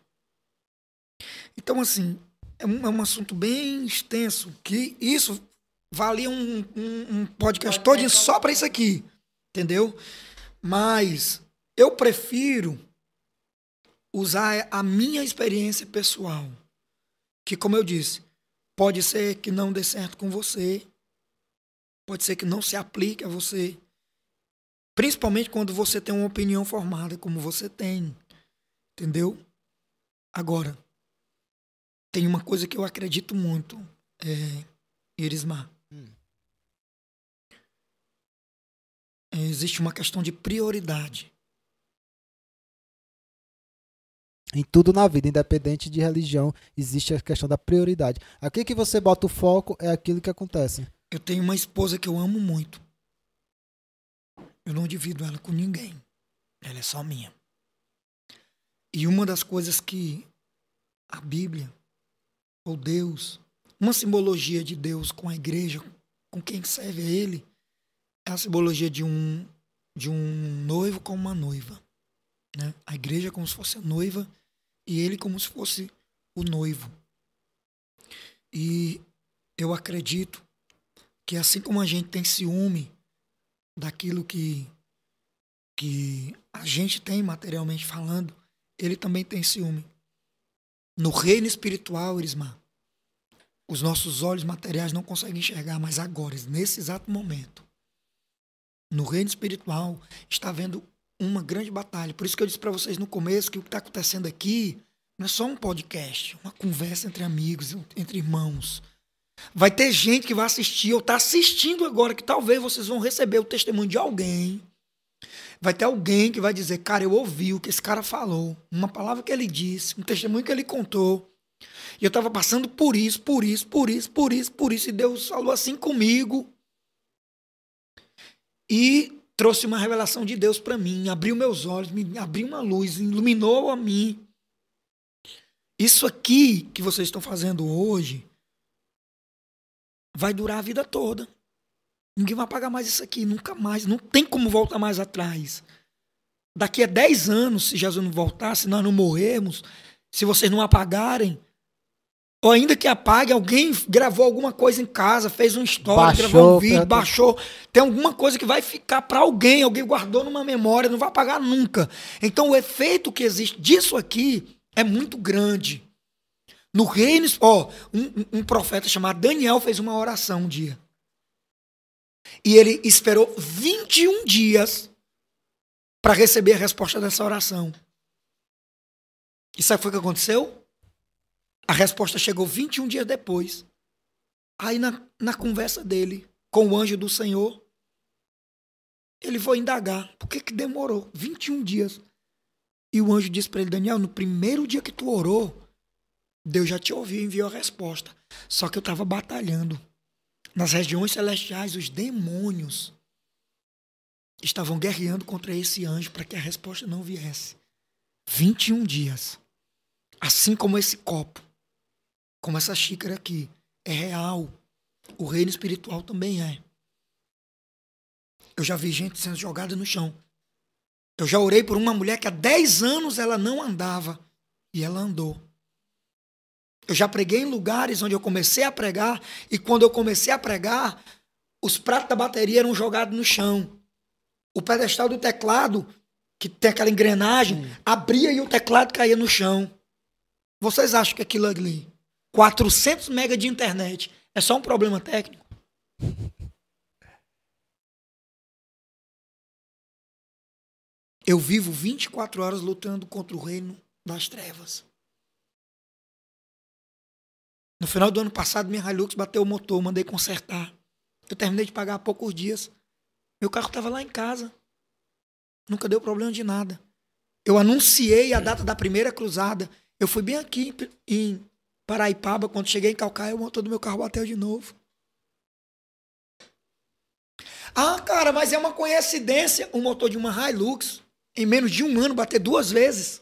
[SPEAKER 4] Então, assim, é um, é um assunto bem extenso, que isso valia um, um, um podcast todo só pra isso aqui. Entendeu? Mas eu prefiro usar a minha experiência pessoal. Que, como eu disse, pode ser que não dê certo com você, pode ser que não se aplique a você. Principalmente quando você tem uma opinião formada, como você tem. Entendeu? Agora, tem uma coisa que eu acredito muito, é, Irismar. É, existe uma questão de prioridade.
[SPEAKER 1] Em tudo na vida, independente de religião, existe a questão da prioridade. Aqui que você bota o foco é aquilo que acontece.
[SPEAKER 4] Eu tenho uma esposa que eu amo muito. Eu não divido ela com ninguém. Ela é só minha. E uma das coisas que a Bíblia, ou Deus, uma simbologia de Deus com a igreja, com quem serve a Ele, é a simbologia de um, de um noivo com uma noiva. Né? A igreja é como se fosse a noiva e ele como se fosse o noivo. E eu acredito que assim como a gente tem ciúme daquilo que, que a gente tem materialmente falando, ele também tem ciúme. No reino espiritual, Irismar, os nossos olhos materiais não conseguem enxergar, mas agora, nesse exato momento, no reino espiritual, está havendo uma grande batalha. Por isso que eu disse para vocês no começo que o que está acontecendo aqui não é só um podcast, uma conversa entre amigos, entre irmãos. Vai ter gente que vai assistir ou está assistindo agora, que talvez vocês vão receber o testemunho de alguém. Vai ter alguém que vai dizer, cara, eu ouvi o que esse cara falou, uma palavra que ele disse, um testemunho que ele contou. E eu estava passando por isso, por isso, por isso, por isso, por isso, e Deus falou assim comigo. E trouxe uma revelação de Deus para mim, abriu meus olhos, me abriu uma luz, iluminou a mim. Isso aqui que vocês estão fazendo hoje vai durar a vida toda. Ninguém vai pagar mais isso aqui, nunca mais. Não tem como voltar mais atrás. Daqui a 10 anos, se Jesus não voltar, se nós não morrermos, se vocês não apagarem, ou ainda que apague, alguém gravou alguma coisa em casa, fez uma história,
[SPEAKER 1] Baixou,
[SPEAKER 4] gravou um vídeo, baixou. Tem alguma coisa que vai ficar para alguém, alguém guardou numa memória, não vai apagar nunca. Então o efeito que existe disso aqui é muito grande. No reino, ó, um, um- profeta chamado Daniel fez uma oração um dia. E ele esperou 21 dias para receber a resposta dessa oração. E sabe o que que aconteceu? A resposta chegou 21 dias depois. Aí na, na conversa dele com o anjo do Senhor, ele foi indagar. Por que, que demorou 21 dias? E o anjo disse para ele, Daniel, no primeiro dia que tu orou, Deus já te ouviu e enviou a resposta. Só que eu estava batalhando. Nas regiões celestiais, os demônios estavam guerreando contra esse anjo para que a resposta não viesse. 21 dias. Assim como esse copo, como essa xícara aqui, é real. O reino espiritual também é. Eu já vi gente sendo jogada no chão. Eu já orei por uma mulher que há 10 anos ela não andava e ela andou. Eu já preguei em lugares onde eu comecei a pregar e quando eu comecei a pregar, os pratos da bateria eram jogados no chão. O pedestal do teclado, que tem aquela engrenagem, abria e o teclado caía no chão. Vocês acham que aquilo ali, 400 mega de internet, é só um problema técnico? Eu vivo 24 horas lutando contra o reino das trevas. No final do ano passado, minha Hilux bateu o motor, mandei consertar. Eu terminei de pagar há poucos dias. Meu carro estava lá em casa. Nunca deu problema de nada. Eu anunciei a data da primeira cruzada. Eu fui bem aqui em Paraipaba. Quando cheguei em Calcaia, o motor do meu carro bateu de novo. Ah, cara, mas é uma coincidência o motor de uma Hilux, em menos de um ano, bater duas vezes.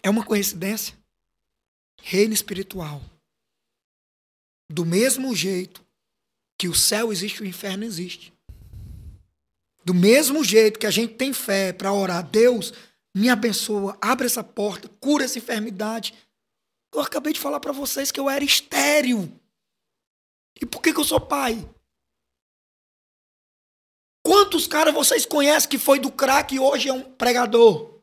[SPEAKER 4] É uma coincidência. Reino espiritual. Do mesmo jeito que o céu existe, o inferno existe. Do mesmo jeito que a gente tem fé para orar, Deus me abençoa, abre essa porta, cura essa enfermidade. Eu acabei de falar para vocês que eu era estéril. E por que, que eu sou pai? Quantos caras vocês conhecem que foi do crack e hoje é um pregador?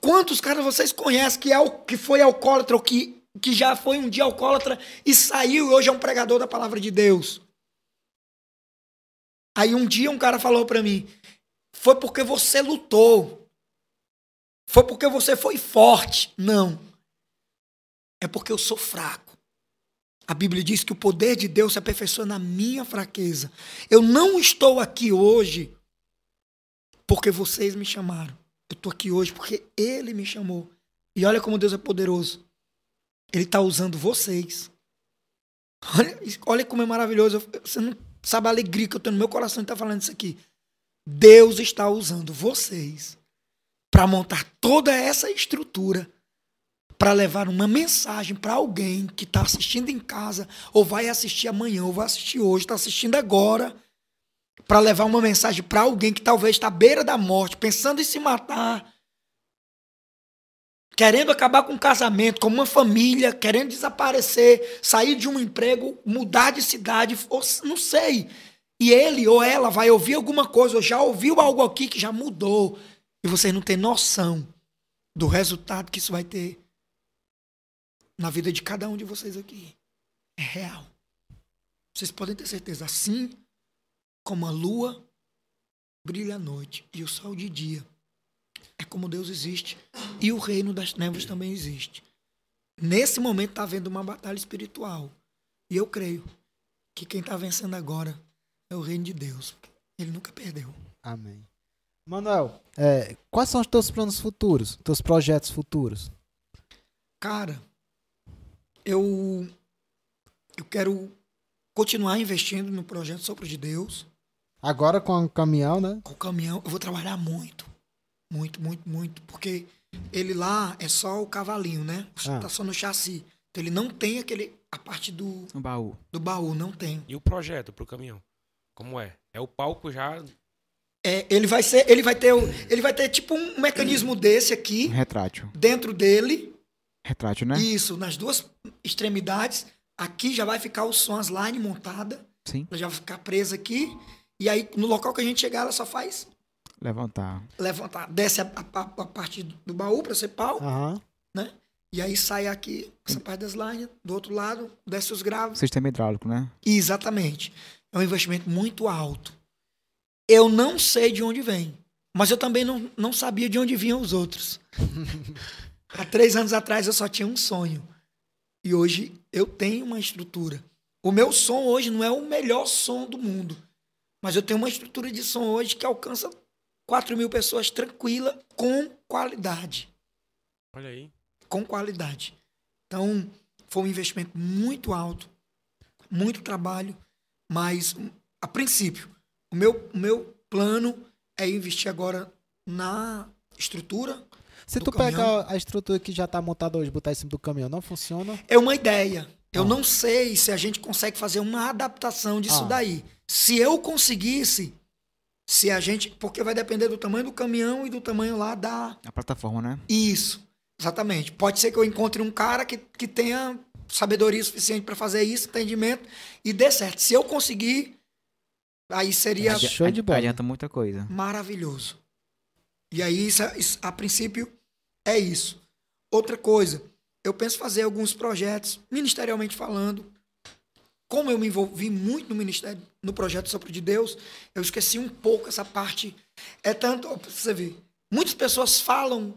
[SPEAKER 4] Quantos caras vocês conhecem que, é o, que foi alcoólatra ou que, que já foi um dia alcoólatra e saiu e hoje é um pregador da palavra de Deus? Aí um dia um cara falou pra mim: foi porque você lutou. Foi porque você foi forte. Não. É porque eu sou fraco. A Bíblia diz que o poder de Deus se aperfeiçoa na minha fraqueza. Eu não estou aqui hoje porque vocês me chamaram. Eu estou aqui hoje porque Ele me chamou. E olha como Deus é poderoso. Ele está usando vocês. Olha, olha como é maravilhoso. Você não sabe a alegria que eu tenho no meu coração de estar falando isso aqui. Deus está usando vocês para montar toda essa estrutura para levar uma mensagem para alguém que está assistindo em casa, ou vai assistir amanhã, ou vai assistir hoje, está assistindo agora, para levar uma mensagem para alguém que talvez está à beira da morte, pensando em se matar, querendo acabar com um casamento, com uma família, querendo desaparecer, sair de um emprego, mudar de cidade, ou não sei. E ele ou ela vai ouvir alguma coisa, ou já ouviu algo aqui que já mudou, e vocês não têm noção do resultado que isso vai ter na vida de cada um de vocês aqui. É real. Vocês podem ter certeza. Assim como a lua brilha à noite e o sol de dia, é como Deus existe e o reino das trevas também existe. Nesse momento está havendo uma batalha espiritual. E eu creio que quem está vencendo agora é o reino de Deus. Ele nunca perdeu.
[SPEAKER 1] Amém. Manuel, é, quais são os teus planos futuros, teus projetos futuros?
[SPEAKER 4] Cara, eu eu quero continuar investindo no projeto Sopro de Deus.
[SPEAKER 1] Agora com o caminhão, né?
[SPEAKER 4] Com o caminhão, eu vou trabalhar muito. Muito, muito, muito. Porque ele lá é só o cavalinho, né?
[SPEAKER 1] Ah.
[SPEAKER 4] Tá só no chassi. Então ele não tem aquele. A parte do,
[SPEAKER 2] Um baú.
[SPEAKER 4] do baú, não tem.
[SPEAKER 3] E o projeto pro caminhão? Como é? É o palco já.
[SPEAKER 4] É, ele vai ser. Ele vai ter. o- Ele vai ter tipo um mecanismo desse aqui,
[SPEAKER 2] Um retrátil.
[SPEAKER 4] dentro dele.
[SPEAKER 2] Retrátil, né?
[SPEAKER 4] Isso, nas duas extremidades. Aqui já vai ficar o som, as line montada.
[SPEAKER 2] Sim.
[SPEAKER 4] Ela já vai ficar presa aqui. E aí, no local que a gente chegar, ela só faz
[SPEAKER 2] Levantar.
[SPEAKER 4] levantar, desce a, a- a parte do baú para ser pau,
[SPEAKER 1] Aham.
[SPEAKER 4] né? E aí sai aqui, essa parte das lines, do outro lado, desce os graves.
[SPEAKER 2] Sistema hidráulico, né?
[SPEAKER 4] Exatamente. É um investimento muito alto. Eu não sei de onde vem, mas eu também não, não sabia de onde vinham os outros. <laughs> Há três anos atrás eu só tinha um sonho. E hoje eu tenho uma estrutura. O meu som hoje não é o melhor som do mundo, mas eu tenho uma estrutura de som hoje que alcança 4 mil pessoas tranquila, com qualidade
[SPEAKER 3] Olha aí.
[SPEAKER 4] com qualidade. Então, foi um investimento muito alto, muito trabalho, mas a princípio, o meu, o meu plano é investir agora na estrutura.
[SPEAKER 1] Se
[SPEAKER 4] Do
[SPEAKER 1] tu pegar
[SPEAKER 4] caminhão.
[SPEAKER 1] a estrutura que já tá montada hoje e botar em cima do caminhão, não funciona?
[SPEAKER 4] É uma ideia. Eu
[SPEAKER 1] Ah.
[SPEAKER 4] não sei se a gente consegue fazer uma adaptação disso
[SPEAKER 1] Ah.
[SPEAKER 4] daí. Se eu conseguisse, se a gente. Porque vai depender do tamanho do caminhão e do tamanho lá da,
[SPEAKER 2] A plataforma, né?
[SPEAKER 4] Isso, exatamente. Pode ser que eu encontre um cara que, que tenha sabedoria suficiente para fazer isso, entendimento, e dê certo. Se eu conseguir, aí seria
[SPEAKER 1] Adi- Show de bola.
[SPEAKER 2] Adianta muita coisa.
[SPEAKER 4] maravilhoso. E aí, isso, isso, a princípio, é isso. Outra coisa, eu penso fazer alguns projetos, ministerialmente falando, como eu me envolvi muito no ministério, no projeto Sopro de Deus, eu esqueci um pouco essa parte. É tanto, você ver, muitas pessoas falam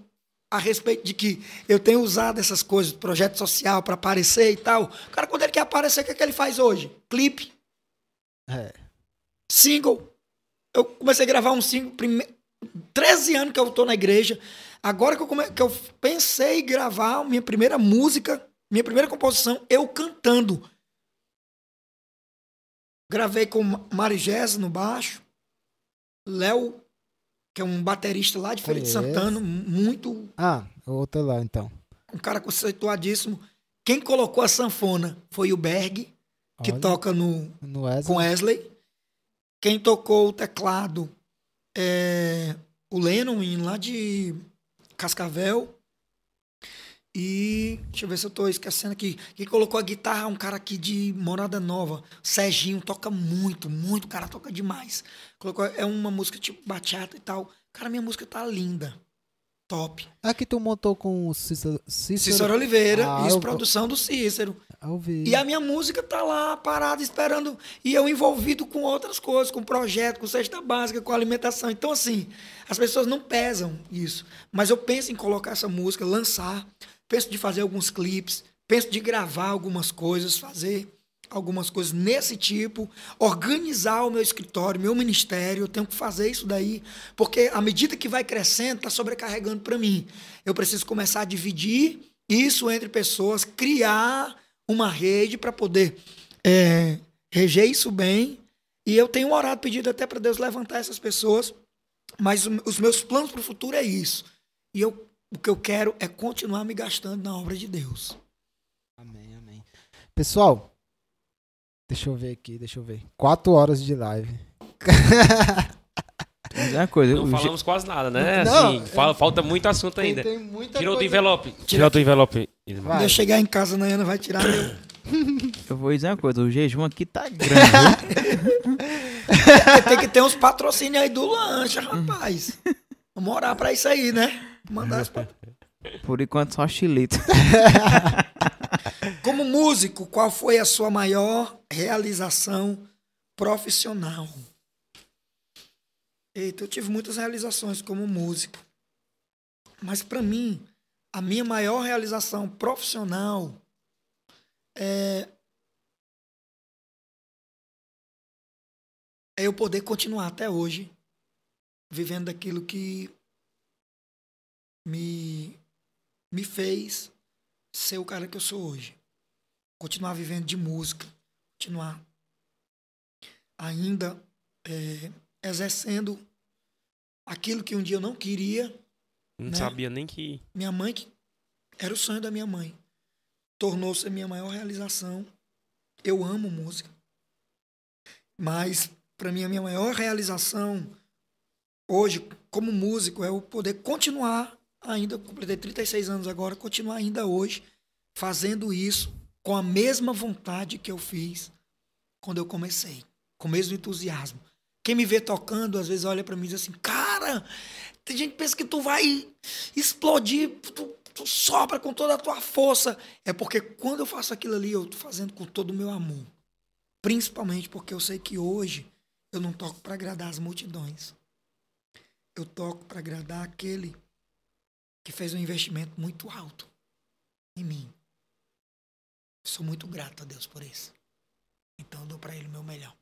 [SPEAKER 4] a respeito de que eu tenho usado essas coisas, projeto social, para aparecer e tal. O cara, quando ele quer aparecer, o que, é que ele faz hoje? Clipe,
[SPEAKER 1] É.
[SPEAKER 4] single. Eu comecei a gravar um single, prime... 13 anos que eu tô na igreja. Agora que eu, come... que eu pensei em gravar minha primeira música, minha primeira composição, eu cantando. Gravei com Mari Gés no baixo, Léo, que é um baterista lá de Feira de. Santana, muito
[SPEAKER 1] Ah, outro lá então.
[SPEAKER 4] um cara conceituadíssimo. Quem colocou a sanfona foi o Berg, que
[SPEAKER 1] Olha.
[SPEAKER 4] toca no,
[SPEAKER 1] No Wesley.
[SPEAKER 4] com Wesley. Quem tocou o teclado é o Lennon, lá de Cascavel. E deixa eu ver se eu tô esquecendo aqui. Quem colocou a guitarra é um cara aqui de Morada Nova. Serginho toca muito, muito. O cara toca demais. Colocou, é uma música tipo bachata e tal. Cara, minha música tá linda. Top.
[SPEAKER 1] Aqui tu montou com o Cícero. Cícero.
[SPEAKER 4] Cícero Oliveira,
[SPEAKER 1] Ah,
[SPEAKER 4] isso,
[SPEAKER 1] eu-
[SPEAKER 4] produção do Cícero. E a minha música tá lá parada esperando e eu envolvido com outras coisas, com projeto, com cesta básica, com alimentação. Então assim, as pessoas não pesam isso, mas eu penso em colocar essa música, lançar, penso de fazer alguns clipes, penso de gravar algumas coisas, fazer algumas coisas nesse tipo, organizar o meu escritório, meu ministério, eu tenho que fazer isso daí, porque à medida que vai crescendo, tá sobrecarregando para mim. Eu preciso começar a dividir isso entre pessoas, criar uma rede para poder é, reger isso bem. E eu tenho orado, pedido até para Deus levantar essas pessoas. Mas os meus planos para o futuro é isso. E eu, o que eu quero é continuar me gastando na obra de Deus.
[SPEAKER 1] Amém, amém. Pessoal, deixa eu ver aqui, deixa eu ver. Quatro horas de live. <laughs>
[SPEAKER 2] Mas é uma coisa.
[SPEAKER 3] Não falamos quase nada, né?
[SPEAKER 1] Não,
[SPEAKER 3] Assim, falta muito assunto
[SPEAKER 1] Tem,
[SPEAKER 3] ainda.
[SPEAKER 1] tem muita
[SPEAKER 3] Tira o
[SPEAKER 1] coisa.
[SPEAKER 3] envelope. Tira o envelope.
[SPEAKER 1] Vai.
[SPEAKER 4] Quando eu chegar em casa, a Nayana vai tirar meu. <laughs>
[SPEAKER 2] Eu vou dizer uma coisa, o jejum aqui tá grande. <laughs>
[SPEAKER 4] Tem que ter uns patrocínios aí do lanche, rapaz. Vamos orar pra isso aí, né? Mandar as pat-
[SPEAKER 2] Por enquanto só chilito. <laughs>
[SPEAKER 4] Como músico, qual foi a sua maior realização profissional? Eita, eu tive muitas realizações como músico. Mas para mim, a minha maior realização profissional é é eu poder continuar até hoje vivendo daquilo que me me fez ser o cara que eu sou hoje. Continuar vivendo de música, continuar ainda é, exercendo aquilo que um dia eu não queria.
[SPEAKER 3] Não
[SPEAKER 4] Né?
[SPEAKER 3] sabia nem que.
[SPEAKER 4] Minha mãe, que era o sonho da minha mãe, tornou-se a minha maior realização. Eu amo música, mas para mim a minha maior realização hoje, como músico, é eu poder continuar ainda, completei 36 anos agora, continuar ainda hoje fazendo isso com a mesma vontade que eu fiz quando eu comecei, com o mesmo entusiasmo. Quem me vê tocando, às vezes olha para mim e diz assim: Cara, tem gente que pensa que tu vai explodir, tu, tu sopra com toda a tua força. É porque quando eu faço aquilo ali, eu tô fazendo com todo o meu amor. Principalmente porque eu sei que hoje eu não toco para agradar as multidões. Eu toco para agradar aquele que fez um investimento muito alto em mim. Sou muito grato a Deus por isso. Então eu dou para ele o meu melhor.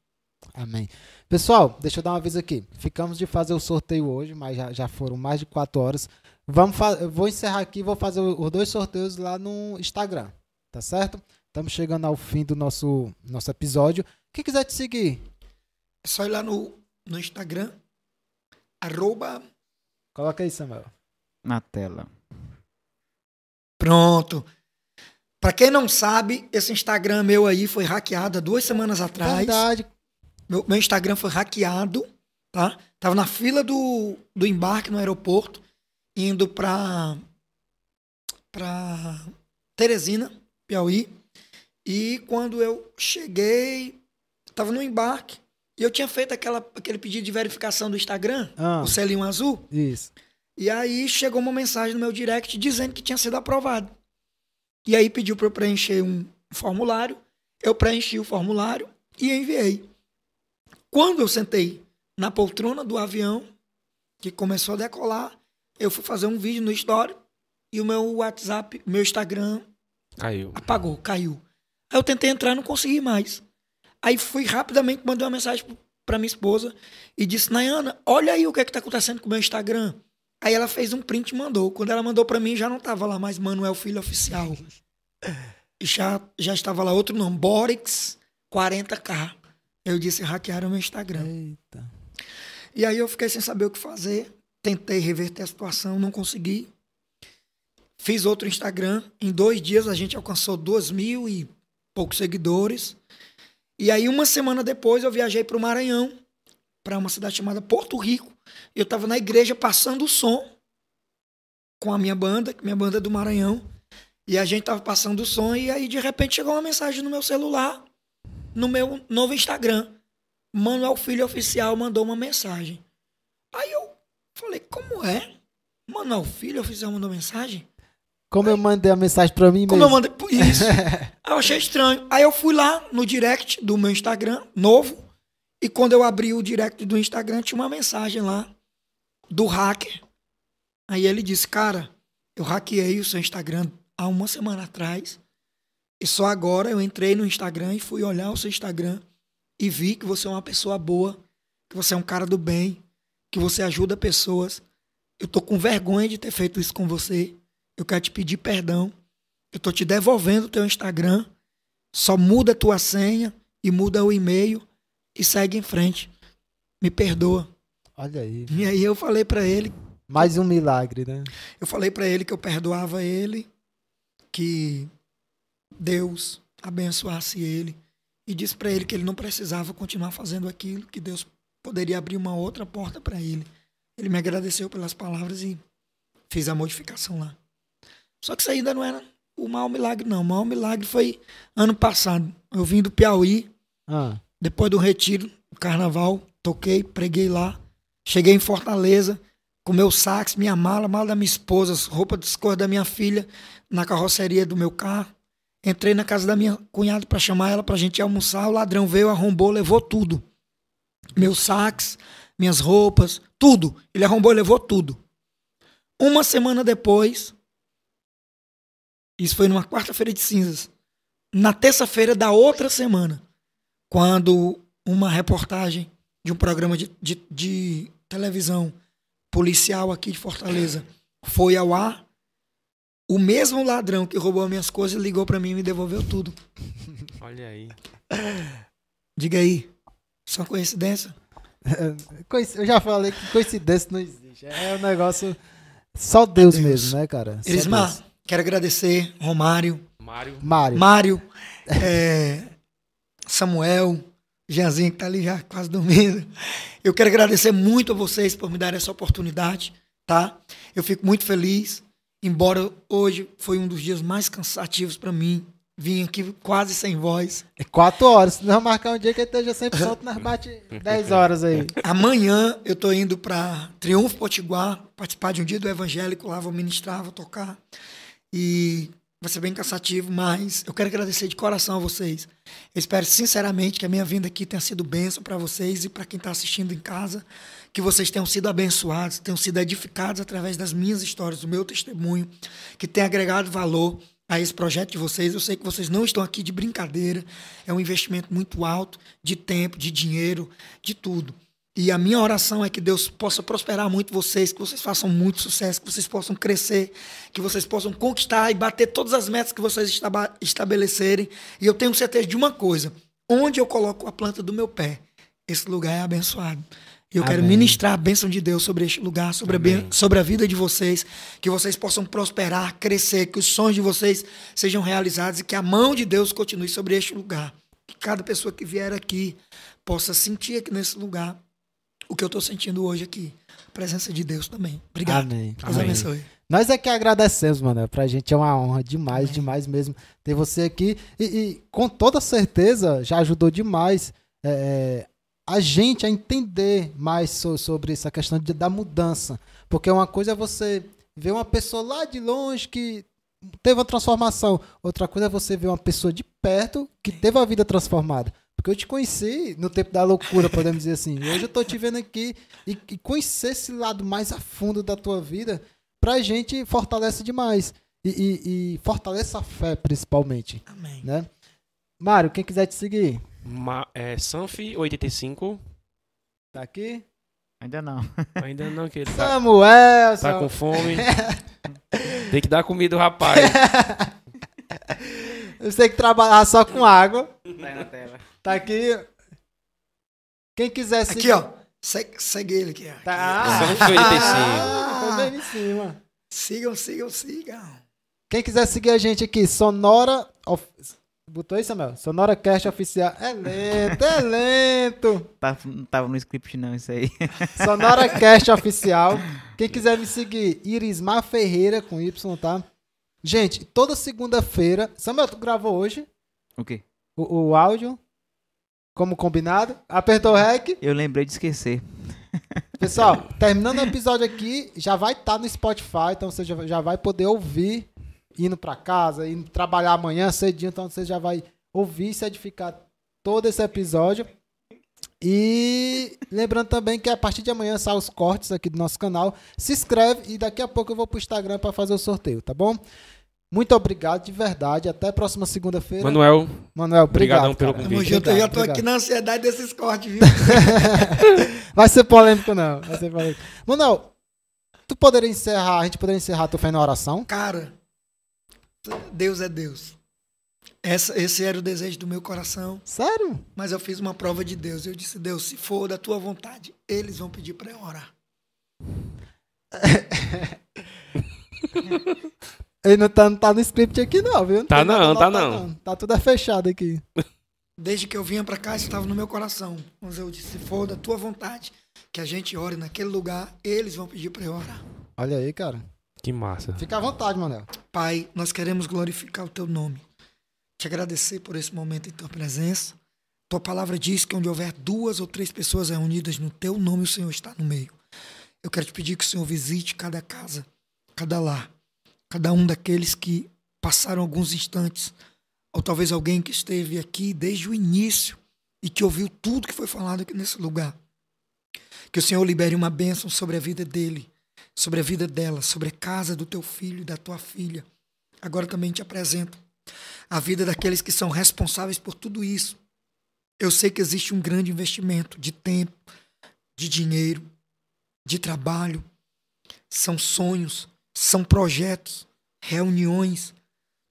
[SPEAKER 1] Amém. Pessoal, deixa eu dar uma vez aqui. Ficamos de fazer o sorteio hoje, mas já, já foram mais de quatro horas. Vamos vou encerrar aqui e vou fazer o- os dois sorteios lá no Instagram. Tá certo? Estamos chegando ao fim do nosso, nosso episódio. Quem quiser te seguir,
[SPEAKER 4] É só ir lá no, no Instagram, arroba
[SPEAKER 1] coloca aí, Samuel.
[SPEAKER 2] Na tela.
[SPEAKER 4] Pronto. Pra quem não sabe, esse Instagram meu aí foi hackeado há duas semanas atrás.
[SPEAKER 1] Verdade.
[SPEAKER 4] Meu, meu Instagram foi hackeado, tá? Tava na fila do, do embarque no aeroporto, indo pra, pra Teresina, Piauí. E quando eu cheguei, tava no embarque, e eu tinha feito aquela, aquele pedido de verificação do Instagram,
[SPEAKER 1] Ah,
[SPEAKER 4] o selinho azul.
[SPEAKER 1] isso.
[SPEAKER 4] E aí chegou uma mensagem no meu direct dizendo que tinha sido aprovado. E aí pediu para eu preencher um formulário. Eu preenchi o formulário e enviei. Quando eu sentei na poltrona do avião, que começou a decolar, eu fui fazer um vídeo no Story e o meu WhatsApp, meu Instagram
[SPEAKER 3] Caiu.
[SPEAKER 4] apagou, caiu. Aí eu tentei entrar, não consegui mais. Aí fui rapidamente, mandei uma mensagem pra minha esposa e disse, Nayana, olha aí o que é que tá acontecendo com o meu Instagram. Aí ela fez um print e mandou. Quando ela mandou pra mim, já não tava lá mais Manuel Filho Oficial. <laughs> E já, já estava lá outro nome, Borix 40k. Eu disse, hackearam meu Instagram.
[SPEAKER 1] Eita.
[SPEAKER 4] E aí eu fiquei sem saber o que fazer. Tentei reverter a situação, não consegui. Fiz outro Instagram. Em dois dias a gente alcançou duas mil e poucos seguidores. E aí uma semana depois eu viajei para o Maranhão, para uma cidade chamada Porto Rico. Eu estava na igreja passando o som com a minha banda, minha banda é do Maranhão. E a gente tava passando o som e aí de repente chegou uma mensagem no meu celular, no meu novo Instagram. Manuel Filho Oficial mandou uma mensagem. Aí eu falei, como é? Manuel Filho Oficial mandou mensagem?
[SPEAKER 1] Como eu mandei a mensagem pra mim
[SPEAKER 4] Como eu
[SPEAKER 1] mesmo.
[SPEAKER 4] mandei por isso? <laughs> Aí eu achei estranho. Aí eu fui lá no direct do meu Instagram, novo, e quando eu abri o direct do Instagram, tinha uma mensagem lá do hacker. Aí ele disse, cara, eu hackeei o seu Instagram há uma semana atrás, e só agora eu entrei no Instagram e fui olhar o seu Instagram e vi que você é uma pessoa boa, que você é um cara do bem, que você ajuda pessoas. Eu tô com vergonha de ter feito isso com você. Eu quero te pedir perdão. Eu tô te devolvendo o teu Instagram. Só muda a tua senha e muda o e-mail e segue em frente. Me perdoa.
[SPEAKER 1] Olha aí.
[SPEAKER 4] E aí eu falei pra ele,
[SPEAKER 1] Mais um milagre, né?
[SPEAKER 4] eu falei para ele que eu perdoava ele, que Deus abençoasse ele e disse pra ele que ele não precisava continuar fazendo aquilo, que Deus poderia abrir uma outra porta pra ele. Ele me agradeceu pelas palavras e fiz a modificação lá. Só que isso ainda não era o maior milagre, não. O maior milagre foi ano passado. Eu vim do Piauí,
[SPEAKER 1] Ah,
[SPEAKER 4] depois do retiro, do carnaval, toquei, preguei lá. Cheguei em Fortaleza, com meu sax, minha mala, mala da minha esposa, as roupas de cor da minha filha, na carroceria do meu carro. Entrei na casa da minha cunhada para chamar ela pra gente ir almoçar. O ladrão veio, arrombou, levou tudo. Meu sax, minhas roupas, tudo. Ele arrombou e levou tudo. Uma semana depois, isso foi numa quarta-feira de cinzas. Na terça-feira da outra semana, quando uma reportagem de um programa de, de, de televisão policial aqui de Fortaleza foi ao ar, o mesmo ladrão que roubou minhas coisas ligou pra mim e me devolveu tudo. <laughs>
[SPEAKER 3] Olha aí.
[SPEAKER 4] Diga aí, só coincidência? <laughs>
[SPEAKER 1] coinc- eu já falei que coincidência não existe. É um negócio. Só Deus,
[SPEAKER 4] Deus.
[SPEAKER 1] mesmo, né, cara? Só
[SPEAKER 4] Elismar,
[SPEAKER 1] Deus.
[SPEAKER 4] quero agradecer Romário,
[SPEAKER 3] Mário.
[SPEAKER 1] Mário.
[SPEAKER 4] Mário, <laughs> é, Samuel, Jeanzinho que tá ali já quase dormindo. Eu quero agradecer muito a vocês por me dar essa oportunidade, tá? Eu fico muito feliz, embora hoje foi um dos dias mais cansativos para mim. Vim aqui quase sem voz.
[SPEAKER 1] É quatro horas. Se não marcar um dia que ele esteja sempre solto, nós bate <laughs> 10 horas aí.
[SPEAKER 4] Amanhã eu tô indo para Triunfo Potiguar, participar de um dia do evangélico lá, vou ministrar, vou tocar. E vai ser bem cansativo, mas eu quero agradecer de coração a vocês. Eu espero sinceramente que a minha vinda aqui tenha sido bênção para vocês e para quem está assistindo em casa, que vocês tenham sido abençoados, tenham sido edificados através das minhas histórias, do meu testemunho, que tenha agregado valor a esse projeto de vocês. Eu sei que vocês não estão aqui de brincadeira, é um investimento muito alto de tempo, de dinheiro, de tudo. E a minha oração é que Deus possa prosperar muito vocês, que vocês façam muito sucesso, que vocês possam crescer, que vocês possam conquistar e bater todas as metas que vocês estabelecerem. E eu tenho certeza de uma coisa: onde eu coloco a planta do meu pé, esse lugar é abençoado. E eu quero
[SPEAKER 1] Amém.
[SPEAKER 4] ministrar a bênção de Deus sobre este lugar, sobre a,
[SPEAKER 3] Amém.
[SPEAKER 4] sobre a vida de vocês, que vocês possam prosperar, crescer, que os sonhos de vocês sejam realizados e que a mão de Deus continue sobre este lugar. Que cada pessoa que vier aqui possa sentir aqui nesse lugar o que eu estou sentindo hoje aqui. A presença de Deus também. Obrigado.
[SPEAKER 1] Amém.
[SPEAKER 4] Deus
[SPEAKER 3] Amém.
[SPEAKER 4] abençoe.
[SPEAKER 1] Nós é que agradecemos, mano. Pra gente é uma honra demais, demais mesmo ter você aqui. E, e com toda certeza já ajudou demais é, a gente a entender mais so- sobre essa questão de- da mudança. Porque uma coisa é você ver uma pessoa lá de longe que teve uma transformação. Outra coisa é você ver uma pessoa de perto que teve a vida transformada. Porque eu te conheci no tempo da loucura, podemos dizer assim. E hoje eu tô te vendo aqui e, e conhecer esse lado mais a fundo da tua vida, pra gente fortalece demais. E, e- e fortalece a fé, principalmente,
[SPEAKER 4] Amém.
[SPEAKER 1] né? Mário, quem quiser te seguir,
[SPEAKER 3] Ma é, Sanfi85.
[SPEAKER 1] tá aqui.
[SPEAKER 2] Ainda não. <laughs>
[SPEAKER 3] Ainda não, que ele tá,
[SPEAKER 1] Samuel,
[SPEAKER 3] tá com fome. <laughs> Tem que dar comida ao rapaz. <laughs>
[SPEAKER 1] eu sei que trabalhar só com água.
[SPEAKER 2] Tá aí na tela.
[SPEAKER 1] Tá aqui. Quem quiser seguir.
[SPEAKER 4] Aqui, ó. Segue, segue ele aqui. ó.
[SPEAKER 1] Tá.
[SPEAKER 3] Sanfi85.
[SPEAKER 1] Ah, foi bem em cima.
[SPEAKER 4] Sigam, sigam, sigam.
[SPEAKER 1] Quem quiser seguir a gente aqui, Sonora. Of... Botou aí, Samuel? Sonora Cast Oficial. É lento, é lento. <laughs>
[SPEAKER 2] Tá, não tava no script não, isso aí. <laughs>
[SPEAKER 1] Sonora Cast Oficial. Quem <laughs> quiser me seguir, Irismar Ferreira com Y, tá? Gente, toda segunda-feira. Samuel, tu gravou hoje
[SPEAKER 2] O quê?
[SPEAKER 1] o, o áudio? Como combinado? Apertou o REC.
[SPEAKER 2] Eu lembrei de esquecer.
[SPEAKER 1] Pessoal, terminando o episódio aqui, já vai estar no Spotify, então você já vai poder ouvir indo pra casa, indo trabalhar amanhã cedinho, então você já vai ouvir e se edificar todo esse episódio. E lembrando também que a partir de amanhã saem os cortes aqui do nosso canal. Se inscreve e daqui a pouco eu vou pro Instagram para fazer o sorteio, tá bom? Muito obrigado de verdade. Até a próxima segunda-feira.
[SPEAKER 3] Manuel,
[SPEAKER 1] Manuel, obrigado.
[SPEAKER 3] Obrigadão pelo convite.
[SPEAKER 4] Tamo junto, eu já tô
[SPEAKER 1] Obrigado,
[SPEAKER 4] aqui na ansiedade desses cortes, viu? <laughs>
[SPEAKER 1] Vai ser polêmico, não. Vai ser polêmico. Manuel, tu poderia encerrar, a gente poderia encerrar tua fé na oração?
[SPEAKER 4] Cara, Deus é Deus. Essa, esse era o desejo do meu coração,
[SPEAKER 1] Sério?
[SPEAKER 4] mas eu fiz uma prova de Deus. Eu disse, Deus, se for da tua vontade, eles vão pedir pra eu orar. <laughs>
[SPEAKER 1] Ele não tá, não tá no script aqui, não, viu?
[SPEAKER 3] Tá
[SPEAKER 1] tem nada
[SPEAKER 3] não, tá não.
[SPEAKER 1] Tá tudo fechado aqui.
[SPEAKER 4] Desde que eu vinha pra cá, isso estava no meu coração. Mas eu disse, se for da tua vontade, que a gente ore naquele lugar, eles vão pedir pra eu orar.
[SPEAKER 1] Olha aí, cara.
[SPEAKER 3] Que massa.
[SPEAKER 1] Fica à vontade, Manuel.
[SPEAKER 4] Pai, nós queremos glorificar o teu nome. Te agradecer por esse momento em tua presença. Tua palavra diz que onde houver duas ou três pessoas reunidas no teu nome, o Senhor está no meio. Eu quero te pedir que o Senhor visite cada casa, cada lar, cada um daqueles que passaram alguns instantes, ou talvez alguém que esteve aqui desde o início e que ouviu tudo que foi falado aqui nesse lugar. Que o Senhor libere uma bênção sobre a vida dele, sobre a vida dela, sobre a casa do teu filho e da tua filha. Agora também te apresento a vida daqueles que são responsáveis por tudo isso. Eu sei que existe um grande investimento de tempo, de dinheiro, de trabalho. São sonhos, são projetos, reuniões,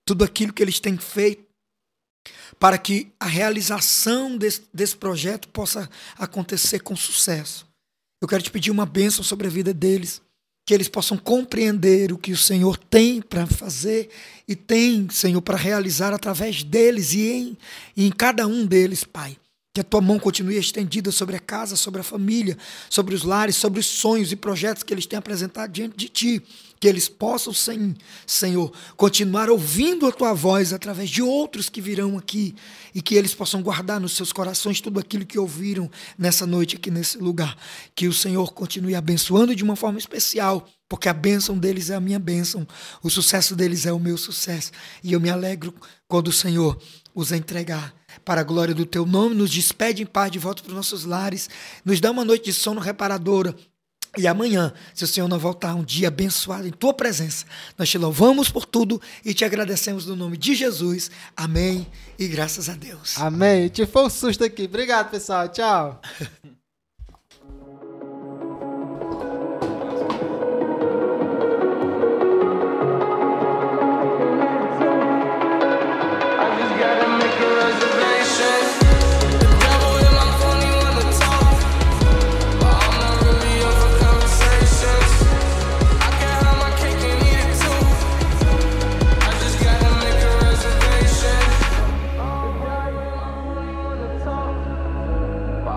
[SPEAKER 4] tudo aquilo que eles têm feito para que a realização desse, desse projeto possa acontecer com sucesso. Eu quero te pedir uma bênção sobre a vida deles, que eles possam compreender o que o Senhor tem para fazer e tem, Senhor, para realizar através deles e em, e em cada um deles, Pai. Que a tua mão continue estendida sobre a casa, sobre a família, sobre os lares, sobre os sonhos e projetos que eles têm apresentado diante de ti. Que eles possam, sim, Senhor, continuar ouvindo a tua voz através de outros que virão aqui e que eles possam guardar nos seus corações tudo aquilo que ouviram nessa noite aqui nesse lugar. Que o Senhor continue abençoando de uma forma especial, porque a bênção deles é a minha bênção, o sucesso deles é o meu sucesso. E eu me alegro quando o Senhor os entregar para a glória do teu nome, nos despede em paz de volta para os nossos lares, nos dá uma noite de sono reparadora. E amanhã, se o Senhor não voltar, um dia abençoado em tua presença, nós te louvamos por tudo e te agradecemos no nome de Jesus. Amém. E graças a Deus.
[SPEAKER 1] Amém. Te foi um susto aqui. Obrigado, pessoal. Tchau. <laughs>